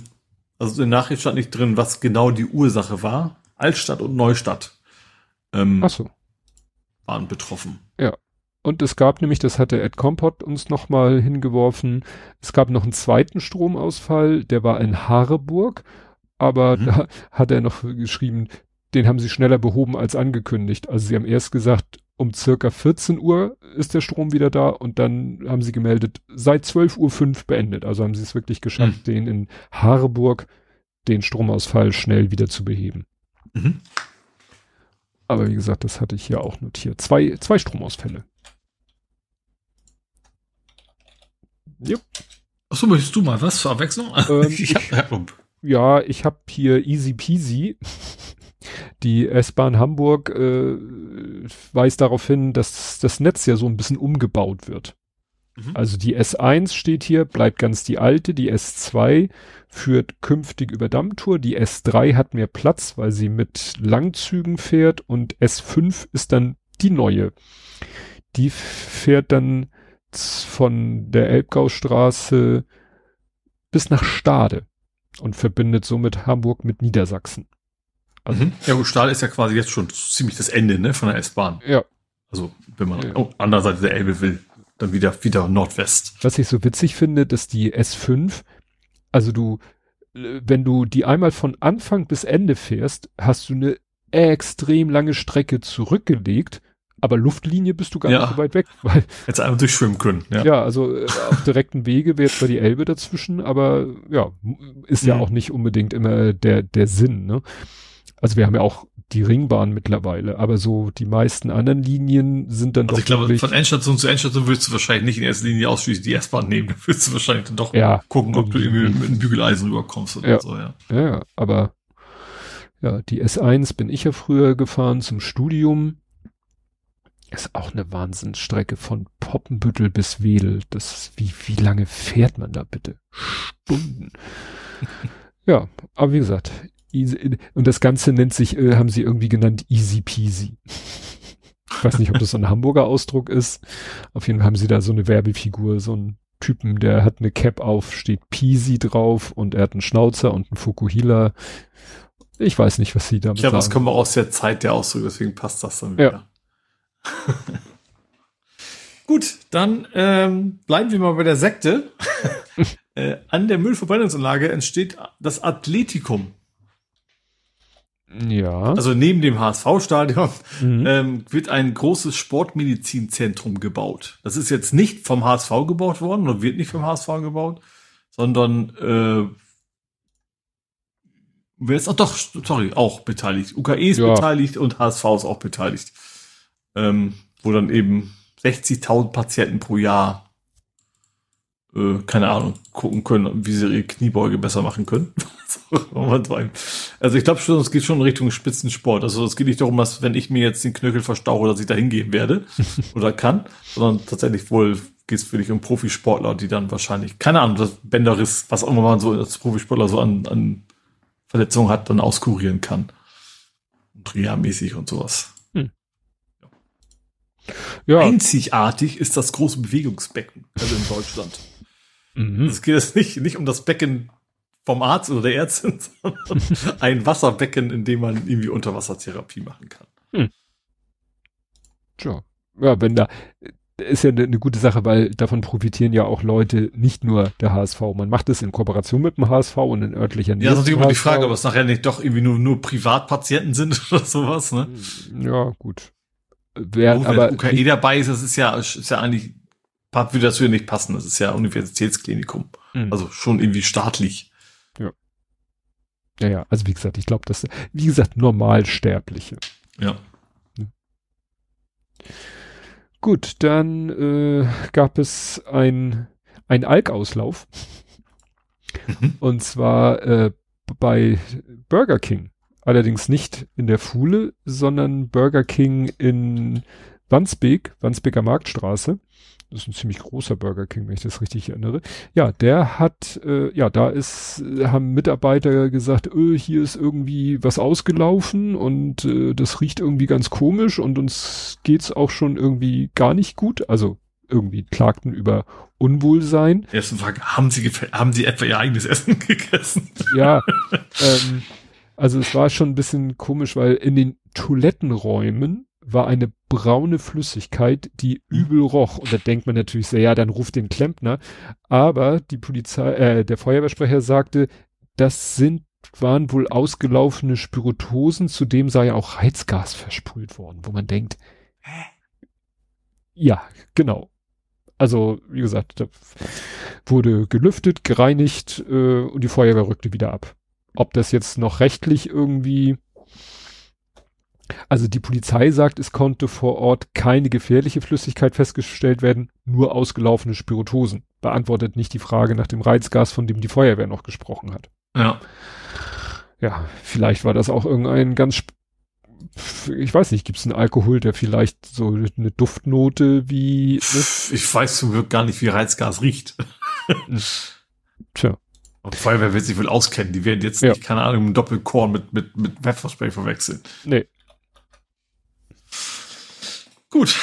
Speaker 3: also in der Nachricht stand nicht drin, was genau die Ursache war. Altstadt und Neustadt ähm,
Speaker 2: Ach so.
Speaker 3: waren betroffen.
Speaker 2: Und es gab nämlich, das hatte Ed Kompott uns nochmal hingeworfen, es gab noch einen zweiten Stromausfall, der war in Hareburg, aber
Speaker 3: Mhm.
Speaker 2: da hat er noch geschrieben, den haben sie schneller behoben als angekündigt. Also sie haben erst gesagt, um circa 14 Uhr ist der Strom wieder da und dann haben sie gemeldet, seit 12.05 Uhr beendet. Also haben sie es wirklich geschafft, den in Hareburg den Stromausfall schnell wieder zu beheben.
Speaker 3: Mhm.
Speaker 2: Aber wie gesagt, das hatte ich hier auch notiert. Zwei, zwei Stromausfälle.
Speaker 3: Achso, möchtest du mal was zur Abwechslung?
Speaker 2: Ähm, [LAUGHS]
Speaker 3: ich hab,
Speaker 2: Ja, ich habe hier easy peasy. Die S-Bahn Hamburg äh, weist darauf hin, dass das Netz ja so ein bisschen umgebaut wird.
Speaker 3: Mhm.
Speaker 2: Also die S1 steht hier, bleibt ganz die alte, die S2 führt künftig über Dammtour, die S3 hat mehr Platz, weil sie mit Langzügen fährt und S5 ist dann die neue. Die fährt dann von der Elbgaustraße bis nach Stade und verbindet somit Hamburg mit Niedersachsen. Also,
Speaker 3: Mhm. Ja, gut, Stahl ist ja quasi jetzt schon ziemlich das Ende ne, von der S-Bahn.
Speaker 2: ja,
Speaker 3: Also, wenn man
Speaker 2: Ja.
Speaker 3: oh, an der Seite der Elbe will, dann wieder, wieder Nordwest.
Speaker 2: was ich so witzig finde, dass die S5, also du, äh, wenn du die einmal von Anfang bis Ende fährst, hast du eine extrem lange Strecke zurückgelegt, aber Luftlinie bist du gar
Speaker 3: Ja.
Speaker 2: nicht so weit weg, [LAUGHS] weil
Speaker 3: Jetzt einmal durchschwimmen können. Ja.
Speaker 2: Ja, also äh, auf direkten Wege wäre zwar die Elbe dazwischen, aber ja, ist ja
Speaker 3: Mhm.
Speaker 2: auch nicht unbedingt immer der, der Sinn, ne? Also wir haben ja auch die Ringbahn mittlerweile, aber so die meisten anderen Linien sind dann
Speaker 3: also
Speaker 2: doch
Speaker 3: ich glaube, von Endstation zu Endstation würdest du wahrscheinlich nicht in erster Linie ausschließlich die S-Bahn nehmen. Da würdest du wahrscheinlich dann doch
Speaker 2: ja,
Speaker 3: gucken, ob du
Speaker 2: irgendwie.
Speaker 3: mit einem Bügeleisen rüberkommst oder
Speaker 2: Ja.
Speaker 3: so, ja.
Speaker 2: ja, ja, aber ja, die S1 bin ich ja früher gefahren zum Studium. Ist auch eine Wahnsinnsstrecke von Poppenbüttel bis Wedel. Das, wie, wie lange fährt man da bitte? Stunden. [LAUGHS] ja, aber wie gesagt, easy, und das Ganze nennt sich, äh, haben sie irgendwie genannt Easy Peasy. Ich weiß nicht, ob das so ein Hamburger Ausdruck ist. Auf jeden Fall haben sie da so eine Werbefigur, so einen Typen, der hat eine Cap auf, steht Peasy drauf und er hat einen Schnauzer und einen Fukuhila. Ich weiß nicht, was sie damit
Speaker 3: Ich glaube, das
Speaker 2: sagen.
Speaker 3: kommen wir aus der Zeit der Ausdrücke, deswegen passt das dann
Speaker 2: Ja.
Speaker 3: wieder. [LAUGHS] Gut, dann ähm, bleiben wir mal bei der Sekte. [LAUGHS] äh, an der Müllverbrennungsanlage entsteht das Athletikum.
Speaker 2: Ja.
Speaker 3: Also neben dem HSV-Stadion
Speaker 2: Mhm.
Speaker 3: ähm, wird ein großes Sportmedizinzentrum gebaut. Das ist jetzt nicht vom HSV gebaut worden oder wird nicht vom HSV gebaut, sondern äh, wer ist, ach doch, sorry, auch beteiligt. UKE ist
Speaker 2: Ja.
Speaker 3: beteiligt und HSV ist auch beteiligt. Ähm, wo dann eben 60.000 Patienten pro Jahr, äh, keine Ahnung, gucken können, wie sie ihre Kniebeuge besser machen können. [LAUGHS] also ich glaube schon, es geht schon in Richtung Spitzensport. Also es geht nicht darum, dass wenn ich mir jetzt den Knöchel verstaue, dass ich da hingehen werde [LAUGHS] oder kann, sondern tatsächlich wohl geht es wirklich um Profisportler, die dann wahrscheinlich, keine Ahnung, das Bänderriss, was auch immer man so als Profisportler so an, an Verletzungen hat, dann auskurieren kann. Und reha-mäßig und sowas.
Speaker 2: ja.
Speaker 3: Einzigartig ist das große Bewegungsbecken, also in Deutschland.
Speaker 2: Mhm.
Speaker 3: Es geht jetzt nicht, nicht um das Becken vom Arzt oder der Ärztin, [LAUGHS] sondern ein Wasserbecken, in dem man irgendwie Unterwassertherapie machen kann.
Speaker 2: Tja. Ja, wenn da, ist ja eine ne gute Sache, weil davon profitieren ja auch Leute, nicht nur der HSV. Man macht es in Kooperation mit dem HSV und in örtlicher Nähe.
Speaker 3: Ja, das ist natürlich immer die. Frage, ob es nachher nicht doch irgendwie nur, nur Privatpatienten sind [LAUGHS] oder sowas, ne?
Speaker 2: Ja, gut. Wer,
Speaker 3: Wo,
Speaker 2: aber
Speaker 3: wenn UKE dabei ist, das ist ja, ist ja eigentlich, würde dazu ja nicht passen. Das ist ja Universitätsklinikum.
Speaker 2: Mhm.
Speaker 3: Also schon irgendwie staatlich.
Speaker 2: ja, ja, also wie gesagt, ich glaube, das, wie gesagt, Normalsterbliche.
Speaker 3: Ja.
Speaker 2: Gut, dann äh, gab es ein, ein Alkauslauf.
Speaker 3: Mhm.
Speaker 2: Und zwar äh, bei Burger King. Allerdings nicht in der Fuhle, sondern Burger King in Wandsbek, Wandsbeker Marktstraße. Das ist ein ziemlich großer Burger King, wenn ich das richtig erinnere. Ja, der hat, äh, ja, da ist, äh, haben Mitarbeiter gesagt, öh, hier ist irgendwie was ausgelaufen und äh, das riecht irgendwie ganz komisch und uns geht's auch schon irgendwie gar nicht gut. Also irgendwie klagten über Unwohlsein.
Speaker 3: Erste Frage, haben Sie, haben Sie etwa Ihr eigenes Essen [LAUGHS] gegessen?
Speaker 2: Ja, ähm, also es war schon ein bisschen komisch, weil in den Toilettenräumen war eine braune Flüssigkeit, die übel roch. Und da denkt man natürlich so, ja, dann ruft den Klempner. Aber die Polizei, äh, der Feuerwehrsprecher sagte, das sind, waren wohl ausgelaufene Spiritosen, zudem sei ja auch Heizgas versprüht worden, wo man denkt, ja, genau. Also, wie gesagt, da wurde gelüftet, gereinigt äh, und die Feuerwehr rückte wieder ab. Ob das jetzt noch rechtlich irgendwie. Also die Polizei sagt, es konnte vor Ort keine gefährliche Flüssigkeit festgestellt werden, nur ausgelaufene Spiritosen. Beantwortet nicht die Frage nach dem Reizgas, von dem die Feuerwehr noch gesprochen hat.
Speaker 3: Ja.
Speaker 2: Ja, vielleicht war das auch irgendein ganz, ich weiß nicht, gibt es einen Alkohol, der vielleicht so eine Duftnote wie, ne?
Speaker 3: Ich weiß zum Glück gar nicht, wie Reizgas riecht. [LAUGHS]
Speaker 2: tja,
Speaker 3: Und Feuerwehr wird sich wohl auskennen. Die werden jetzt
Speaker 2: Ja.
Speaker 3: nicht, keine Ahnung, einen Doppelkorn mit, mit, mit Pfefferspray verwechseln.
Speaker 2: nee,
Speaker 3: Gut.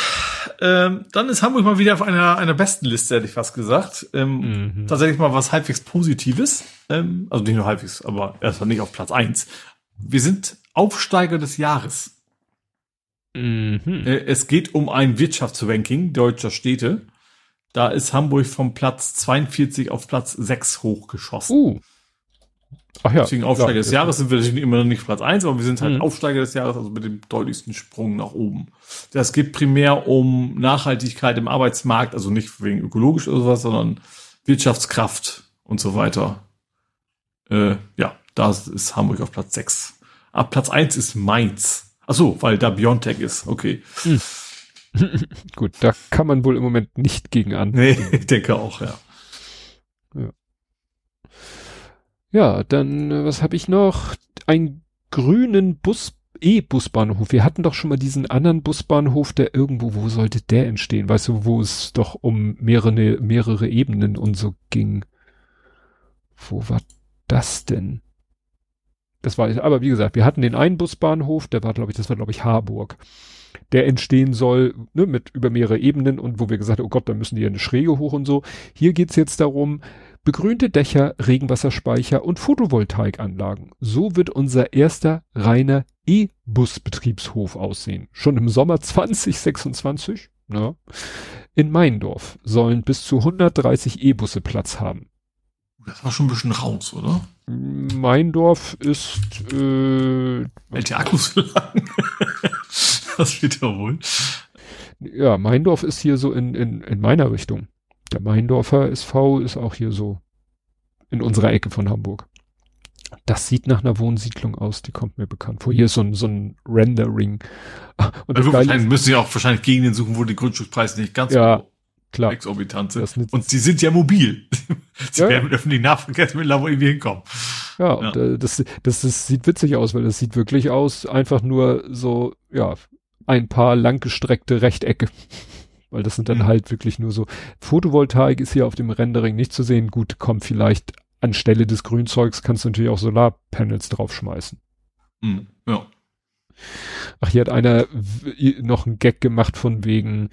Speaker 3: Ähm, dann ist Hamburg mal wieder auf einer, einer besten Liste, hätte ich fast gesagt. Ähm,
Speaker 2: Mhm.
Speaker 3: Tatsächlich mal was halbwegs Positives. Ähm, also nicht nur halbwegs, aber erstmal nicht auf Platz eins. Wir sind Aufsteiger des Jahres.
Speaker 2: Mhm.
Speaker 3: Äh, es geht um ein Wirtschaftsranking deutscher Städte. Da ist Hamburg vom Platz 42 auf Platz 6 hochgeschossen.
Speaker 2: Uh. Ach ja.
Speaker 3: Deswegen Aufsteiger
Speaker 2: klar,
Speaker 3: des Jahres sind wir natürlich immer noch nicht Platz 1, aber wir sind halt
Speaker 2: Mhm.
Speaker 3: Aufsteiger des Jahres, also mit dem deutlichsten Sprung nach oben. Das geht primär um Nachhaltigkeit im Arbeitsmarkt, also nicht wegen ökologisch oder sowas, sondern Wirtschaftskraft und so weiter. Äh, ja, da ist Hamburg auf Platz 6. Ah, Platz eins ist Mainz. Ach so, weil da Biontech ist. Okay. Hm. [LAUGHS]
Speaker 2: Gut, da kann man wohl im Moment nicht gegen an.
Speaker 3: Nee, [LAUGHS] ich denke auch, ja.
Speaker 2: Ja, ja dann, äh, was habe ich noch? Ein grünen Bus, E-Busbahnhof. Wir hatten doch schon mal diesen anderen Busbahnhof, der irgendwo, wo sollte der entstehen? Weißt du, wo es doch um mehrere, mehrere Ebenen und so ging. Wo war das denn? Das war, aber wie gesagt, wir hatten den einen Busbahnhof, der war, glaube ich, das war, glaube ich, Harburg der entstehen soll, ne, mit über mehrere Ebenen und wo wir gesagt haben, oh Gott, da müssen die ja eine Schräge hoch und so. Hier geht's jetzt darum, begrünte Dächer, Regenwasserspeicher und Photovoltaikanlagen. So wird unser erster reiner E-Bus-Betriebshof aussehen. Schon im Sommer 2026. Ja. In Meindorf sollen bis zu 130 E-Busse Platz haben.
Speaker 3: Das war schon ein bisschen raus, oder?
Speaker 2: Meindorf ist äh,
Speaker 3: Welche Akkus lang? [LAUGHS] das wiederholen.
Speaker 2: Ja, Meindorf ist hier so in, in, in meiner Richtung. Der Meindorfer SV ist auch hier so in unserer Ecke von Hamburg. Das sieht nach einer Wohnsiedlung aus, die kommt mir bekannt vor. Hier ist so ein, so ein Rendering. [LAUGHS]
Speaker 3: Und also wahrscheinlich müssen sie auch wahrscheinlich Gegenden suchen, wo die Grundstückspreise nicht ganz
Speaker 2: ja, klar.
Speaker 3: exorbitant sind. Und sie sind ja mobil. [LAUGHS] sie ja. werden mit öffentlichen Nahverkehrsmitteln wo irgendwie hinkommen.
Speaker 2: Ja, ja. Und, äh, das, das, das sieht witzig aus, weil das sieht wirklich aus, einfach nur so, ja, ein paar langgestreckte Rechtecke. [LAUGHS] Weil das sind dann mhm. halt wirklich nur so. Photovoltaik ist hier auf dem Rendering nicht zu sehen. Gut, kommt vielleicht anstelle des Grünzeugs, kannst du natürlich auch Solarpanels draufschmeißen.
Speaker 3: Mhm. Ja.
Speaker 2: Ach, hier hat einer noch einen Gag gemacht von wegen,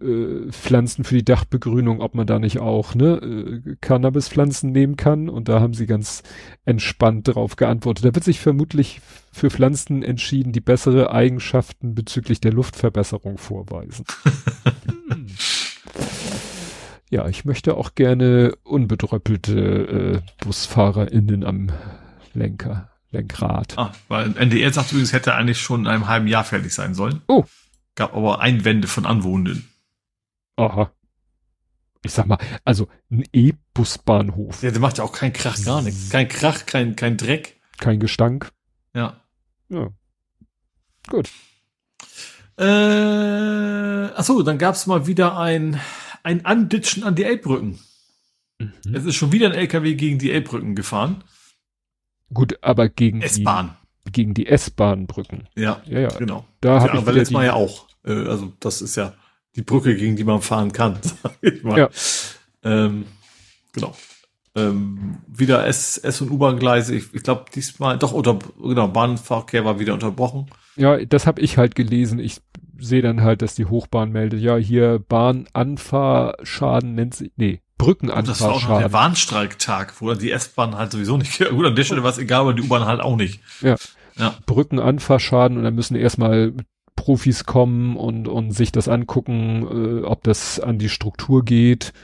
Speaker 2: äh, Pflanzen für die Dachbegrünung, ob man da nicht auch ne, äh, Cannabispflanzen nehmen kann. Und da haben sie ganz entspannt darauf geantwortet. Da wird sich vermutlich für Pflanzen entschieden, die bessere Eigenschaften bezüglich der Luftverbesserung vorweisen. hm. [LAUGHS] Ja, ich möchte auch gerne unbedröppelte äh, BusfahrerInnen am Lenker, Lenkrad.
Speaker 3: Ah, weil NDR sagt übrigens, hätte eigentlich schon in einem halben Jahr fertig sein sollen.
Speaker 2: Oh.
Speaker 3: Gab aber Einwände von Anwohnenden.
Speaker 2: Aha. Ich sag mal, also ein E-Busbahnhof.
Speaker 3: Ja, der macht ja auch keinen Krach, gar nichts. Kein Krach, kein, kein Dreck.
Speaker 2: Kein Gestank.
Speaker 3: Ja.
Speaker 2: Ja. Gut.
Speaker 3: Äh, achso, dann gab's mal wieder ein, ein Anditschen an die Elbbrücken. Mhm. Es ist schon wieder ein LKW gegen die Elbbrücken gefahren.
Speaker 2: Gut, aber gegen
Speaker 3: S-Bahn.
Speaker 2: Gegen die S-Bahn-Brücken.
Speaker 3: Ja,
Speaker 2: ja, ja,
Speaker 3: genau.
Speaker 2: Da habe
Speaker 3: ich aber letztes Mal ja auch. Äh, also das ist ja die Brücke, gegen die man fahren kann, [LAUGHS] sag ich mal. Ja. Ähm, genau. Ähm, wieder S, S und U-Bahn-Gleise. Ich, ich glaube diesmal doch unter genau Bahnverkehr war wieder unterbrochen.
Speaker 2: Ja, das habe ich halt gelesen. Ich sehe dann halt, dass die Hochbahn meldet. Ja, hier Bahnanfahrschaden nennt sich nee Brückenanfahrschaden. Das war auch noch
Speaker 3: der Bahnstreiktag, wo die S-Bahn halt sowieso nicht. [LAUGHS] Gut, an der Stelle war es egal, aber die U-Bahn halt auch nicht.
Speaker 2: Ja. Ja. Brückenanfahrschaden und dann müssen erstmal Profis kommen und, und sich das angucken, äh, ob das an die Struktur geht.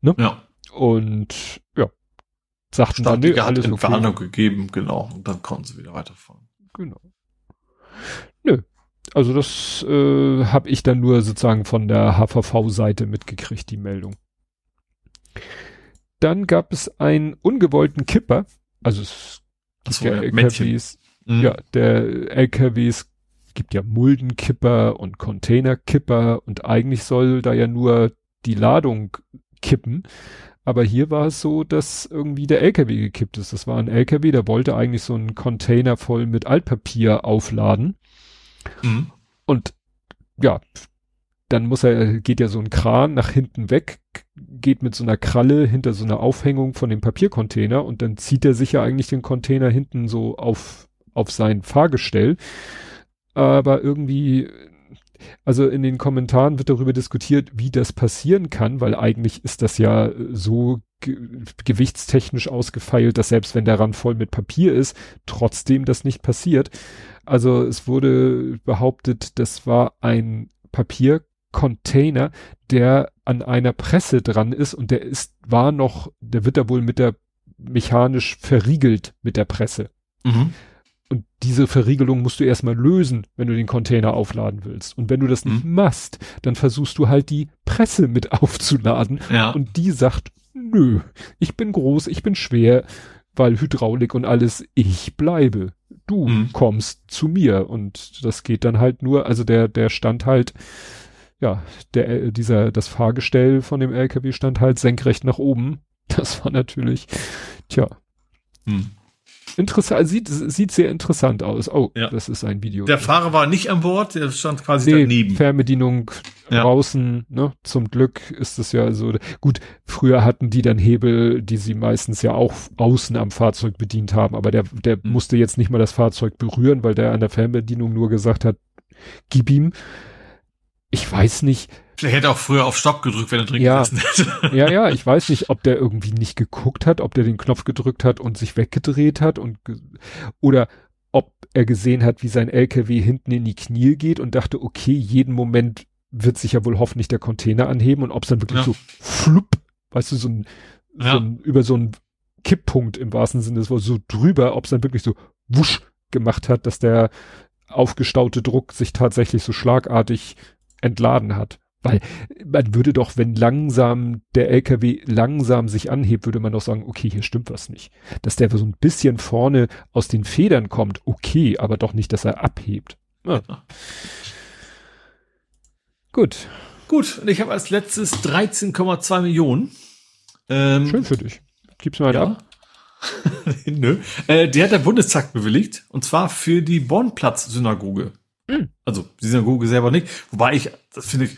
Speaker 2: Ne?
Speaker 3: Ja.
Speaker 2: Und ja, sagten
Speaker 3: dann, nee, alles hat Entwarnung okay. gegeben, genau, und dann konnten sie wieder weiterfahren.
Speaker 2: Genau. Nö. Also das äh, habe ich dann nur sozusagen von der HVV-Seite mitgekriegt, die Meldung. Dann gab es einen ungewollten Kipper, also es
Speaker 3: gibt ja, LKWs,
Speaker 2: mhm. ja, der LKWs gibt ja Muldenkipper und Containerkipper und eigentlich soll da ja nur die Ladung kippen. Aber hier war es so, dass irgendwie der LKW gekippt ist. Das war ein LKW, der wollte eigentlich so einen Container voll mit Altpapier aufladen. Mhm. Und ja, dann muss er, geht ja so ein Kran nach hinten weg, geht mit so einer Kralle hinter so einer Aufhängung von dem Papiercontainer und dann zieht er sich ja eigentlich den Container hinten so auf, auf sein Fahrgestell aber irgendwie, also in den Kommentaren wird darüber diskutiert, wie das passieren kann, weil eigentlich ist das ja so ge gewichtstechnisch ausgefeilt, dass selbst wenn der Rand voll mit Papier ist, trotzdem das nicht passiert. Also es wurde behauptet, das war ein Papiercontainer, der an einer Presse dran ist und der ist, war noch, der wird da wohl mit der mechanisch verriegelt mit der Presse. Mhm. Und diese Verriegelung musst du erstmal lösen, wenn du den Container aufladen willst. Und wenn du das nicht mhm. machst, dann versuchst du halt die Presse mit [LAUGHS] aufzuladen.
Speaker 3: Ja.
Speaker 2: Und die sagt, nö, ich bin groß, ich bin schwer, weil Hydraulik und alles, ich bleibe. du mhm. kommst zu mir und das geht dann halt nur, also der, der stand halt, ja, der, äh, dieser, das Fahrgestell von dem LKW stand halt senkrecht nach oben. Das war natürlich, tja. Mhm. Interessant, sieht, sieht sehr interessant aus. Oh, ja. das ist ein Video.
Speaker 3: Der Fahrer war nicht an Bord, der stand quasi nee, daneben.
Speaker 2: Fernbedienung ja. draußen, ne? Zum Glück ist es ja so. Gut, früher hatten die dann Hebel, die sie meistens ja auch außen am Fahrzeug bedient haben, aber der, der mhm. musste jetzt nicht mal das Fahrzeug berühren, weil der an der Fernbedienung nur gesagt hat, gib ihm. Ich weiß nicht,
Speaker 3: Vielleicht hätte er auch früher auf Stopp gedrückt, wenn er drin
Speaker 2: ja, gesessen hätte. Ja, ja, ich weiß nicht, ob der irgendwie nicht geguckt hat, ob der den Knopf gedrückt hat und sich weggedreht hat und oder ob er gesehen hat, wie sein LKW hinten in die Knie geht und dachte, okay, jeden Moment wird sich ja wohl hoffentlich der Container anheben und ob es dann wirklich ja. so flupp, weißt du, so ein, ja. so ein über so ein Kipppunkt im wahrsten Sinne des Wortes so drüber, ob es dann wirklich so wusch gemacht hat, dass der aufgestaute Druck sich tatsächlich so schlagartig entladen hat. Weil man würde doch, wenn langsam der LKW langsam sich anhebt, würde man doch sagen, okay, hier stimmt was nicht. Dass der so ein bisschen vorne aus den Federn kommt, okay, aber doch nicht, dass er abhebt. Ja.
Speaker 3: Gut. Gut, und ich habe als letztes 13,2 Millionen.
Speaker 2: Ähm, Schön für dich. Gib's mal ja. ab. [LAUGHS]
Speaker 3: Nö. Äh, die hat der Bundestag bewilligt, und zwar für die Bornplatz-Synagoge. Mhm. Also die Synagoge selber nicht. Wobei ich, das finde ich,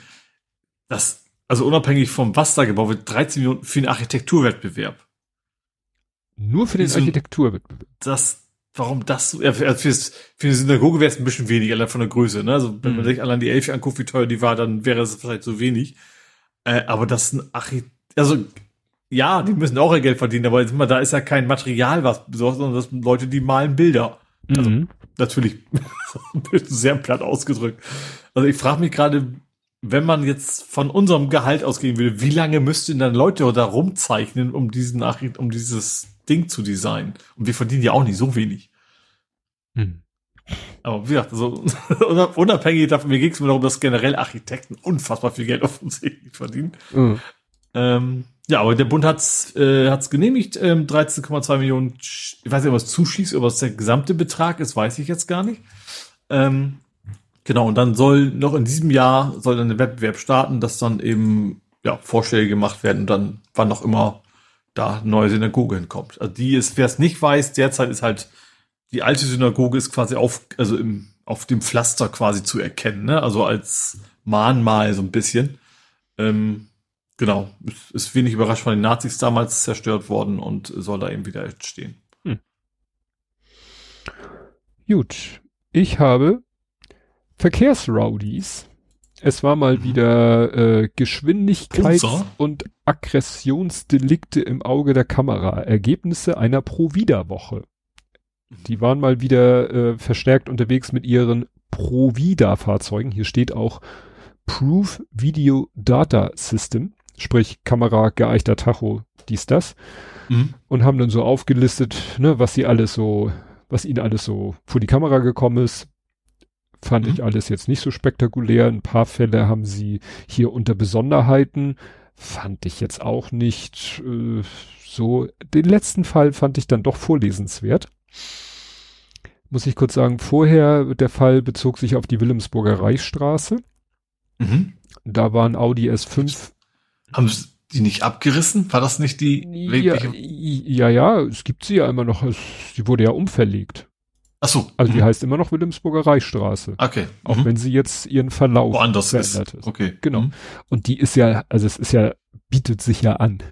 Speaker 3: das, also unabhängig vom was da gebaut wird, 13 Millionen für den Architekturwettbewerb.
Speaker 2: Nur für den Architekturwettbewerb?
Speaker 3: Das, warum das so, ja, für, für, eine Synagoge wäre es ein bisschen wenig, allein von der Größe, ne? Also, wenn mhm. man sich allein die Elfe anguckt, wie teuer die war, dann wäre es vielleicht so wenig. Äh, aber das ist ein Architekt, also, ja, die müssen auch ihr Geld verdienen, aber immer, da ist ja kein Material, was besorgt, sondern das sind Leute, die malen Bilder. Also, mhm. natürlich [LAUGHS] sehr platt ausgedrückt. Also ich frage mich gerade, wenn man jetzt von unserem Gehalt ausgehen will, wie lange müssten dann Leute da rumzeichnen, um diesen Nachricht, um dieses Ding zu designen? Und wir verdienen ja auch nicht so wenig. Hm. Aber wie gesagt, also [LAUGHS] unabhängig davon, mir ging es mir darum, dass generell Architekten unfassbar viel Geld [LAUGHS] offensichtlich verdienen. Mhm. Ähm, ja, aber der Bund hat's äh, hat's genehmigt, ähm, 13,2 Millionen, ich weiß nicht, ob es zuschießt, ob es der gesamte Betrag ist, weiß ich jetzt gar nicht. Ähm, Genau, und dann soll noch in diesem Jahr soll dann der Wettbewerb starten, dass dann eben ja, Vorschläge gemacht werden und dann wann noch immer da neue Synagoge hinkommt. Also die ist, wer es nicht weiß, derzeit ist halt die alte Synagoge ist quasi auf, also im, auf dem Pflaster quasi zu erkennen, ne? Also als Mahnmal so ein bisschen. Ähm, genau, ist, wenig überrascht von den Nazis damals zerstört worden und soll da eben wieder entstehen. Hm.
Speaker 2: Gut, ich habe Verkehrsrowdies. Es war mal mhm. wieder äh, Geschwindigkeits- Punzer. und Aggressionsdelikte im Auge der Kamera. Ergebnisse einer Provida-Woche. Die waren mal wieder äh, verstärkt unterwegs mit ihren Provida-Fahrzeugen. Hier steht auch Proof Video Data System, sprich Kamera, geeichter Tacho, dies, das. Mhm. Und haben dann so aufgelistet, ne, was sie alles so, was ihnen alles so vor die Kamera gekommen ist. Fand mhm. ich alles jetzt nicht so spektakulär. Ein paar Fälle haben sie hier unter Besonderheiten. Fand ich jetzt auch nicht äh, so. Den letzten Fall fand ich dann doch vorlesenswert. Muss ich kurz sagen, vorher der Fall bezog sich auf die Wilhelmsburger Reichsstraße. Mhm. Da war ein Audi S5.
Speaker 3: Haben Sie die nicht abgerissen? War das nicht die?
Speaker 2: Ja, ja, ja, es gibt sie ja immer noch. Sie wurde ja umverlegt.
Speaker 3: Ach so.
Speaker 2: Also die mhm. heißt immer noch Wilhelmsburger Reichsstraße.
Speaker 3: Okay.
Speaker 2: Auch mhm. wenn sie jetzt ihren Verlauf
Speaker 3: Woanders verändert ist.
Speaker 2: Okay. Genau. Mhm. Und die ist ja, also es ist ja, bietet sich ja an.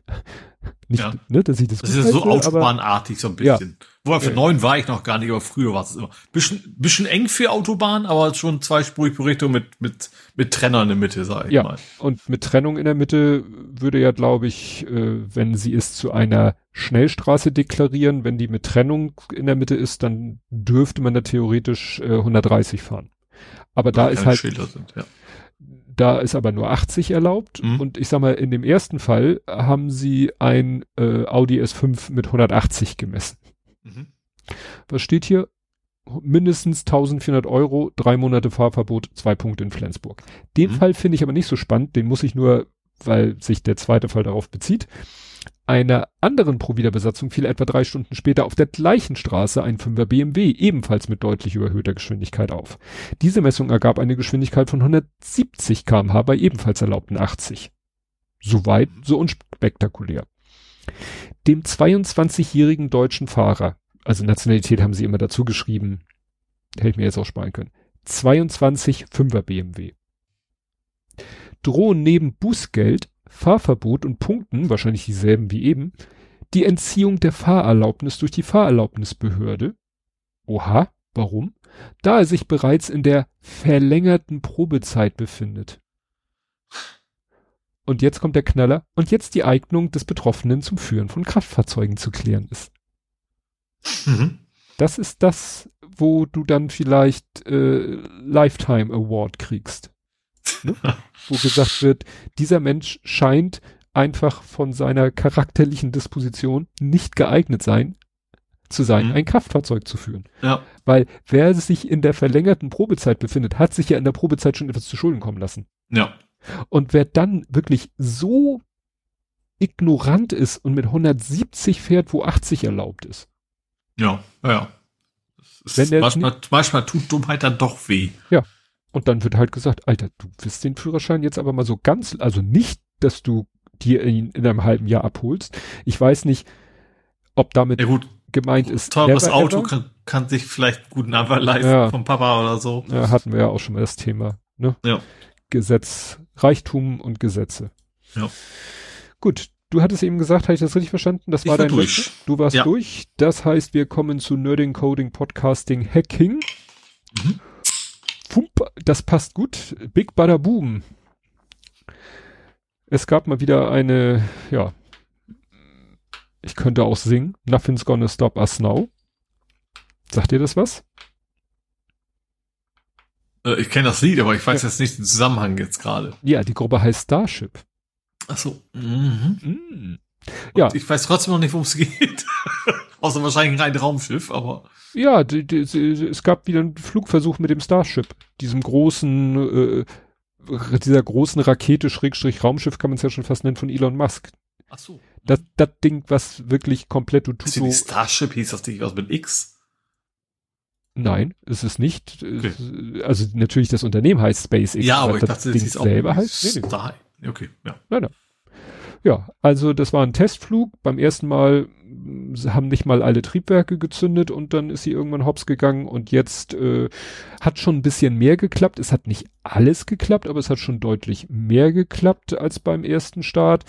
Speaker 3: Nicht, ja. ne, dass ich das Das ist ja so autobahnartig so ein bisschen. Ja. Wobei für neun war ich noch gar nicht, aber früher war es immer. Bisschen, bisschen eng für Autobahn, aber schon zweispurig Richtung mit, mit, mit Trenner in der Mitte, sag ich
Speaker 2: ja.
Speaker 3: mal.
Speaker 2: Und mit Trennung in der Mitte würde ja, glaube ich, äh, wenn sie es zu einer Schnellstraße deklarieren, wenn die mit Trennung in der Mitte ist, dann dürfte man da theoretisch äh, 130 fahren. Aber da ist halt, sind, ja. Da ist aber nur 80 erlaubt. Mhm. Und ich sag mal, in dem ersten Fall haben sie ein äh, Audi S5 mit 180 gemessen. Mhm. Was steht hier? Mindestens 1400 Euro, drei Monate Fahrverbot, zwei Punkte in Flensburg. Den mhm. Fall finde ich aber nicht so spannend, den muss ich nur, weil sich der zweite Fall darauf bezieht. Einer anderen Provida-Besatzung fiel etwa drei Stunden später auf der gleichen Straße ein 5er BMW, ebenfalls mit deutlich überhöhter Geschwindigkeit auf. Diese Messung ergab eine Geschwindigkeit von 170 kmh bei ebenfalls erlaubten 80. Soweit, so unspektakulär. Dem 22-jährigen deutschen Fahrer, also Nationalität haben sie immer dazu geschrieben, hätte ich mir jetzt auch sparen können, 22 5er BMW. Drohen neben Bußgeld Fahrverbot und Punkten, wahrscheinlich dieselben wie eben, die Entziehung der Fahrerlaubnis durch die Fahrerlaubnisbehörde. Oha, warum? Da er sich bereits in der verlängerten Probezeit befindet. Und jetzt kommt der Knaller und jetzt die Eignung des Betroffenen zum Führen von Kraftfahrzeugen zu klären ist. Mhm. Das ist das, wo du dann vielleicht äh, Lifetime Award kriegst. Ne? wo gesagt wird, dieser Mensch scheint einfach von seiner charakterlichen Disposition nicht geeignet sein, zu sein, mhm. ein Kraftfahrzeug zu führen.
Speaker 3: Ja.
Speaker 2: Weil wer sich in der verlängerten Probezeit befindet, hat sich ja in der Probezeit schon etwas zu Schulden kommen lassen.
Speaker 3: Ja.
Speaker 2: Und wer dann wirklich so ignorant ist und mit 170 fährt, wo 80 erlaubt ist.
Speaker 3: Ja, ja, ja. Wenn manchmal, manchmal tut Dummheit dann doch weh.
Speaker 2: Ja. Und dann wird halt gesagt, Alter, du wirst den Führerschein jetzt aber mal so ganz, also nicht, dass du dir ihn in einem halben Jahr abholst. Ich weiß nicht, ob damit
Speaker 3: ja gut,
Speaker 2: gemeint ist.
Speaker 3: Teures Auto kann, kann, sich vielleicht guten Anwalt leisten ja. vom Papa oder so.
Speaker 2: Ja, hatten wir ja auch schon mal das Thema. Ne?
Speaker 3: Ja.
Speaker 2: Gesetz, Reichtum und Gesetze.
Speaker 3: Ja.
Speaker 2: Gut, du hattest eben gesagt, habe ich das richtig verstanden? Das ich war dein
Speaker 3: durch.
Speaker 2: Letzte? Du warst ja. durch. Das heißt, wir kommen zu Nerding, Coding, Podcasting, Hacking. Mhm. Fump, das passt gut. Big Bada Boom. Es gab mal wieder eine, ja, ich könnte auch singen. Nothing's gonna stop us now. Sagt ihr das was?
Speaker 3: Äh, ich kenne das Lied, aber ich weiß ja. jetzt nicht den Zusammenhang jetzt gerade.
Speaker 2: Ja, die Gruppe heißt Starship.
Speaker 3: Ach so. Mhm.
Speaker 2: Mhm. Ja.
Speaker 3: Ich weiß trotzdem noch nicht, worum es geht. [LAUGHS] Außer wahrscheinlich ein Raumschiff, aber.
Speaker 2: Ja, die, die, die, es gab wieder einen Flugversuch mit dem Starship, diesem großen, äh, dieser großen Rakete, Schrägstrich Raumschiff kann man es ja schon fast nennen, von Elon Musk.
Speaker 3: Ach so.
Speaker 2: Das, das Ding, was wirklich komplett
Speaker 3: Ututo... Starship hieß das nicht was mit X?
Speaker 2: Nein, ist es nicht. Okay. Also natürlich das Unternehmen heißt SpaceX.
Speaker 3: Ja, aber ich das dachte,
Speaker 2: Ding das selber heißt.
Speaker 3: Nee, nee. Okay, ja.
Speaker 2: Nein, nein. Ja, also das war ein Testflug. Beim ersten Mal haben nicht mal alle Triebwerke gezündet und dann ist sie irgendwann hops gegangen und jetzt äh, hat schon ein bisschen mehr geklappt. Es hat nicht alles geklappt, aber es hat schon deutlich mehr geklappt als beim ersten Start.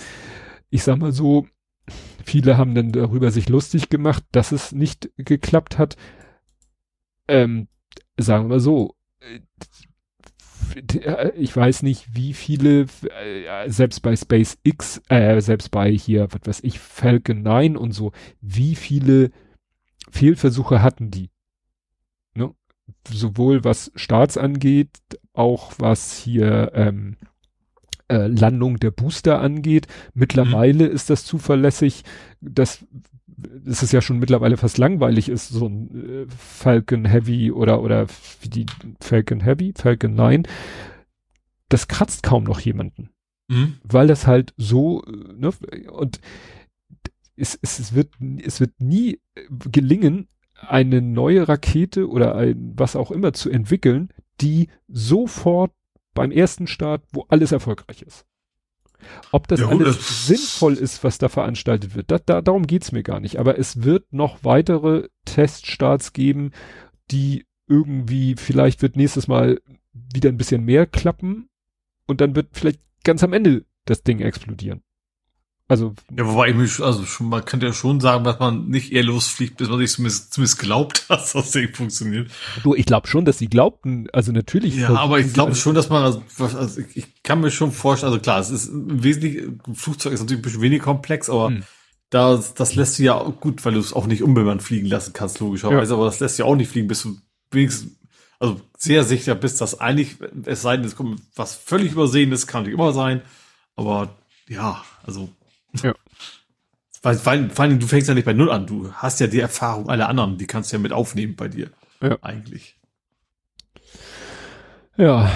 Speaker 2: Ich sag mal so, viele haben dann darüber sich lustig gemacht, dass es nicht geklappt hat. Ähm, sagen wir so, äh, [LAUGHS] ich weiß nicht, wie viele, äh, selbst bei SpaceX, äh, selbst bei hier, was weiß ich, Falcon 9 und so, wie viele Fehlversuche hatten die? Ne? Sowohl was Starts angeht, auch was hier ähm, äh, Landung der Booster angeht. Mittlerweile mhm. ist das zuverlässig, dass es ist ja schon mittlerweile fast langweilig ist, so ein äh, Falcon Heavy oder, oder wie die Falcon Heavy, Falcon 9, das kratzt kaum noch jemanden. Mhm. Weil das halt so, äh, ne, und es, es, es wird, es wird nie gelingen, eine neue Rakete oder ein, was auch immer zu entwickeln, die sofort beim ersten Start, wo alles erfolgreich ist. Ob das ja, alles das sinnvoll ist, was da veranstaltet wird, da, da, darum geht's mir gar nicht. Aber es wird noch weitere Teststarts geben, die irgendwie, vielleicht wird nächstes Mal wieder ein bisschen mehr klappen und dann wird vielleicht ganz am Ende das Ding explodieren. Also.
Speaker 3: Ja, wobei ich mich, also schon, man könnte ja schon sagen, dass man nicht eher losfliegt, bis man sich zumindest, zumindest glaubt, [LAUGHS] dass das Ding funktioniert.
Speaker 2: Du, ich glaube schon, dass sie glaubten, also natürlich.
Speaker 3: Ja, aber ich glaube schon, dass man, also, also ich, ich, kann mir schon vorstellen, also klar, es ist wesentlich, ein Flugzeug ist natürlich ein bisschen weniger komplex, aber hm. das, das lässt du ja gut, weil du es auch nicht unbemannt fliegen lassen kannst, logischerweise, ja. aber das lässt du ja auch nicht fliegen, bis du wenigstens, also sehr sicher bist, dass eigentlich, es sei denn, es kommt was völlig Übersehenes, kann natürlich immer sein, aber ja, also ja. Weil, weil, vor allem, du fängst ja nicht bei Null an. Du hast ja die Erfahrung aller anderen, die kannst du ja mit aufnehmen bei dir.
Speaker 2: Ja.
Speaker 3: Eigentlich.
Speaker 2: Ja.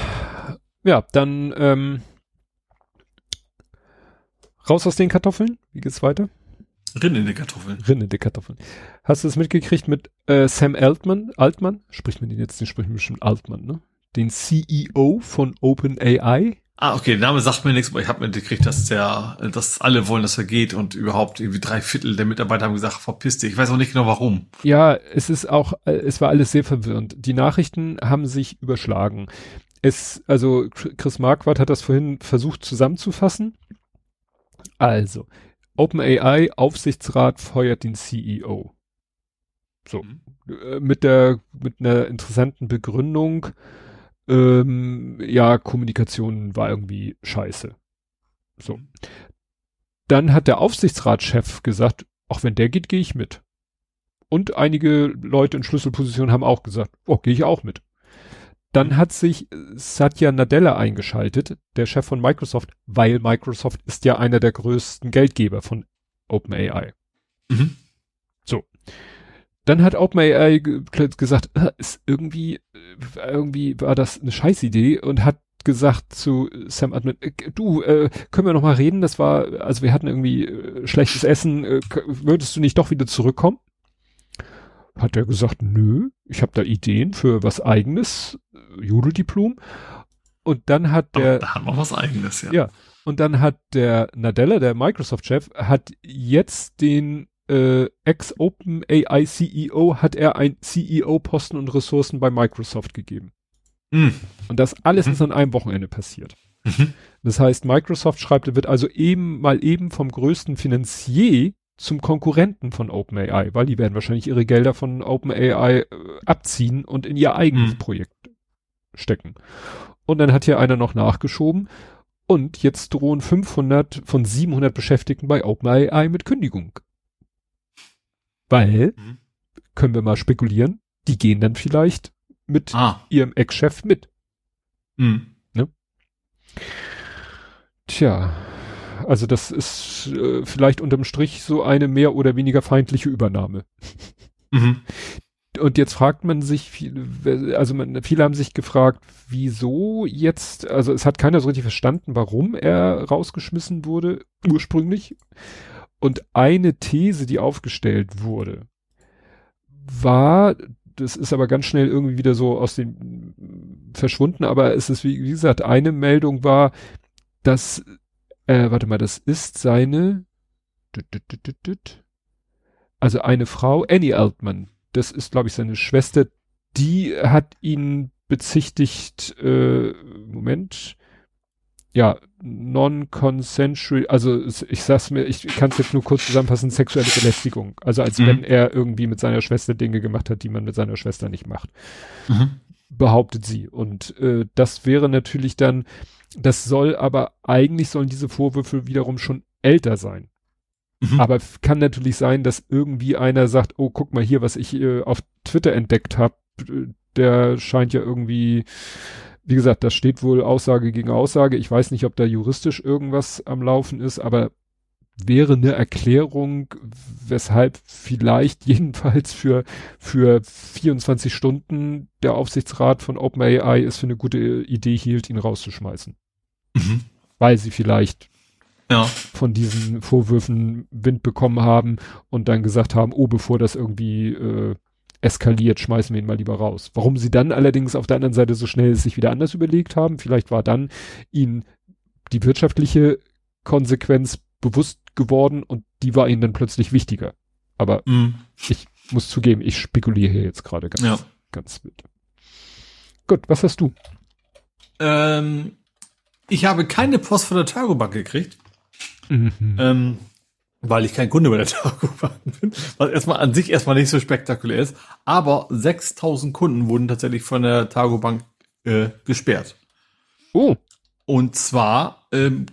Speaker 2: Ja, dann ähm, raus aus den Kartoffeln. Wie geht's weiter?
Speaker 3: Rinnende Kartoffeln.
Speaker 2: Rinnende Kartoffeln. Hast du es mitgekriegt mit äh, Sam Altman? Altman? Spricht man den jetzt, den spricht man bestimmt Altman, ne? Den CEO von OpenAI.
Speaker 3: Ah, okay, der Name sagt mir nichts, aber ich habe mitgekriegt, dass der, dass alle wollen, dass er geht und überhaupt irgendwie drei Viertel der Mitarbeiter haben gesagt, verpiss dich. Ich weiß auch nicht genau warum.
Speaker 2: Ja, es ist auch, äh, es war alles sehr verwirrend. Die Nachrichten haben sich überschlagen. Es, also Chris Marquardt hat das vorhin versucht zusammenzufassen. Also, OpenAI Aufsichtsrat feuert den CEO. So. Mhm. Äh, mit der, mit einer interessanten Begründung, ähm, ja, Kommunikation war irgendwie scheiße. So. Mhm. Dann hat der Aufsichtsratschef gesagt, auch wenn der geht, gehe ich mit. Und einige Leute in Schlüsselpositionen haben auch gesagt, oh, gehe ich auch mit. Dann mhm. hat sich Satya Nadella eingeschaltet, der Chef von Microsoft, weil Microsoft ist ja einer der größten Geldgeber von OpenAI. Mhm. So. Dann hat OpenAI gesagt, äh, ist irgendwie, äh, irgendwie war das eine Scheißidee und hat gesagt zu Sam Admin, äh, du, äh, können wir noch mal reden? Das war, also wir hatten irgendwie äh, schlechtes Essen, äh, würdest du nicht doch wieder zurückkommen? Hat er gesagt, nö, ich habe da Ideen für was eigenes, Judeldiplom. Und dann hat der.
Speaker 3: Aber da hat man was eigenes, ja.
Speaker 2: Ja. Und dann hat der Nadella, der Microsoft-Chef, hat jetzt den äh, Ex-OpenAI CEO, hat er ein CEO-Posten und Ressourcen bei Microsoft gegeben. Mhm. Und das alles mhm. ist an einem Wochenende passiert. Mhm. Das heißt, Microsoft schreibt, wird also eben mal eben vom größten Finanzier zum Konkurrenten von OpenAI, weil die werden wahrscheinlich ihre Gelder von OpenAI äh, abziehen und in ihr eigenes mhm. Projekt stecken. Und dann hat hier einer noch nachgeschoben und jetzt drohen 500 von 700 Beschäftigten bei OpenAI mit Kündigung. Weil, mhm. können wir mal spekulieren, die gehen dann vielleicht mit ah. ihrem Ex-Chef mit. Mhm. Ne? Tja, also das ist äh, vielleicht unterm Strich so eine mehr oder weniger feindliche Übernahme. Mhm. Und jetzt fragt man sich, also man, viele haben sich gefragt, wieso jetzt, also es hat keiner so richtig verstanden, warum er rausgeschmissen wurde, ursprünglich. Und eine These, die aufgestellt wurde, war, das ist aber ganz schnell irgendwie wieder so aus dem verschwunden, aber es ist, wie, wie gesagt, eine Meldung war, dass äh, warte mal, das ist seine, also eine Frau, Annie Altman, das ist, glaube ich, seine Schwester, die hat ihn bezichtigt, äh, Moment, ja, non-consensual, also ich sag's mir, ich kann es jetzt nur kurz zusammenfassen, sexuelle Belästigung. Also als mhm. wenn er irgendwie mit seiner Schwester Dinge gemacht hat, die man mit seiner Schwester nicht macht. Mhm. Behauptet sie. Und äh, das wäre natürlich dann, das soll aber, eigentlich sollen diese Vorwürfe wiederum schon älter sein. Mhm. Aber kann natürlich sein, dass irgendwie einer sagt, oh, guck mal hier, was ich äh, auf Twitter entdeckt habe. Der scheint ja irgendwie, wie gesagt, das steht wohl Aussage gegen Aussage. Ich weiß nicht, ob da juristisch irgendwas am Laufen ist, aber wäre eine Erklärung, weshalb vielleicht [LAUGHS] jedenfalls für, für 24 Stunden der Aufsichtsrat von OpenAI es für eine gute Idee hielt, ihn rauszuschmeißen. Mhm. Weil sie vielleicht ja. von diesen Vorwürfen Wind bekommen haben und dann gesagt haben, oh, bevor das irgendwie äh, eskaliert, schmeißen wir ihn mal lieber raus. Warum sie dann allerdings auf der anderen Seite so schnell sich wieder anders überlegt haben, vielleicht war dann ihnen die wirtschaftliche Konsequenz bewusst geworden und die war ihnen dann plötzlich wichtiger. Aber mm. ich muss zugeben, ich spekuliere hier jetzt gerade ganz, ja. ganz wild. Gut, was hast du?
Speaker 3: Ähm, ich habe keine Post von der Targobank gekriegt. Mhm. Ähm, weil ich kein Kunde bei der [LAUGHS] Targobank bin, was erstmal an sich erstmal nicht so spektakulär ist. Aber 6000 Kunden wurden tatsächlich von der Targobank äh, gesperrt. Oh. Und zwar ähm,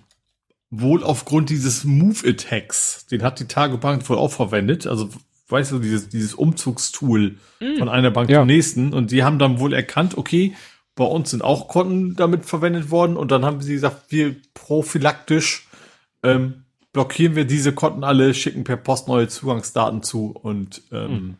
Speaker 3: wohl aufgrund dieses Move-Attacks. Den hat die Targobank wohl auch verwendet. Also, weißt du, dieses, dieses Umzugstool mm. von einer Bank ja. zur nächsten. Und die haben dann wohl erkannt, okay, bei uns sind auch Konten damit verwendet worden. Und dann haben sie gesagt, wir prophylaktisch ähm, blockieren wir diese Konten alle, schicken per Post neue Zugangsdaten zu und ähm, mhm.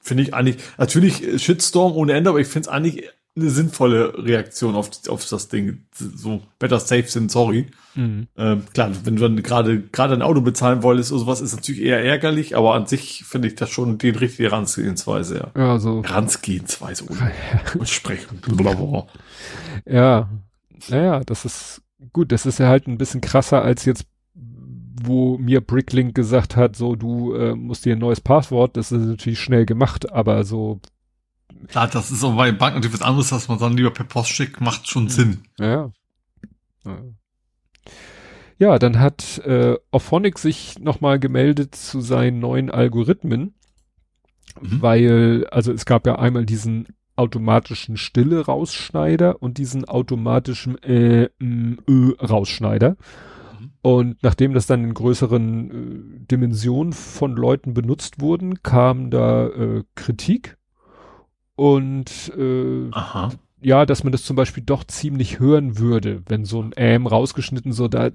Speaker 3: finde ich eigentlich, natürlich Shitstorm ohne Ende, aber ich finde es eigentlich eine sinnvolle Reaktion auf, auf das Ding. So, better safe than sorry. Mhm. Ähm, klar, wenn du dann gerade gerade ein Auto bezahlen wolltest oder sowas, ist natürlich eher ärgerlich, aber an sich finde ich das schon die richtige Herangehensweise, ja.
Speaker 2: Ja, so.
Speaker 3: Herangehensweise ohne [LAUGHS] und sprechen. Blablabla.
Speaker 2: Ja, naja, das ist gut, das ist ja halt ein bisschen krasser als jetzt wo mir Bricklink gesagt hat, so du äh, musst dir ein neues Passwort, das ist natürlich schnell gemacht, aber so
Speaker 3: Klar, das ist auch bei Banken natürlich was anderes, dass man dann lieber per Post schickt, macht schon Sinn.
Speaker 2: Ja. Ja, dann hat äh, Ophonic sich nochmal gemeldet zu seinen neuen Algorithmen, mhm. weil, also es gab ja einmal diesen automatischen Stille-Rausschneider und diesen automatischen äh, Ö Rausschneider. Und nachdem das dann in größeren äh, Dimensionen von Leuten benutzt wurden, kam da äh, Kritik und äh,
Speaker 3: Aha.
Speaker 2: ja, dass man das zum Beispiel doch ziemlich hören würde, wenn so ein Ähm rausgeschnitten so, da,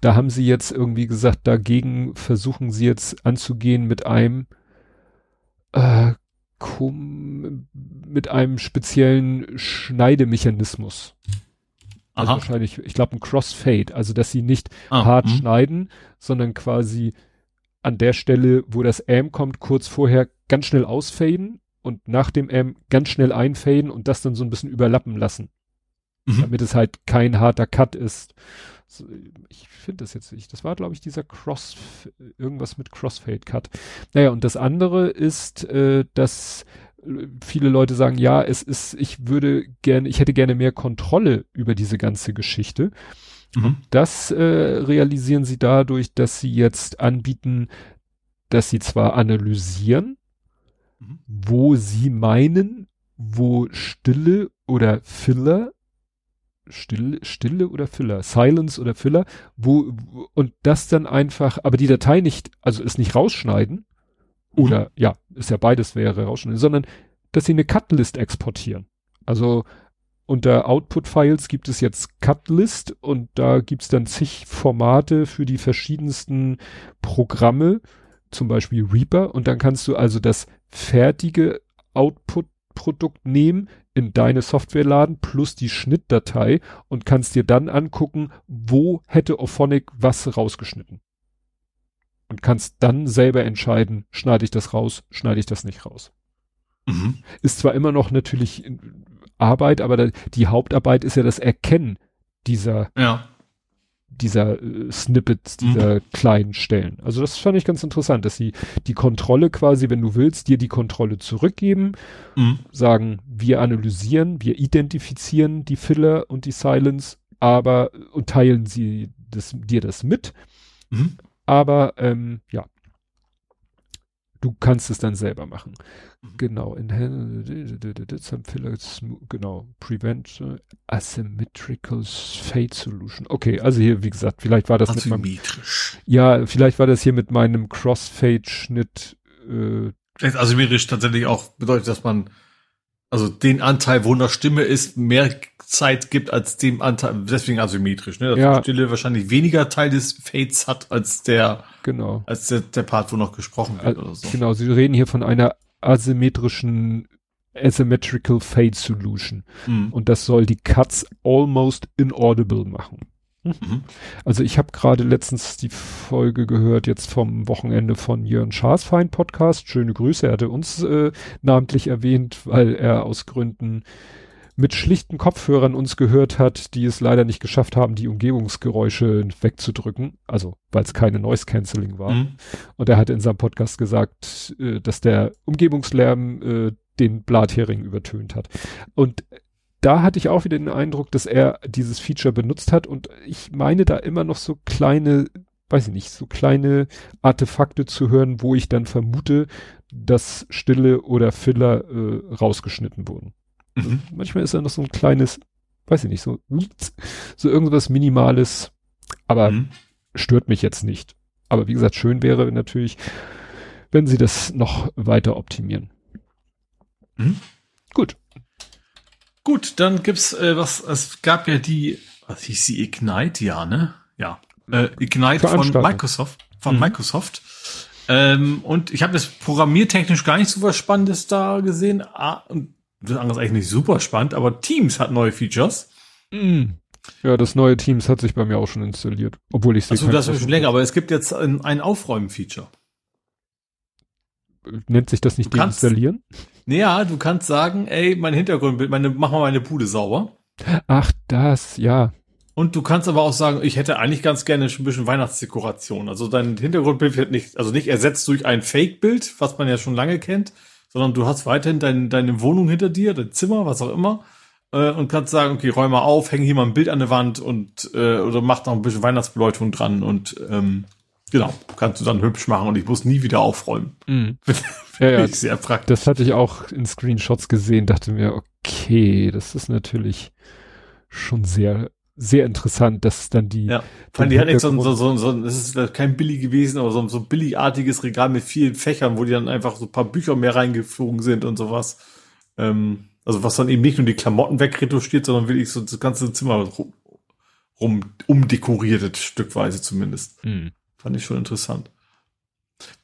Speaker 2: da haben sie jetzt irgendwie gesagt, dagegen versuchen sie jetzt anzugehen mit einem äh, mit einem speziellen Schneidemechanismus. Also wahrscheinlich, ich glaube, ein Crossfade, also dass sie nicht ah, hart mh. schneiden, sondern quasi an der Stelle, wo das M kommt, kurz vorher ganz schnell ausfaden und nach dem M ganz schnell einfaden und das dann so ein bisschen überlappen lassen. Mhm. Damit es halt kein harter Cut ist. So, ich finde das jetzt nicht. Das war, glaube ich, dieser Cross, irgendwas mit Crossfade Cut. Naja, und das andere ist, äh, dass viele Leute sagen, ja, es ist, ich würde gerne, ich hätte gerne mehr Kontrolle über diese ganze Geschichte. Mhm. Das äh, realisieren sie dadurch, dass sie jetzt anbieten, dass sie zwar analysieren, Mhm. wo sie meinen, wo Stille oder Filler, Stille, Stille oder Filler, Silence oder Filler, wo, und das dann einfach, aber die Datei nicht, also es nicht rausschneiden. Oder ja, ist ja beides wäre rausschneiden, sondern dass sie eine Cutlist exportieren. Also unter Output-Files gibt es jetzt Cutlist und da gibt's dann zig Formate für die verschiedensten Programme, zum Beispiel Reaper, und dann kannst du also das fertige Output-Produkt nehmen, in deine Software laden, plus die Schnittdatei und kannst dir dann angucken, wo hätte Ophonic was rausgeschnitten. Und kannst dann selber entscheiden, schneide ich das raus, schneide ich das nicht raus. Mhm. Ist zwar immer noch natürlich Arbeit, aber die Hauptarbeit ist ja das Erkennen dieser
Speaker 3: ja
Speaker 2: dieser äh, Snippets, dieser mhm. kleinen Stellen. Also das fand ich ganz interessant, dass sie die Kontrolle quasi, wenn du willst, dir die Kontrolle zurückgeben, mhm. sagen, wir analysieren, wir identifizieren die Filler und die Silence, aber und teilen sie das, dir das mit. Mhm. Aber ähm, ja, du kannst es dann selber machen. Mhm. Genau, genau, prevent asymmetrical fade solution. Okay, also hier, wie gesagt, vielleicht war das
Speaker 3: Asymmetrisch.
Speaker 2: mit meinem, ja, vielleicht war das hier mit meinem Crossfade-Schnitt,
Speaker 3: äh, Vielleicht asymmetrisch tatsächlich auch bedeutet, dass man also den Anteil, wo eine Stimme ist, mehr Zeit gibt als dem Anteil, deswegen asymmetrisch, ne? Dass
Speaker 2: ja.
Speaker 3: die Stille wahrscheinlich weniger Teil des Fades hat als der,
Speaker 2: genau.
Speaker 3: als der, der Part, wo noch gesprochen wird oder so.
Speaker 2: Genau, sie reden hier von einer asymmetrischen Asymmetrical Fade Solution. Mhm. Und das soll die Cuts almost inaudible machen. Mhm. Also ich habe gerade letztens die Folge gehört, jetzt vom Wochenende von Jörn Schaasfein Podcast. Schöne Grüße, er hatte uns äh, namentlich erwähnt, weil er aus Gründen mit schlichten Kopfhörern uns gehört hat, die es leider nicht geschafft haben, die Umgebungsgeräusche wegzudrücken, also weil es keine Noise Cancelling war. Mhm. Und er hat in seinem Podcast gesagt, äh, dass der Umgebungslärm äh, den Blathering übertönt hat. Und da hatte ich auch wieder den Eindruck, dass er dieses Feature benutzt hat und ich meine da immer noch so kleine, weiß ich nicht, so kleine Artefakte zu hören, wo ich dann vermute, dass Stille oder Filler äh, rausgeschnitten wurden. Mhm. Manchmal ist da noch so ein kleines, weiß ich nicht, so, so irgendwas Minimales, aber mhm. stört mich jetzt nicht. Aber wie gesagt, schön wäre natürlich, wenn sie das noch weiter optimieren.
Speaker 3: Mhm. Gut. Gut, dann gibt's äh, was, es gab ja die, was hieß sie, Ignite, ja, ne? Ja. Äh, Ignite von Microsoft, von mhm. Microsoft. Ähm, und ich habe das programmiertechnisch gar nicht so was Spannendes da gesehen. Ah, das andere ist eigentlich nicht super spannend, aber Teams hat neue Features.
Speaker 2: Mm. Ja, das neue Teams hat sich bei mir auch schon installiert, obwohl ich
Speaker 3: sehe. Also das ist schon länger, aber es gibt jetzt ein, ein Aufräumen-Feature.
Speaker 2: Nennt sich das nicht
Speaker 3: du deinstallieren? Naja, du kannst sagen, ey, mein Hintergrundbild, meine, mach mal meine Bude sauber.
Speaker 2: Ach, das, ja.
Speaker 3: Und du kannst aber auch sagen, ich hätte eigentlich ganz gerne ein bisschen Weihnachtsdekoration. Also dein Hintergrundbild wird nicht, also nicht ersetzt durch ein Fake-Bild, was man ja schon lange kennt, sondern du hast weiterhin dein, deine Wohnung hinter dir, dein Zimmer, was auch immer, äh, und kannst sagen, okay, räum mal auf, häng hier mal ein Bild an der Wand und äh, oder mach noch ein bisschen Weihnachtsbeleuchtung dran und ähm, genau, kannst du dann hübsch machen und ich muss nie wieder aufräumen. Mhm. [LAUGHS]
Speaker 2: ja, ja, sehr praktisch. Das hatte ich auch in Screenshots gesehen, dachte mir, okay, das ist natürlich schon sehr sehr interessant, dass dann die. Ja,
Speaker 3: fand die hat echt so, so, so, so, das ist kein Billy gewesen, aber so, so ein billigartiges Regal mit vielen Fächern, wo die dann einfach so ein paar Bücher mehr reingeflogen sind und sowas. Ähm, also was dann eben nicht nur die Klamotten wegretuschiert, sondern wirklich so das ganze Zimmer rum, rum umdekoriert, stückweise zumindest. Mhm. Fand ich schon interessant.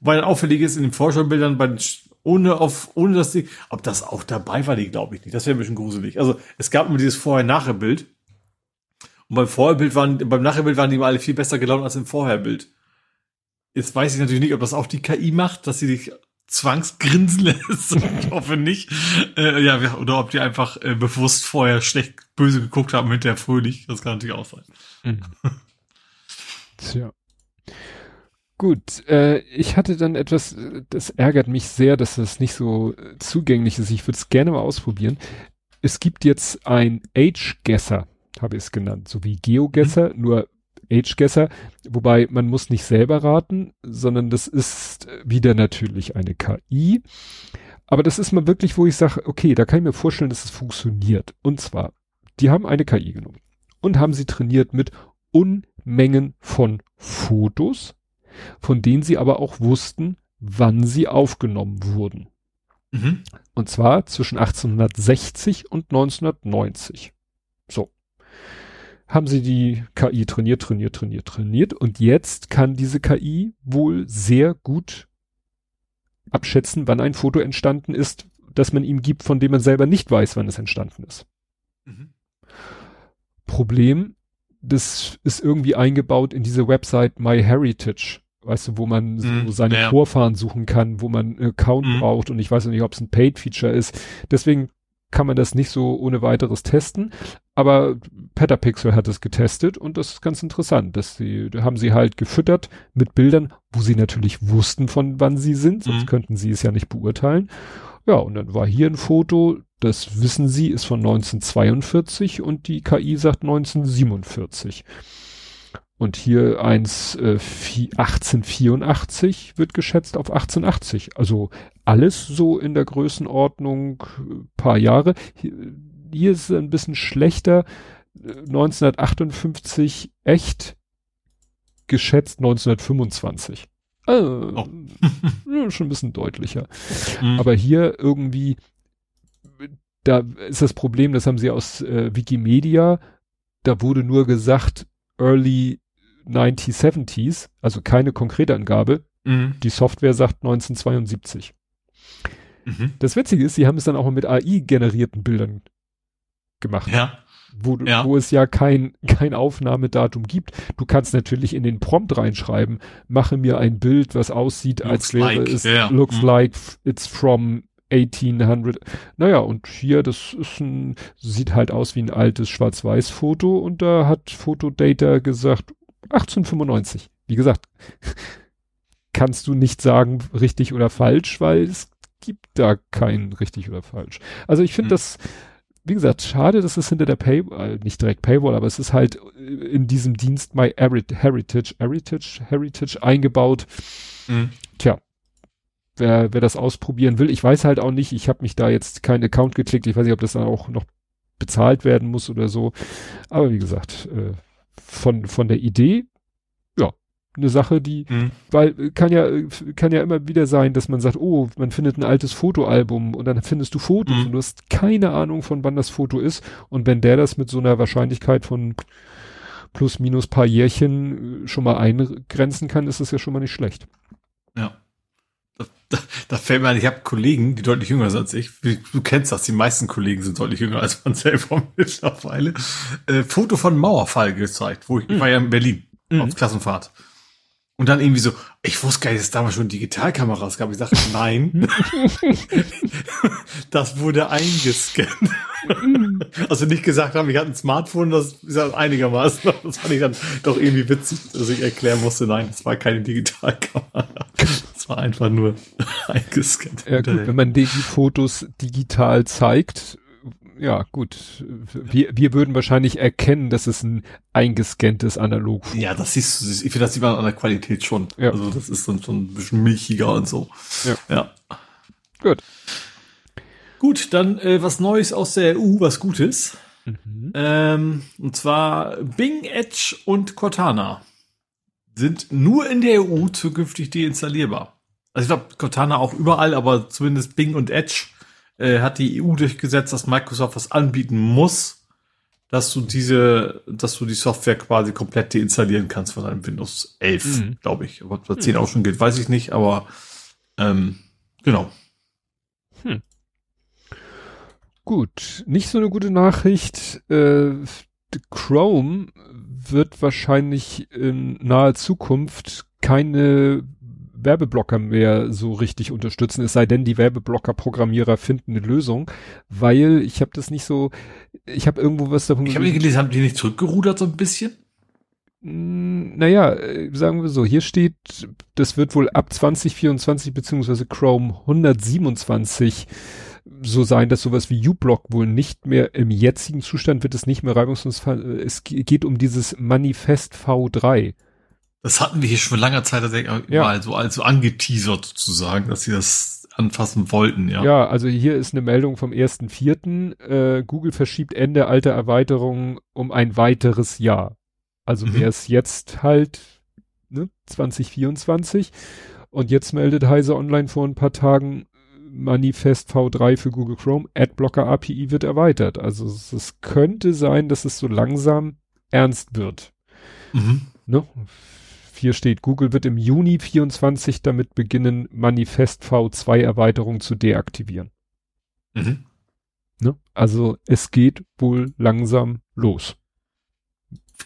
Speaker 3: Wobei dann auffällig ist in den Vorschaubildern bei den, ohne auf, ohne dass die, ob das auch dabei war, die glaube ich nicht. Das wäre ein bisschen gruselig. Also es gab immer dieses Vorher-Nachher-Bild und beim Vorherbild waren, beim Nachherbild waren die mal alle viel besser gelaunt als im Vorherbild. Jetzt weiß ich natürlich nicht, ob das auch die KI macht, dass sie dich zwangsgrinsen [LAUGHS] lässt. ich hoffe nicht. Äh, ja, oder ob die einfach äh, bewusst vorher schlecht böse geguckt haben, hinterher fröhlich. Das kann natürlich auch sein. Mhm. [LAUGHS]
Speaker 2: Tja. Gut, äh, ich hatte dann etwas, das ärgert mich sehr, dass das nicht so äh, zugänglich ist. Ich würde es gerne mal ausprobieren. Es gibt jetzt ein Age-Guesser habe ich es genannt, so wie GeoGuessr, mhm. nur AgeGuessr, wobei man muss nicht selber raten, sondern das ist wieder natürlich eine KI. Aber das ist mal wirklich, wo ich sage, okay, da kann ich mir vorstellen, dass es funktioniert. Und zwar, die haben eine KI genommen und haben sie trainiert mit Unmengen von Fotos, von denen sie aber auch wussten, wann sie aufgenommen wurden. Mhm. Und zwar zwischen 1860 und 1990. So haben sie die KI trainiert, trainiert, trainiert, trainiert und jetzt kann diese KI wohl sehr gut abschätzen, wann ein Foto entstanden ist, das man ihm gibt, von dem man selber nicht weiß, wann es entstanden ist. Mhm. Problem, das ist irgendwie eingebaut in diese Website MyHeritage, weißt du, wo man so seine ja. Vorfahren suchen kann, wo man einen Account mhm. braucht und ich weiß nicht, ob es ein Paid-Feature ist. Deswegen kann man das nicht so ohne weiteres testen. Aber Petapixel hat es getestet und das ist ganz interessant. Dass sie, da haben sie halt gefüttert mit Bildern, wo sie natürlich wussten, von wann sie sind, sonst mhm. könnten sie es ja nicht beurteilen. Ja, und dann war hier ein Foto, das wissen sie, ist von 1942 und die KI sagt 1947. Und hier eins äh, 1884 wird geschätzt auf 1880. Also alles so in der Größenordnung äh, paar Jahre. Hier, hier ist es ein bisschen schlechter. 1958 äh, echt geschätzt 1925. Also, oh. [LAUGHS] schon ein bisschen deutlicher. Mhm. Aber hier irgendwie, da ist das Problem, das haben sie aus äh, Wikimedia, da wurde nur gesagt, early 1970s, also keine konkrete Angabe. Mhm. Die Software sagt 1972. Mhm. Das Witzige ist, sie haben es dann auch mit AI-generierten Bildern gemacht.
Speaker 3: Ja.
Speaker 2: Wo, ja. wo es ja kein, kein Aufnahmedatum gibt. Du kannst natürlich in den Prompt reinschreiben, mache mir ein Bild, was aussieht, looks als wäre like, es, yeah. looks mhm. like it's from 1800. Naja, und hier, das ist ein, sieht halt aus wie ein altes Schwarz-Weiß-Foto und da hat Photodata gesagt, 1895. Wie gesagt, kannst du nicht sagen richtig oder falsch, weil es gibt da kein richtig oder falsch. Also ich finde mhm. das, wie gesagt, schade, dass es hinter der Paywall, äh, nicht direkt Paywall, aber es ist halt äh, in diesem Dienst My Heritage, Heritage, Heritage eingebaut. Mhm. Tja, wer, wer das ausprobieren will, ich weiß halt auch nicht, ich habe mich da jetzt keinen Account geklickt, ich weiß nicht, ob das dann auch noch bezahlt werden muss oder so. Aber wie gesagt, äh, von, von der Idee, ja, eine Sache, die, mhm. weil kann ja, kann ja immer wieder sein, dass man sagt, oh, man findet ein altes Fotoalbum und dann findest du Fotos mhm. und du hast keine Ahnung von wann das Foto ist und wenn der das mit so einer Wahrscheinlichkeit von plus minus paar Jährchen äh, schon mal eingrenzen kann, ist das ja schon mal nicht schlecht.
Speaker 3: Ja. Da, da fällt mir ein, ich habe Kollegen, die deutlich jünger sind als ich. Du kennst das, die meisten Kollegen sind deutlich jünger als man [LAUGHS] selber mittlerweile. Äh, Foto von Mauerfall gezeigt, wo ich, mhm. ich war ja in Berlin mhm. auf Klassenfahrt. Und dann irgendwie so, ich wusste gar nicht, dass es damals schon Digitalkameras gab. Ich dachte, [LAUGHS] nein. [LAUGHS] das wurde eingescannt. also nicht gesagt haben, ich hatte ein Smartphone, das ist einigermaßen. Das fand ich dann doch irgendwie witzig, dass ich erklären musste, nein, das war keine Digitalkamera. War einfach nur [LAUGHS] eingescannt.
Speaker 2: Ja, gut, wenn man die Fotos digital zeigt, ja, gut. Wir, wir würden wahrscheinlich erkennen, dass es ein eingescanntes Analog
Speaker 3: ist. Ja, das siehst du, ich finde, das sieht man an der Qualität schon. Ja. Also das ist dann schon ein bisschen milchiger und so. Ja. ja. Gut. Gut, dann äh, was Neues aus der EU, was Gutes. Mhm. Ähm, und zwar Bing, Edge und Cortana sind nur in der EU zukünftig deinstallierbar. Also ich glaube, Cortana auch überall, aber zumindest Bing und Edge äh, hat die EU durchgesetzt, dass Microsoft was anbieten muss, dass du diese, dass du die Software quasi komplett deinstallieren kannst von einem Windows 11, mhm. glaube ich. Aber bei 10 mhm. auch schon geht, weiß ich nicht, aber ähm, genau. Hm.
Speaker 2: Gut, nicht so eine gute Nachricht. Äh, Chrome wird wahrscheinlich in naher Zukunft keine Werbeblocker mehr so richtig unterstützen, es sei denn, die Werbeblocker-Programmierer finden eine Lösung, weil ich habe das nicht so, ich habe irgendwo was
Speaker 3: davon. Ich habe gelesen, haben die nicht zurückgerudert so ein bisschen?
Speaker 2: Hm, naja, äh, sagen wir so, hier steht, das wird wohl ab 2024 beziehungsweise Chrome 127 so sein, dass sowas wie uBlock wohl nicht mehr im jetzigen Zustand wird es nicht mehr reibungslos, es geht um dieses Manifest V3.
Speaker 3: Das hatten wir hier schon vor langer Zeit tatsächlich ja. mal so also angeteasert sozusagen, dass sie das anfassen wollten, ja.
Speaker 2: Ja, also hier ist eine Meldung vom 1.4. Äh, Google verschiebt Ende alter Erweiterung um ein weiteres Jahr. Also mhm. wäre es jetzt halt ne, 2024. Und jetzt meldet Heise Online vor ein paar Tagen, Manifest V3 für Google Chrome, Adblocker API wird erweitert. Also es, könnte sein, dass es so langsam ernst wird. Mhm. Ne? Hier steht, Google wird im Juni 24 damit beginnen, Manifest V2 Erweiterung zu deaktivieren. Mhm. Ne? Also es geht wohl langsam los.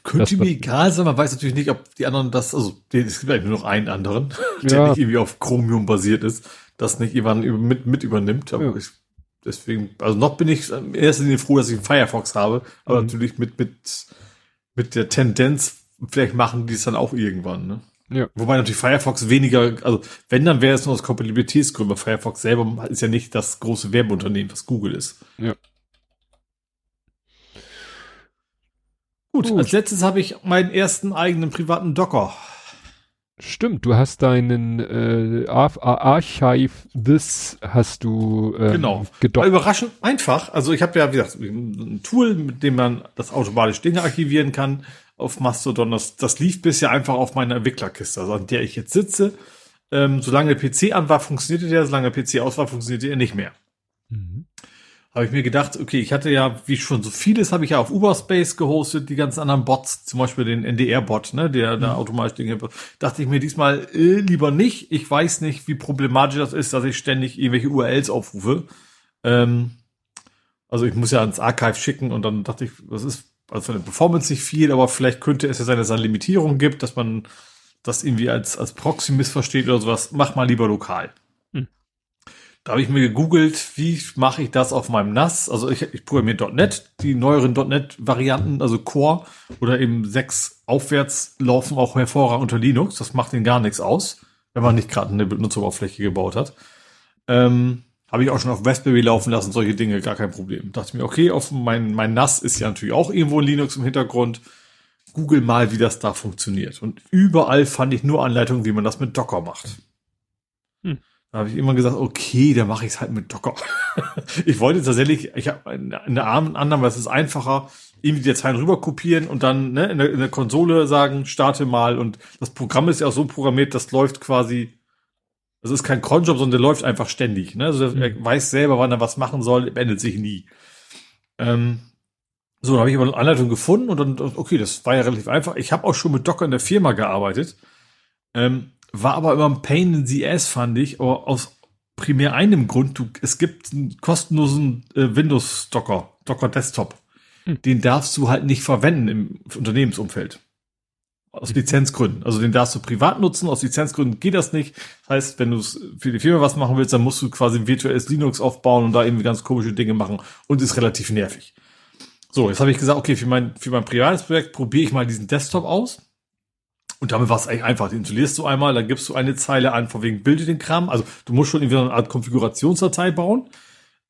Speaker 3: Könnte mir egal sein, man weiß natürlich nicht, ob die anderen das, also es gibt eigentlich nur noch einen anderen, [LAUGHS] der ja. nicht irgendwie auf Chromium basiert ist, das nicht jemand mit, mit übernimmt. Aber ja. ich, deswegen, also noch bin ich in erster Linie froh, dass ich einen Firefox habe, aber mhm. natürlich mit, mit, mit der Tendenz, vielleicht machen die es dann auch irgendwann, ne? Ja. Wobei natürlich Firefox weniger, also wenn, dann wäre es nur aus Kompatibilitätsgründen. Firefox selber ist ja nicht das große Werbeunternehmen, was Google ist. Ja. Gut, Gut. als letztes habe ich meinen ersten eigenen privaten Docker.
Speaker 2: Stimmt, du hast deinen äh, Archive This hast du
Speaker 3: ähm, genau. gedockt. Überraschend einfach. Also ich habe ja, wie gesagt, ein Tool, mit dem man das automatisch Dinge archivieren kann auf Mastodon. Das, das lief bisher einfach auf meiner Entwicklerkiste, also an der ich jetzt sitze. Ähm, solange der PC an war, funktionierte der, solange der PC aus war, funktionierte er nicht mehr. Mhm. Habe ich mir gedacht, okay, ich hatte ja, wie schon so vieles, habe ich ja auf Uberspace gehostet, die ganzen anderen Bots, zum Beispiel den NDR-Bot, ne, der mhm. da automatisch Dinge, dachte ich mir diesmal äh, lieber nicht. Ich weiß nicht, wie problematisch das ist, dass ich ständig irgendwelche URLs aufrufe. Ähm, also ich muss ja ans Archive schicken und dann dachte ich, das ist also von der Performance nicht viel, aber vielleicht könnte es ja sein, dass es eine Limitierung gibt, dass man das irgendwie als, als Proxy missversteht oder sowas. Mach mal lieber lokal. Hm. Da habe ich mir gegoogelt, wie mache ich das auf meinem NAS? Also ich, ich programmiere .NET, die neueren .NET-Varianten, also Core oder eben 6 aufwärts laufen auch hervorragend unter Linux. Das macht ihnen gar nichts aus, wenn man nicht gerade eine Benutzeroberfläche gebaut hat. Ähm, habe ich auch schon auf Raspberry laufen lassen, solche Dinge, gar kein Problem. Dachte mir, okay, auf mein, mein NAS ist ja natürlich auch irgendwo ein Linux im Hintergrund. Google mal, wie das da funktioniert. Und überall fand ich nur Anleitungen, wie man das mit Docker macht. Hm. Da habe ich immer gesagt, okay, dann mache ich es halt mit Docker. [LAUGHS] ich wollte tatsächlich, ich habe eine Annahme, es ist einfacher, irgendwie die Dateien rüber kopieren und dann ne, in, der, in der Konsole sagen, starte mal. Und das Programm ist ja auch so programmiert, das läuft quasi das ist kein Cronjob, sondern der läuft einfach ständig. Ne? Also er mhm. weiß selber, wann er was machen soll, beendet sich nie. Ähm, so, dann habe ich aber eine Anleitung gefunden und dann, okay, das war ja relativ einfach. Ich habe auch schon mit Docker in der Firma gearbeitet. Ähm, war aber immer ein Pain in the Ass, fand ich, aber aus primär einem Grund. Du, es gibt einen kostenlosen äh, Windows-Docker, Docker Desktop. Hm. Den darfst du halt nicht verwenden im Unternehmensumfeld. Aus. Lizenzgründen. Also den darfst du privat nutzen, aus Lizenzgründen geht das nicht. Das heißt, wenn du für die Firma was machen willst, dann musst du quasi ein virtuelles Linux aufbauen und da irgendwie ganz komische Dinge machen und ist relativ nervig. So, jetzt habe ich gesagt, okay, für mein, für mein privates Projekt probiere ich mal diesen Desktop aus. Und damit war es eigentlich einfach. Den installierst du einmal, dann gibst du eine Zeile an, von wegen bilde den Kram. Also du musst schon irgendwie so eine Art Konfigurationsdatei bauen.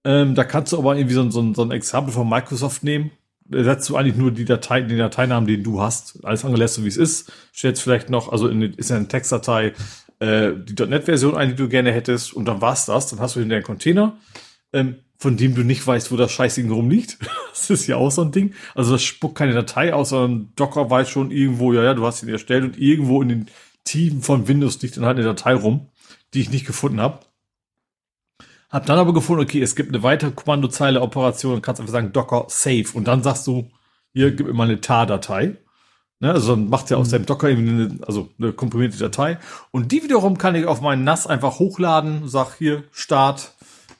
Speaker 3: Ähm, da kannst du aber irgendwie so, so, so ein Exempel von Microsoft nehmen. Da setzt du eigentlich nur die Datei, den Dateinamen, den du hast. Alles andere lässt du, wie es ist. Stellst vielleicht noch, also in, ist ja eine Textdatei, äh, die .NET-Version ein, die du gerne hättest. Und dann war's das. Dann hast du hinter einen Container. Ähm, von dem du nicht weißt, wo das Scheißding rumliegt. [LAUGHS] Das ist ja auch so ein Ding. Also das spuckt keine Datei aus, sondern Docker weiß schon irgendwo, ja, ja, du hast ihn erstellt und irgendwo in den Tiefen von Windows liegt dann halt eine Datei rum, die ich nicht gefunden habe. Hab dann aber gefunden, okay, es gibt eine weitere Kommandozeile Operation kannst einfach sagen Docker Save und dann sagst du, hier gib mir mal eine tar-Datei. Ne, also dann macht ja aus mhm. deinem Docker eine, also eine komprimierte Datei und die wiederum kann ich auf meinen NAS einfach hochladen, sag hier Start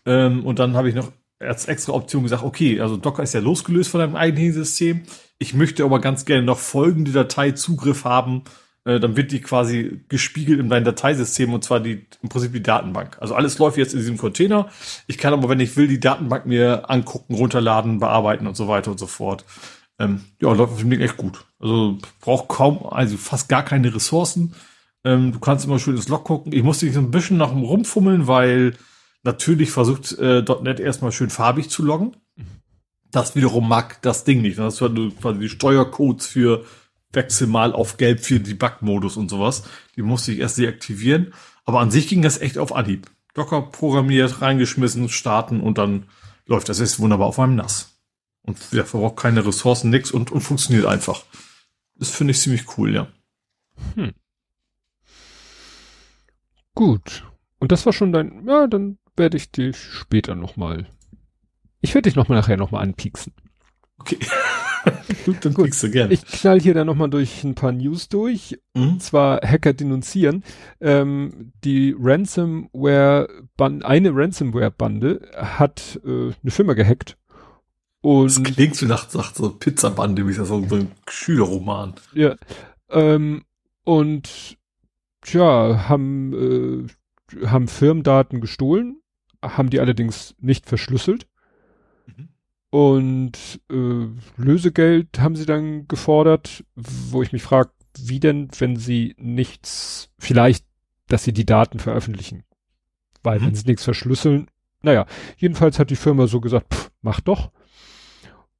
Speaker 3: ähm, und dann habe ich noch als extra Option gesagt, okay, also Docker ist ja losgelöst von deinem eigenen System. Ich möchte aber ganz gerne noch folgende Datei Zugriff haben. Äh, dann wird die quasi gespiegelt in dein Dateisystem und zwar die, im Prinzip die Datenbank. Also alles läuft jetzt in diesem Container. Ich kann aber, wenn ich will, die Datenbank mir angucken, runterladen, bearbeiten und so weiter und so fort. Ähm, ja, läuft auf dem Ding echt gut. Also braucht kaum, also fast gar keine Ressourcen. Ähm, du kannst immer schön ins Log gucken. Ich musste dich so ein bisschen nach dem rumfummeln, weil Natürlich versucht äh, .NET erstmal schön farbig zu loggen. Das wiederum mag das Ding nicht. Das hast du quasi die Steuercodes für Wechsel mal auf Gelb für Debug-Modus und sowas. Die musste ich erst deaktivieren. Aber an sich ging das echt auf Anhieb. Docker programmiert, reingeschmissen, starten und dann läuft das jetzt wunderbar auf einem NAS. Und der verbraucht keine Ressourcen, nix und, und funktioniert einfach. Das finde ich ziemlich cool, ja. Hm.
Speaker 2: Gut. Und das war schon dein, ja, dann werde ich dich später nochmal. Ich werde dich nochmal nachher nochmal anpieksen.
Speaker 3: Okay. [LAUGHS] [LAUGHS] Gut, dann Gut. du gerne.
Speaker 2: Ich knall hier dann nochmal durch ein paar News durch. Mhm. Und zwar Hacker denunzieren. Ähm, die Ransomware, Band, eine Ransomware-Bande hat äh, eine Firma gehackt.
Speaker 3: Und das klingt so nach, nach so Pizzabande, wie das so ein Schülerroman.
Speaker 2: Ja. Ähm, und tja, haben, äh, haben Firmendaten gestohlen haben die allerdings nicht verschlüsselt. Und äh, Lösegeld haben sie dann gefordert, wo ich mich frage, wie denn, wenn sie nichts, vielleicht, dass sie die Daten veröffentlichen. Weil mhm. wenn sie nichts verschlüsseln, naja, jedenfalls hat die Firma so gesagt, pff, mach doch.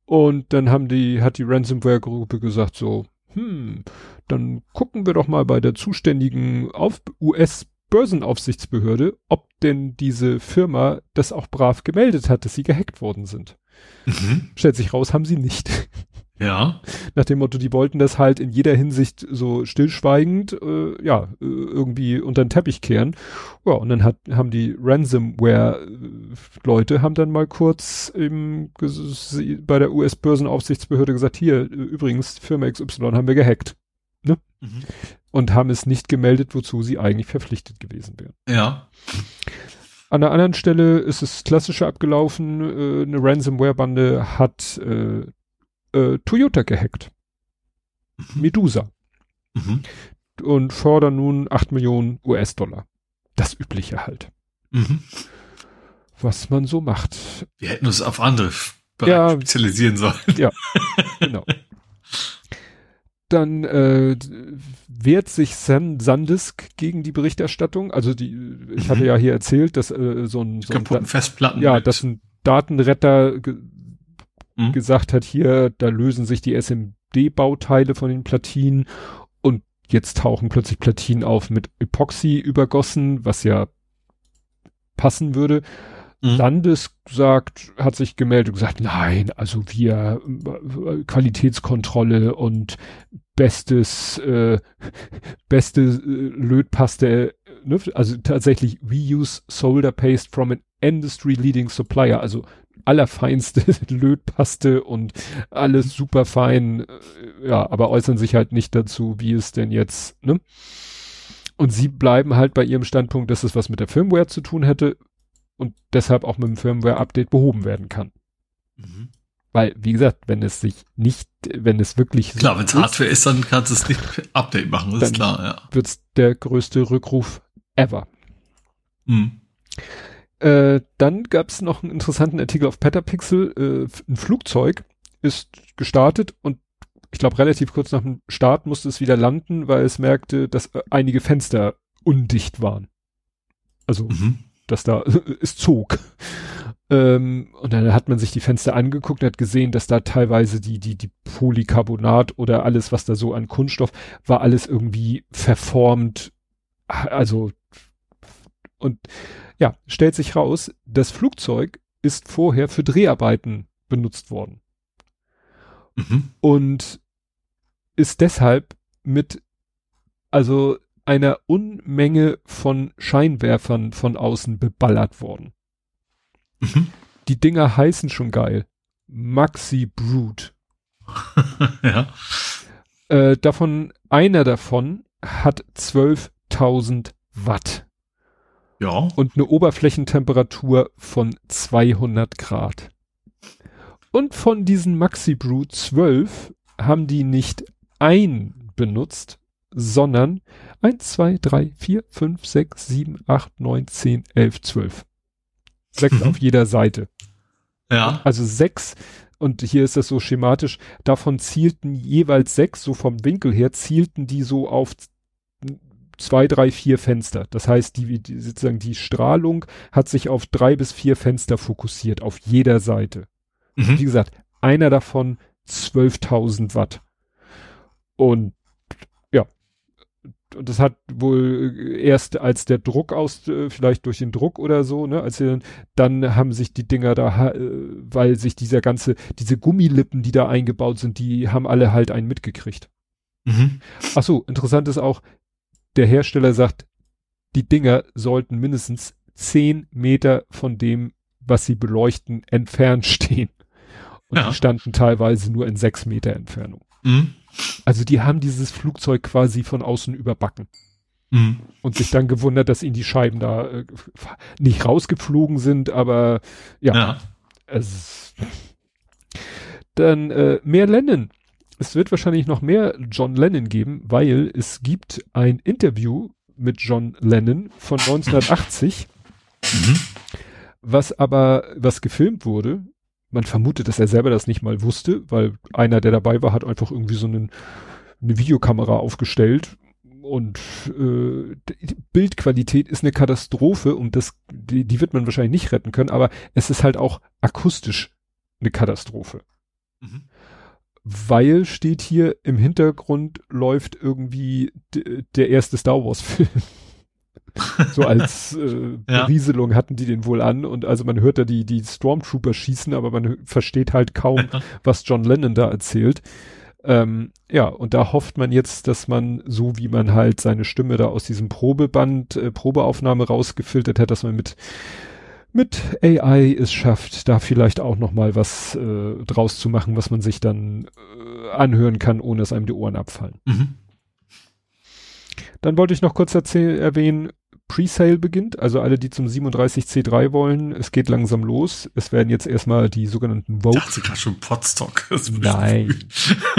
Speaker 2: Und dann haben die, hat die Ransomware-Gruppe gesagt so, hm, dann gucken wir doch mal bei der zuständigen US Börsenaufsichtsbehörde, ob denn diese Firma das auch brav gemeldet hat, dass sie gehackt worden sind. Mhm. Stellt sich raus, haben sie nicht.
Speaker 3: Ja.
Speaker 2: Nach dem Motto, die wollten das halt in jeder Hinsicht so stillschweigend, äh, ja, äh, irgendwie unter den Teppich kehren. Ja, und dann hat, haben die Ransomware-Leute haben dann mal kurz im, bei der US-Börsenaufsichtsbehörde gesagt, hier, äh, übrigens, Firma XY haben wir gehackt. Ne? Mhm und haben es nicht gemeldet, wozu sie eigentlich verpflichtet gewesen wären.
Speaker 3: Ja.
Speaker 2: An der anderen Stelle ist es klassischer abgelaufen. Äh, eine Ransomware-Bande hat äh, äh, Toyota gehackt. Mhm. Medusa. Mhm. Und fordern nun 8 Millionen US-Dollar. Das Übliche halt. Mhm. Was man so macht.
Speaker 3: Wir hätten uns auf andere Bereiche ja, spezialisieren sollen.
Speaker 2: Ja, genau. [LAUGHS] dann äh, wehrt sich Sam Sandisk gegen die Berichterstattung. Also die, ich hatte mhm. ja hier erzählt, dass äh, so ein, so
Speaker 3: ein Festplatten
Speaker 2: ja, dass ein Datenretter ge mhm. gesagt hat, hier, da lösen sich die SMD-Bauteile von den Platinen und jetzt tauchen plötzlich Platinen auf mit Epoxy übergossen, was ja passen würde. Mhm. Landes sagt, hat sich gemeldet und gesagt, nein, also wir äh, Qualitätskontrolle und bestes, äh, [LAUGHS] beste äh, Lötpaste, ne? also tatsächlich we use solder paste from an industry leading supplier, also allerfeinste [LAUGHS] Lötpaste und alles super fein, äh, ja, aber äußern sich halt nicht dazu, wie es denn jetzt, ne? Und sie bleiben halt bei ihrem Standpunkt, dass es was mit der Firmware zu tun hätte und deshalb auch mit dem Firmware-Update behoben werden kann. Mhm. Weil, wie gesagt, wenn es sich nicht, wenn es wirklich
Speaker 3: Klar, wenn es Hardware ist, dann kannst du es nicht Update machen, das ist klar, ja.
Speaker 2: Wird's der größte Rückruf ever. Mhm. Äh, dann gab es noch einen interessanten Artikel auf Petapixel. Äh, ein Flugzeug ist gestartet und ich glaube relativ kurz nach dem Start musste es wieder landen, weil es merkte, dass äh, einige Fenster undicht waren. Also, mhm. dass da [LAUGHS] es zog. Ähm, und dann hat man sich die Fenster angeguckt und hat gesehen, dass da teilweise die, die, die Polycarbonat oder alles, was da so an Kunststoff war, alles irgendwie verformt. Also, und ja, stellt sich raus, das Flugzeug ist vorher für Dreharbeiten benutzt worden. Mhm. Und ist deshalb mit, also einer Unmenge von Scheinwerfern von außen beballert worden. Mhm. Die Dinger heißen schon geil. Maxi Brute. [LAUGHS] ja. Äh, davon, einer davon hat 12.000 Watt.
Speaker 3: Ja.
Speaker 2: Und eine Oberflächentemperatur von 200 Grad. Und von diesen Maxi Brute 12 haben die nicht ein benutzt, sondern 1, 2, 3, 4, 5, 6, 7, 8, 9, 10, 11, 12. Sechs mhm. auf jeder Seite.
Speaker 3: Ja.
Speaker 2: Also sechs, und hier ist das so schematisch, davon zielten jeweils sechs, so vom Winkel her, zielten die so auf zwei, drei, vier Fenster. Das heißt, die, die sozusagen die Strahlung hat sich auf drei bis vier Fenster fokussiert, auf jeder Seite. Mhm. Wie gesagt, einer davon 12.000 Watt. Und und das hat wohl äh, erst als der Druck aus, äh, vielleicht durch den Druck oder so, ne, als sie dann, dann haben sich die Dinger da, äh, weil sich dieser ganze, diese Gummilippen, die da eingebaut sind, die haben alle halt einen mitgekriegt. Mhm. Ach so, interessant ist auch, der Hersteller sagt, die Dinger sollten mindestens zehn Meter von dem, was sie beleuchten, entfernt [LAUGHS] stehen. Und ja. die standen teilweise nur in sechs Meter Entfernung. Mhm. Also die haben dieses Flugzeug quasi von außen überbacken. Mhm. Und sich dann gewundert, dass ihnen die Scheiben da äh, nicht rausgeflogen sind, aber ja. ja. Es, dann äh, mehr Lennon. Es wird wahrscheinlich noch mehr John Lennon geben, weil es gibt ein Interview mit John Lennon von [LAUGHS] 1980, mhm. was aber, was gefilmt wurde man vermutet, dass er selber das nicht mal wusste, weil einer, der dabei war, hat einfach irgendwie so einen, eine Videokamera aufgestellt und äh, die Bildqualität ist eine Katastrophe und das, die, die wird man wahrscheinlich nicht retten können, aber es ist halt auch akustisch eine Katastrophe. Mhm. Weil steht hier im Hintergrund läuft irgendwie der erste Star Wars Film. So als [LAUGHS] äh, ja. Berieselung hatten die den wohl an und also man hört da die, die Stormtrooper schießen, aber man versteht halt kaum, was John Lennon da erzählt. Ähm, ja, und da hofft man jetzt, dass man, so wie man halt seine Stimme da aus diesem Probeband, äh, Probeaufnahme rausgefiltert hat, dass man mit mit AI es schafft, da vielleicht auch noch mal was äh, draus zu machen, was man sich dann äh, anhören kann, ohne dass einem die Ohren abfallen. Mhm. Dann wollte ich noch kurz erwähnen, Presale beginnt, also alle, die zum 37C3 wollen, es geht langsam los. Es werden jetzt erstmal die sogenannten
Speaker 3: Vote. Ich dachte gerade schon Podstock. [LAUGHS]
Speaker 2: Nein.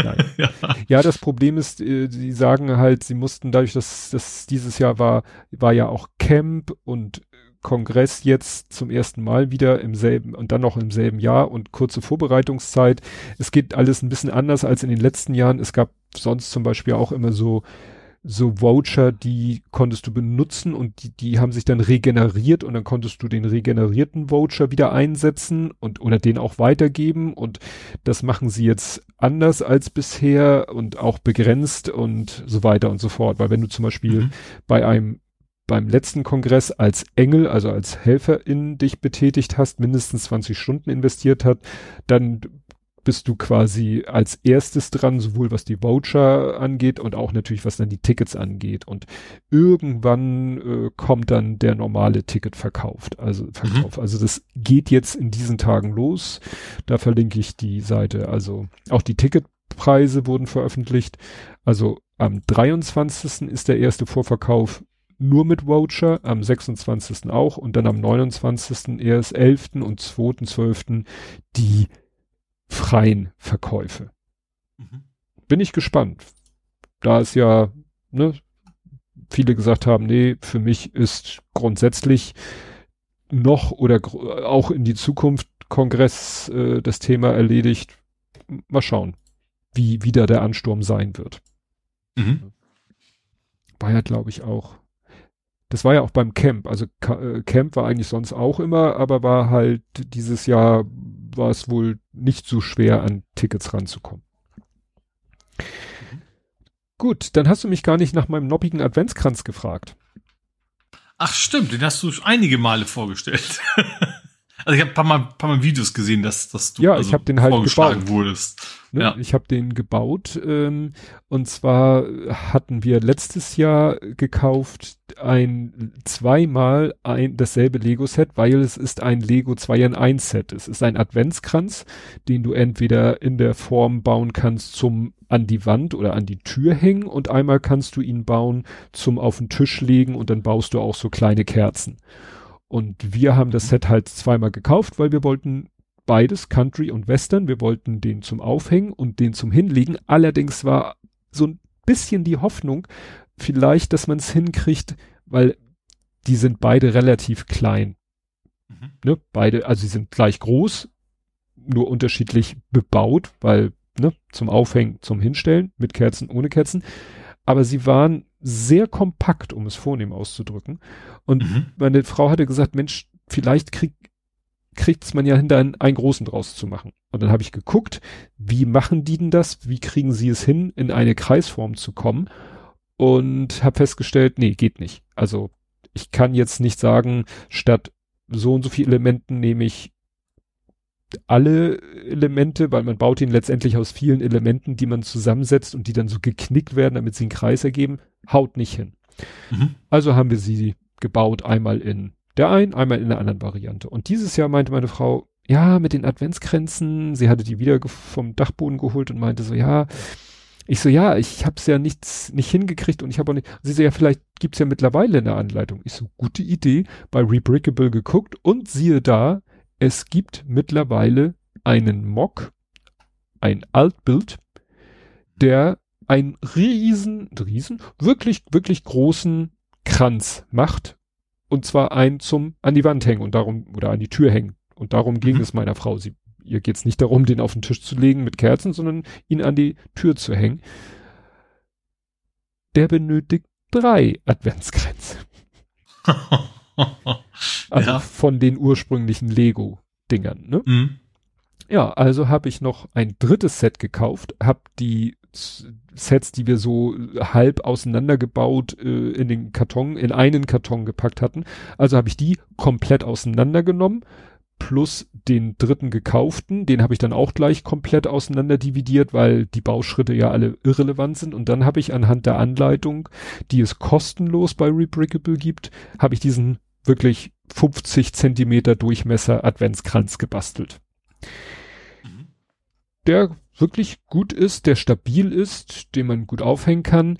Speaker 2: Nein. [LAUGHS] ja. ja. das Problem ist, äh, sie sagen halt, sie mussten dadurch, dass das dieses Jahr war, war ja auch Camp und Kongress jetzt zum ersten Mal wieder im selben und dann noch im selben Jahr und kurze Vorbereitungszeit. Es geht alles ein bisschen anders als in den letzten Jahren. Es gab sonst zum Beispiel auch immer so so Voucher, die konntest du benutzen und die, die haben sich dann regeneriert und dann konntest du den regenerierten Voucher wieder einsetzen und oder den auch weitergeben und das machen sie jetzt anders als bisher und auch begrenzt und so weiter und so fort. Weil wenn du zum Beispiel mhm. bei einem beim letzten Kongress als Engel, also als Helferin dich betätigt hast, mindestens 20 Stunden investiert hat, dann bist du quasi als erstes dran, sowohl was die Voucher angeht und auch natürlich was dann die Tickets angeht. Und irgendwann äh, kommt dann der normale Ticketverkauf. Also Verkauf. Mhm. Also das geht jetzt in diesen Tagen los. Da verlinke ich die Seite. Also auch die Ticket Preise wurden veröffentlicht. Also am 23. ist der erste Vorverkauf nur mit Voucher, am 26. auch und dann am 29. erst 11. und 2.12. die freien Verkäufe. Mhm. Bin ich gespannt. Da es ja, ne, viele gesagt haben, nee, für mich ist grundsätzlich noch oder auch in die Zukunft Kongress äh, das Thema erledigt. Mal schauen, wie wieder der Ansturm sein wird. Mhm. War ja, glaube ich, auch. Das war ja auch beim Camp. Also äh, Camp war eigentlich sonst auch immer, aber war halt dieses Jahr war es wohl nicht so schwer, an Tickets ranzukommen. Mhm. Gut, dann hast du mich gar nicht nach meinem noppigen Adventskranz gefragt.
Speaker 3: Ach stimmt, den hast du einige Male vorgestellt. [LAUGHS] also ich habe ein paar Mal, paar Mal Videos gesehen, dass, dass du
Speaker 2: ja, also ich habe den halt gebaut.
Speaker 3: wurdest.
Speaker 2: Ne? Ja. Ich habe den gebaut ähm, und zwar hatten wir letztes Jahr gekauft ein zweimal ein dasselbe Lego Set, weil es ist ein Lego 2 in 1 Set. Es ist ein Adventskranz, den du entweder in der Form bauen kannst zum an die Wand oder an die Tür hängen und einmal kannst du ihn bauen zum auf den Tisch legen und dann baust du auch so kleine Kerzen. Und wir haben das Set halt zweimal gekauft, weil wir wollten beides, Country und Western. Wir wollten den zum Aufhängen und den zum Hinlegen. Allerdings war so ein bisschen die Hoffnung, vielleicht, dass man es hinkriegt, weil die sind beide relativ klein. Mhm. Ne? Beide, also sie sind gleich groß, nur unterschiedlich bebaut, weil ne, zum Aufhängen, zum Hinstellen, mit Kerzen, ohne Kerzen. Aber sie waren sehr kompakt, um es vornehm auszudrücken. Und mhm. meine Frau hatte gesagt, Mensch, vielleicht krieg, kriegt's man ja hinter einen, einen großen draus zu machen. Und dann habe ich geguckt, wie machen die denn das? Wie kriegen sie es hin, in eine Kreisform zu kommen? Und habe festgestellt, nee, geht nicht. Also ich kann jetzt nicht sagen, statt so und so viel Elementen nehme ich alle Elemente, weil man baut ihn letztendlich aus vielen Elementen, die man zusammensetzt und die dann so geknickt werden, damit sie einen Kreis ergeben, haut nicht hin. Mhm. Also haben wir sie gebaut, einmal in der einen, einmal in der anderen Variante. Und dieses Jahr meinte meine Frau, ja, mit den Adventskränzen, sie hatte die wieder vom Dachboden geholt und meinte so, ja, ich so, ja, ich hab's ja nichts, nicht hingekriegt und ich habe auch nicht, sie so, ja, vielleicht gibt's ja mittlerweile eine Anleitung. Ich so, gute Idee, bei Rebrickable geguckt und siehe da, es gibt mittlerweile einen Mock, ein Altbild, der einen riesen, riesen, wirklich, wirklich großen Kranz macht und zwar ein zum an die Wand hängen und darum oder an die Tür hängen. Und darum ging mhm. es meiner Frau. Sie, ihr geht es nicht darum, den auf den Tisch zu legen mit Kerzen, sondern ihn an die Tür zu hängen. Der benötigt drei Adventskränze. [LAUGHS] also ja. von den ursprünglichen Lego-Dingern, ne? Mhm. Ja, also habe ich noch ein drittes Set gekauft, habe die Sets, die wir so halb auseinandergebaut äh, in den Karton, in einen Karton gepackt hatten. Also habe ich die komplett auseinandergenommen, plus den dritten gekauften, den habe ich dann auch gleich komplett auseinander dividiert, weil die Bauschritte ja alle irrelevant sind. Und dann habe ich anhand der Anleitung, die es kostenlos bei Rebrickable gibt, habe ich diesen wirklich 50 Zentimeter Durchmesser Adventskranz gebastelt. Mhm. Der wirklich gut ist, der stabil ist, den man gut aufhängen kann.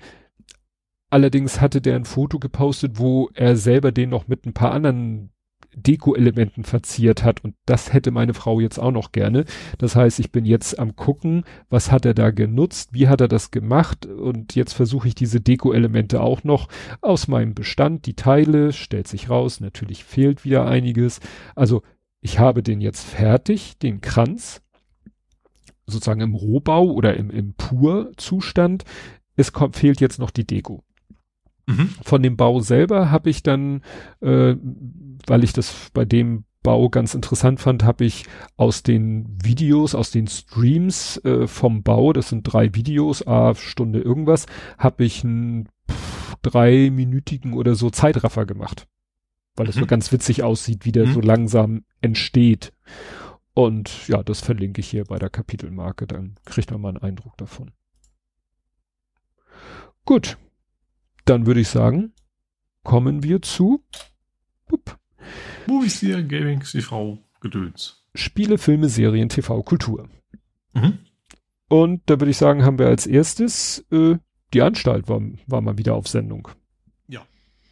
Speaker 2: Allerdings hatte der ein Foto gepostet, wo er selber den noch mit ein paar anderen Deko-Elementen verziert hat und das hätte meine Frau jetzt auch noch gerne. Das heißt, ich bin jetzt am gucken, was hat er da genutzt, wie hat er das gemacht und jetzt versuche ich diese Deko-Elemente auch noch aus meinem Bestand, die Teile, stellt sich raus, natürlich fehlt wieder einiges. Also ich habe den jetzt fertig, den Kranz, sozusagen im Rohbau oder im, im Pur-Zustand. Es kommt, fehlt jetzt noch die Deko. Mhm. Von dem Bau selber habe ich dann, äh, weil ich das bei dem Bau ganz interessant fand, habe ich aus den Videos, aus den Streams äh, vom Bau, das sind drei Videos, a Stunde irgendwas, habe ich einen pff, dreiminütigen oder so Zeitraffer gemacht. Weil es mhm. so ganz witzig aussieht, wie der mhm. so langsam entsteht. Und ja, das verlinke ich hier bei der Kapitelmarke, dann kriegt man mal einen Eindruck davon. Gut, dann würde ich sagen, kommen wir zu
Speaker 3: Bup. Movies, Serien, Gaming, TV, Gedöns.
Speaker 2: Spiele, Filme, Serien, TV, Kultur. Mhm. Und da würde ich sagen, haben wir als erstes äh, die Anstalt war, war mal wieder auf Sendung.
Speaker 3: Ja.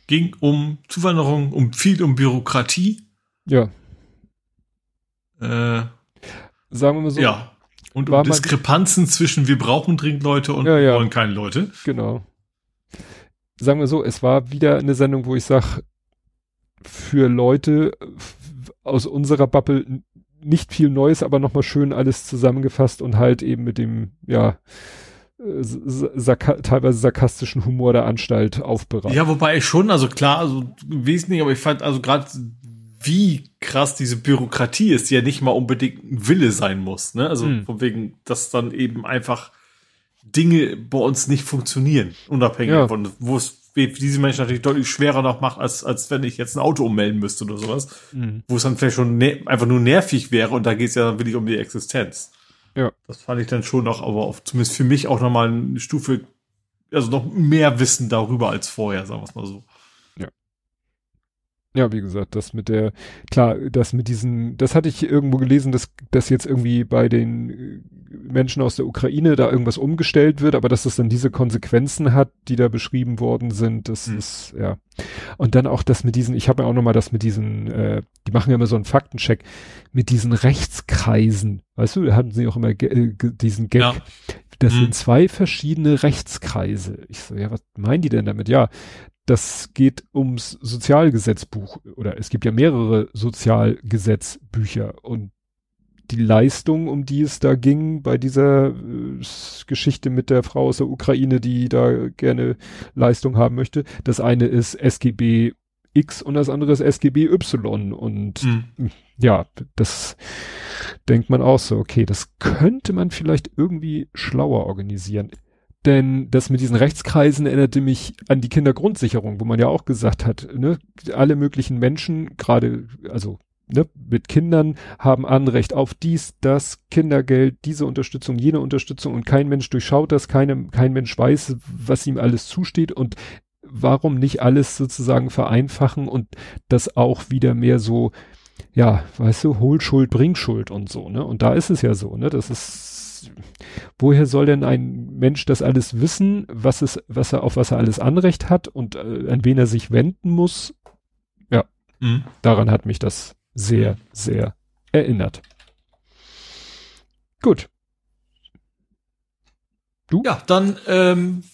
Speaker 3: Ging um Zuwanderung, um viel um Bürokratie.
Speaker 2: Ja.
Speaker 3: Äh,
Speaker 2: Sagen wir mal so.
Speaker 3: ja. Und um Diskrepanzen zwischen wir brauchen dringend Leute und
Speaker 2: Ja, ja.
Speaker 3: wir wollen keine Leute.
Speaker 2: Genau. Sagen wir so, es war wieder eine Sendung, wo ich sag, für Leute aus unserer Bubble nicht viel Neues, aber nochmal schön alles zusammengefasst und halt eben mit dem, ja, äh, sarka teilweise sarkastischen Humor der Anstalt aufbereitet.
Speaker 3: Ja, wobei ich schon, also klar, also im Wesentlichen, aber ich fand also gerade, wie krass diese Bürokratie ist, die ja nicht mal unbedingt ein Wille sein muss. Ne? Also
Speaker 2: Hm.
Speaker 3: von wegen, dass dann eben einfach Dinge bei uns nicht funktionieren, unabhängig
Speaker 2: Ja.
Speaker 3: davon, wo es diese Menschen natürlich deutlich schwerer noch macht, als, als wenn ich jetzt ein Auto ummelden müsste oder sowas,
Speaker 2: Mhm.
Speaker 3: wo es dann vielleicht schon ne einfach nur nervig wäre und da geht es ja dann wirklich um die Existenz.
Speaker 2: Ja.
Speaker 3: Das fand ich dann schon noch, aber auf, zumindest für mich auch nochmal eine Stufe, also noch mehr Wissen darüber als vorher, sagen wir es mal so.
Speaker 2: Ja, wie gesagt, das mit der, klar, das mit diesen, das hatte ich irgendwo gelesen, dass, dass jetzt irgendwie bei den äh, Menschen aus der Ukraine da irgendwas umgestellt wird, aber dass das dann diese Konsequenzen hat, die da beschrieben worden sind, das
Speaker 3: Hm.
Speaker 2: ist, ja. Und dann auch das mit diesen, ich habe ja auch nochmal das mit diesen, äh, die machen ja immer so einen Faktencheck, mit diesen Rechtskreisen, weißt du, da hatten sie auch immer ge äh, diesen Gag,
Speaker 3: Ja.
Speaker 2: das
Speaker 3: Hm.
Speaker 2: sind zwei verschiedene Rechtskreise. Ich so, ja, was meinen die denn damit? Ja, das geht ums Sozialgesetzbuch oder es gibt ja mehrere Sozialgesetzbücher und die Leistung, um die es da ging bei dieser äh, Geschichte mit der Frau aus der Ukraine, die da gerne Leistung haben möchte. Das eine ist SGB X und das andere ist SGB Y und
Speaker 3: Hm.
Speaker 2: ja, das denkt man auch so, okay, das könnte man vielleicht irgendwie schlauer organisieren. Denn das mit diesen Rechtskreisen erinnerte mich an die Kindergrundsicherung, wo man ja auch gesagt hat, ne, alle möglichen Menschen, gerade, also ne, mit Kindern, haben Anrecht auf dies, das, Kindergeld, diese Unterstützung, jene Unterstützung und kein Mensch durchschaut das, keine, kein Mensch weiß, was ihm alles zusteht und warum nicht alles sozusagen vereinfachen und das auch wieder mehr so, ja, weißt du, hol Schuld, bring Schuld und so, ne? Und da ist es ja so, ne? Das ist, woher soll denn ein Mensch das alles wissen, was es, was er, auf was er alles Anrecht hat und äh, an wen er sich wenden muss?
Speaker 3: Hm.
Speaker 2: Daran hat mich das sehr, sehr erinnert. Gut.
Speaker 3: Ja, dann ähm,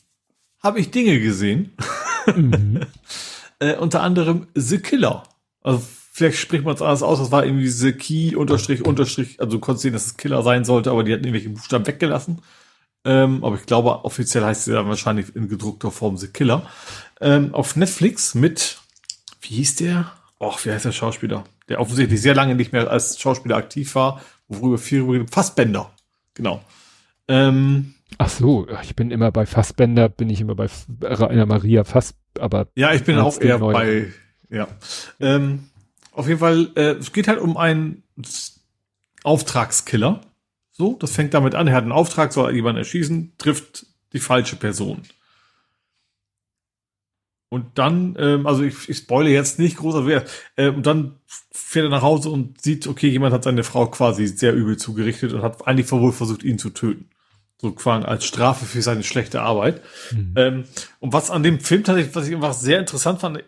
Speaker 3: habe ich Dinge gesehen.
Speaker 2: Mhm. [LAUGHS]
Speaker 3: Äh, unter anderem The Killer. Also vielleicht spricht man es anders aus, das war irgendwie The Key unterstrich unterstrich, also du konntest sehen, dass es Killer sein sollte, aber die hatten irgendwelche Buchstaben weggelassen. Ähm, aber ich glaube, offiziell heißt sie dann wahrscheinlich in gedruckter Form The Killer. Ähm, auf Netflix mit, wie hieß der? Och, wie heißt der Schauspieler? Der offensichtlich sehr lange nicht mehr als Schauspieler aktiv war, worüber viel über Fassbender. Genau. Ähm,
Speaker 2: Ach so, ich bin immer bei Fassbender, bin ich immer bei Rainer Maria Fass, aber
Speaker 3: Ja, ich bin auch eher
Speaker 2: neuen.
Speaker 3: bei, ja. Ähm, auf jeden Fall, äh, es geht halt um einen Auftragskiller. So, das fängt damit an, er hat einen Auftrag, soll jemanden erschießen, trifft die falsche Person. Und dann, ähm, also ich, ich spoile jetzt nicht groß, aber äh, und dann fährt er nach Hause und sieht, okay, jemand hat seine Frau quasi sehr übel zugerichtet und hat eigentlich wohl versucht, ihn zu töten. So quasi als Strafe für seine schlechte Arbeit.
Speaker 2: Mhm.
Speaker 3: Ähm, und was an dem Film tatsächlich, was ich einfach sehr interessant fand,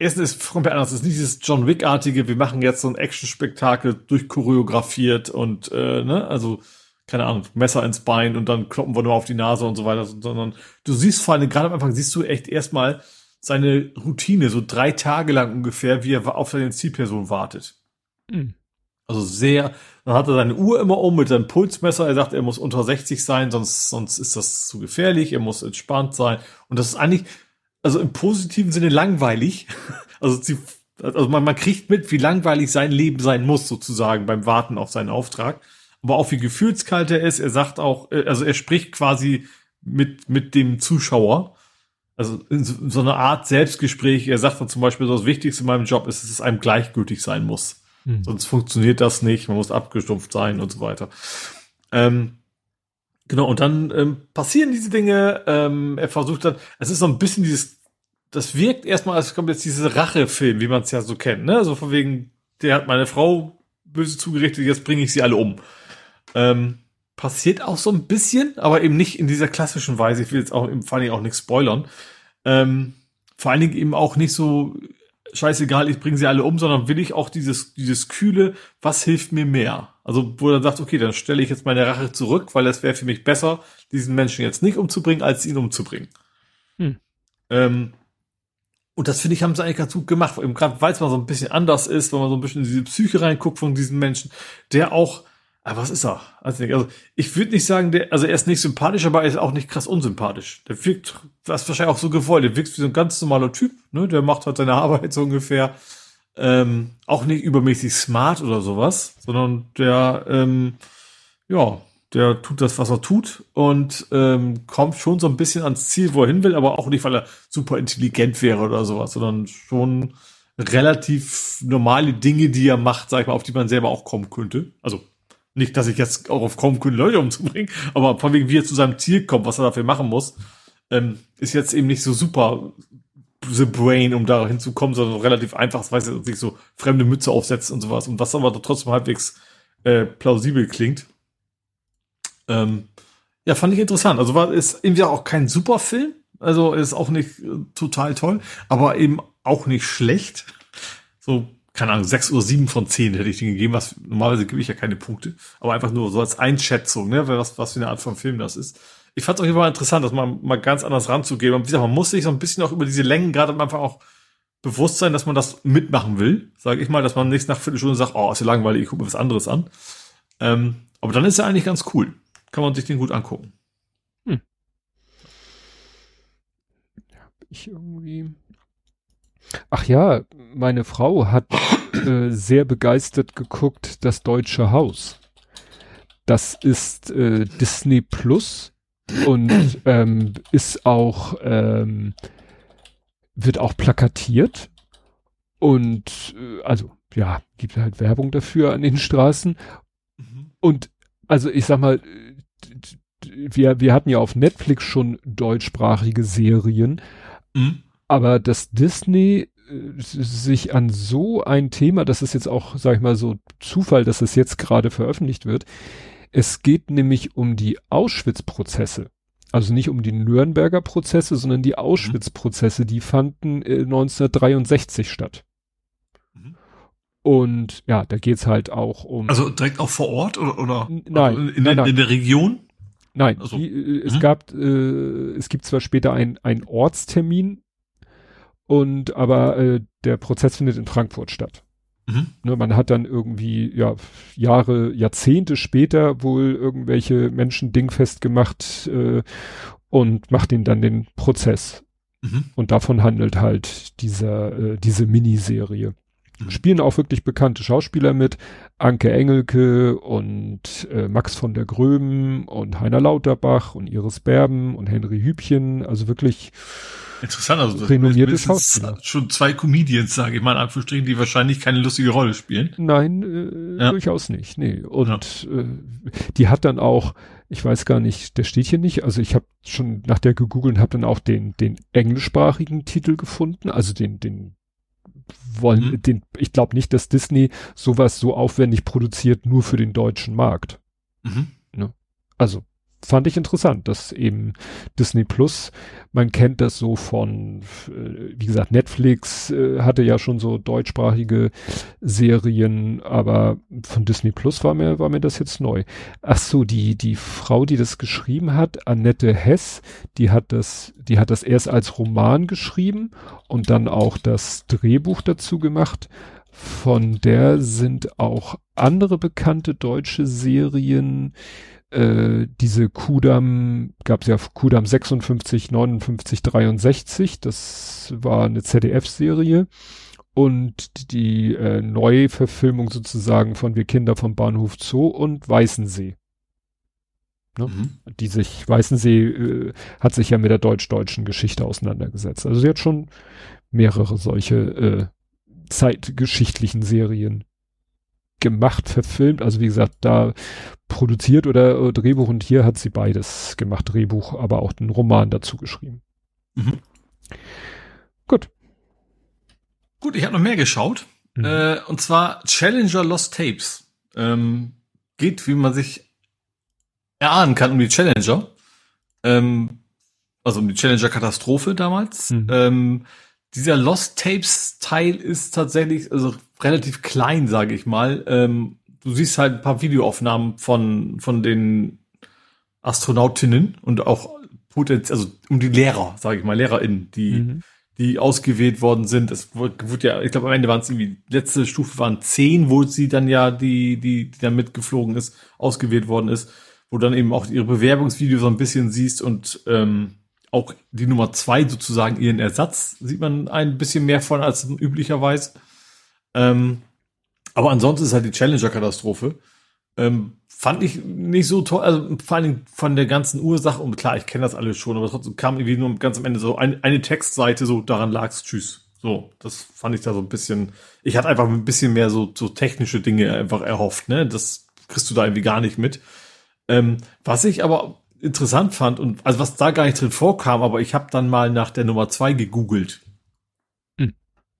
Speaker 3: erstens ist komplett anders. Es ist nicht dieses John Wick-artige, wir machen jetzt so ein Action-Spektakel durchchoreografiert und, äh, ne, also, keine Ahnung, Messer ins Bein und dann kloppen wir nur auf die Nase und so weiter, sondern du siehst vor allem, gerade am Anfang siehst du echt erstmal seine Routine, so drei Tage lang ungefähr, wie er auf seine Zielperson wartet.
Speaker 2: Mhm.
Speaker 3: Also sehr, dann hat er seine Uhr immer um mit seinem Pulsmesser. Er sagt, er muss unter 60 sein, sonst, sonst ist das zu gefährlich. Er muss entspannt sein. Und das ist eigentlich, also im positiven Sinne langweilig. [LAUGHS] Also, sie, also man, man kriegt mit, wie langweilig sein Leben sein muss, sozusagen, beim Warten auf seinen Auftrag. Aber auch wie gefühlskalt er ist. Er sagt auch, äh, also er spricht quasi mit, mit dem Zuschauer. Also in so, so eine Art Selbstgespräch. Er sagt dann zum Beispiel, so das Wichtigste in meinem Job ist, dass es einem gleichgültig sein muss.
Speaker 2: Mhm.
Speaker 3: Sonst funktioniert das nicht, man muss abgestumpft sein und so weiter. Ähm, genau, und dann ähm, passieren diese Dinge, ähm, er versucht dann, es ist so ein bisschen dieses, das wirkt erstmal, als kommt jetzt diese Rachefilm, wie man es ja so kennt, ne? So von wegen, der hat meine Frau böse zugerichtet, jetzt bringe ich sie alle um. Ähm, passiert auch so ein bisschen, aber eben nicht in dieser klassischen Weise. Ich will jetzt auch im Fall auch nichts spoilern. Ähm, vor allen Dingen eben auch nicht so scheißegal, ich bringe sie alle um, sondern will ich auch dieses, dieses kühle, was hilft mir mehr? Also, wo er sagt, okay, dann stelle ich jetzt meine Rache zurück, weil es wäre für mich besser, diesen Menschen jetzt nicht umzubringen, als ihn umzubringen. Hm. Ähm, und das finde ich, haben sie eigentlich ganz gut gemacht, gerade weil es mal so ein bisschen anders ist, wenn man so ein bisschen in diese Psyche reinguckt von diesem Menschen, der auch, aber ah, was ist er? Also, ich würde nicht sagen, der, also er ist nicht sympathisch, aber er ist auch nicht krass unsympathisch. Der wirkt, das ist wahrscheinlich auch so gewollt, der wirkt wie so ein ganz normaler Typ, ne? Der macht halt seine [LAUGHS] Arbeit so ungefähr. Ähm, auch nicht übermäßig smart oder sowas, sondern der, ähm, ja, der tut das, was er tut und ähm, kommt schon so ein bisschen ans Ziel, wo er hin will, aber auch nicht, weil er super intelligent wäre oder sowas, sondern schon relativ normale Dinge, die er macht, sag ich mal, auf die man selber auch kommen könnte. Also nicht, dass ich jetzt auch auf kommen könnte, Leute umzubringen, [LAUGHS] aber von wegen, wie er zu seinem Ziel kommt, was er dafür machen muss, ähm, ist jetzt eben nicht so super the brain, um da hinzukommen, sondern relativ einfach, weil sich so fremde Mütze aufsetzt und sowas und was aber trotzdem halbwegs äh, plausibel klingt. Ähm, ja, fand ich interessant. Also war ist irgendwie auch kein super Film. Also ist auch nicht äh, total toll, aber eben auch nicht schlecht. So, keine Ahnung, sechs oder sieben von zehn hätte ich den gegeben, was normalerweise gebe ich ja keine Punkte, aber einfach nur so als Einschätzung, ne, was, was für eine Art von Film das ist. Ich fand es auf jeden Fall interessant, das mal, mal ganz anders ranzugehen. Und wie gesagt, man muss sich so ein bisschen auch über diese Längen gerade einfach auch bewusst sein, dass man das mitmachen will, sage ich mal, dass man nicht nach Viertelstunde sagt, oh, ist ja langweilig, ich gucke mir was anderes an. Ähm, aber dann ist er eigentlich ganz cool kann man sich den gut angucken. Hm.
Speaker 2: Ich irgendwie. Ach ja, meine Frau hat [COUGHS] äh, sehr begeistert geguckt, das deutsche Haus. Das ist äh, Disney Plus und ähm, ist auch ähm, wird auch plakatiert und äh, also ja gibt halt Werbung dafür an den Straßen mhm. und also ich sag mal wir, wir hatten ja auf Netflix schon deutschsprachige Serien, mhm. aber dass Disney äh, sich an so ein Thema, das ist jetzt auch, sag ich mal, so Zufall, dass es jetzt gerade veröffentlicht wird. Es geht nämlich um die Auschwitz-Prozesse. Also nicht um die Nürnberger Prozesse, sondern die mhm. Auschwitz-Prozesse, die fanden 1963 äh, statt. Mhm. Und ja, da geht's halt auch um.
Speaker 3: Also direkt auch vor Ort oder, oder
Speaker 2: nein, also
Speaker 3: in,
Speaker 2: nein, nein.
Speaker 3: in der Region?
Speaker 2: Nein, also, die, äh, es mhm. gab, äh, es gibt zwar später ein, ein Ortstermin und aber äh, der Prozess findet in Frankfurt statt. Mhm. Ne, man hat dann irgendwie ja Jahre, Jahrzehnte später wohl irgendwelche Menschen dingfest gemacht äh, und macht ihnen dann den Prozess. Mhm. Und davon handelt halt dieser äh, diese Miniserie. Mhm. Spielen auch wirklich bekannte Schauspieler mit. Anke Engelke und äh, Max von der Gröben und Heiner Lauterbach und Iris Berben und Henry Hübchen. Also wirklich
Speaker 3: Interessant, also
Speaker 2: renommierte Schauspieler.
Speaker 3: Schon zwei Comedians, sage ich mal in Anführungsstrichen, die wahrscheinlich keine lustige Rolle spielen.
Speaker 2: Nein, äh, ja. durchaus nicht. Nee. Und ja. äh, die hat dann auch, ich weiß gar nicht, der steht hier nicht. Also ich habe schon nach der gegoogelt und habe dann auch den den englischsprachigen Titel gefunden, also den den wollen mhm. den, ich glaube nicht, dass Disney sowas so aufwendig produziert nur für den deutschen Markt. Mhm. Ne? Also fand ich interessant, dass eben Disney Plus, man kennt das so von, äh, wie gesagt, Netflix äh, hatte ja schon so deutschsprachige Serien, aber von Disney Plus war mir, war mir das jetzt neu. Ach so, die, die Frau, die das geschrieben hat, Annette Hess, die hat das, die hat das erst als Roman geschrieben und dann auch das Drehbuch dazu gemacht. Von der sind auch andere bekannte deutsche Serien, äh, diese Kudam, gab es ja Kudam 56, 59, 63, das war eine ZDF-Serie und die äh, Neuverfilmung sozusagen von Wir Kinder vom Bahnhof Zoo und Weißensee. Ne? Mhm. Die sich, Weißensee äh, hat sich ja mit der deutsch-deutschen Geschichte auseinandergesetzt. Also sie hat schon mehrere solche äh, zeitgeschichtlichen Serien gemacht, verfilmt. Also wie gesagt, da produziert oder äh, Drehbuch und hier hat sie beides gemacht, Drehbuch, aber auch den Roman dazu geschrieben. Mhm.
Speaker 3: Gut. Gut, ich habe noch mehr geschaut. Mhm. Äh, und zwar Challenger Lost Tapes. Ähm, geht, wie man sich erahnen kann um die Challenger. Ähm, also um die Challenger-Katastrophe damals. Mhm. Ähm, dieser Lost Tapes Teil ist tatsächlich also relativ klein, sage ich mal. Ähm, du siehst halt ein paar Videoaufnahmen von von den Astronautinnen und auch potenziell, also um die Lehrer, sage ich mal, LehrerInnen, die mhm. die ausgewählt worden sind. Es wurde ja, ich glaube am Ende waren es irgendwie letzte Stufe waren zehn, wo sie dann ja die die die dann mitgeflogen ist, ausgewählt worden ist, wo dann eben auch ihre Bewerbungsvideos so ein bisschen siehst und ähm, auch die Nummer zwei sozusagen ihren Ersatz sieht man ein bisschen mehr von als üblicherweise. Ähm, aber ansonsten ist halt die Challenger-Katastrophe. Ähm, fand ich nicht so toll, also vor allem von der ganzen Ursache, und klar, ich kenne das alles schon, aber trotzdem kam irgendwie nur ganz am Ende so ein, eine Textseite, so daran lag's, tschüss. So, das fand ich da so ein bisschen, ich hatte einfach ein bisschen mehr so, so technische Dinge einfach erhofft, ne? Das kriegst du da irgendwie gar nicht mit. Ähm, was ich aber interessant fand und also was da gar nicht drin vorkam, aber ich habe dann mal nach der Nummer zwei gegoogelt.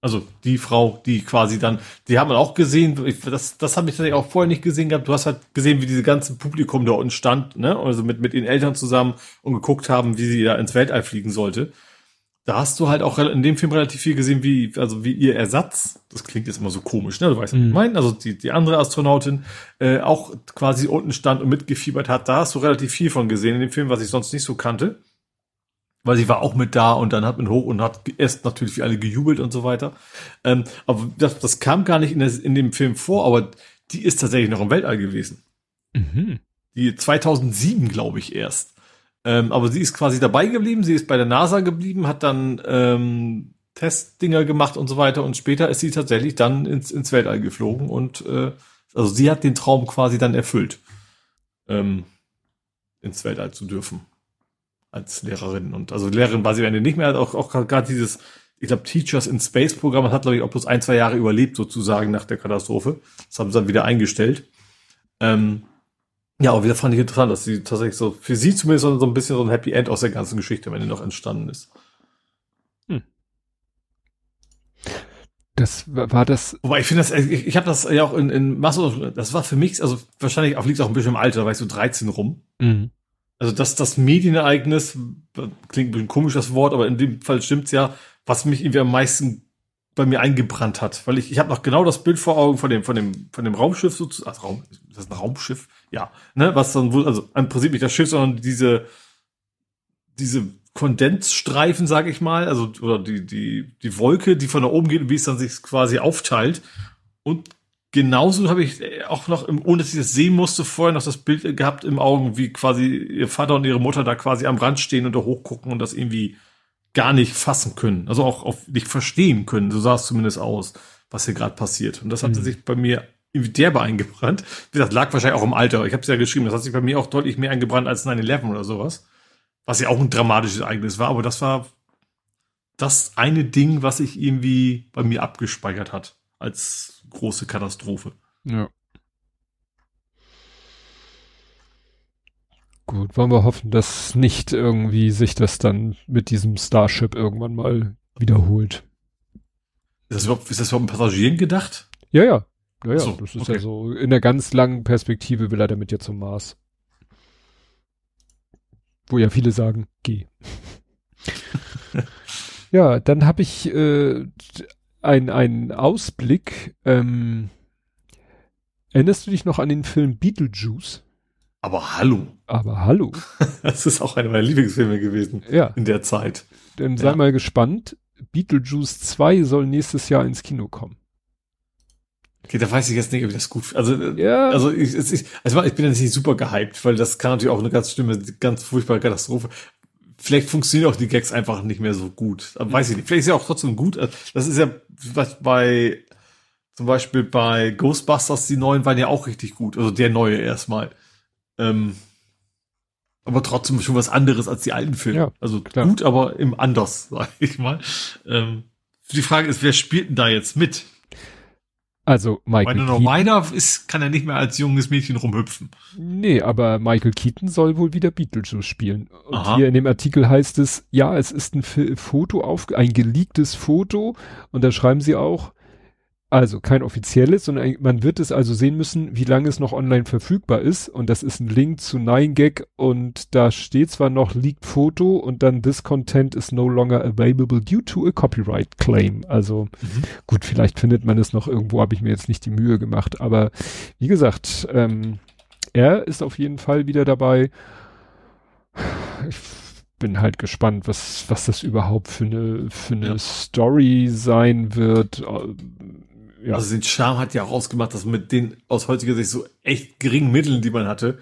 Speaker 3: Also die Frau, die quasi dann, die haben wir auch gesehen, ich, das, das habe ich tatsächlich auch vorher nicht gesehen gehabt. Du hast halt gesehen, wie diese ganze Publikum da unten stand, ne? Also mit, mit ihren Eltern zusammen und geguckt haben, wie sie da ins Weltall fliegen sollte da hast du halt auch in dem Film relativ viel gesehen, wie, also wie ihr Ersatz, das klingt jetzt immer so komisch, ne? Du weißt, was ich mhm. meine. Also die, die andere Astronautin äh, auch quasi unten stand und mitgefiebert hat. Da hast du relativ viel von gesehen in dem Film, was ich sonst nicht so kannte. Weil sie war auch mit da und dann hat man hoch und hat erst natürlich wie alle gejubelt und so weiter. Ähm, aber das, das kam gar nicht in, der, in dem Film vor, aber die ist tatsächlich noch im Weltall gewesen. Mhm. Die 2007, glaube ich, erst. Ähm, aber sie ist quasi dabei geblieben, sie ist bei der NASA geblieben, hat dann ähm, Testdinger gemacht und so weiter und später ist sie tatsächlich dann ins, ins Weltall geflogen und äh, also sie hat den Traum quasi dann erfüllt, ähm, ins Weltall zu dürfen als Lehrerin und also Lehrerin war sie am Ende nicht mehr, auch, auch gerade dieses, ich glaube Teachers in Space Programm hat glaube ich auch bloß ein, zwei Jahre überlebt sozusagen nach der Katastrophe, das haben sie dann wieder eingestellt. Ähm, ja, aber wieder fand ich interessant, dass sie tatsächlich so, für sie zumindest so ein bisschen so ein Happy End aus der ganzen Geschichte, wenn die noch entstanden ist. Hm.
Speaker 2: Das war das.
Speaker 3: Wobei ich finde das, ich, ich habe das ja auch in, in Masse, das war für mich, also wahrscheinlich auch liegt auch ein bisschen im Alter, da war ich so 13 rum. Mhm. Also das, das Medienereignis, klingt ein bisschen komisch das Wort, aber in dem Fall stimmt's ja, was mich irgendwie am meisten bei mir eingebrannt hat, weil ich, ich habe noch genau das Bild vor Augen von dem, von dem, von dem Raumschiff sozusagen, also Raum, ist das ein Raumschiff? ja, ne, was dann wohl, also im Prinzip nicht das Schiff, sondern diese, diese Kondensstreifen, sag ich mal, also, oder die, die, die Wolke, die von da oben geht und wie es dann sich quasi aufteilt. Und genauso habe ich auch noch, im, ohne dass ich das sehen musste, vorher noch das Bild gehabt im Augen, wie quasi ihr Vater und ihre Mutter da quasi am Rand stehen und da hochgucken und das irgendwie gar nicht fassen können. Also auch auf, nicht verstehen können. So sah es zumindest aus, was hier gerade passiert. Und das hatte mhm. sich bei mir irgendwie derbe eingebrannt. Wie gesagt, lag wahrscheinlich auch im Alter. Ich habe es ja geschrieben, das hat sich bei mir auch deutlich mehr eingebrannt als 9-11 oder sowas. Was ja auch ein dramatisches Ereignis war, aber das war das eine Ding, was sich irgendwie bei mir abgespeichert hat als große Katastrophe.
Speaker 2: Ja. Gut, wollen wir hoffen, dass nicht irgendwie sich das dann mit diesem Starship irgendwann mal wiederholt.
Speaker 3: Ist das überhaupt, ist das überhaupt Passagieren gedacht?
Speaker 2: Ja, ja. Ja, ja, so, das ist okay. ja so, in der ganz langen Perspektive will er damit ja zum Mars. Wo ja viele sagen, geh. [LAUGHS] ja, dann habe ich äh, einen Ausblick. Ähm, erinnerst du dich noch an den Film Beetlejuice?
Speaker 3: Aber hallo.
Speaker 2: Aber hallo. [LAUGHS]
Speaker 3: das ist auch einer meiner Lieblingsfilme gewesen. Ja. In der Zeit.
Speaker 2: Dann sei ja. mal gespannt. Beetlejuice 2 soll nächstes Jahr ins Kino kommen.
Speaker 3: Okay, da weiß ich jetzt nicht, ob ich das gut Also, äh, ja. also ich, ich, also ich bin jetzt nicht super gehypt, weil das kann natürlich auch eine ganz schlimme, ganz furchtbare Katastrophe. Vielleicht funktionieren auch die Gags einfach nicht mehr so gut. Aber weiß ich nicht. Vielleicht ist ja auch trotzdem gut. Das ist ja was bei, zum Beispiel bei Ghostbusters, die neuen waren ja auch richtig gut. Also der neue erstmal. Ähm, aber trotzdem schon was anderes als die alten Filme. Ja, also klar. gut, aber im anders, [LAUGHS] sag ich mal. Ähm, die Frage ist, wer spielt denn da jetzt mit?
Speaker 2: Also Michael
Speaker 3: Wenn er noch weiter ist, kann er nicht mehr als junges Mädchen rumhüpfen.
Speaker 2: Nee, aber Michael Keaton soll wohl wieder Beetlejuice spielen. Und Aha. hier in dem Artikel heißt es, ja, es ist ein Foto auf, ein geleaktes Foto. Und da schreiben sie auch, Also kein offizielles, sondern man wird es also sehen müssen, wie lange es noch online verfügbar ist. Und das ist ein Link zu 9gag und da steht zwar noch Leaked Photo und dann this content is no longer available due to a copyright claim. Also mhm. gut, vielleicht findet man es noch irgendwo, habe ich mir jetzt nicht die Mühe gemacht. Aber wie gesagt, ähm, er ist auf jeden Fall wieder dabei. Ich bin halt gespannt, was, was das überhaupt für eine, für eine ja. Story sein wird
Speaker 3: ja. Also den Charme hat ja auch ausgemacht, dass mit den aus heutiger Sicht so echt geringen Mitteln, die man hatte,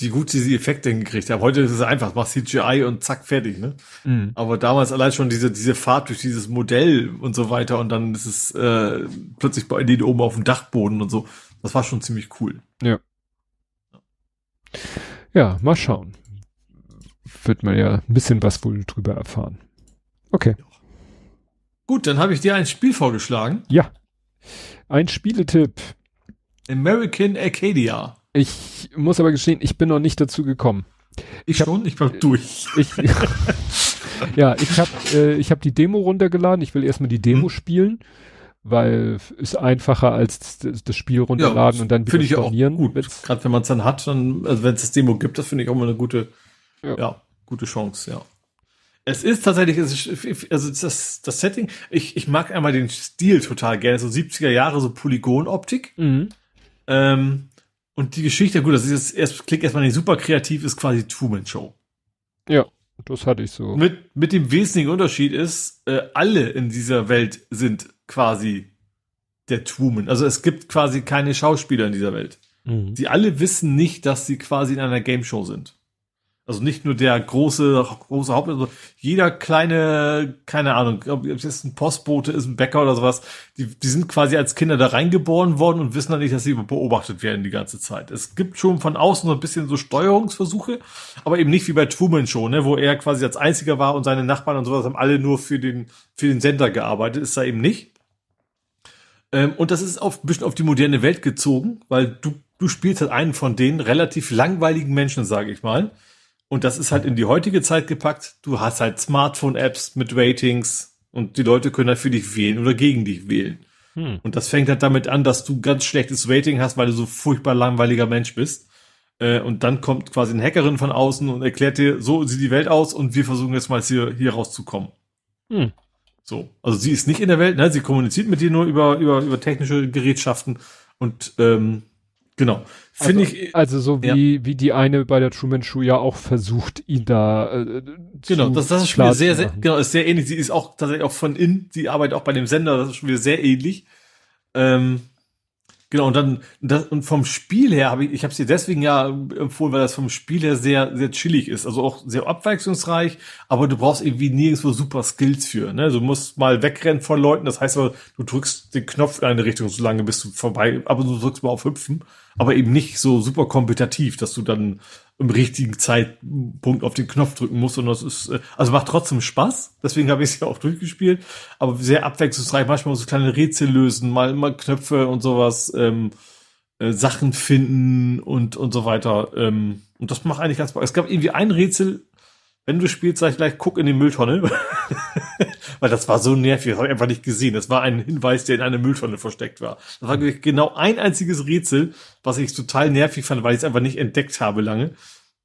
Speaker 3: die gut diese Effekte hingekriegt haben. Heute ist es einfach, mach CGI und zack, fertig, ne? Mhm. Aber damals allein schon diese, diese Fahrt durch dieses Modell und so weiter und dann ist es äh, plötzlich bei denen oben auf dem Dachboden und so. Das war schon ziemlich cool.
Speaker 2: Ja. Ja, mal schauen. Wird man ja ein bisschen was wohl drüber erfahren. Okay.
Speaker 3: Gut, dann habe ich dir ein Spiel vorgeschlagen.
Speaker 2: Ja. Ein Spieletipp.
Speaker 3: American Arcadia.
Speaker 2: Ich muss aber gestehen, ich bin noch nicht dazu gekommen.
Speaker 3: Ich, ich schon, ich war durch.
Speaker 2: Ich, [LAUGHS] ja, ich habe äh, ich hab die Demo runtergeladen. Ich will erstmal die Demo hm. spielen, weil ist einfacher als das, das Spiel runterladen ja, und dann
Speaker 3: wieder ich stornieren. Auch gut. Gerade wenn man es dann hat, dann, also wenn es das Demo gibt, das finde ich auch mal eine gute, ja. ja, gute Chance, ja. Es ist tatsächlich, also das, das Setting, ich, ich mag einmal den Stil total gerne, so 70er Jahre, so Polygonoptik. Mhm. Ähm, und die Geschichte, gut, das ist jetzt erst, klingt erstmal nicht super kreativ, ist quasi Truman Show.
Speaker 2: Ja, das hatte ich so.
Speaker 3: Mit, mit dem wesentlichen Unterschied ist, äh, alle in dieser Welt sind quasi der Truman. Also es gibt quasi keine Schauspieler in dieser Welt. Mhm. Die alle wissen nicht, dass sie quasi in einer Game Show sind. Also nicht nur der große, große Haupt, also jeder kleine, keine Ahnung, ob es jetzt ein Postbote ist, ein Bäcker oder sowas, die, die sind quasi als Kinder da reingeboren worden und wissen dann nicht, dass sie beobachtet werden die ganze Zeit. Es gibt schon von außen so ein bisschen so Steuerungsversuche, aber eben nicht wie bei Truman schon, ne, wo er quasi als einziger war und seine Nachbarn und sowas haben alle nur für den, für den Sender gearbeitet, ist da eben nicht. Ähm, und das ist auf, ein bisschen auf die moderne Welt gezogen, weil du, du spielst halt einen von den relativ langweiligen Menschen, sage ich mal und das ist halt in die heutige Zeit gepackt. Du hast halt Smartphone-Apps mit Ratings und die Leute können halt für dich wählen oder gegen dich wählen. Hm. Und das fängt halt damit an, dass du ganz schlechtes Rating hast, weil du so furchtbar langweiliger Mensch bist. Äh, und dann kommt quasi eine Hackerin von außen und erklärt dir, so sieht die Welt aus und wir versuchen jetzt mal hier, hier rauszukommen. Hm. So. Also sie ist nicht in der Welt, ne? Sie kommuniziert mit dir nur über, über, über technische Gerätschaften und ähm, Genau.
Speaker 2: Finde also, ich. Also so wie, ja. wie die eine bei der Truman Show ja auch versucht, ihn da. Äh,
Speaker 3: genau, das, das ist schon wieder sehr, sehr, genau, ist sehr ähnlich. Sie ist auch tatsächlich auch von innen, die arbeitet auch bei dem Sender, das ist schon wieder sehr ähnlich. Ähm, Genau, und dann, das, und vom Spiel her habe ich, ich habe dir deswegen ja empfohlen, weil das vom Spiel her sehr, sehr chillig ist. Also auch sehr abwechslungsreich, aber du brauchst irgendwie nirgendwo super Skills für. Ne? Du musst mal wegrennen von Leuten, das heißt aber, du drückst den Knopf in eine Richtung, so lange bis du vorbei, aber du drückst mal auf Hüpfen, aber eben nicht so super kompetitiv, dass du dann im richtigen Zeitpunkt auf den Knopf drücken musst. Und das ist, äh, also macht trotzdem Spaß. Deswegen habe ich es ja auch durchgespielt. Aber sehr abwechslungsreich. Manchmal so kleine Rätsel lösen, mal, mal Knöpfe und sowas, ähm, äh, Sachen finden und, und so weiter. Ähm, und das macht eigentlich ganz Spaß. Es gab irgendwie ein Rätsel, wenn du spielst, sag ich gleich, guck in die Mülltonne. [LAUGHS] Weil das war so nervig, das habe ich einfach nicht gesehen. Das war ein Hinweis, der in einer Mülltonne versteckt war. Das war genau ein einziges Rätsel, was ich total nervig fand, weil ich es einfach nicht entdeckt habe lange.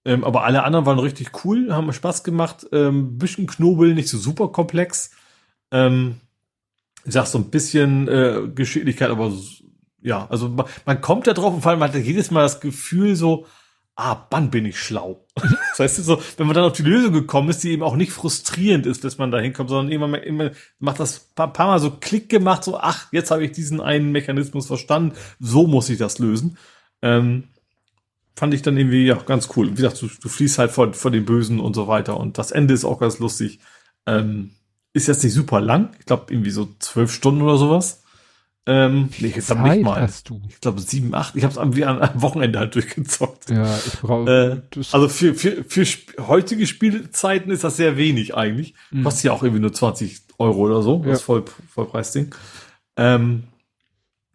Speaker 3: Ähm, aber alle anderen waren richtig cool, haben Spaß gemacht. Ähm, bisschen Knobel, nicht so super komplex. Ähm, ich sag so ein bisschen äh, Geschicklichkeit, aber ja, also man, man kommt da drauf und vor allem hat jedes Mal das Gefühl so, ah, wann bin ich schlau. [LAUGHS] das heißt so, wenn man dann auf die Lösung gekommen ist, die eben auch nicht frustrierend ist, dass man da hinkommt, sondern immer, immer macht das paar, paar Mal so Klick gemacht, so, ach, jetzt habe ich diesen einen Mechanismus verstanden, so muss ich das lösen. Ähm, fand ich dann irgendwie ja ganz cool. Wie gesagt, du, du fließt halt vor, vor den Bösen und so weiter und das Ende ist auch ganz lustig. Ähm, ist jetzt nicht super lang, ich glaube irgendwie so zwölf Stunden oder sowas. Ähm, nee, jetzt
Speaker 2: hab ich mal. Hast du?
Speaker 3: Ich glaube sieben, acht. Ich habe es am, am Wochenende halt durchgezockt.
Speaker 2: Ja, ich brauche.
Speaker 3: Äh, also für, für, für sp heutige Spielzeiten ist das sehr wenig eigentlich. Mhm. Kostet ja auch irgendwie nur 20 Euro oder so. Ja. Das Voll, Vollpreisding. Ähm,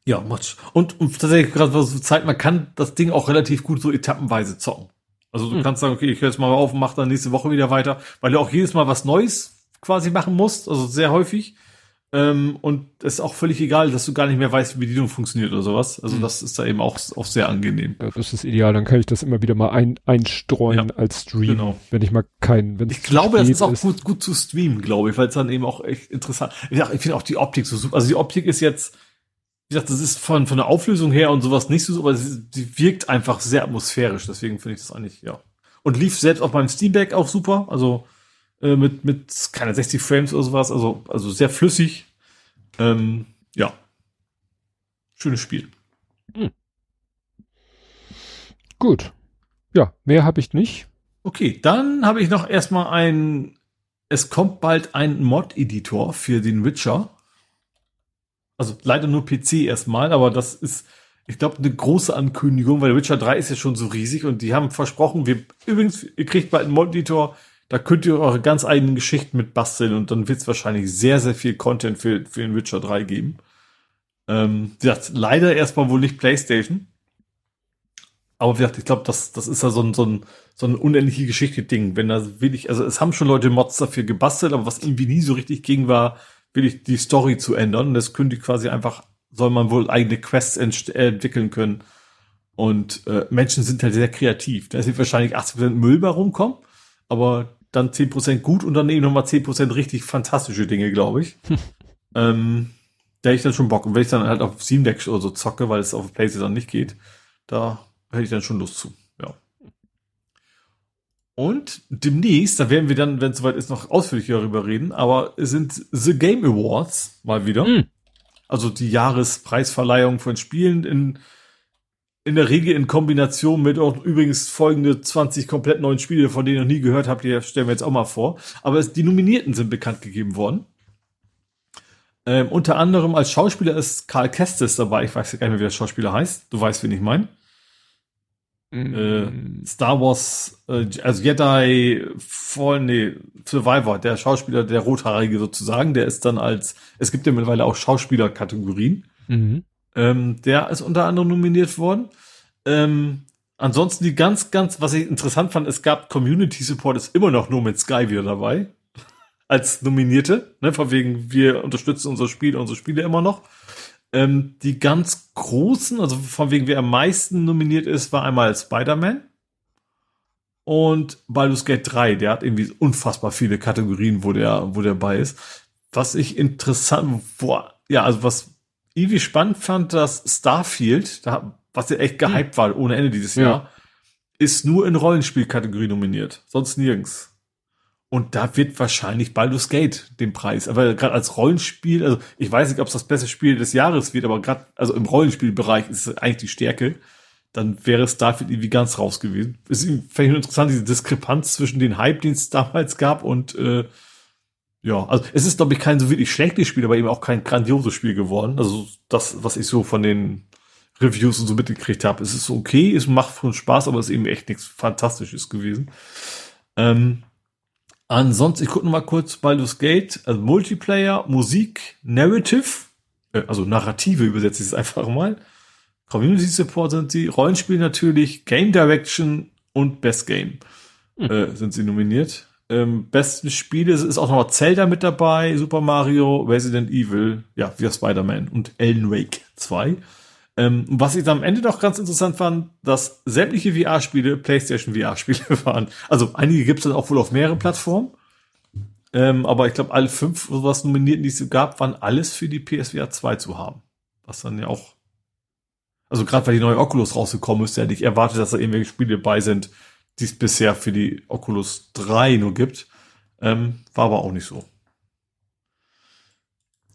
Speaker 3: ja, macht und, und tatsächlich gerade so Zeit, man kann das Ding auch relativ gut so etappenweise zocken. Also du mhm. kannst sagen, okay, ich höre jetzt mal auf und mach dann nächste Woche wieder weiter, weil du auch jedes Mal was Neues quasi machen musst, also sehr häufig. Ähm, und es ist auch völlig egal, dass du gar nicht mehr weißt, wie die Bedienung funktioniert oder sowas. Also mhm. das ist da eben auch, auch sehr angenehm.
Speaker 2: Ja, das ist ideal. Dann kann ich das immer wieder mal ein, einstreuen ja, als Stream, genau. wenn ich mal keinen.
Speaker 3: Ich glaube, das ist auch ist. Gut, gut zu streamen, glaube ich, weil es dann eben auch echt interessant. Ich, ich finde auch die Optik so super. Also die Optik ist jetzt, wie gesagt, das ist von von der Auflösung her und sowas nicht so, aber sie, sie wirkt einfach sehr atmosphärisch. Deswegen finde ich das eigentlich ja. Und lief selbst auf meinem Steam Deck auch super. Also äh, mit, mit keine 60 Frames oder sowas, also, also sehr flüssig. Ähm, ja. Schönes Spiel. Hm.
Speaker 2: Gut. Ja, mehr habe ich nicht.
Speaker 3: Okay, dann habe ich noch erstmal ein, es kommt bald ein Mod-Editor für den Witcher. Also leider nur PC erstmal, aber das ist, ich glaube, eine große Ankündigung, weil Witcher 3 ist ja schon so riesig und die haben versprochen, wir, übrigens, ihr kriegt bald einen Mod-Editor da könnt ihr eure ganz eigenen Geschichten mit basteln und dann wird es wahrscheinlich sehr, sehr viel Content für, für den Witcher 3 geben. Ähm, wie gesagt, leider erstmal wohl nicht PlayStation. Aber wie gesagt, ich glaube, das, das ist ja so ein, so ein, so ein unendliche Geschichte-Ding. Wenn da wirklich, also es haben schon Leute Mods dafür gebastelt, aber was irgendwie nie so richtig ging, war wirklich die Story zu ändern. Und das könnte quasi einfach, soll man wohl eigene Quests ent entwickeln können. Und äh, Menschen sind halt sehr kreativ. Da ist wahrscheinlich 80% Müll bei rumkommen aber dann 10% gut und dann eben nochmal 10% richtig fantastische Dinge, glaube ich. [LAUGHS] ähm, da hätte ich dann schon Bock. Und wenn ich dann halt auf Steam Deck oder so zocke, weil es auf PlayStation nicht geht, da hätte ich dann schon Lust zu. Ja. Und demnächst, da werden wir dann, wenn es soweit ist, noch ausführlicher darüber reden, aber es sind The Game Awards mal wieder. Mhm. Also die Jahrespreisverleihung von Spielen in in der Regel in Kombination mit auch übrigens folgende 20 komplett neuen Spiele, von denen ihr noch nie gehört habt, die stellen wir jetzt auch mal vor. Aber es, die Nominierten sind bekannt gegeben worden. Ähm, unter anderem als Schauspieler ist Karl Kestis dabei. Ich weiß gar nicht mehr, wie der Schauspieler heißt. Du weißt, wen ich meine. Mm. Äh, Star Wars, äh, also Jedi Fallen, nee, Survivor, der Schauspieler, der Rothaarige sozusagen, der ist dann als, es gibt ja mittlerweile auch Schauspielerkategorien. Mhm. Ähm, der ist unter anderem nominiert worden. Ähm, ansonsten die ganz, ganz, was ich interessant fand, es gab Community Support, ist immer noch nur mit Sky wieder dabei. [LAUGHS] Als Nominierte, ne, von wegen, wir unterstützen unser Spiel, unsere Spiele immer noch. Ähm, die ganz großen, also von wegen, wer am meisten nominiert ist, war einmal Spider-Man und Baldur's Gate 3. Der hat irgendwie unfassbar viele Kategorien, wo der, wo der bei ist. Was ich interessant, wo, ja, also was irgendwie spannend fand, dass Starfield, da, was ja echt gehypt hm. war ohne Ende dieses ja. Jahr, ist nur in Rollenspielkategorie nominiert, sonst nirgends. Und da wird wahrscheinlich Baldur's Gate den Preis. Aber gerade als Rollenspiel, also ich weiß nicht, ob es das beste Spiel des Jahres wird, aber gerade, also im Rollenspielbereich ist es eigentlich die Stärke. Dann wäre Starfield irgendwie ganz raus gewesen. Es ist vielleicht interessant, diese Diskrepanz zwischen den Hype, den es damals gab und äh, ja, also es ist, glaube ich, kein so wirklich schlechtes Spiel, aber eben auch kein grandioses Spiel geworden. Also das, was ich so von den Reviews und so mitgekriegt habe, es ist okay, es macht schon Spaß, aber es ist eben echt nichts Fantastisches gewesen. Ähm, ansonsten, ich gucke mal kurz Baldur's Gate, also Multiplayer, Musik, Narrative, äh, also Narrative übersetze ich es [LAUGHS] einfach mal. Community Support sind sie, Rollenspiel natürlich, Game Direction und Best Game hm. äh, sind sie nominiert ähm, besten Spiele ist auch noch Zelda mit dabei, Super Mario, Resident Evil, ja, wie Spider-Man und Alan Wake 2. Ähm, was ich am Ende noch ganz interessant fand, dass sämtliche VR-Spiele PlayStation VR-Spiele [LAUGHS] waren. Also einige gibt es dann auch wohl auf mehreren Plattformen. Ähm, aber ich glaube, alle fünf was Nominierten, die es gab, waren alles für die PSVR 2 zu haben. Was dann ja auch, also gerade weil die neue Oculus rausgekommen ist, hätte ich erwartet, dass da irgendwelche Spiele dabei sind, die es bisher für die Oculus 3 nur gibt. Ähm, war aber auch nicht so.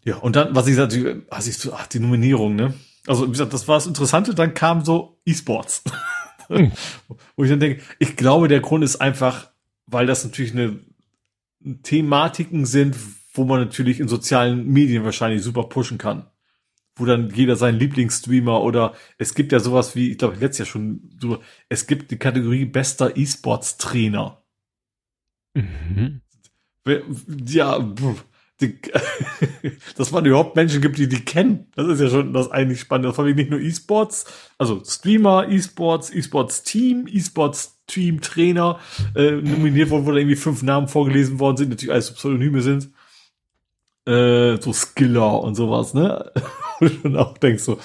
Speaker 3: Ja, und dann, was ich sagte, was ich ach, die Nominierung, ne? Also, wie gesagt, das war das Interessante, dann kam so E-Sports. Hm. [LAUGHS] Wo ich dann denke, ich glaube, der Grund ist einfach, weil das natürlich eine Thematiken sind, wo man natürlich in sozialen Medien wahrscheinlich super pushen kann wo dann jeder seinen Lieblingsstreamer oder es gibt ja sowas wie, ich glaube, letztes Jahr schon so, es gibt die Kategorie bester E-Sports-Trainer. Mhm. Ja, die, [LAUGHS] dass man überhaupt Menschen gibt, die die kennen. Das ist ja schon das eigentlich Spannende. Das war nicht nur E-Sports, also Streamer, E-Sports, E-Sports-Team, E-Sports-Team, Trainer, äh, nominiert worden, wo da irgendwie fünf Namen vorgelesen worden sind, natürlich alles Pseudonyme sind. Äh, so Skiller und sowas, ne? [LAUGHS] und auch denkst so,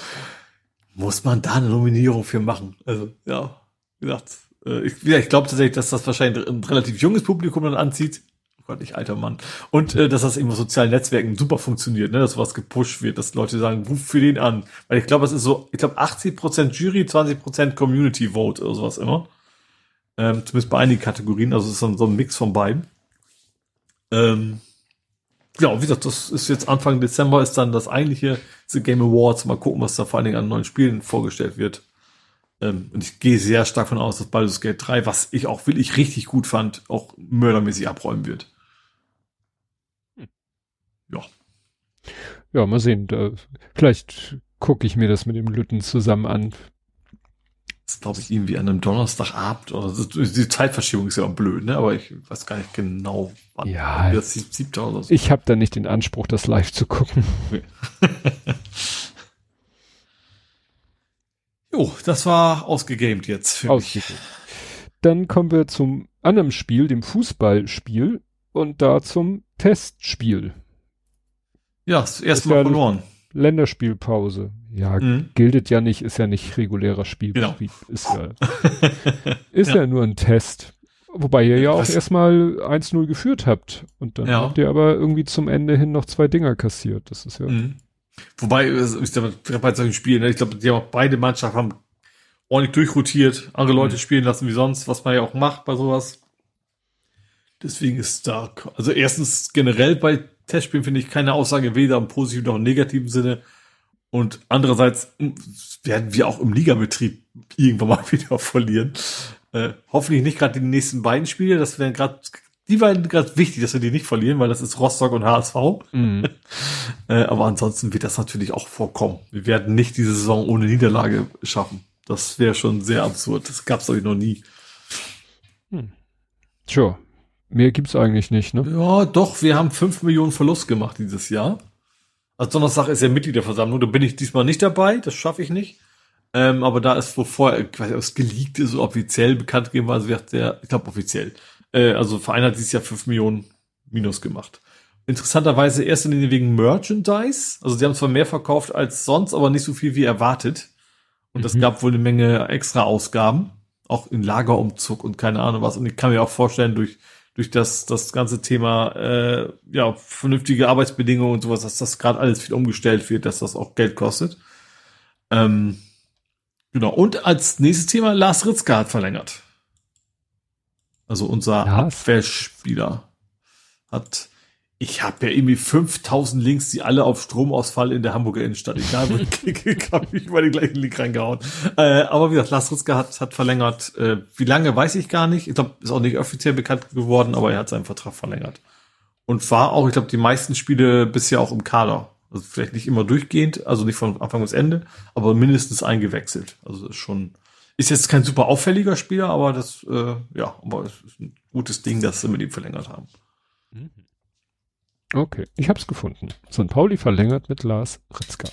Speaker 3: muss man da eine Nominierung für machen? Also, ja, wie gesagt, äh, ich, ja, ich glaube tatsächlich, dass das wahrscheinlich ein relativ junges Publikum dann anzieht. Oh Gott, ich alter Mann. Und äh, dass das eben auf sozialen Netzwerken super funktioniert, ne? dass sowas gepusht wird, dass Leute sagen, ruf für den an. Weil ich glaube, es ist so, ich glaube 80% Jury, 20% Community Vote oder sowas immer. Ähm, zumindest bei einigen Kategorien, also es ist so, so ein Mix von beiden. Ähm, ja, wie gesagt, das ist jetzt Anfang Dezember ist dann das eigentliche The Game Awards. Mal gucken, was da vor allen Dingen an neuen Spielen vorgestellt wird. Ähm, und ich gehe sehr stark von aus, dass Baldur's Gate 3, was ich auch wirklich richtig gut fand, auch mördermäßig abräumen wird.
Speaker 2: Ja. Ja, mal sehen. Da, vielleicht gucke ich mir das mit dem Lütten zusammen an.
Speaker 3: Das glaube ich irgendwie an einem Donnerstagabend oder so. Die Zeitverschiebung ist ja auch blöd, ne? Aber ich weiß gar nicht genau,
Speaker 2: wann ja, das siebte oder so. Ich habe da nicht den Anspruch, das live zu gucken. [LAUGHS]
Speaker 3: jo, das war ausgegamed jetzt
Speaker 2: für ausgegamed. mich. Dann kommen wir zum anderen Spiel, dem Fußballspiel und da zum Testspiel.
Speaker 3: Ja, das erste Mal verloren.
Speaker 2: Länderspielpause. Ja, mhm. giltet ja nicht, ist ja nicht regulärer Spielbetrieb. Genau. Ist ja, [LAUGHS] ist ja. ja nur ein Test. Wobei ihr ja auch erstmal 1-0 geführt habt. Und dann ja. habt ihr aber irgendwie zum Ende hin noch zwei Dinger kassiert. Das ist ja. Mhm.
Speaker 3: Wobei, ich glaube, bei solchen Spielen, ich glaube, die haben auch beide Mannschaften haben ordentlich durchrotiert, andere Leute mhm. spielen lassen wie sonst, was man ja auch macht bei sowas. Deswegen ist da, also erstens generell bei Testspielen finde ich keine Aussage weder im positiven noch im negativen Sinne. Und andererseits werden wir auch im Ligabetrieb irgendwann mal [LAUGHS] wieder verlieren. Äh, hoffentlich nicht gerade die nächsten beiden Spiele. Das wären gerade die beiden gerade wichtig, dass wir die nicht verlieren, weil das ist Rostock und HSV. Mhm. [LAUGHS] äh, aber ansonsten wird das natürlich auch vorkommen. Wir werden nicht diese Saison ohne Niederlage schaffen. Das wäre schon sehr absurd. Das gab es euch noch nie.
Speaker 2: Hm. Sure. Mehr gibt's eigentlich nicht, ne?
Speaker 3: Ja, doch, wir haben fünf Millionen Verlust gemacht dieses Jahr. Also Donnerstag ist ja Mitgliederversammlung, da bin ich diesmal nicht dabei, das schaffe ich nicht. Ähm, aber da ist, wo vorher, ich weiß nicht, ob es geleakt ist, offiziell bekannt gegeben war, also wird der, ich glaube offiziell. Äh, also Verein hat dieses Jahr fünf Millionen Minus gemacht. Interessanterweise erst in den wegen Merchandise. Also sie haben zwar mehr verkauft als sonst, aber nicht so viel wie erwartet. Und es mhm. gab wohl eine Menge extra Ausgaben. Auch in Lagerumzug und keine Ahnung was. Und ich kann mir auch vorstellen, durch durch das, das ganze Thema äh, ja, vernünftige Arbeitsbedingungen und sowas, dass das gerade alles viel umgestellt wird, dass das auch Geld kostet. Ähm, genau. Und als nächstes Thema, Lars Ritzka hat verlängert. Also unser Lars? Abwehrspieler hat ich habe ja irgendwie 5000 Links, die alle auf Stromausfall in der Hamburger Innenstadt. Egal, wo [LAUGHS] ich klicke, habe ich über den gleichen Link reingehauen. Äh, aber wie gesagt, Lars Ritzke hat, hat verlängert. Äh, wie lange, weiß ich gar nicht. Ich glaube, ist auch nicht offiziell bekannt geworden, aber er hat seinen Vertrag verlängert. Und war auch, ich glaube, die meisten Spiele bisher auch im Kader. Also vielleicht nicht immer durchgehend, also nicht von Anfang bis Ende, aber mindestens eingewechselt. Also ist schon, ist jetzt kein super auffälliger Spieler, aber das, äh, ja, aber es ist ein gutes Ding, dass sie mit ihm verlängert haben. Mhm.
Speaker 2: Okay, ich hab's gefunden. St. Pauli verlängert mit Lars Ritzka.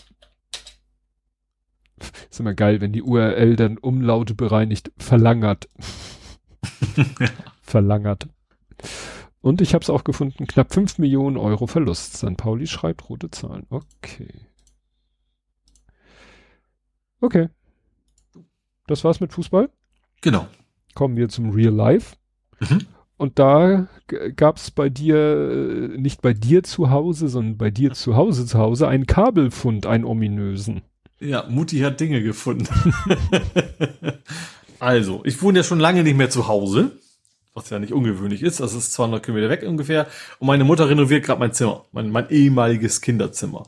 Speaker 2: Ist immer geil, wenn die URL dann Umlaute bereinigt, verlangert. [LAUGHS] verlangert. Und ich hab's auch gefunden, knapp 5 Millionen Euro Verlust. St. Pauli schreibt rote Zahlen. Okay. Okay. Das war's mit Fußball?
Speaker 3: Genau.
Speaker 2: Kommen wir zum Real Life. Mhm. Und da gab es bei dir, äh, nicht bei dir zu Hause, sondern bei dir zu Hause zu Hause, einen Kabelfund, einen ominösen.
Speaker 3: Ja, Mutti hat Dinge gefunden. [LAUGHS] also, ich wohne ja schon lange nicht mehr zu Hause, was ja nicht ungewöhnlich ist. Das ist 200 Kilometer weg ungefähr. Und meine Mutter renoviert gerade mein Zimmer, mein, mein ehemaliges Kinderzimmer.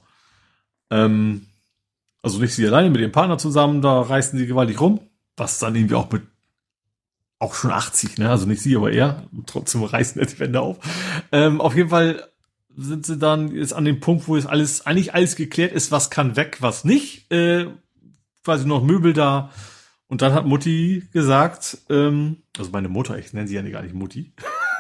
Speaker 3: Ähm, also nicht sie alleine, mit dem Partner zusammen, da reißen sie gewaltig rum, was dann irgendwie auch mit auch schon 80, ne? Also nicht sie, aber er. Trotzdem reißen er die Wände auf. Ähm, auf jeden Fall sind sie dann jetzt an dem Punkt, wo es alles, eigentlich alles geklärt ist, was kann weg, was nicht. Äh, quasi noch Möbel da. Und dann hat Mutti gesagt, ähm, also meine Mutter, ich nenne sie ja gar nicht Mutti,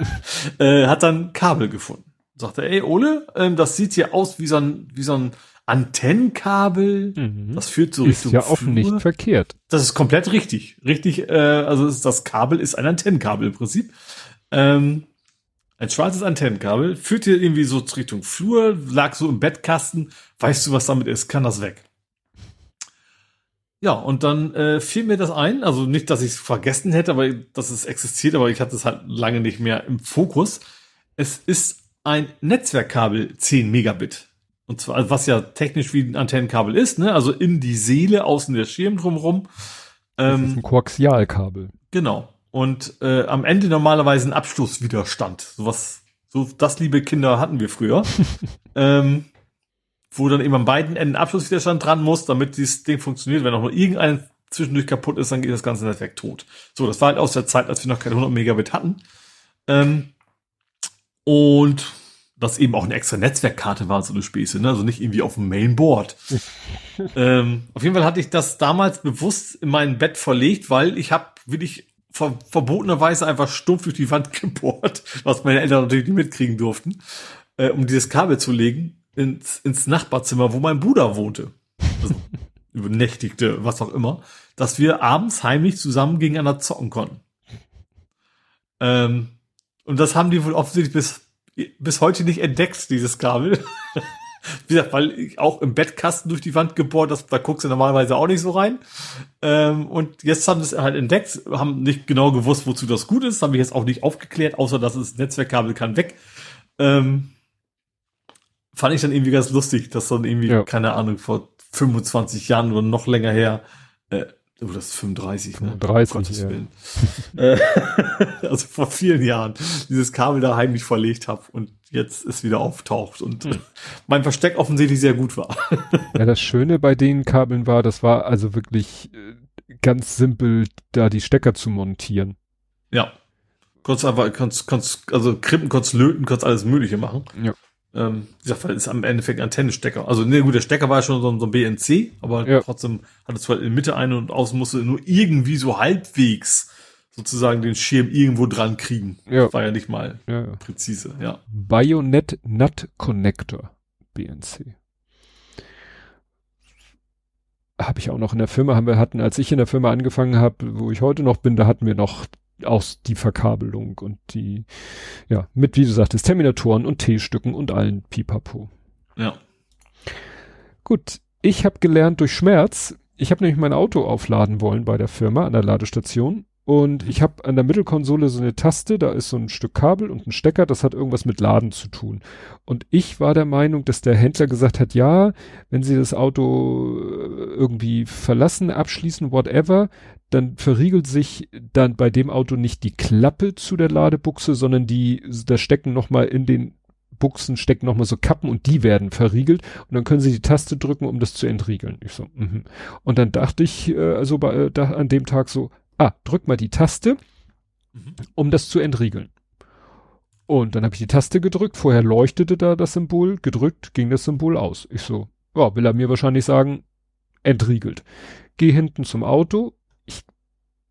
Speaker 3: [LAUGHS] äh, hat dann Kabel gefunden. Sagte, ey, Ole, ähm, das sieht hier aus wie so ein, wie so ein Antennenkabel. Mhm. Das führt so
Speaker 2: Richtung. Ist ja offen nicht verkehrt.
Speaker 3: Das ist komplett richtig. Richtig, äh, also ist, das Kabel ist ein Antennenkabel im Prinzip. Ähm, Ein schwarzes Antennenkabel führte irgendwie so Richtung Flur, lag so im Bettkasten. Weißt du, was damit ist? Kann das weg? Ja, und dann äh, fiel mir das ein. Also nicht, dass ich es vergessen hätte, aber dass es existiert, aber ich hatte es halt lange nicht mehr im Fokus. Es ist ein Netzwerkkabel 10 Megabit. Und zwar, was ja technisch wie ein Antennenkabel ist, ne? Also in die Seele, außen der Schirm drumherum.
Speaker 2: Das ist
Speaker 3: Ähm,
Speaker 2: ein Koaxialkabel.
Speaker 3: genau. Und äh, am Ende normalerweise ein Abstoßwiderstand. Sowas, so das liebe Kinder hatten wir früher. [LAUGHS] ähm, wo dann eben an beiden Enden Abschlusswiderstand dran muss, damit dieses Ding funktioniert. Wenn auch nur irgendein zwischendurch kaputt ist, dann geht das ganze Netzwerk tot. So, das war halt aus der Zeit, als wir noch keine 100 Megabit hatten. Ähm, und das eben auch eine extra Netzwerkkarte war, so eine Späße, ne? also nicht irgendwie auf dem Mainboard. [LAUGHS] ähm, auf jeden Fall hatte ich das damals bewusst in mein Bett verlegt, weil ich habe wirklich ver verbotenerweise einfach stumpf durch die Wand [LAUGHS] gebohrt, was meine Eltern natürlich nicht mitkriegen durften, äh, um dieses Kabel zu legen ins, ins Nachbarzimmer, wo mein Bruder wohnte. Also, [LAUGHS] übernächtigte, was auch immer, dass wir abends heimlich zusammen gegeneinander zocken konnten. Ähm, und das haben die wohl offensichtlich bis, bis heute nicht entdeckt, dieses Kabel. [LAUGHS] Wie gesagt, weil ich auch im Bettkasten durch die Wand gebohrt, das, da guckst du normalerweise auch nicht so rein. Ähm, und jetzt haben sie es halt entdeckt, haben nicht genau gewusst, wozu das gut ist, haben wir jetzt auch nicht aufgeklärt, außer dass es Netzwerkkabel kann weg. Ähm, fand ich dann irgendwie ganz lustig, dass dann irgendwie,
Speaker 2: Ja.
Speaker 3: keine Ahnung, vor 25 Jahren oder noch länger her, äh, oh, das ist 35, ne?
Speaker 2: 35,
Speaker 3: Gottes
Speaker 2: ja.
Speaker 3: Willen. Äh, [LAUGHS] also vor vielen Jahren dieses Kabel da heimlich verlegt habe und jetzt es wieder auftaucht und
Speaker 2: Hm. [LAUGHS]
Speaker 3: mein Versteck offensichtlich sehr gut war. [LAUGHS]
Speaker 2: Ja, das Schöne bei den Kabeln war, das war also wirklich äh, ganz simpel, da die Stecker zu montieren.
Speaker 3: Ja. Konntest einfach, konntest, konntest, also Krippen, konntest löten, konntest alles Mögliche machen.
Speaker 2: Ja.
Speaker 3: Ähm, wie gesagt, es am Endeffekt ein Antennenstecker. Also, ne, gut, der Stecker war schon so, ein- so ein BNC, aber
Speaker 2: Ja.
Speaker 3: trotzdem hatte es zwar in Mitte eine und außen musste nur irgendwie so halbwegs sozusagen den Schirm irgendwo dran kriegen.
Speaker 2: Ja.
Speaker 3: War ja nicht mal
Speaker 2: Ja, ja.
Speaker 3: präzise, ja.
Speaker 2: Bayonet Nut Connector, BNC. Habe ich auch noch in der Firma, haben wir hatten, als ich in der Firma angefangen habe, wo ich heute noch bin, da hatten wir noch aus die Verkabelung und die, ja, mit, wie du sagtest, Terminatoren und T-Stücken und allen Pipapo.
Speaker 3: Ja.
Speaker 2: Gut, ich habe gelernt durch Schmerz. Ich habe nämlich mein Auto aufladen wollen bei der Firma an der Ladestation und ich habe an der Mittelkonsole so eine Taste, da ist so ein Stück Kabel und ein Stecker, das hat irgendwas mit Laden zu tun. Und ich war der Meinung, dass der Händler gesagt hat, ja, wenn Sie das Auto äh, irgendwie verlassen, abschließen, whatever, dann verriegelt sich dann bei dem Auto nicht die Klappe zu der Ladebuchse, sondern die, da stecken nochmal in den Buchsen stecken nochmal so Kappen und die werden verriegelt und dann können Sie die Taste drücken, um das zu entriegeln. Ich so, mhm. Und dann dachte ich, äh, also bei, äh, da, an dem Tag so, ah, drück mal die Taste,
Speaker 3: Mhm.
Speaker 2: um das zu entriegeln. Und dann habe ich die Taste gedrückt, vorher leuchtete da das Symbol, gedrückt, ging das Symbol aus. Ich so, ja, will er mir wahrscheinlich sagen, entriegelt. Geh hinten zum Auto,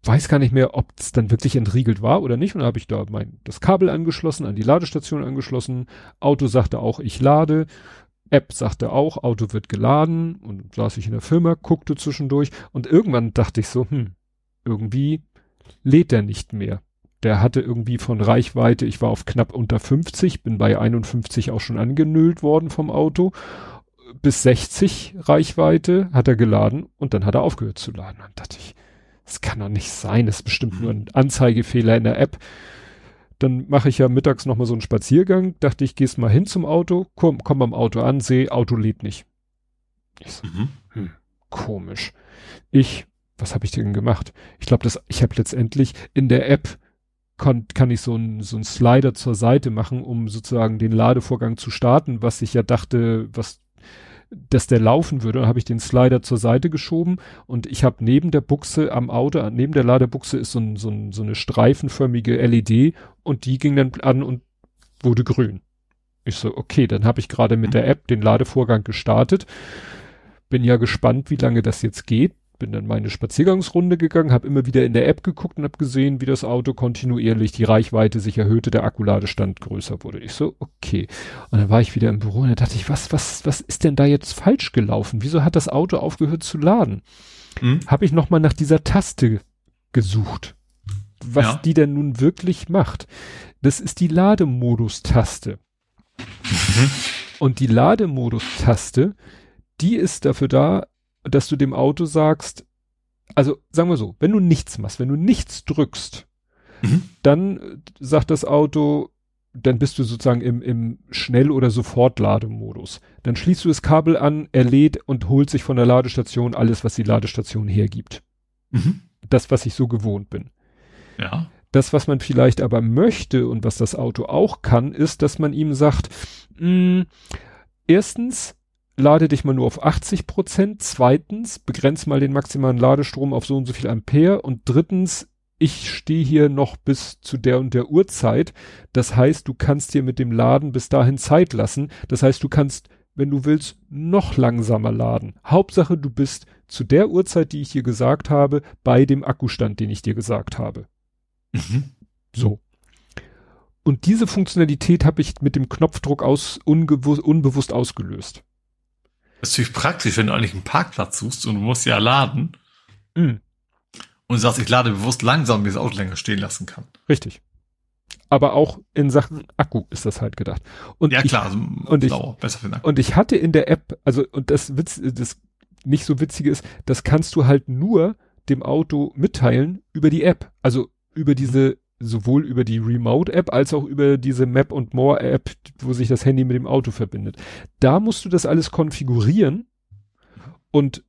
Speaker 2: weiß gar nicht mehr, ob es dann wirklich entriegelt war oder nicht. Und dann habe ich da mein das Kabel angeschlossen, an die Ladestation angeschlossen. Auto sagte auch, ich lade. App sagte auch, Auto wird geladen. Und saß ich in der Firma, guckte zwischendurch. Und irgendwann dachte ich so, hm, irgendwie lädt der nicht mehr. Der hatte irgendwie von Reichweite, ich war auf knapp unter 50, bin bei 51 auch schon angenölt worden vom Auto. Bis 60 Reichweite hat er geladen und dann hat er aufgehört zu laden. Dann dachte ich, das kann doch nicht sein, das ist bestimmt nur ein Anzeigefehler in der App. Dann mache ich ja mittags nochmal so einen Spaziergang, dachte ich, gehst mal hin zum Auto, komm, komm am Auto an, sehe, Auto lädt nicht. Ich so,
Speaker 3: Mhm.
Speaker 2: komisch. Ich, was habe ich denn gemacht? Ich glaube, ich habe letztendlich in der App kann, kann ich so einen so einen Slider zur Seite machen, um sozusagen den Ladevorgang zu starten, was ich ja dachte, was dass der laufen würde. Habe ich den Slider zur Seite geschoben und ich habe neben der Buchse am Auto, neben der Ladebuchse ist so, ein, so, ein, so eine streifenförmige LED und die ging dann an und wurde grün. Ich so, okay, dann habe ich gerade mit der App den Ladevorgang gestartet. Bin ja gespannt, wie lange das jetzt geht. Bin dann meine Spaziergangsrunde gegangen, habe immer wieder in der App geguckt und habe gesehen, wie das Auto kontinuierlich die Reichweite sich erhöhte, der Akkuladestand größer wurde. Ich so, okay. Und dann war ich wieder im Büro und da dachte ich, was, was, was ist denn da jetzt falsch gelaufen? Wieso hat das Auto aufgehört zu laden?
Speaker 3: Mhm.
Speaker 2: Habe ich nochmal nach dieser Taste gesucht. was
Speaker 3: Ja.
Speaker 2: die denn nun wirklich macht. Das ist die Lademodus-Taste. Und die Lademodus-Taste, die ist dafür da, dass du dem Auto sagst, also sagen wir so, wenn du nichts machst, wenn du nichts drückst,
Speaker 3: Mhm.
Speaker 2: dann äh, sagt das Auto, dann bist du sozusagen im, im Schnell- oder Sofortlademodus. Dann schließt du das Kabel an, er lädt und holt sich von der Ladestation alles, was die Ladestation hergibt.
Speaker 3: Mhm.
Speaker 2: Das, was ich so gewohnt bin.
Speaker 3: Ja.
Speaker 2: Das, was man vielleicht aber möchte und was das Auto auch kann, ist, dass man ihm sagt, mh, erstens, lade dich mal nur auf 80 Prozent, zweitens, begrenz mal den maximalen Ladestrom auf so und so viel Ampere und drittens, ich stehe hier noch bis zu der und der Uhrzeit. Das heißt, du kannst dir mit dem Laden bis dahin Zeit lassen. Das heißt, du kannst, wenn du willst, noch langsamer laden. Hauptsache, du bist zu der Uhrzeit, die ich dir gesagt habe, bei dem Akkustand, den ich dir gesagt habe.
Speaker 3: Mhm.
Speaker 2: So. Und diese Funktionalität habe ich mit dem Knopfdruck aus unbewusst ausgelöst.
Speaker 3: Das ist natürlich praktisch, wenn du eigentlich einen Parkplatz suchst und du musst ja laden
Speaker 2: Mhm.
Speaker 3: und du sagst, ich lade bewusst langsam, damit ich das Auto länger stehen lassen kann.
Speaker 2: Richtig. Aber auch in Sachen Akku ist das halt gedacht. Und
Speaker 3: Ja,
Speaker 2: ich,
Speaker 3: klar, also
Speaker 2: und ich-
Speaker 3: Dauer, besser für den Akku.
Speaker 2: Und ich hatte in der App, also und das Witz, das nicht so witzige ist, das kannst du halt nur dem Auto mitteilen über die App. Also über diese, sowohl über die Remote-App als auch über diese Map und More-App, wo sich das Handy mit dem Auto verbindet. Da musst du das alles konfigurieren und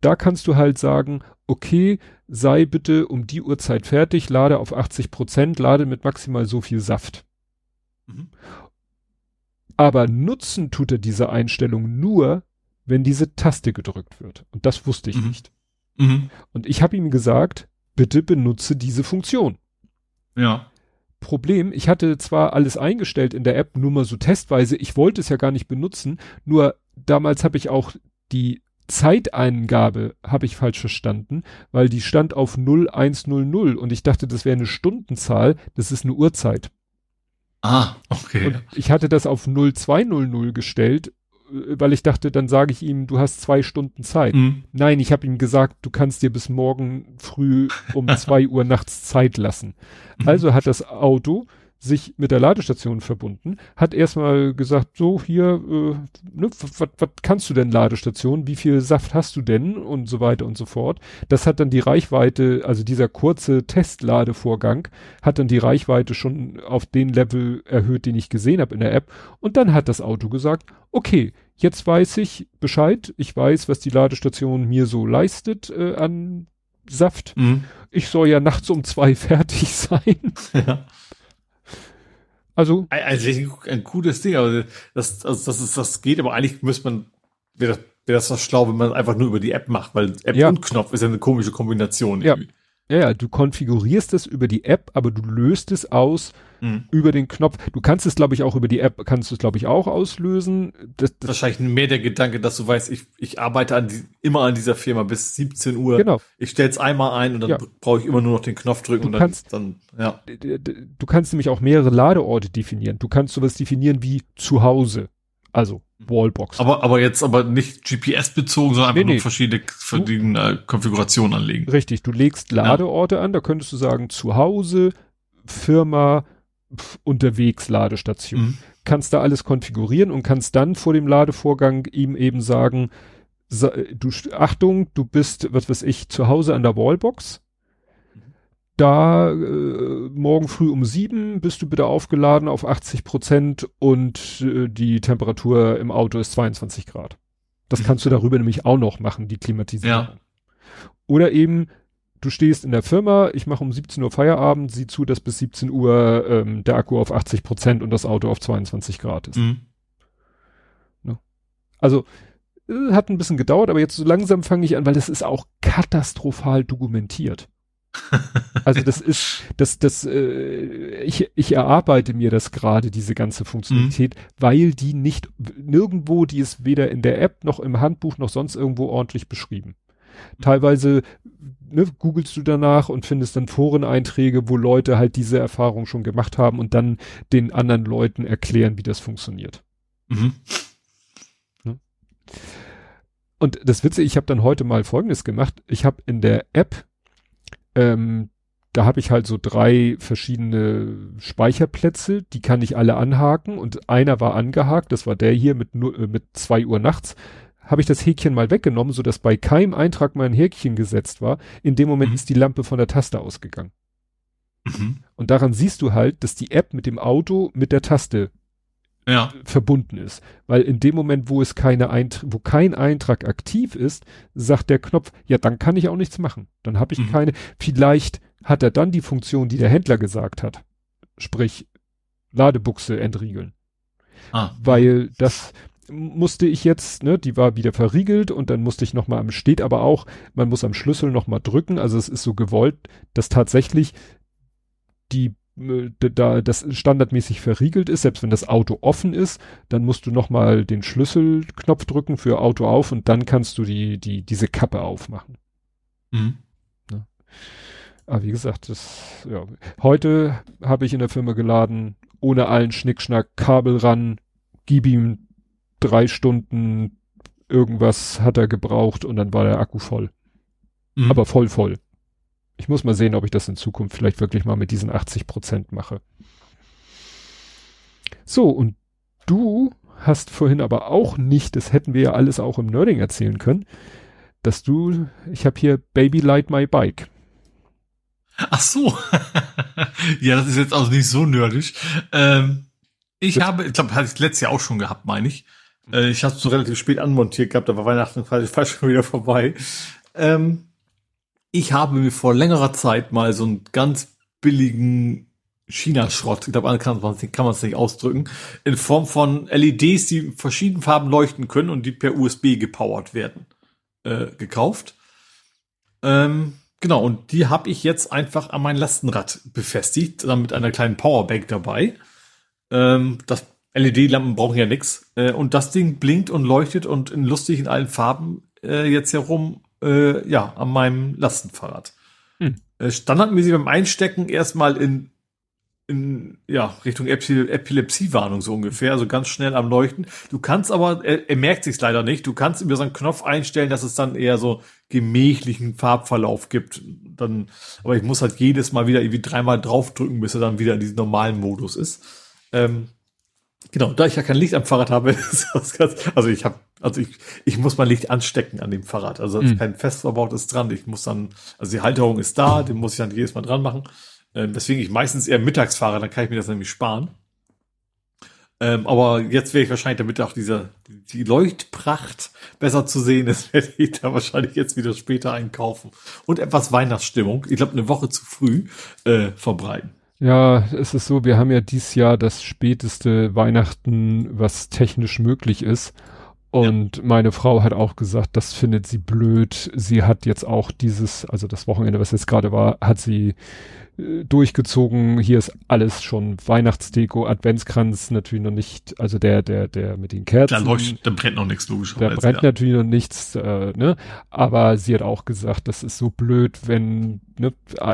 Speaker 2: da kannst du halt sagen, okay, sei bitte um die Uhrzeit fertig, lade auf 80 Prozent, lade mit maximal so viel Saft.
Speaker 3: Mhm.
Speaker 2: Aber nutzen tut er diese Einstellung nur, wenn diese Taste gedrückt wird. Und das wusste ich
Speaker 3: Mhm.
Speaker 2: nicht.
Speaker 3: Mhm.
Speaker 2: Und ich habe ihm gesagt, bitte benutze diese Funktion.
Speaker 3: Ja.
Speaker 2: Problem, ich hatte zwar alles eingestellt in der App, nur mal so testweise, ich wollte es ja gar nicht benutzen, nur damals habe ich auch die Zeiteingabe habe ich falsch verstanden, weil die stand auf 0100 und ich dachte, das wäre eine Stundenzahl, das ist eine Uhrzeit.
Speaker 3: Ah, okay.
Speaker 2: Und ich hatte das auf 0200 gestellt, weil ich dachte, dann sage ich ihm, du hast zwei Stunden Zeit.
Speaker 3: Mhm.
Speaker 2: Nein, ich habe ihm gesagt, du kannst dir bis morgen früh um [LAUGHS] zwei Uhr nachts Zeit lassen. Also hat das Auto sich mit der Ladestation verbunden, hat erstmal gesagt, so hier, äh, ne, was kannst du denn Ladestation, wie viel Saft hast du denn und so weiter und so fort. Das hat dann die Reichweite, also dieser kurze Testladevorgang hat dann die Reichweite schon auf den Level erhöht, den ich gesehen habe in der App. Und dann hat das Auto gesagt, okay, jetzt weiß ich Bescheid, ich weiß, was die Ladestation mir so leistet äh, an Saft.
Speaker 3: Mhm.
Speaker 2: Ich soll ja nachts um zwei [LAUGHS] fertig sein.
Speaker 3: Ja.
Speaker 2: Also,
Speaker 3: Also ein, cooles Ding, aber das, also das ist, das geht, aber eigentlich müsste man, wäre das, wäre das schlau, wenn man einfach nur über die App macht, weil App
Speaker 2: Ja.
Speaker 3: und Knopf ist ja eine komische Kombination.
Speaker 2: Ja.
Speaker 3: irgendwie.
Speaker 2: Ja, ja, du konfigurierst es über die App, aber du löst es aus
Speaker 3: Mhm.
Speaker 2: über den Knopf. Du kannst es, glaube ich, auch über die App, kannst du es, glaube ich, auch auslösen. Das, das,
Speaker 3: Wahrscheinlich mehr der Gedanke, dass du weißt, ich, ich arbeite an die, immer an dieser Firma bis 17 Uhr.
Speaker 2: genau.
Speaker 3: Ich stell's einmal ein und dann
Speaker 2: Ja.
Speaker 3: brauche ich immer nur noch den Knopf drücken
Speaker 2: Du
Speaker 3: und dann,
Speaker 2: kannst-
Speaker 3: dann, ja.
Speaker 2: Du kannst nämlich auch mehrere Ladeorte definieren. Du kannst sowas definieren wie zu Hause. Also Wallbox.
Speaker 3: Aber, aber jetzt aber nicht GPS bezogen, sondern einfach
Speaker 2: Nee,
Speaker 3: nur
Speaker 2: nee.
Speaker 3: verschiedene, verschiedene äh, Konfigurationen anlegen.
Speaker 2: Richtig, du legst Ladeorte an, da könntest du sagen zu Hause, Firma, pf, unterwegs Ladestation.
Speaker 3: Mhm.
Speaker 2: Kannst da alles konfigurieren und kannst dann vor dem Ladevorgang ihm eben sagen, sa- du Achtung, du bist, was weiß ich, zu Hause an der Wallbox. Da äh, morgen früh um sieben bist du bitte aufgeladen auf 80 Prozent und äh, die Temperatur im Auto ist 22 Grad. Das
Speaker 3: Mhm.
Speaker 2: kannst du darüber nämlich auch noch machen, die Klimatisierung.
Speaker 3: Ja.
Speaker 2: Oder eben, du stehst in der Firma, ich mache um 17 Uhr Feierabend, sieh zu, dass bis 17 Uhr ähm, der Akku auf 80 Prozent und das Auto auf 22 Grad ist.
Speaker 3: Mhm.
Speaker 2: Also äh, hat ein bisschen gedauert, aber jetzt so langsam fange ich an, weil das ist auch katastrophal dokumentiert. Also das ist, das, das, äh, ich, ich erarbeite mir das gerade, diese ganze Funktionalität, weil die nicht, nirgendwo, die ist weder in der App noch im Handbuch noch sonst irgendwo ordentlich beschrieben. Teilweise ne, googelst du danach und findest dann Foreneinträge, wo Leute halt diese Erfahrung schon gemacht haben und dann den anderen Leuten erklären, wie das funktioniert.
Speaker 3: Mhm.
Speaker 2: Und das Witze, ich habe dann heute mal Folgendes gemacht. Ich habe in der App ähm, da habe ich halt so drei verschiedene Speicherplätze, die kann ich alle anhaken und einer war angehakt, das war der hier mit, äh, mit zwei Uhr nachts, habe ich das Häkchen mal weggenommen, so dass bei keinem Eintrag mein Häkchen gesetzt war. In dem Moment mhm. ist die Lampe von der Taste ausgegangen. Mhm. Und daran siehst du halt, dass die App mit dem Auto mit der Taste ja. verbunden ist. Weil in dem Moment, wo es keine Eint wo kein Eintrag aktiv ist, sagt der Knopf, ja, dann kann ich auch nichts machen. Dann habe ich mhm. keine. Vielleicht hat er dann die Funktion, die der Händler gesagt hat. Sprich, Ladebuchse entriegeln. Ah. Weil das musste ich jetzt, ne, die war wieder verriegelt und dann musste ich nochmal am, steht aber auch, man muss am Schlüssel nochmal drücken, also es ist so gewollt, dass tatsächlich die da das standardmäßig verriegelt ist, selbst wenn das Auto offen ist, dann musst du nochmal den Schlüsselknopf drücken für Auto auf und dann kannst du die, die, diese Kappe aufmachen. Mhm. Ja. Aber wie gesagt, das, ja. Heute habe ich in der Firma geladen, ohne allen Schnickschnack, Kabel ran, gib ihm drei Stunden, irgendwas hat er gebraucht und dann war der Akku voll. Mhm. Aber voll voll. Ich muss mal sehen, ob ich das in Zukunft vielleicht wirklich mal mit diesen 80 Prozent mache. So, und du hast vorhin aber auch nicht, das hätten wir ja alles auch im Nerding erzählen können, dass du, ich habe hier Baby Light My Bike.
Speaker 3: Ach so. [LAUGHS] ja, das ist jetzt auch nicht so nerdig. Ähm, ich habe, ich glaube, hatte ich letztes Jahr auch schon gehabt, meine ich. Äh, ich habe es so relativ spät anmontiert gehabt, war Weihnachten [LAUGHS] fast schon wieder vorbei. Ähm, ich habe mir vor längerer Zeit mal so einen ganz billigen China-Schrott, ich glaube, kann man es nicht ausdrücken, in Form von LEDs, die in verschiedenen Farben leuchten können und die per USB gepowert werden, äh, gekauft. Ähm, genau, und die habe ich jetzt einfach an mein Lastenrad befestigt, dann mit einer kleinen Powerbank dabei. Ähm, das LED-Lampen brauchen ja nix. Äh, und das Ding blinkt und leuchtet und in lustig in allen Farben äh, jetzt herum äh, ja, an meinem Lastenfahrrad. Hm. Äh, standardmäßig beim Einstecken erstmal in, in ja, Richtung Epil Epilepsiewarnung so ungefähr, also ganz schnell am Leuchten. Du kannst aber, er, er merkt sich leider nicht, du kannst über so einen Knopf einstellen, dass es dann eher so gemächlichen Farbverlauf gibt. Dann, aber ich muss halt jedes Mal wieder irgendwie dreimal draufdrücken, bis er dann wieder in diesem normalen Modus ist. Ähm, genau, da ich ja kein Licht am Fahrrad habe, [LAUGHS] ist das ganz, also ich habe also ich, ich muss mein Licht anstecken an dem Fahrrad. Also mhm. kein fest verbautes dran. Ich muss dann, also die Halterung ist da, den muss ich dann jedes Mal dran machen. Ähm, deswegen ich meistens eher mittags fahre, dann kann ich mir das nämlich sparen. Ähm, aber jetzt wäre ich wahrscheinlich, damit auch diese die Leuchtpracht besser zu sehen ist, [LAUGHS] werde ich da wahrscheinlich jetzt wieder später einkaufen und etwas Weihnachtsstimmung, ich glaube eine Woche zu früh, äh, verbreiten.
Speaker 2: Ja, es ist so, wir haben ja dieses Jahr das späteste Weihnachten, was technisch möglich ist. Und ja. meine Frau hat auch gesagt, das findet sie blöd. Sie hat jetzt auch dieses, also das Wochenende, was jetzt gerade war, hat sie äh, durchgezogen. Hier ist alles schon Weihnachtsdeko, Adventskranz natürlich noch nicht, also der, der, der mit den Kerzen.
Speaker 3: Da leuchtet, da brennt noch nichts, logisch.
Speaker 2: Da brennt ja. natürlich noch nichts, äh, ne? Aber sie hat auch gesagt, das ist so blöd, wenn, ne,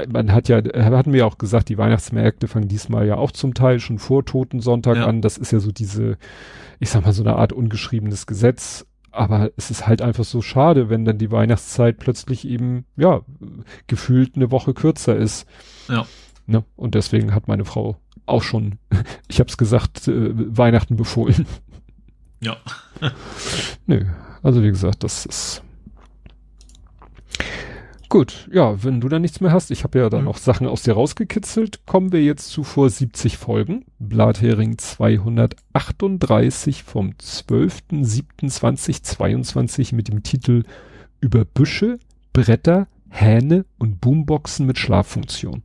Speaker 2: man hat ja, hatten wir auch gesagt, die Weihnachtsmärkte fangen diesmal ja auch zum Teil schon vor Totensonntag ja. an. Das ist ja so diese, ich sag mal, so eine Art ungeschriebenes Gesetz. Aber es ist halt einfach so schade, wenn dann die Weihnachtszeit plötzlich eben, ja, gefühlt eine Woche kürzer ist. Ja. Ne? Und deswegen hat meine Frau auch schon, [LAUGHS] ich hab's gesagt, äh, Weihnachten befohlen.
Speaker 3: Ja. [LAUGHS]
Speaker 2: Nö, also wie gesagt, das ist Gut, ja, wenn du da nichts mehr hast, ich habe ja da mhm. noch Sachen aus dir rausgekitzelt, kommen wir jetzt zu vor 70 Folgen. Blathering 238 vom 12.07.2022 mit dem Titel Über Büsche, Bretter, Hähne und Boomboxen mit Schlaffunktion.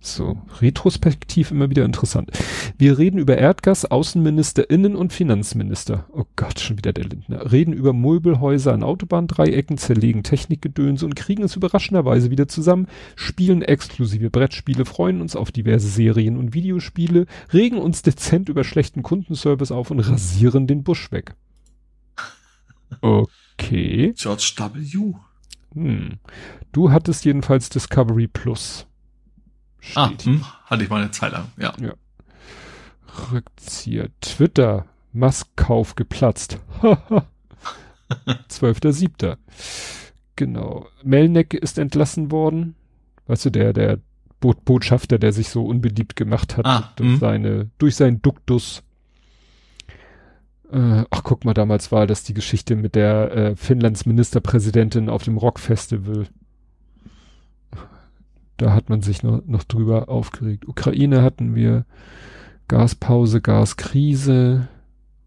Speaker 2: So, retrospektiv immer wieder interessant. Wir reden über Erdgas, Außenminister, Innen- und Finanzminister. Oh Gott, schon wieder der Lindner. Reden über Möbelhäuser an Autobahndreiecken, zerlegen Technikgedönse und kriegen es überraschenderweise wieder zusammen, spielen exklusive Brettspiele, freuen uns auf diverse Serien und Videospiele, regen uns dezent über schlechten Kundenservice auf und rasieren den Busch weg. Okay.
Speaker 3: George W.
Speaker 2: Hm. Du hattest jedenfalls Discovery Plus.
Speaker 3: Ah, hm, hatte ich mal eine Zeit lang, ja.
Speaker 2: ja. Rückzieher. Twitter. Masskauf geplatzt. [LAUGHS] 12.7. genau. Melneck ist entlassen worden. Weißt du, der, der Bo Botschafter, der sich so unbeliebt gemacht hat
Speaker 3: Ah,
Speaker 2: durch
Speaker 3: mhm.
Speaker 2: seine, durch seinen Duktus. Äh, ach, guck mal, damals war das die Geschichte mit der äh, Finnlands Ministerpräsidentin auf dem Rockfestival. Da hat man sich noch, noch drüber aufgeregt. Ukraine hatten wir, Gaspause, Gaskrise,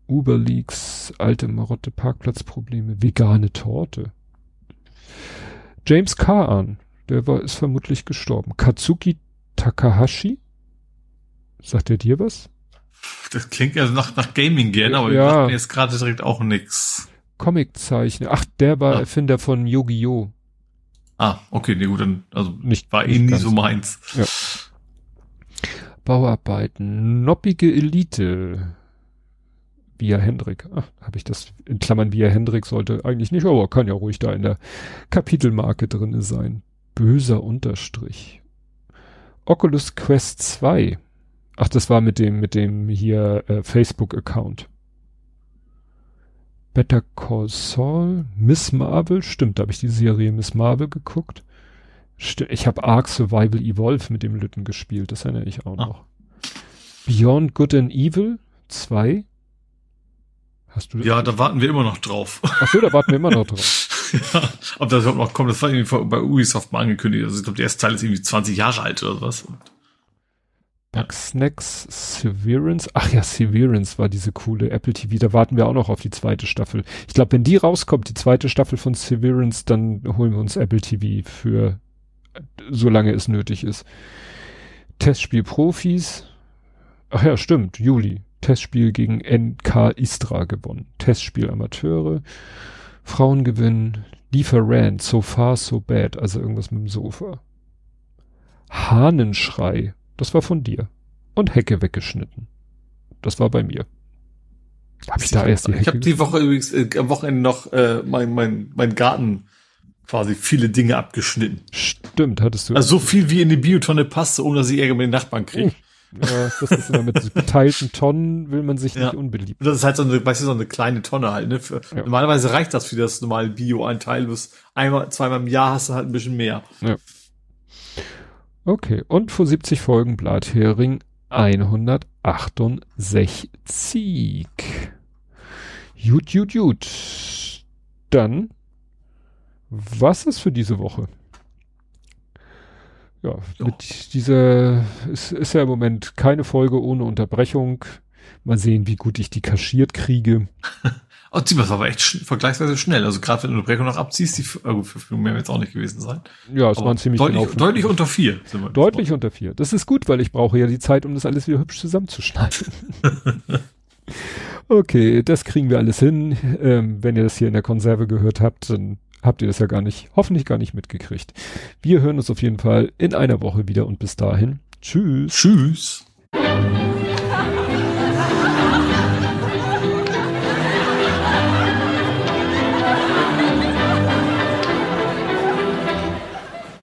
Speaker 2: Uber-Leaks, alte Marotte Parkplatzprobleme, vegane Torte. James Kaan, der war, ist vermutlich gestorben. Katsuki Takahashi? Sagt er dir was?
Speaker 3: Das klingt ja nach, nach Gaming gern, aber
Speaker 2: Ja.
Speaker 3: ja. sagt mir jetzt gerade direkt auch nix.
Speaker 2: Comiczeichner. Ach, der war
Speaker 3: Ah.
Speaker 2: Erfinder von Yu-Gi-Oh!
Speaker 3: Ah, okay, nee, gut, dann, also,
Speaker 2: Nicht,
Speaker 3: war eh nie so meins.
Speaker 2: Bauarbeiten. Noppige Elite. Via Hendrik. Ach, habe ich das in Klammern Via Hendrik sollte eigentlich nicht, aber kann ja ruhig da in der Kapitelmarke drinne sein. Böser Unterstrich. Oculus Quest 2. Ach, das war mit dem, mit dem hier äh, Facebook-Account. Better Call Saul, Miss Marvel, stimmt, da habe ich die Serie Miss Marvel geguckt. Sti- Ich habe Ark Survival Evolve mit dem Lütten gespielt, das erinnere ich auch
Speaker 3: Ah.
Speaker 2: noch. Beyond Good and Evil 2. Hast du das?
Speaker 3: Ja, da warten wir immer noch drauf.
Speaker 2: Ach so, da warten wir immer noch drauf. [LAUGHS]
Speaker 3: ja, ob das überhaupt noch kommt, das war irgendwie bei Ubisoft mal angekündigt. Also ich glaube, der erste Teil ist irgendwie 20 Jahre alt oder was.
Speaker 2: Bugsnacks, Severance. Ach ja, Severance war diese coole Apple TV. Da warten wir auch noch auf die zweite Staffel. Ich glaube, wenn die rauskommt, die zweite Staffel von Severance, dann holen wir uns Apple TV für solange es nötig ist. Testspiel Profis. Ach ja, stimmt, Juli. Testspiel gegen NK Istra gewonnen. Testspiel Amateure. Frauengewinn. Lieferant. So far, so bad. Also irgendwas mit dem Sofa. Hahnenschrei. Das war von dir. Und Hecke weggeschnitten. Das war bei mir. Hab ich da erst die
Speaker 3: ich
Speaker 2: Hecke?
Speaker 3: habe die Woche übrigens äh, am Wochenende noch äh, mein, mein, mein Garten quasi viele Dinge abgeschnitten.
Speaker 2: Stimmt, hattest du.
Speaker 3: Also so viel wie in die Biotonne passte, ohne dass ich Ärger mit den Nachbarn kriege.
Speaker 2: ja, das ist immer mit geteilten Tonnen will man sich
Speaker 3: Ja.
Speaker 2: nicht unbeliebt.
Speaker 3: Das ist halt so eine, weißt du, so eine kleine Tonne halt, ne? Für,
Speaker 2: Ja.
Speaker 3: Normalerweise reicht das für das normale Bio ein Teil, bis einmal, zweimal im Jahr hast du halt ein bisschen mehr.
Speaker 2: Okay, und vor 70 Folgen Blathering 168. Gut, gut, gut. Dann, was ist für diese Woche? Ja,
Speaker 3: Ja.
Speaker 2: mit dieser, es ist ja im Moment keine Folge ohne Unterbrechung. Mal sehen, wie gut ich die kaschiert kriege. [LAUGHS]
Speaker 3: Oh, das war aber echt sch vergleichsweise schnell. Also gerade wenn du eine Brechung noch abziehst, die äh, Minuten mehr wird es auch nicht gewesen sein.
Speaker 2: Ja, es
Speaker 3: Aber
Speaker 2: waren ziemlich
Speaker 3: deutlich,
Speaker 2: genau
Speaker 3: deutlich unter vier. Sind wir
Speaker 2: Deutlich unter vier. Das ist gut, weil ich brauche ja die Zeit, um das alles wieder hübsch zusammenzuschneiden. [LAUGHS] okay, das kriegen wir alles hin. Ähm, wenn ihr das hier in der Konserve gehört habt, dann habt ihr das ja gar nicht, hoffentlich gar nicht mitgekriegt. Wir hören uns auf jeden Fall in einer Woche wieder und bis dahin. Tschüss.
Speaker 3: Tschüss.